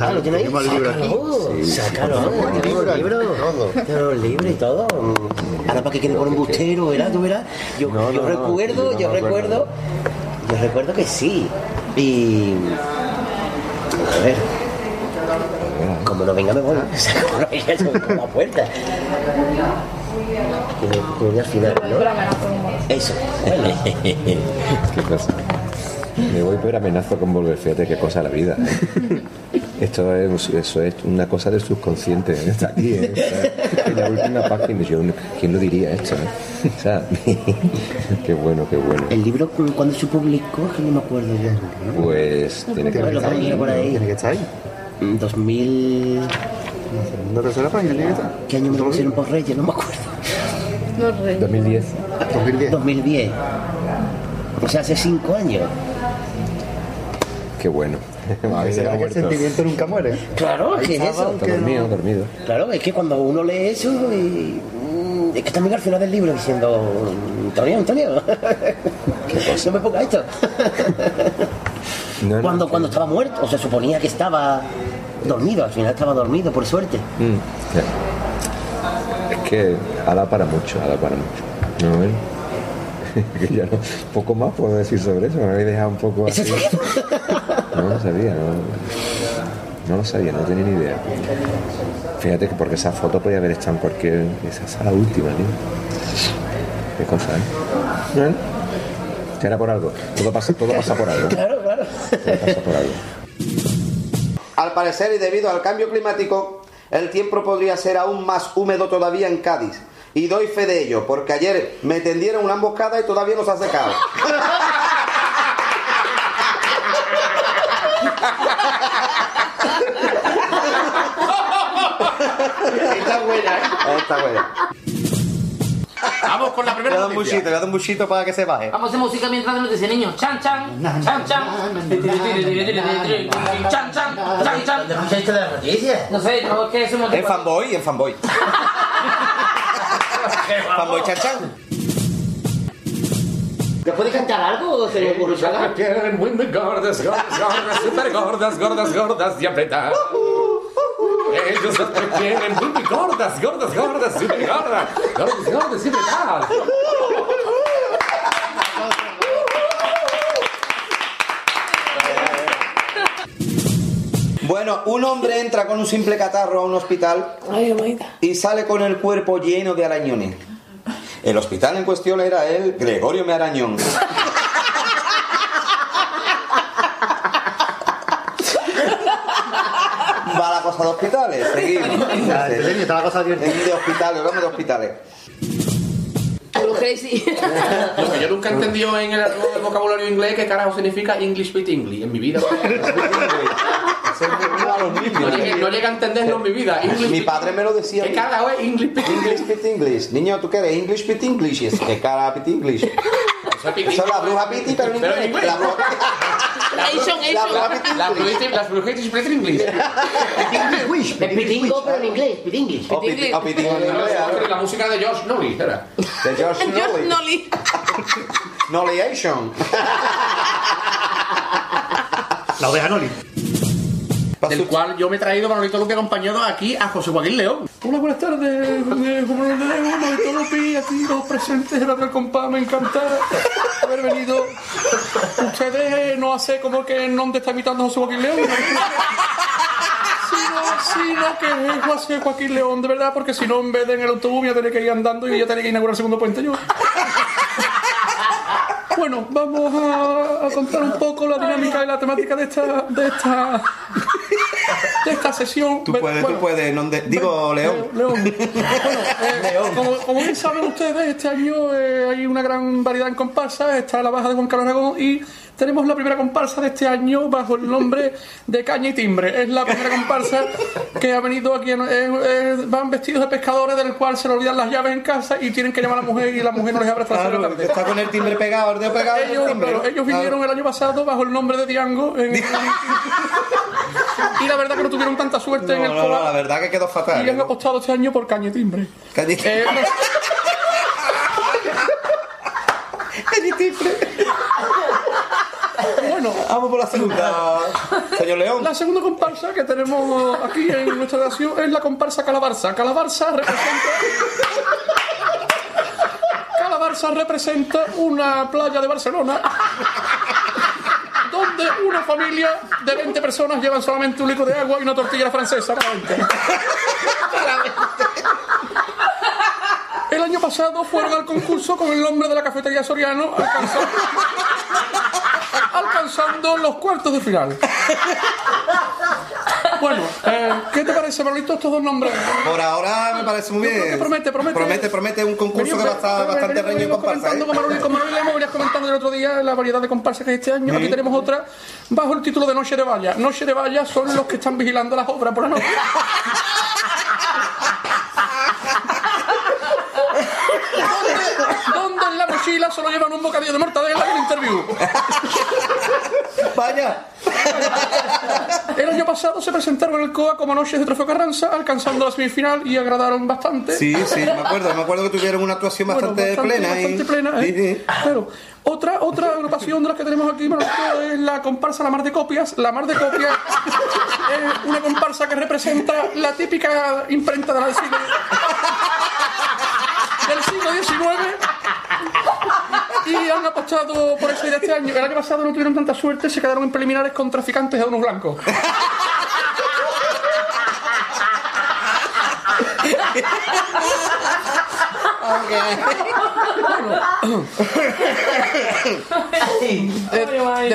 Ah, ¿lo tiene ahí? Tenemos el libro aquí. Sácalo, sácalo, tenemos el libro. Tenemos el libro y todo. Ahora para que quede por un bustero, ¿verdad? ¿Tú verás? Yo, No, yo no, no, recuerdo, yo no recuerdo, yo recuerdo que sí. Y... A ver... Como no venga me voy. O sea, como no venga yo por la puerta. Que me- venga al final, ¿no? Eso. qué cosa me voy pero amenazo con volver fíjate qué cosa la vida ¿eh? esto es eso es una cosa del subconsciente ¿eh? está aquí ¿eh? Está en la última página yo quién lo diría esto eh? o sea qué bueno qué bueno El libro, cu- ¿cuándo se publicó? Que no me acuerdo ya. pues tiene que estar ahí, por. ¿no? Tiene que estar ahí. Mm, 2000... ¿No te suena página? Tiene que. ¿Qué año me lo pusieron por Reyes? No me acuerdo. Los reyes. 2010 2010. 2010. O sea, hace cinco años. qué bueno será que el sentimiento nunca muere. Claro, Ahí ¿qué es estaba, eso? dormido no- dormido Claro, es que cuando uno lee eso y... mm, Es que también al final del libro diciendo... Antonio, Antonio, no me ponga esto. No, no, cuando, cuando estaba muerto, o se suponía que estaba dormido, al final estaba dormido, por suerte. Mm. Es que ha dado para mucho, para mucho. ¿No ven? que ya no, poco más puedo decir sobre eso, me habéis dejado un poco así. No lo sabía, no, no lo sabía, no tenía ni idea. Fíjate que porque esa foto podía haber estado en cualquier. Esa es la última, tío. Qué cosa, ¿eh? ¿Eh? Será por algo. Todo pasa, todo pasa por algo. Claro, pasa por algo. Al parecer y debido al cambio climático, el tiempo podría ser aún más húmedo todavía en Cádiz. Y doy fe de ello, porque ayer me tendieron una emboscada y todavía no se ha secado. Está buena, ¿eh? Está buena. Vamos con la Le primera da un noticia. buchito, le da un buchito para que se baje. Vamos a hacer música mientras nos dice niño. Chan, chan, chan, chan. Chan, chan, chan, chan. ¿Dónde escuchaste las noticias? No sé, no, es que somos En fanboy, en fanboy. fanboy chachán. ¿Me puede cantar algo o se le me quieren muy, muy gordas, gordas, gordas, súper gordas, gordas, gordas y apretadas. Ellos me quieren muy, gordas, gordas, gordas, súper gordas, gordas, gordas y apretadas. Bueno, un hombre entra con un simple catarro a un hospital y sale con el cuerpo lleno de arañones. El hospital en cuestión era el Gregorio Me Arañón. Cosa de hospitales, seguimos. Está la cosa. De hospitales, hablamos de hospitales. Crazy. Lo que yo nunca he entendido en el, el vocabulario inglés, ¿qué carajo significa English with English? En mi vida. No llegué, no llegué a entenderlo en mi vida. English Mi padre me lo decía. ¿Qué carajo es English with English with English. Niño, ¿tú qué eres? English with English. Que cara with English. Eso es la bruja Piti, pero en Pero en inglés. inglés. La bruja Asian, La Asian. with English. Es pitingo, pero en inglés, pitinglish. O Piti, o Piti en inglés. ¿eh? La música de George Nolly, era. De George Nolly. Nolly. Nollyation. La oveja Noli. Del cual yo me he traído, Manolito Lupi, acompañado aquí a José Joaquín León. Hola, buenas tardes. Manolito Lupi, aquí los presentes de Radio Compás. Me encanta haber venido. Ustedes eh, no hacen como que en dónde está imitando a José Joaquín León. Sino, que es José Joaquín León, de verdad, porque si no, en vez de en el autobús, voy a tener que ir andando y ya tener que inaugurar el segundo puente yo. Bueno, vamos a, a contar un poco la dinámica y la temática de esta, de esta, de esta sesión. Tú puedes, tú puedes. no de- Digo, León. León. Bueno, eh, como, como bien saben ustedes, este año eh, hay una gran variedad en comparsas. Está la baja de Juan Carlos Aragón y tenemos la primera comparsa de este año bajo el nombre de Caña y Timbre. Es la primera comparsa que ha venido aquí. en- eh, eh, van vestidos de pescadores, del cual se le olvidan las llaves en casa y tienen que llamar a la mujer y la mujer no les abre hasta la Claro, tarde. está con el timbre pegado, el dedo pegado. el Ellos, timbre. claro, ellos vinieron el año pasado bajo el nombre de Diango en- y la verdad que no tuvieron tanta suerte en el no, no, la verdad que quedó y han fatal. apostado este año por caña y timbre. Caña- Eh, no- Bueno, Vamos por la segunda. Señor León. la segunda comparsa que tenemos aquí en nuestra nación es la comparsa Calabarza. Calabarza representa. Calabarza representa una playa de Barcelona donde una familia de 20 personas llevan solamente un litro de agua y una tortilla francesa. El año pasado fueron al concurso con el nombre de la cafetería Soriano, alcanzando, alcanzando los cuartos de final. Bueno, eh, ¿qué te parece, Manolito, estos dos nombres? Por ahora me parece muy bien. que promete, promete. Promete, promete un concurso que va a estar bastante reñido en comparsa. comentando ¿eh? con Manolito, con Manolito venido comentando el otro día la variedad de comparsas que hay este año. Aquí tenemos otra bajo el título de Noche de Valla. Noche de Valla son los que están vigilando las obras por la noche. donde, donde en la mochila solo llevan un bocadillo de mortadela y el interview. Vaya. El año pasado se presentaron en el COA como Noches de Trofeo Carranza, alcanzando la semifinal y agradaron bastante. Sí, sí, me acuerdo. Me acuerdo que tuvieron una actuación Bueno, bastante, plena. bastante y- plena, ¿eh? Sí, sí. Claro. Otra, otra agrupación de las que tenemos aquí Manolito, es la comparsa La Mar de Copias. La Mar de Copias es una comparsa que representa la típica imprenta de la del siglo XIX. Y han apostado por esa idea este año. El año pasado no tuvieron tanta suerte, se quedaron en preliminares con traficantes de unos blancos.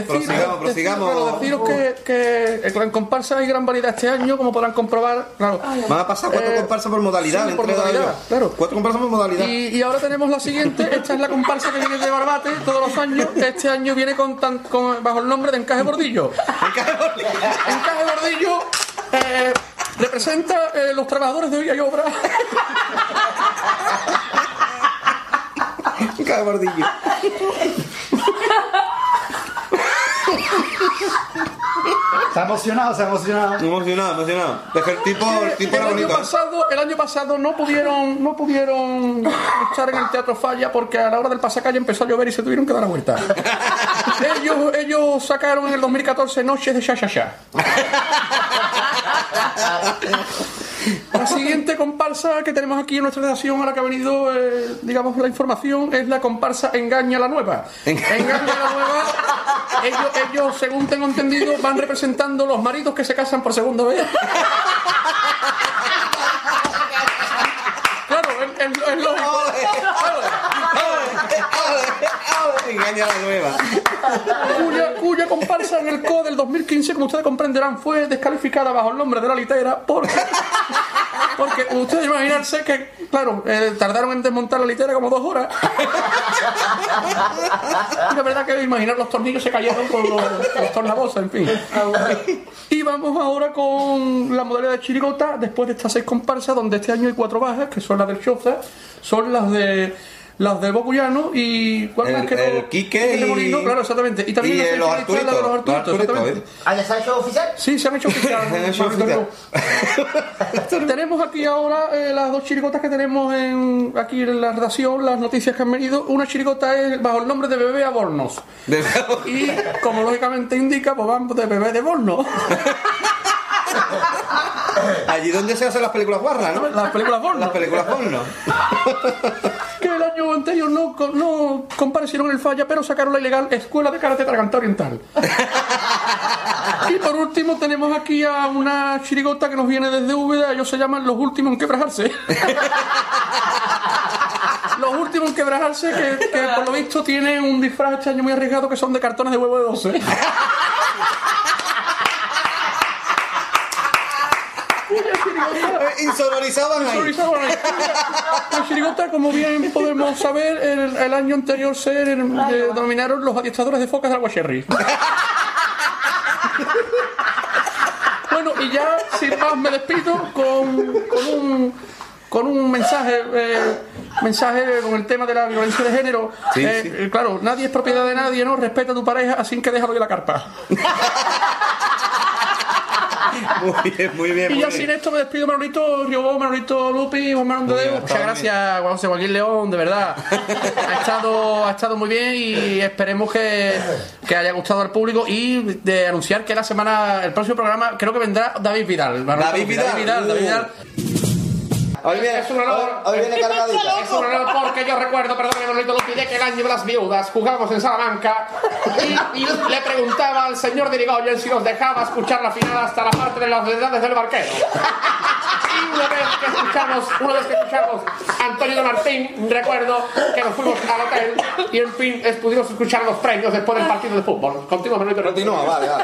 Prosigamos, prosigamos. deciros que, que en comparsa hay gran variedad este año, como podrán comprobar. Claro. Van a pasar cuatro Eh, comparsas por modalidad, sí, por entre modalidad, ellos. claro. Cuatro comparsas por modalidad. Y, y ahora tenemos la siguiente. Esta es la comparsa que viene de Barbate todos los años. Este año viene con, tan- con- bajo el nombre de Encaje Bordillo. Encaje Bordillo eh, representa eh, los trabajadores de hoy y obra. Se ha emocionado, se ha emocionado. Emocionado, emocionado. Es que el tipo, el tipo El era año, bonito. ¿eh? pasado, el año pasado no pudieron no pudieron estar en el Teatro Falla porque a la hora del pasacalle empezó a llover y se tuvieron que dar la vuelta. ellos, ellos sacaron en el 2014 Noches de Sha Sha Sha. La siguiente comparsa que tenemos aquí en nuestra redacción, ahora que ha venido, eh, digamos, la información, es la comparsa Engaña la Nueva. Engaña la Nueva, ellos, ellos, según tengo entendido, van representando los maridos que se casan por segunda vez. Claro, es, es- es lógico. Engaña la nueva. Cuya, comparsa en el CO del 2015, como ustedes comprenderán, fue descalificada bajo el nombre de la litera porque, porque ustedes imaginarse que, claro, eh, tardaron en desmontar la litera como dos horas. Y la verdad que imaginar los tornillos se cayeron con los, los tornabosas, en fin. Y vamos ahora con la modalidad de chirigota, después de estas seis comparsas, donde este año hay cuatro bajas, que son las del Choza, son las de las del Bocuyano y ¿cuál El- más que no? el Quique de y- Molino, claro, exactamente. Y también y, eh, los semifinalista, la de los Arturitos, Arturitos, los Arturitos, exactamente. ¿Ah, ya se ha hecho oficial? Sí, se han hecho oficial. Se han hecho Marito oficial. tenemos aquí ahora eh, las dos chirigotas que tenemos en, aquí en la redacción, las noticias que han venido. Una chirigota es bajo el nombre de Bebé Abornos. Y como lógicamente indica, pues vamos de Bebé de Borno. Allí donde se hacen las películas guarras, ¿no? Las películas porno. Las películas porno. que el año anterior no, no comparecieron en el falla, pero sacaron la ilegal Escuela de Karate Traganta Oriental. y por último tenemos aquí a una chirigota que nos viene desde Úbeda, ellos se llaman Los Últimos en Quebrajarse. Los últimos en quebrajarse que, que por lo visto tienen un disfraz este año muy arriesgado que son de cartones de huevo de 12. Insonorizaban ahí. Insonorizaban ahí. La chirigota, como bien podemos saber, el, el año anterior se eh, denominaron los adiestradores de focas de agua cherry. Bueno, y ya sin más me despido con, con un con un mensaje eh, mensaje con el tema de la violencia de género. Sí, Eh, sí. eh, Claro, nadie es propiedad de nadie, ¿no? Respeta a tu pareja, así que déjalo de la carpa. Muy bien, muy bien. Y muy ya bien. sin esto me despido, Manolito Riobó, Manolito Lupi, Juan Manuel de Muchas gracias, Juan José Joaquín León, de verdad. ha, estado, ha estado muy bien y esperemos que, que haya gustado al público y de anunciar que la semana, el próximo programa, creo que vendrá David Vidal. David Lupi, Vidal, David Vidal, David uh. Vidal. Hoy viene, Es un honor. hoy, hoy viene cargadita. Es un honor porque yo recuerdo, perdón, Manolito Lupi, de que el año de las viudas jugábamos en Salamanca y, y le preguntaba al señor de si nos dejaba escuchar la final hasta la parte de las edades del barquero. Y una vez que escuchamos, una vez que escuchamos a Antonio de Martín, recuerdo que nos fuimos al hotel y en fin pudimos escuchar los premios después del partido de fútbol. Continúa, Manolito. Continúa, vale, vale.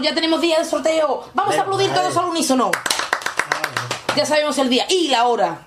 Ya tenemos día de sorteo. Vamos a aplaudir todos al unísono. Ya sabemos el día y la hora.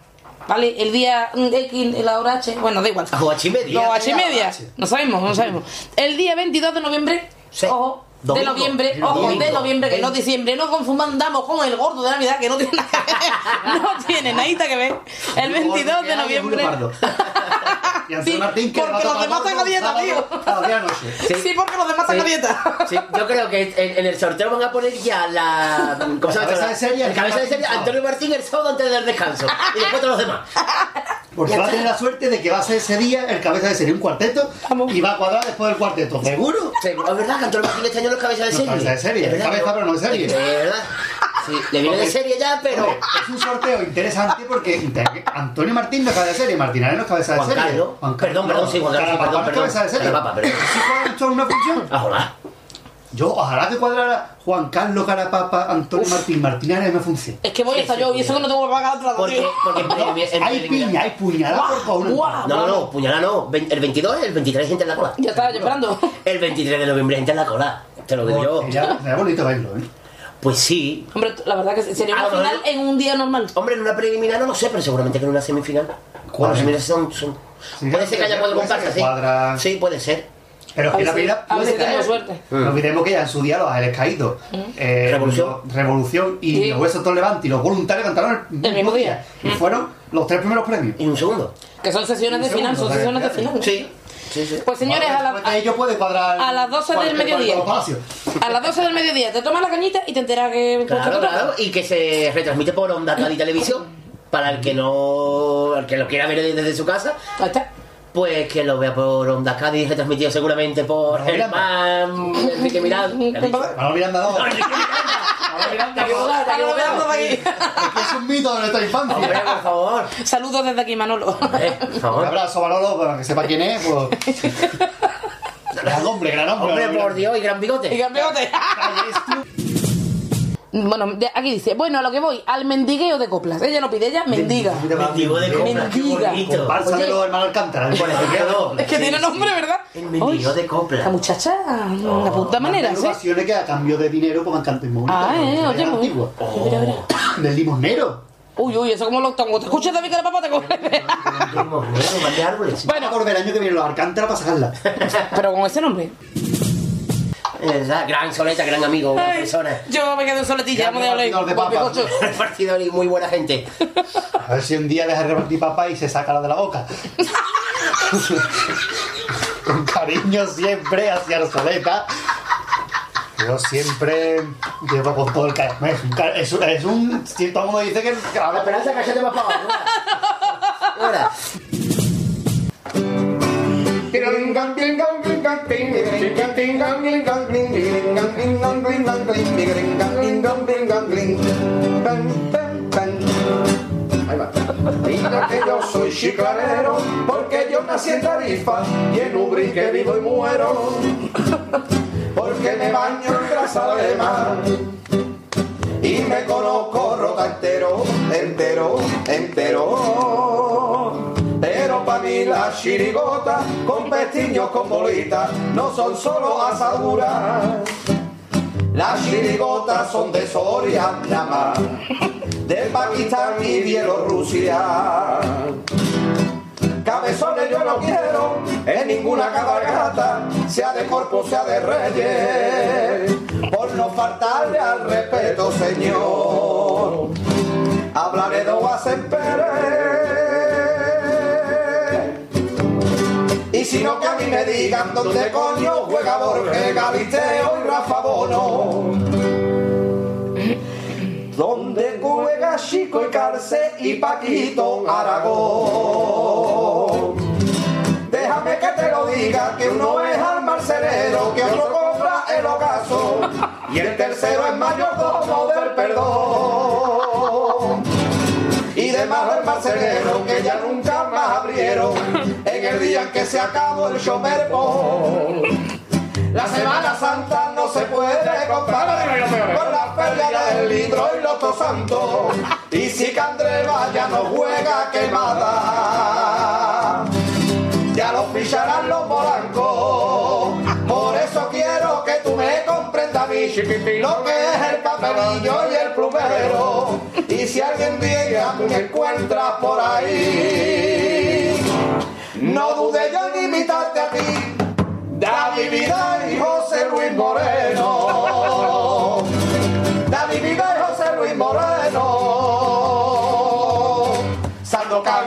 ¿Vale? El día mm, X, la hora H. Bueno, da igual. O H y media. No, H y media. No sabemos, no sabemos. El día 22 de noviembre. Ojo. De noviembre, ojo, domingo. de noviembre, que no El- diciembre, no confundamos con el gordo de Navidad, que no tiene nada que ver, no tiene nada que ver. El 22 de noviembre. Y Antonio Sí, Martín, que porque a los demás están a dieta, tío. a las 10 de la noche. Sí, porque los demás están a Sí. dieta. Sí, yo creo que en, en el sorteo van a poner ya la. ¿Cómo se llama? Cabeza de serie, El cabeza de serie, Antonio Martín el sábado antes del descanso. Y después todos los demás. Porque va a tener la suerte de que va a ser ese día el cabeza de serie un cuarteto y va a cuadrar después del cuarteto. ¿Seguro? Seguro, es verdad que Antonio Martín este año no es cabeza de No, serie. cabeza de serie, Es cabeza, pero no de serie. Es verdad. Sí, le viene de serie ya, pero. Es un sorteo interesante porque Antonio Martín no es cabeza de serie, Martín Arena no es cabeza de Juan serie. Carlos. Perdón, perdón, sí, Juan Carlos, Carapapá perdón, no es perdón. cabeza de serie. Carapapá, perdón. ¿Sí juega en una función? Ah, hola. Yo, ojalá que cuadrara Juan Carlos Carapapa, Antonio Martín, Martínez me funcione. Es que voy hasta yo y eso que no tengo que pagar otra Porque, porque No, hay piña, hay puñalada por favor. No, no, no, puñalada no. El 22, el 23 gente en la cola. Ya estaba yo esperando. El 23 de noviembre gente en la cola. Te lo digo yo. Sería bonito verlo, ¿eh? Pues sí. Hombre, la verdad que sería A una lo final en un día normal. Hombre, en una preliminar no lo sé, pero seguramente que en una semifinal. Bueno, semifinales son, son- Puede ser que haya cuatro puede ser comparsas, sí. Sí, puede ser. Pero es que la primera a ver puede si caer. suerte. No olvidemos que ya en su día los Ángeles Caídos, eh, Revolución. los- Revolución y Sí. los Huesos Todo Levante y los voluntarios cantaron el, El mismo día. Y fueron los tres primeros premios. Y un segundo. Que son sesiones de final, son sesiones de final. Sí. Sí, sí. Pues señores, a, la- Después de ello puede cuadrar. a las 12 del mediodía. a las 12 del mediodía te tomas la cañita y te enteras que... Claro, claro. Y que se retransmite por Onda Cádiz Televisión. Para el que no. el que lo quiera ver desde su casa. Ahí está. Pues que lo vea por Onda Cádiz, retransmitido seguramente por. Germán, Enrique Miranda. Manolo Miranda no. Miranda. Por aquí. Es que es un mito de nuestra infancia. Hombre, por favor. Saludos desde aquí, Manolo. Eh, por Un abrazo, Manolo, para que sepa quién es. Pues... gran hombre, gran hombre. Hombre, por. Dios, y gran Y bigote. Bueno, aquí dice, bueno, a lo que voy, al mendigueo de coplas. Ella no pide, ella mendiga. Mendigo de qué Mendiga. bonito. Comparsa Oye. de los hermanos Alcántara. Es que tiene nombre, ¿verdad? El mendigo de La copla. muchacha, una puta manera, ¿sí? ocasiones que a cambio de dinero pues muy bonitos. Ah, eh, oye, muy bien. mira. Del limosnero. Uy, uy, eso como lo tomo. ¿Te escuchas David Carapapa? Te coge. Bueno, más de árboles. Bueno, Por ver el año que viene los Alcántara para sacarla. pero con ese nombre. Es verdad, gran soleta, gran amigo, gran persona. yo me quedo soletilla, vamos a Repartidor de hablar. papas. Bizcocho. Repartidor y muy buena gente. A ver si un día deja de repartir papá y se saca la de la boca. Con cariño siempre hacia Arsoleta. Yo siempre llevo con todo el cariño. Es un, ca- es un, es un- si todo el mundo dice que... que La esperanza cállate más para abajo. Ahora. Mira que yo soy chiclanero porque yo nací en Tarifa y en Ubrique vivo y muero porque me baño en grasa de mar y me conozco rota entero, entero, entero. Para mí las chirigotas con pestiños con bolitas no son solo asaduras. Las chirigotas son de Soria, nada de Pakistán y Bielorrusia. Cabezones yo no quiero en ninguna cabalgata, sea de corpus, sea de reyes, por no faltarle al respeto, señor. Hablaré de Oasen Pérez. Y si no que a mí me digan dónde coño juega Borges, Galiteo y Rafa Bono. Donde juega Chico y Carce y Paquito Aragón. Déjame que te lo diga, que uno es al marcelero, que otro cobra el ocaso, y el tercero es mayordomo del perdón. Y demás del marcelero, que ya nunca más abrieron, en el día en que se acabó el Chomerpo. La Semana Santa no se puede comparar con la feria del litro y los santos. Y si Candreva ya no juega quemada, ya lo ficharán los blancos. Lo que es el papelillo y el plumero. Y si alguien día me encuentras por ahí, no dude yo en imitarte a ti. David Vidal y José Luis Moreno. David Vidal y José Luis Moreno. Sandokan.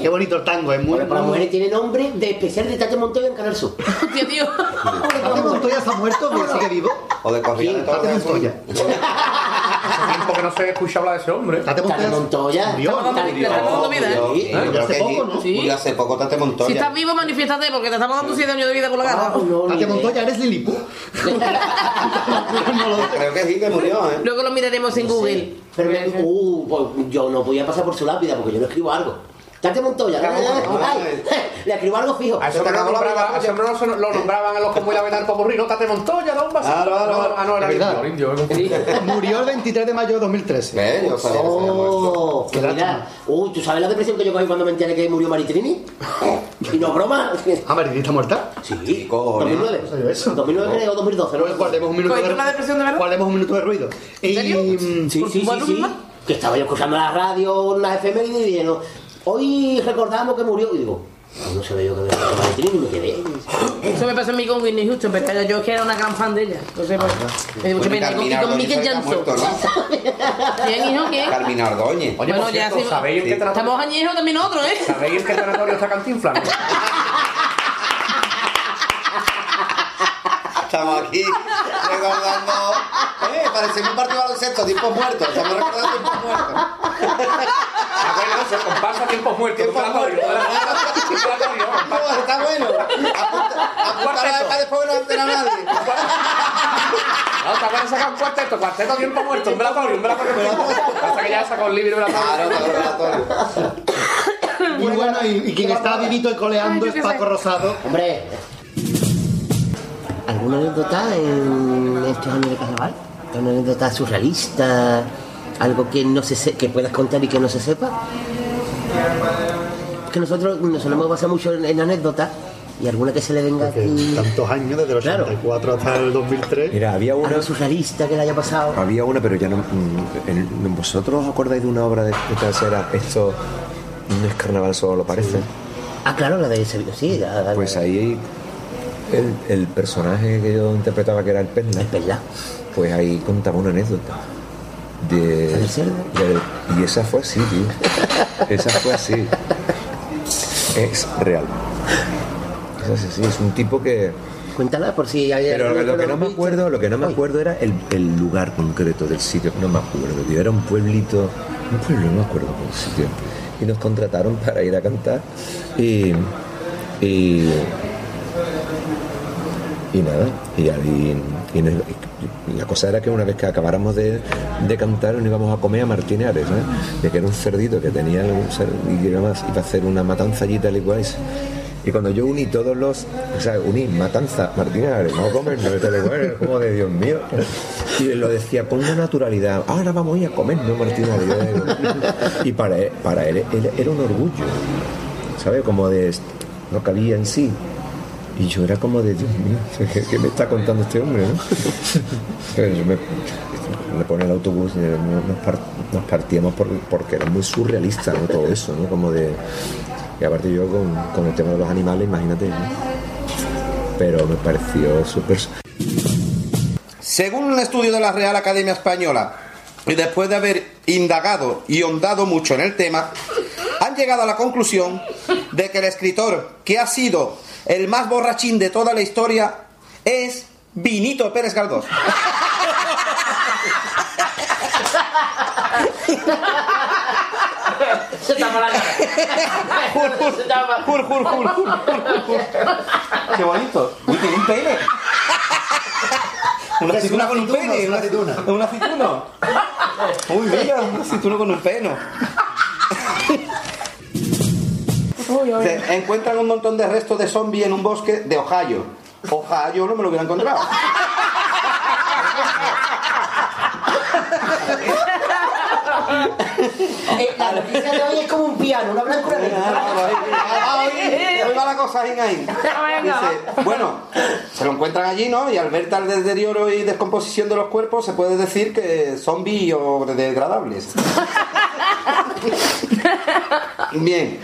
Qué bonito el tango, es muy... Bueno, para mujeres tiene nombre de especial de Tate Montoya en Canal Sur. Tío, tío. ¿Tate Montoya está muerto pero sigue vivo? O de corrida de Tate. Montoya. Hace tiempo que no se escucha hablar de ese hombre. Tate Tate Montoya Montoya. dando vida, ¿eh? Hace poco, ¿no? sí. Hace poco Tate Montoya. Si estás vivo, manifiéstate, porque te estamos dando 7 años de vida con la gata. Tate Montoya, eres Liliput. Creo que sí que murió, ¿eh? Luego lo miraremos en Google. Pero uh, pues yo no podía pasar por su lápida porque yo no escribo algo. Tate Montoya. Ay, Le escribo algo fijo. A hombre lo nombraba- a ese hombre no se- lo nombraban a los como el Abelardo Popurrí, no Tate Montoya, da un. Claro, claro, claro. Ah, no, era verdad. indio. Murió el 23 de mayo de 2013. Oh, que mira. Uy, ¿tú sabes la depresión que yo cogí cuando me enteré que murió Maritrini? Y no es broma. ¿Ah, Maritrini está muerta? Sí, 2009. No sabía eso. 2009 creo, o 2012. Luego guardemos un minuto ¿Cogiste de una depresión de verdad? Guardemos un minuto de ruido. ¿En serio? Y, mm, Sí, sí, sí. Que estaba yo escuchando la radio, unas efemérides y dijeron, hoy recordamos que murió. Y digo, "Ay, no se ve yo que y me quedé. Eso me pasó a mí con Whitney Houston, pero yo es que era una gran fan de ella. Entonces, pues, me dio mucha Bueno, pena. Y con- Y con ha Jackson. ¿Quién, hijo? ¿Quién? Carmina Ordóñez. Oye, Bueno, por ya cierto, sí. ¿sabéis en qué trato- Estamos añejos también nosotros, ¿eh? ¿Sabéis en qué territorio está Cantinflas? Estamos aquí recordando. Eh, parecemos un partido de baloncesto, tiempos muertos. Estamos recordando tiempos muertos. Bueno, tiempos muertos. Tiempos muertos. No, está bueno. Apunta, apunta la beca después no entera nadie. No, van a sacar un cuarteto, cuarteto tiempo muerto, un velatorio, un velatorio. Hasta que ya sacó el libro de la Y bueno, y, y quien está vivito y coleando es Paco Rosado. Hombre, ¿alguna anécdota en estos años de carnaval? ¿Una anécdota surrealista? ¿Algo que no se se- que puedas contar y que no se sepa? Que nosotros nos solemos basar mucho en, en anécdotas y alguna que se le venga aquí. Tantos años, desde el 84 hasta el 2003. Mira, había una. Surrealista que le haya pasado. Había una, pero ya no. mm, en- ¿Vosotros os acordáis de una obra de, trasera? Esto no es carnaval, solo lo parece. Ah, claro, la de Sevilla, sí. la- la- Pues ahí el, el personaje que yo interpretaba, que era el Perla, pues ahí contaba una anécdota. De, de- y esa fue así, tío. Esa fue así. Es real. Es así, sí, es un tipo que. Cuéntala por si hay Pero lo que no me acuerdo, lo que no me acuerdo era el, el lugar concreto del sitio, no me acuerdo, tío. Era un pueblito, un pueblo, no me acuerdo del sitio. Y nos contrataron para ir a cantar y, y, y nada, y, el- y la cosa era que una vez que acabáramos de, de cantar nos íbamos a comer a Martinares. De que era un cerdito que tenía un cer- y iba a hacer una matanza allí tal y cual. Y cuando yo uní todos los, o sea, uní matanza, Martinares, vamos a comer, no tal y cual, como de Dios mío. Y lo decía con una naturalidad, ahora vamos a ir a comer, no Martinares. Y para él, para él, él era un orgullo, ¿sabes? Como de, no cabía en sí. Y yo era como de, Dios mío, ¿qué, qué me está contando este hombre? ¿no? Pero yo me, me pone el autobús y nos, par- nos partíamos por- porque era muy surrealista ¿no? todo eso, ¿no? Como de... Y aparte yo con, con el tema de los animales, imagínate, ¿no? Pero me pareció súper... Según un estudio de la Real Academia Española, y después de haber indagado y hondado mucho en el tema, han llegado a la conclusión de que el escritor que ha sido el más borrachín de toda la historia es Vinito Pérez Galdós. Se tapa la cara. Se tapa. Jur, jur, jur, jur, jur, jur. Qué bonito. Uy, tiene un pene. Una aceituna con un pene. Una aceituna. ¿Un aceituno? Uy, mira, un aceituno con un Se encuentran un montón de restos de zombies en un bosque de Ohio. Ohio no me lo hubiera encontrado. Eh, la noticia de hoy es como un piano, una negra. Hoy va la cosa ahí, ahí. Dice, bueno, se lo encuentran allí, ¿no? Y al ver tal deterioro y descomposición de los cuerpos, se puede decir que son biodegradables. Bien.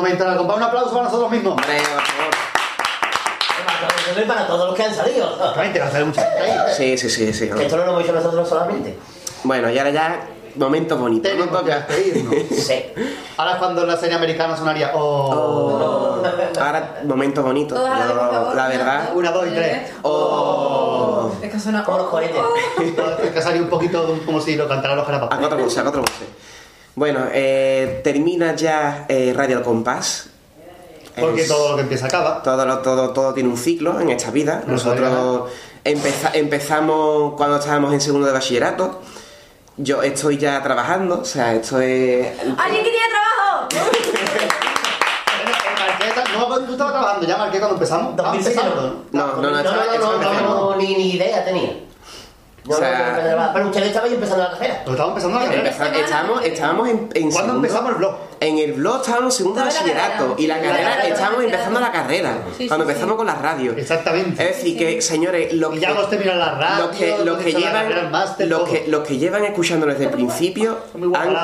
Bonitos los momentos. Al compás, un aplauso para nosotros mismos. Para todos los que han salido. Exactamente, va a salir mucha gente ahí. Sí, sí, sí, sí. Que esto no lo hemos hecho nosotros solamente. Bueno, y ahora ya, momento bonito. No Tenemos toca. que irnos. Sí. Ahora cuando la serie americana sonaría. Oh. Ahora, momento bonito. Todos a la por favor. la verdad. Una, dos y tres. Oh. Es que suena. Como los cohetes. Es que salía un poquito como si lo cantaran los A jarapas. cuatro voces, a cuatro voces. Bueno, eh, termina ya eh, Radio Al Compás. Porque Es- todo lo que empieza acaba. todo, lo- todo, todo tiene un ciclo en esta vida. Nosotros empeza- empezamos cuando estábamos en segundo de bachillerato. Yo estoy ya trabajando, o sea, esto es... ¿Alguien quería trabajo? No, tú estabas trabajando ya, Marqueta, cuando empezamos. Ah, 2007 empezando, No, no, no, No, estaba- no, no, no, no, no, no, pero ustedes estaban empezando la carrera. Estábamos empezando la carrera. Estábamos, estábamos en, en ¿Cuándo segundo- empezamos el blog? En el blog estábamos en segundo bachillerato y la carrera estábamos la empezando la carrera. Sí, cuando sí, empezamos sí. con la radio. Exactamente. Es decir, que señores, los Y que, ya hemos terminado la radio. los que, los que llevan los todo. que, los que llevan escuchándonos desde el principio han-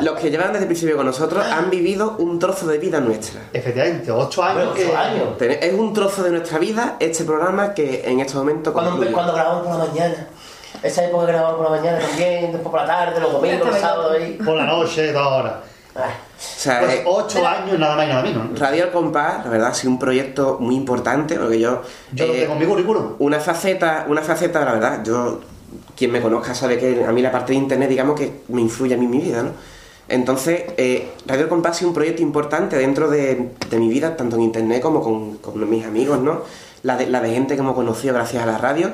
los que llevan desde el principio con nosotros han vivido un trozo de vida nuestra. Efectivamente, ocho años. Bueno, ocho años. Es un trozo de nuestra vida este programa que en estos momentos Cuando, grabamos por la mañana. Esa época que grabamos por la mañana también, después por la tarde, los domingos, los sábados ahí. Por la noche, dos horas. Ah, O sea, Pues eh, ocho años, nada más y nada menos. ¿no? Radio Al Compás, la verdad, ha sido un proyecto muy importante porque yo... Yo lo eh, tengo en mi currículum. una faceta, una faceta, la verdad, yo, quien me conozca sabe que a mí la parte de internet, digamos que me influye a mí en mi vida, ¿no? Entonces, eh, Radio El Compás ha sido un proyecto importante dentro de, de mi vida, tanto en internet como con, con mis amigos, ¿no? La de, la de gente que hemos conocido gracias a la radio.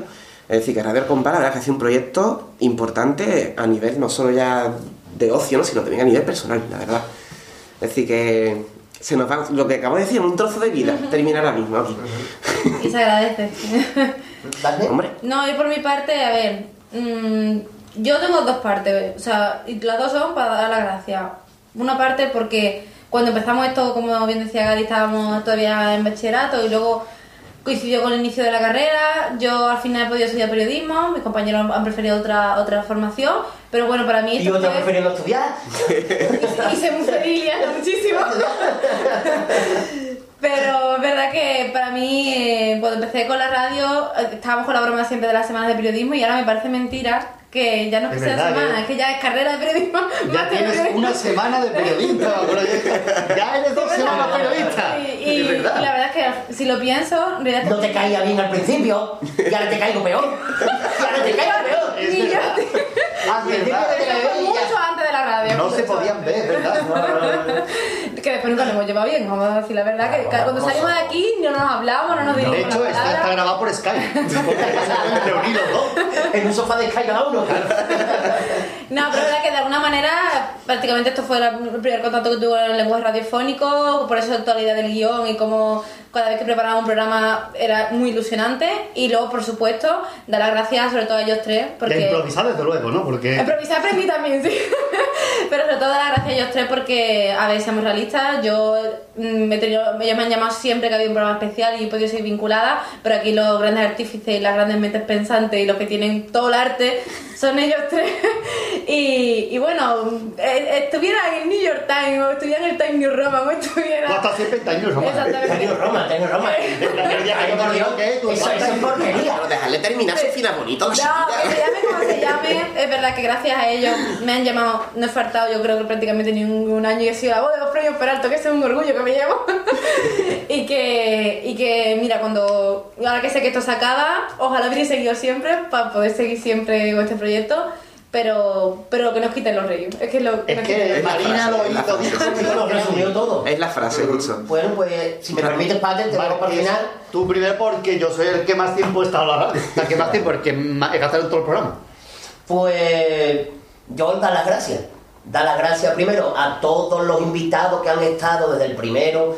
Es decir, que Radio El Compás, la verdad, que ha sido un proyecto importante a nivel no solo ya de ocio, ¿no? sino también a nivel personal, la verdad. Es decir, que se nos va, lo que acabo de decir, un trozo de vida, termina ahora mismo aquí. Y se agradece. Hombre, No, yo por mi parte, a ver, mm, yo tengo dos partes, o sea, y las dos son para dar las gracias. Una parte porque cuando empezamos esto, como bien decía Gadi, estábamos todavía en bachillerato y luego coincidió con el inicio de la carrera, yo al final he podido estudiar periodismo, mis compañeros han preferido otra otra formación, pero bueno, para mí Y yo te fue- preferido estudiar. hice muy feliz, muchísimo. Pero es verdad que para mí, eh, cuando empecé con la radio, eh, estábamos con la broma siempre de las semanas de periodismo y ahora me parece mentira que ya no es que sea semana, ¿eh? es que ya es carrera de periodismo. Ya más que tienes periodismo. una semana de periodista. yo. Ya eres dos semanas periodista. Y, y- y la verdad es que si lo pienso, en realidad No te caía bien al principio, y ahora te caigo peor. Y ahora te caigo peor. Yo Y el día que te Eso caigo fue bien, y ya. mucho antes de la radio. No se podían ver, ¿verdad? Que después nunca nos hemos llevado bien, vamos a decir la verdad, que cuando salimos de aquí no nos hablamos, no nos De dirigimos hecho, una está, grabado por Skype. Reunir los dos. En un sofá de Sky cada uno. No, pero es verdad que de alguna manera, prácticamente esto fue el primer contacto que tuve en el lenguaje radiofónico, por eso la idea del guion y cómo cada vez que preparaba un programa era muy ilusionante. Y luego, por supuesto, dar las gracias sobre todo a ellos tres, De porque... improvisar, desde luego, ¿no? Porque. Improvisar aprendí también, sí. Pero sobre todo dar las gracias a ellos tres porque, a ver, seamos realistas, yo mm, he tenido, ellos me han llamado siempre que ha habido un programa especial y he podido seguir vinculada, pero aquí los grandes artífices y las grandes mentes pensantes y los que tienen todo el arte son ellos tres. Y, y bueno, eh, estuviera en el New York Times o estuviera en el Times New Roman o estuviera... Tú hasta siempre está en Roma. Exactamente. Tengo Roma, tengo Roma. Ay, por Dios, Eso eso es porquería. pero dejarle terminar su fina bonito. No, que se llame como se llame, es verdad que gracias a ellos me han llamado, no he faltado yo creo que prácticamente ni un, un año y he sido la voz de los premios Peralto, que ese es un orgullo que me llevo. y, que, y que, mira, cuando, ahora que sé que esto se acaba, ojalá hubiera seguido siempre para poder seguir siempre con este proyecto. Pero, pero que nos quiten los reyes. Es que lo Es nos que quiten Marina lo hizo, dijo, Lo resumió todo. Es la frase, justo. Bueno, pues, si me permites, padre, te dejo para el final. Tú primero porque yo soy el que más tiempo he estado radio. El que más tiempo, el que más he gastado en todo el programa. Pues yo dar las gracias. Dar las gracias primero a todos los invitados que han estado desde el primero,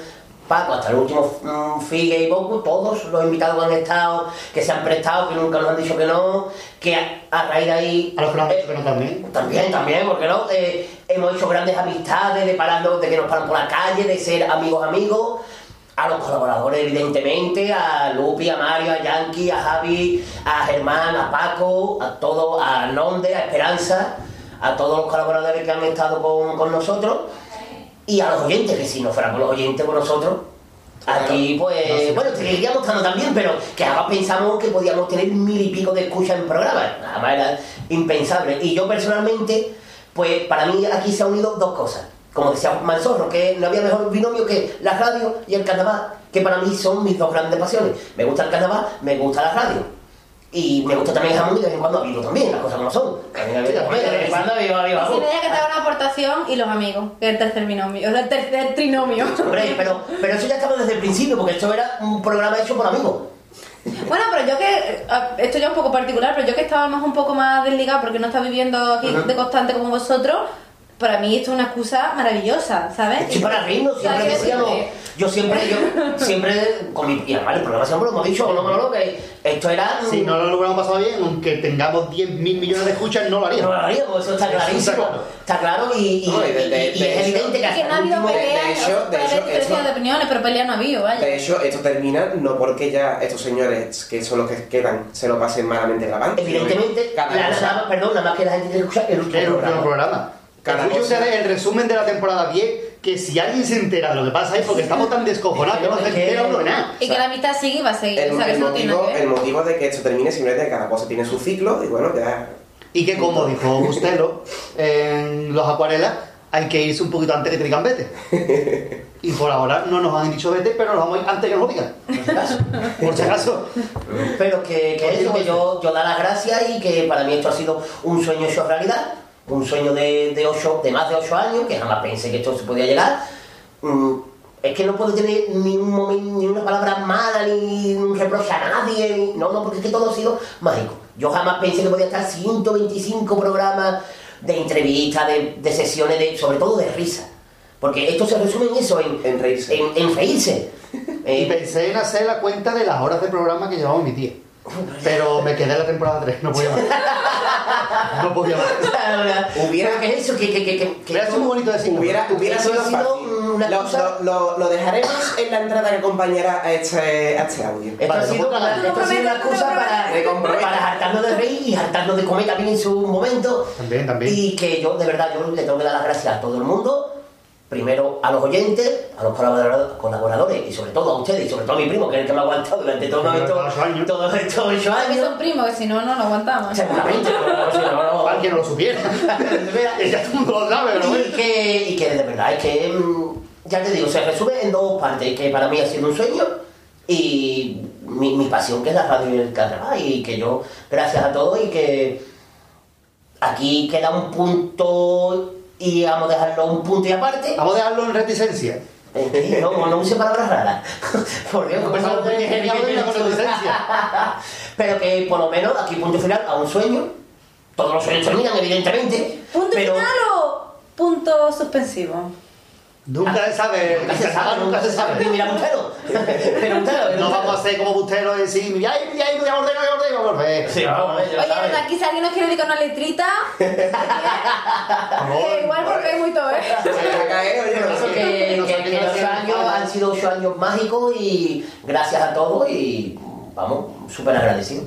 Paco, hasta el último mm, Figue y Boku, todos los invitados que han estado, que se han prestado, que nunca nos han dicho que no, que a, a raíz de ahí... A los que nos han dicho que no también. También, también, porque no, Eh, hemos hecho grandes amistades de pararnos, de que nos paran por la calle, de ser amigos amigos, a los colaboradores evidentemente, a Lupi, a Mario, a Yankee, a Javi, a Germán, a Paco, a todos, a Nonde, a Esperanza, a todos los colaboradores que han estado con, con nosotros y a los oyentes, que si no fuera los oyentes con nosotros, Aquí, pues, bueno, seguiríamos estando también, pero que además pensamos que podíamos tener mil y pico de escuchas en programas. Además era impensable. Y yo personalmente, pues para mí aquí se han unido dos cosas. Como decía Manzorro, que no había mejor binomio que la radio y el carnaval, que para mí son mis dos grandes pasiones. Me gusta el carnaval, me gusta la radio. Y me gusta también el jamón y de vez en cuando habido también, las cosas como son. También de vez en cuando Y jamón. sin ella que te haga una aportación y los amigos, que es el tercer binomio, el tercer trinomio. Hombre, pero, pero eso ya estaba desde el principio, porque esto era un programa hecho por amigos. Bueno, pero yo que, eh, esto ya es un poco particular, pero yo que estaba más un poco más desligado porque no estaba viviendo aquí de constante como vosotros, para mí esto es una excusa maravillosa, ¿sabes? Sí, para reírnos, siempre decíamos, yo siempre, yo siempre, con mi, y además el programa siempre lo hemos dicho, no, no, no, que esto era... Si no lo hubiéramos pasado bien, aunque tengamos 10 mil millones de escuchas, no lo haríamos. No lo haríamos, eso está clarísimo. Está claro y, y, No, y de- de- y- y de es evidente que que no ha habido último... pelea, de hecho- ¿no? de hecho, de opiniones, pero pelea no ha habido, vaya. De hecho, esto termina no porque ya estos señores, que son los que quedan, se lo pasen malamente grabando. Evidentemente, cada la, perdón, nada más que la gente último El último programa. Programa. Cada Escuche cosa- ustedes el resumen de la temporada 10, que si alguien se entera de lo que pasa ahí, porque estamos tan descojonados que no se entera uno de nada. Y que la amistad sigue y va a seguir, el, o sea, que el motivo, el motivo de que esto termine simplemente que cada cosa tiene su ciclo y bueno, ya. Y que como dijo Bustelo en los acuarelas, hay que irse un poquito antes que te digan vete. Y por ahora no nos han dicho vete, pero nos vamos a ir antes que nos lo digan. Por si acaso. Pero que, que eso, que yo, yo da las gracias y que para mí esto ha sido un sueño hecho realidad, un sueño de, de, ocho, de más de 8 años, que jamás pensé que esto se podía llegar. Mm, es que no puedo tener ni, un momento, ni una palabra mala, ni un reproche a nadie, ni- no, no, porque es que todo ha sido mágico. Yo jamás pensé que podía estar 125 programas de entrevistas, de, de sesiones, de, sobre todo de risa. Porque esto se resume en eso, en, En reírse. en, en reírse. Eh, Y pensé en hacer la cuenta de las horas de programa que llevamos mi tía. Pero me quedé en la temporada 3, no podía más. No podía más. Hubiera- que eso, que, que, que, que, Hubiera sido muy bonito decirlo. Hubiera, hubiera sido una Lo, cosa- lo- lo- lo dejaremos en la entrada que acompañará a este, a este audio. Esto ha sido una, esto ha sido una excusa para, para hartarnos de reír y hartarnos de comer también en su momento. También, también. Y que yo, de verdad, yo le tengo que dar las gracias a todo el mundo. Primero a los oyentes, a los colaborador- colaboradores y sobre todo a ustedes y sobre todo a mi primo, que es el que me ha aguantado durante todos estos ocho años. todos estos ocho Que años. son primos, que si no, no lo aguantamos. Seguramente, pero si no, que no lo supiera. Que ya todo mundo lo sabe, pero y que, y que de verdad es que, mm, ya te digo, se resume en dos partes, que para mí ha sido un sueño y mi, mi pasión que es la radio y el carnaval y que yo, gracias a todos y que aquí queda un punto y vamos a dejarlo un punto y aparte. Vamos a dejarlo en reticencia. No, no use palabras raras. Por Dios, Pues no, reticencia. Pero que por lo menos aquí punto final a un sueño. Todos los sueños terminan, evidentemente. ¿Punto pero final o punto suspensivo? Nunca se sabe. Nunca se sabe, nunca se sabe. Mira, Bustelo. Pero Bustelo, No vamos a hacer como Bustelo y decir, volver, ya volver. Sí, vamos, ya Oye, aquí si alguien nos quiere dedicar una letrita, que igual porque es muy todo, ¿eh? A que, que- a ser. años han sido ocho años mágicos y gracias a todos y vamos, súper agradecidos.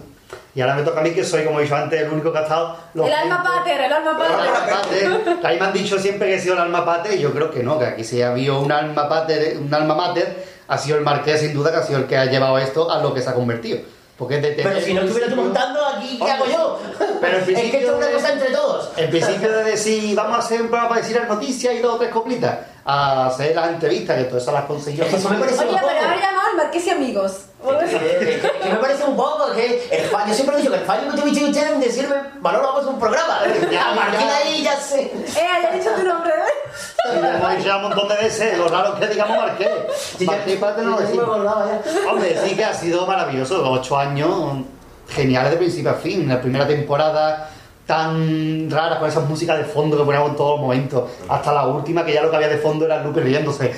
Y ahora me toca a mí, que soy, como he dicho antes, el único que ha estado. los El alma pater, el alma El pater. alma pater. Que ahí me han dicho siempre que he sido el alma pater y yo creo que no, que aquí si ha habido un alma pater, un alma mater, ha sido el marqués sin duda que ha sido el que ha llevado esto a lo que se ha convertido. Porque desde Pero si no estuvieras tú montando aquí, ¿qué hago yo? Pero es que esto es una cosa entre todos. En principio de decir, vamos a hacer un programa para decir las noticias y dos o tres coplitas, a hacer las entrevistas, que todo eso las consiguió. Oye, pero haber llamado al Marqués y amigos. Que, me parece un poco que el fallo, yo siempre he dicho que el fallo que tuviste ustedes en decirme, Manolo, vamos a un programa. Ya, A partir de ahí ya sé. Eh, ya he dicho tu nombre, ¿eh? Lo hemos dicho ya un montón de veces, lo raro es que digamos Marqués. Marqués y Pater no lo decimos. Hombre, sí que ha sido maravilloso, ocho años geniales de principio a fin. La primera temporada tan rara con esas músicas de fondo que poníamos en todos los momentos, hasta la última que ya lo que había de fondo era Lupe riéndose.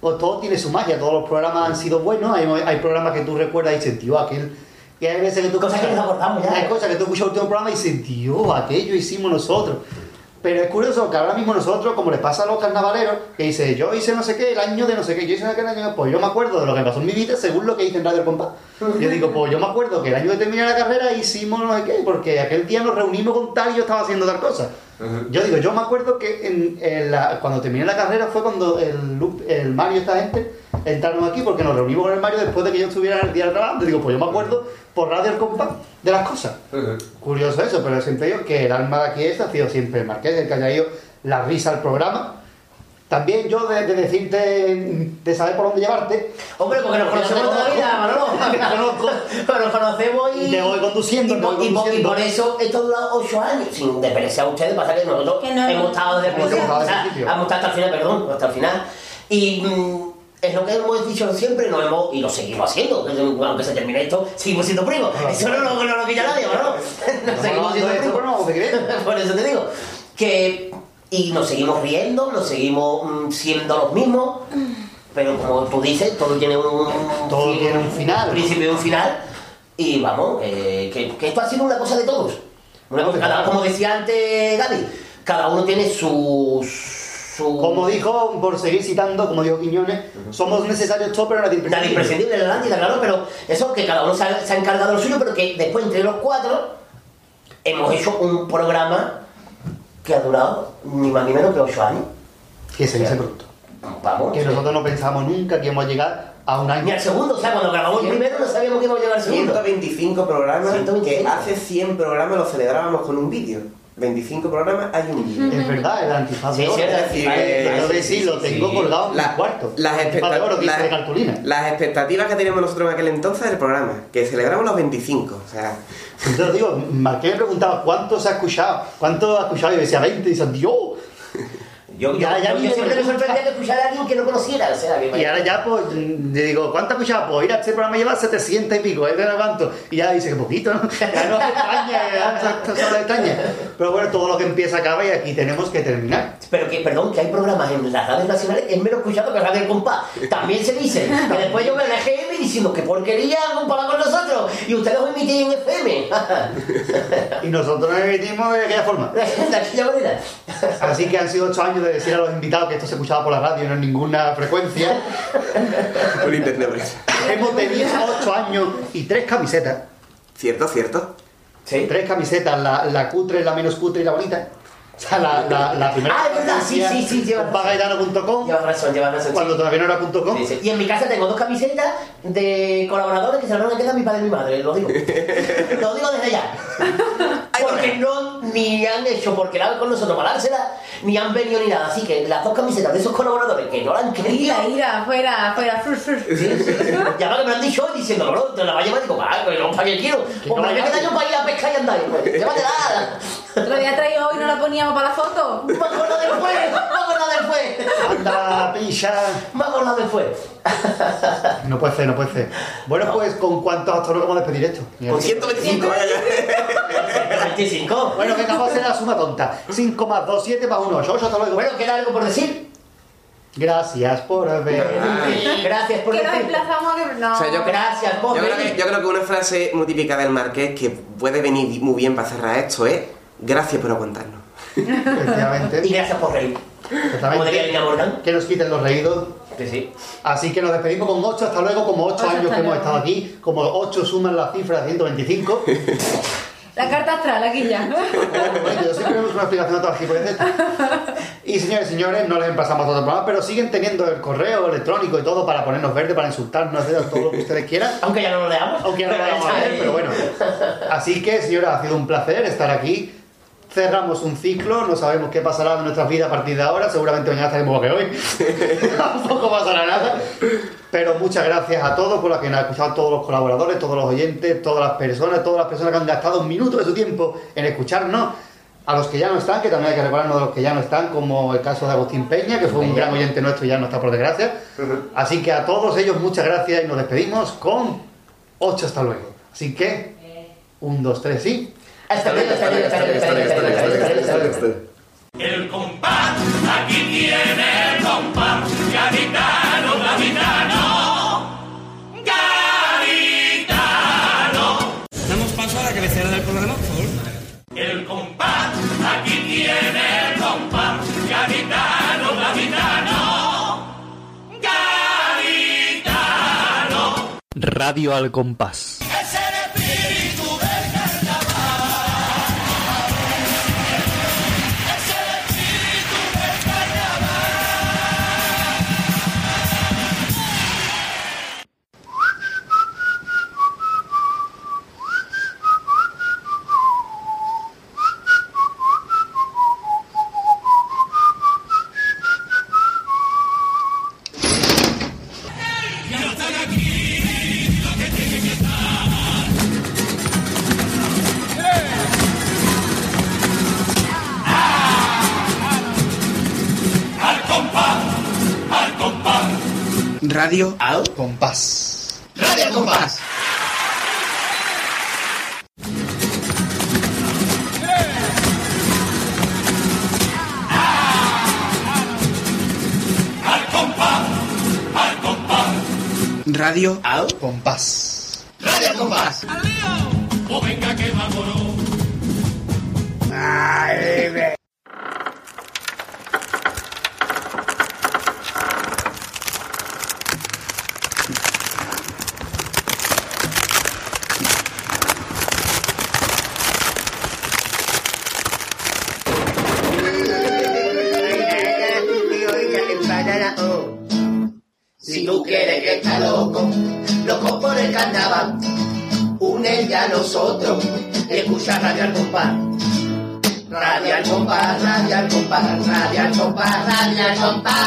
Pues todo tiene su magia, todos los programas han sido buenos, hay, hay programas que tú recuerdas y dices, tío, aquel... Y hay veces que tú Cosas que nos acordamos ya. Hay cosas que tú escuchas el último programa y dices, tío, aquello hicimos nosotros. Pero es curioso que ahora mismo nosotros, como les pasa a los carnavaleros, que dice, yo hice no sé qué, el año de no sé qué, yo hice aquel año, pues yo me acuerdo de lo que pasó en mi vida según lo que hice en Radio El Compás. Yo digo, pues yo me acuerdo que el año de terminar la carrera hicimos no sé qué, porque aquel día nos reunimos con tal y yo estaba haciendo tal cosa. Yo digo, yo me acuerdo que en, en la- cuando terminé la carrera fue cuando el, Mario y esta gente entrarnos aquí porque nos reunimos con el Mario después de que yo estuviera en el día trabajando. Digo, pues yo me acuerdo por radio el compás de las cosas. Curioso eso, pero siempre digo que el alma de aquí este ha sido siempre el Marqués, el que haya ido la risa al programa. También yo de, de decirte, de saber por dónde llevarte. Hombre, porque nos conocemos toda la vida, Manolo. Pero nos conocemos y. Y te voy conduciendo, Y, voy por- y por- y conduciendo. por eso esto dura ocho años. Sin despreciar a ustedes, pasa que nosotros Que no hemos estado desde el principio. Hemos estado hasta el final, perdón, hasta el final. Y. mm, es lo que hemos dicho siempre, no hemos, y lo seguimos haciendo, que aunque se termine esto, seguimos siendo primos. Eso no, lo- no lo quita nadie, ¿no? Nos seguimos siendo no primos. Por eso te digo, que. Y nos seguimos riendo, nos seguimos mm, siendo los mismos, pero como tú dices, todo tiene un. Todo tiene un final. Un principio y un final, y vamos, eh, que, que esto ha sido una cosa de todos. Una cosa, cada, como decía antes Gaby, cada uno tiene sus. Su... Como dijo, por seguir citando, como dijo Quiñones, somos necesarios todos, pero nadie Nadie imprescindible de la Atlántida, claro, pero eso que cada uno se ha, se ha encargado de lo suyo, pero que después entre los cuatro hemos hecho un programa que ha durado ni más ni menos que ocho años. Que se dice pronto. Vamos. Que nosotros no pensamos nunca que íbamos a llegar a un año. Ni al segundo, o sea, cuando grabamos el primero no sabíamos que íbamos a llegar al segundo. 125 programas 125. que hace 100 programas los celebrábamos con un vídeo. 25 programas hay un vídeo. Es verdad, el antifaz de Sí, oro. sí, el Es decir, de- quiero sí, decir, sí, lo sí, tengo sí. colgado en La- mi cuarto. Las, de oro, las- de las expectativas que teníamos nosotros en aquel entonces del programa, que celebramos los 25. O sea, Yo te lo digo, Marqués me preguntaba cuánto se ha escuchado, cuánto ha escuchado, y yo decía 20, y dice, Dios. Yo, yo, Ya, ya yo ni me siempre me sorprendía que escuchara a alguien que no conociera, o sea, Y ahora ya, pues, le digo, ¿cuánto ha escuchado? Pues ir a este programa lleva 700 y pico, ¿eh? ¿De cuánto? Y ya dice que poquito, ¿no? Ya no ya se extraña. Pero bueno, todo lo que empieza acaba y aquí tenemos que terminar. Pero que, perdón, que hay programas en las radios nacionales es menos escuchado que Radio El Compás. También se dice que después yo veo en EGM diciendo que porquería comparado con nosotros y ustedes lo emitís en FM. Y nosotros nos emitimos de aquella forma. de aquella manera. Así que han sido 8 años de decir a los invitados que esto se escuchaba por la radio y no en ninguna frecuencia. por internet. Hemos tenido 8 años y 3 camisetas. Cierto, cierto. Sí. Tres camisetas, la, la cutre, la menos cutre y la bonita. O sea, la, la, la primera. Ah, es verdad, sí, sí, sí, lleva razón. Llevas razón, llevas razón. Cuando sí. todavía no era punto .com. Sí, sí. Y en mi casa tengo dos camisetas de colaboradores que se las van a quedar mi padre y mi madre, lo digo. lo digo desde ya. Porque no ni han hecho porque la con nosotros para dársela, ni han venido ni nada. Así que las dos camisetas de esos colaboradores que no la han querido. Ira, ira, fuera, fuera, frur, frur. Y ahora que me han dicho hoy diciendo, no, no, te la va a llevar, digo, ah, pero no, ¿para qué quiero? la me queda yo para ir a pescar y andar. Pues, llévatela. Lo había traído hoy y no la para la foto. Vamos la después, vamos la después. Anda, picha. Vamos la después. No puede ser, no puede ser. Bueno, pues, ¿con cuántos hasta luego vamos a despedir esto? Con 125, vaya. 25. Bueno, venga, vamos a hacer la suma tonta. 5 más 2, 7 más 1, 8, hasta luego. Bueno, ¿queda algo por decir? Gracias por haber. Gracias por Que nos decir. emplazamos a que. No. O sea, yo, Gracias por yo creo, que, yo creo que una frase muy típica del Marqués que puede venir muy bien para cerrar esto es gracias por aguantarnos. Efectivamente. Y gracias por reír. Como diría Morgan. Que nos quiten los reídos. Que sí. Así que nos despedimos con 8, hasta luego, como 8 Ocho, años que hemos estado aquí, como 8 suman la cifra de 125. La carta astral, aquí ya. Bueno, yo siempre busco una explicación a todas las. Y señores y señores, no les pasamos a otro programa, pero siguen teniendo el correo electrónico y todo para ponernos verde, para insultarnos, hacer todo lo que ustedes quieran. Aunque ya no lo leamos. Aunque ya no lo Pero vamos a está leer, pero bueno. Así que, señora, ha sido un placer estar aquí. Cerramos un ciclo, no sabemos qué pasará de nuestras vidas a partir de ahora, seguramente mañana estaremos que hoy. Tampoco pasará nada. Pero muchas gracias a todos por los que nos han escuchado, todos los colaboradores, todos los oyentes, todas las personas, todas las personas que han gastado un minuto de su tiempo en escucharnos. A los que ya no están, que también hay que recordarnos de los que ya no están, como el caso de Agustín Peña, que fue un gran oyente nuestro y ya no está por desgracia. Así que a todos ellos muchas gracias y nos despedimos con 8 hasta luego. Así que, 1, 2, 3, sí. Hasta luego, hasta luego, hasta luego, hasta luego, hasta luego, hasta luego, hasta luego. El compás, aquí tiene el compás, gaditano, gaditano, gaditano. Damos paso a la cabecera del programa, por favor. El compás, aquí tiene el compás, gaditano, gaditano, gaditano. Radio al compás. Radio Al Compás. Radio Al Compás. Radio Al Compás. Radio Al Compás. ¡Al lío! ¡O venga que Bye.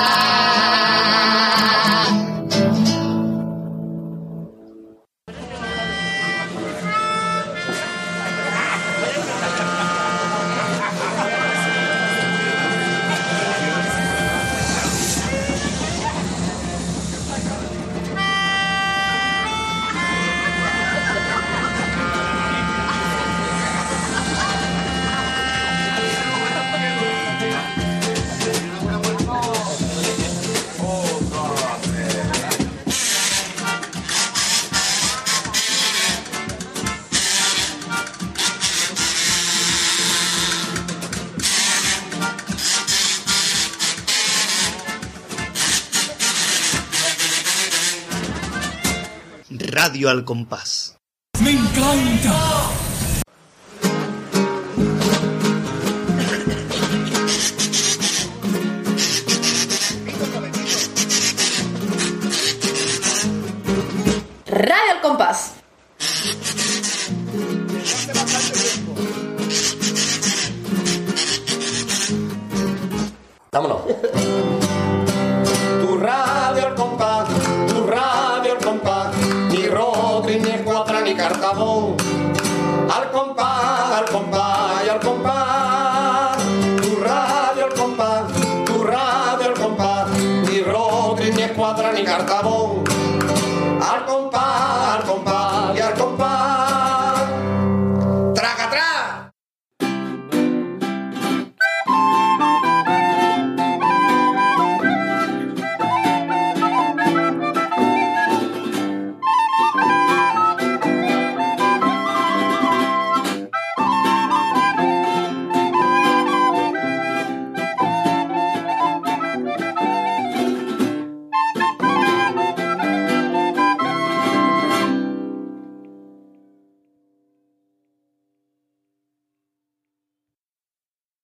al compás.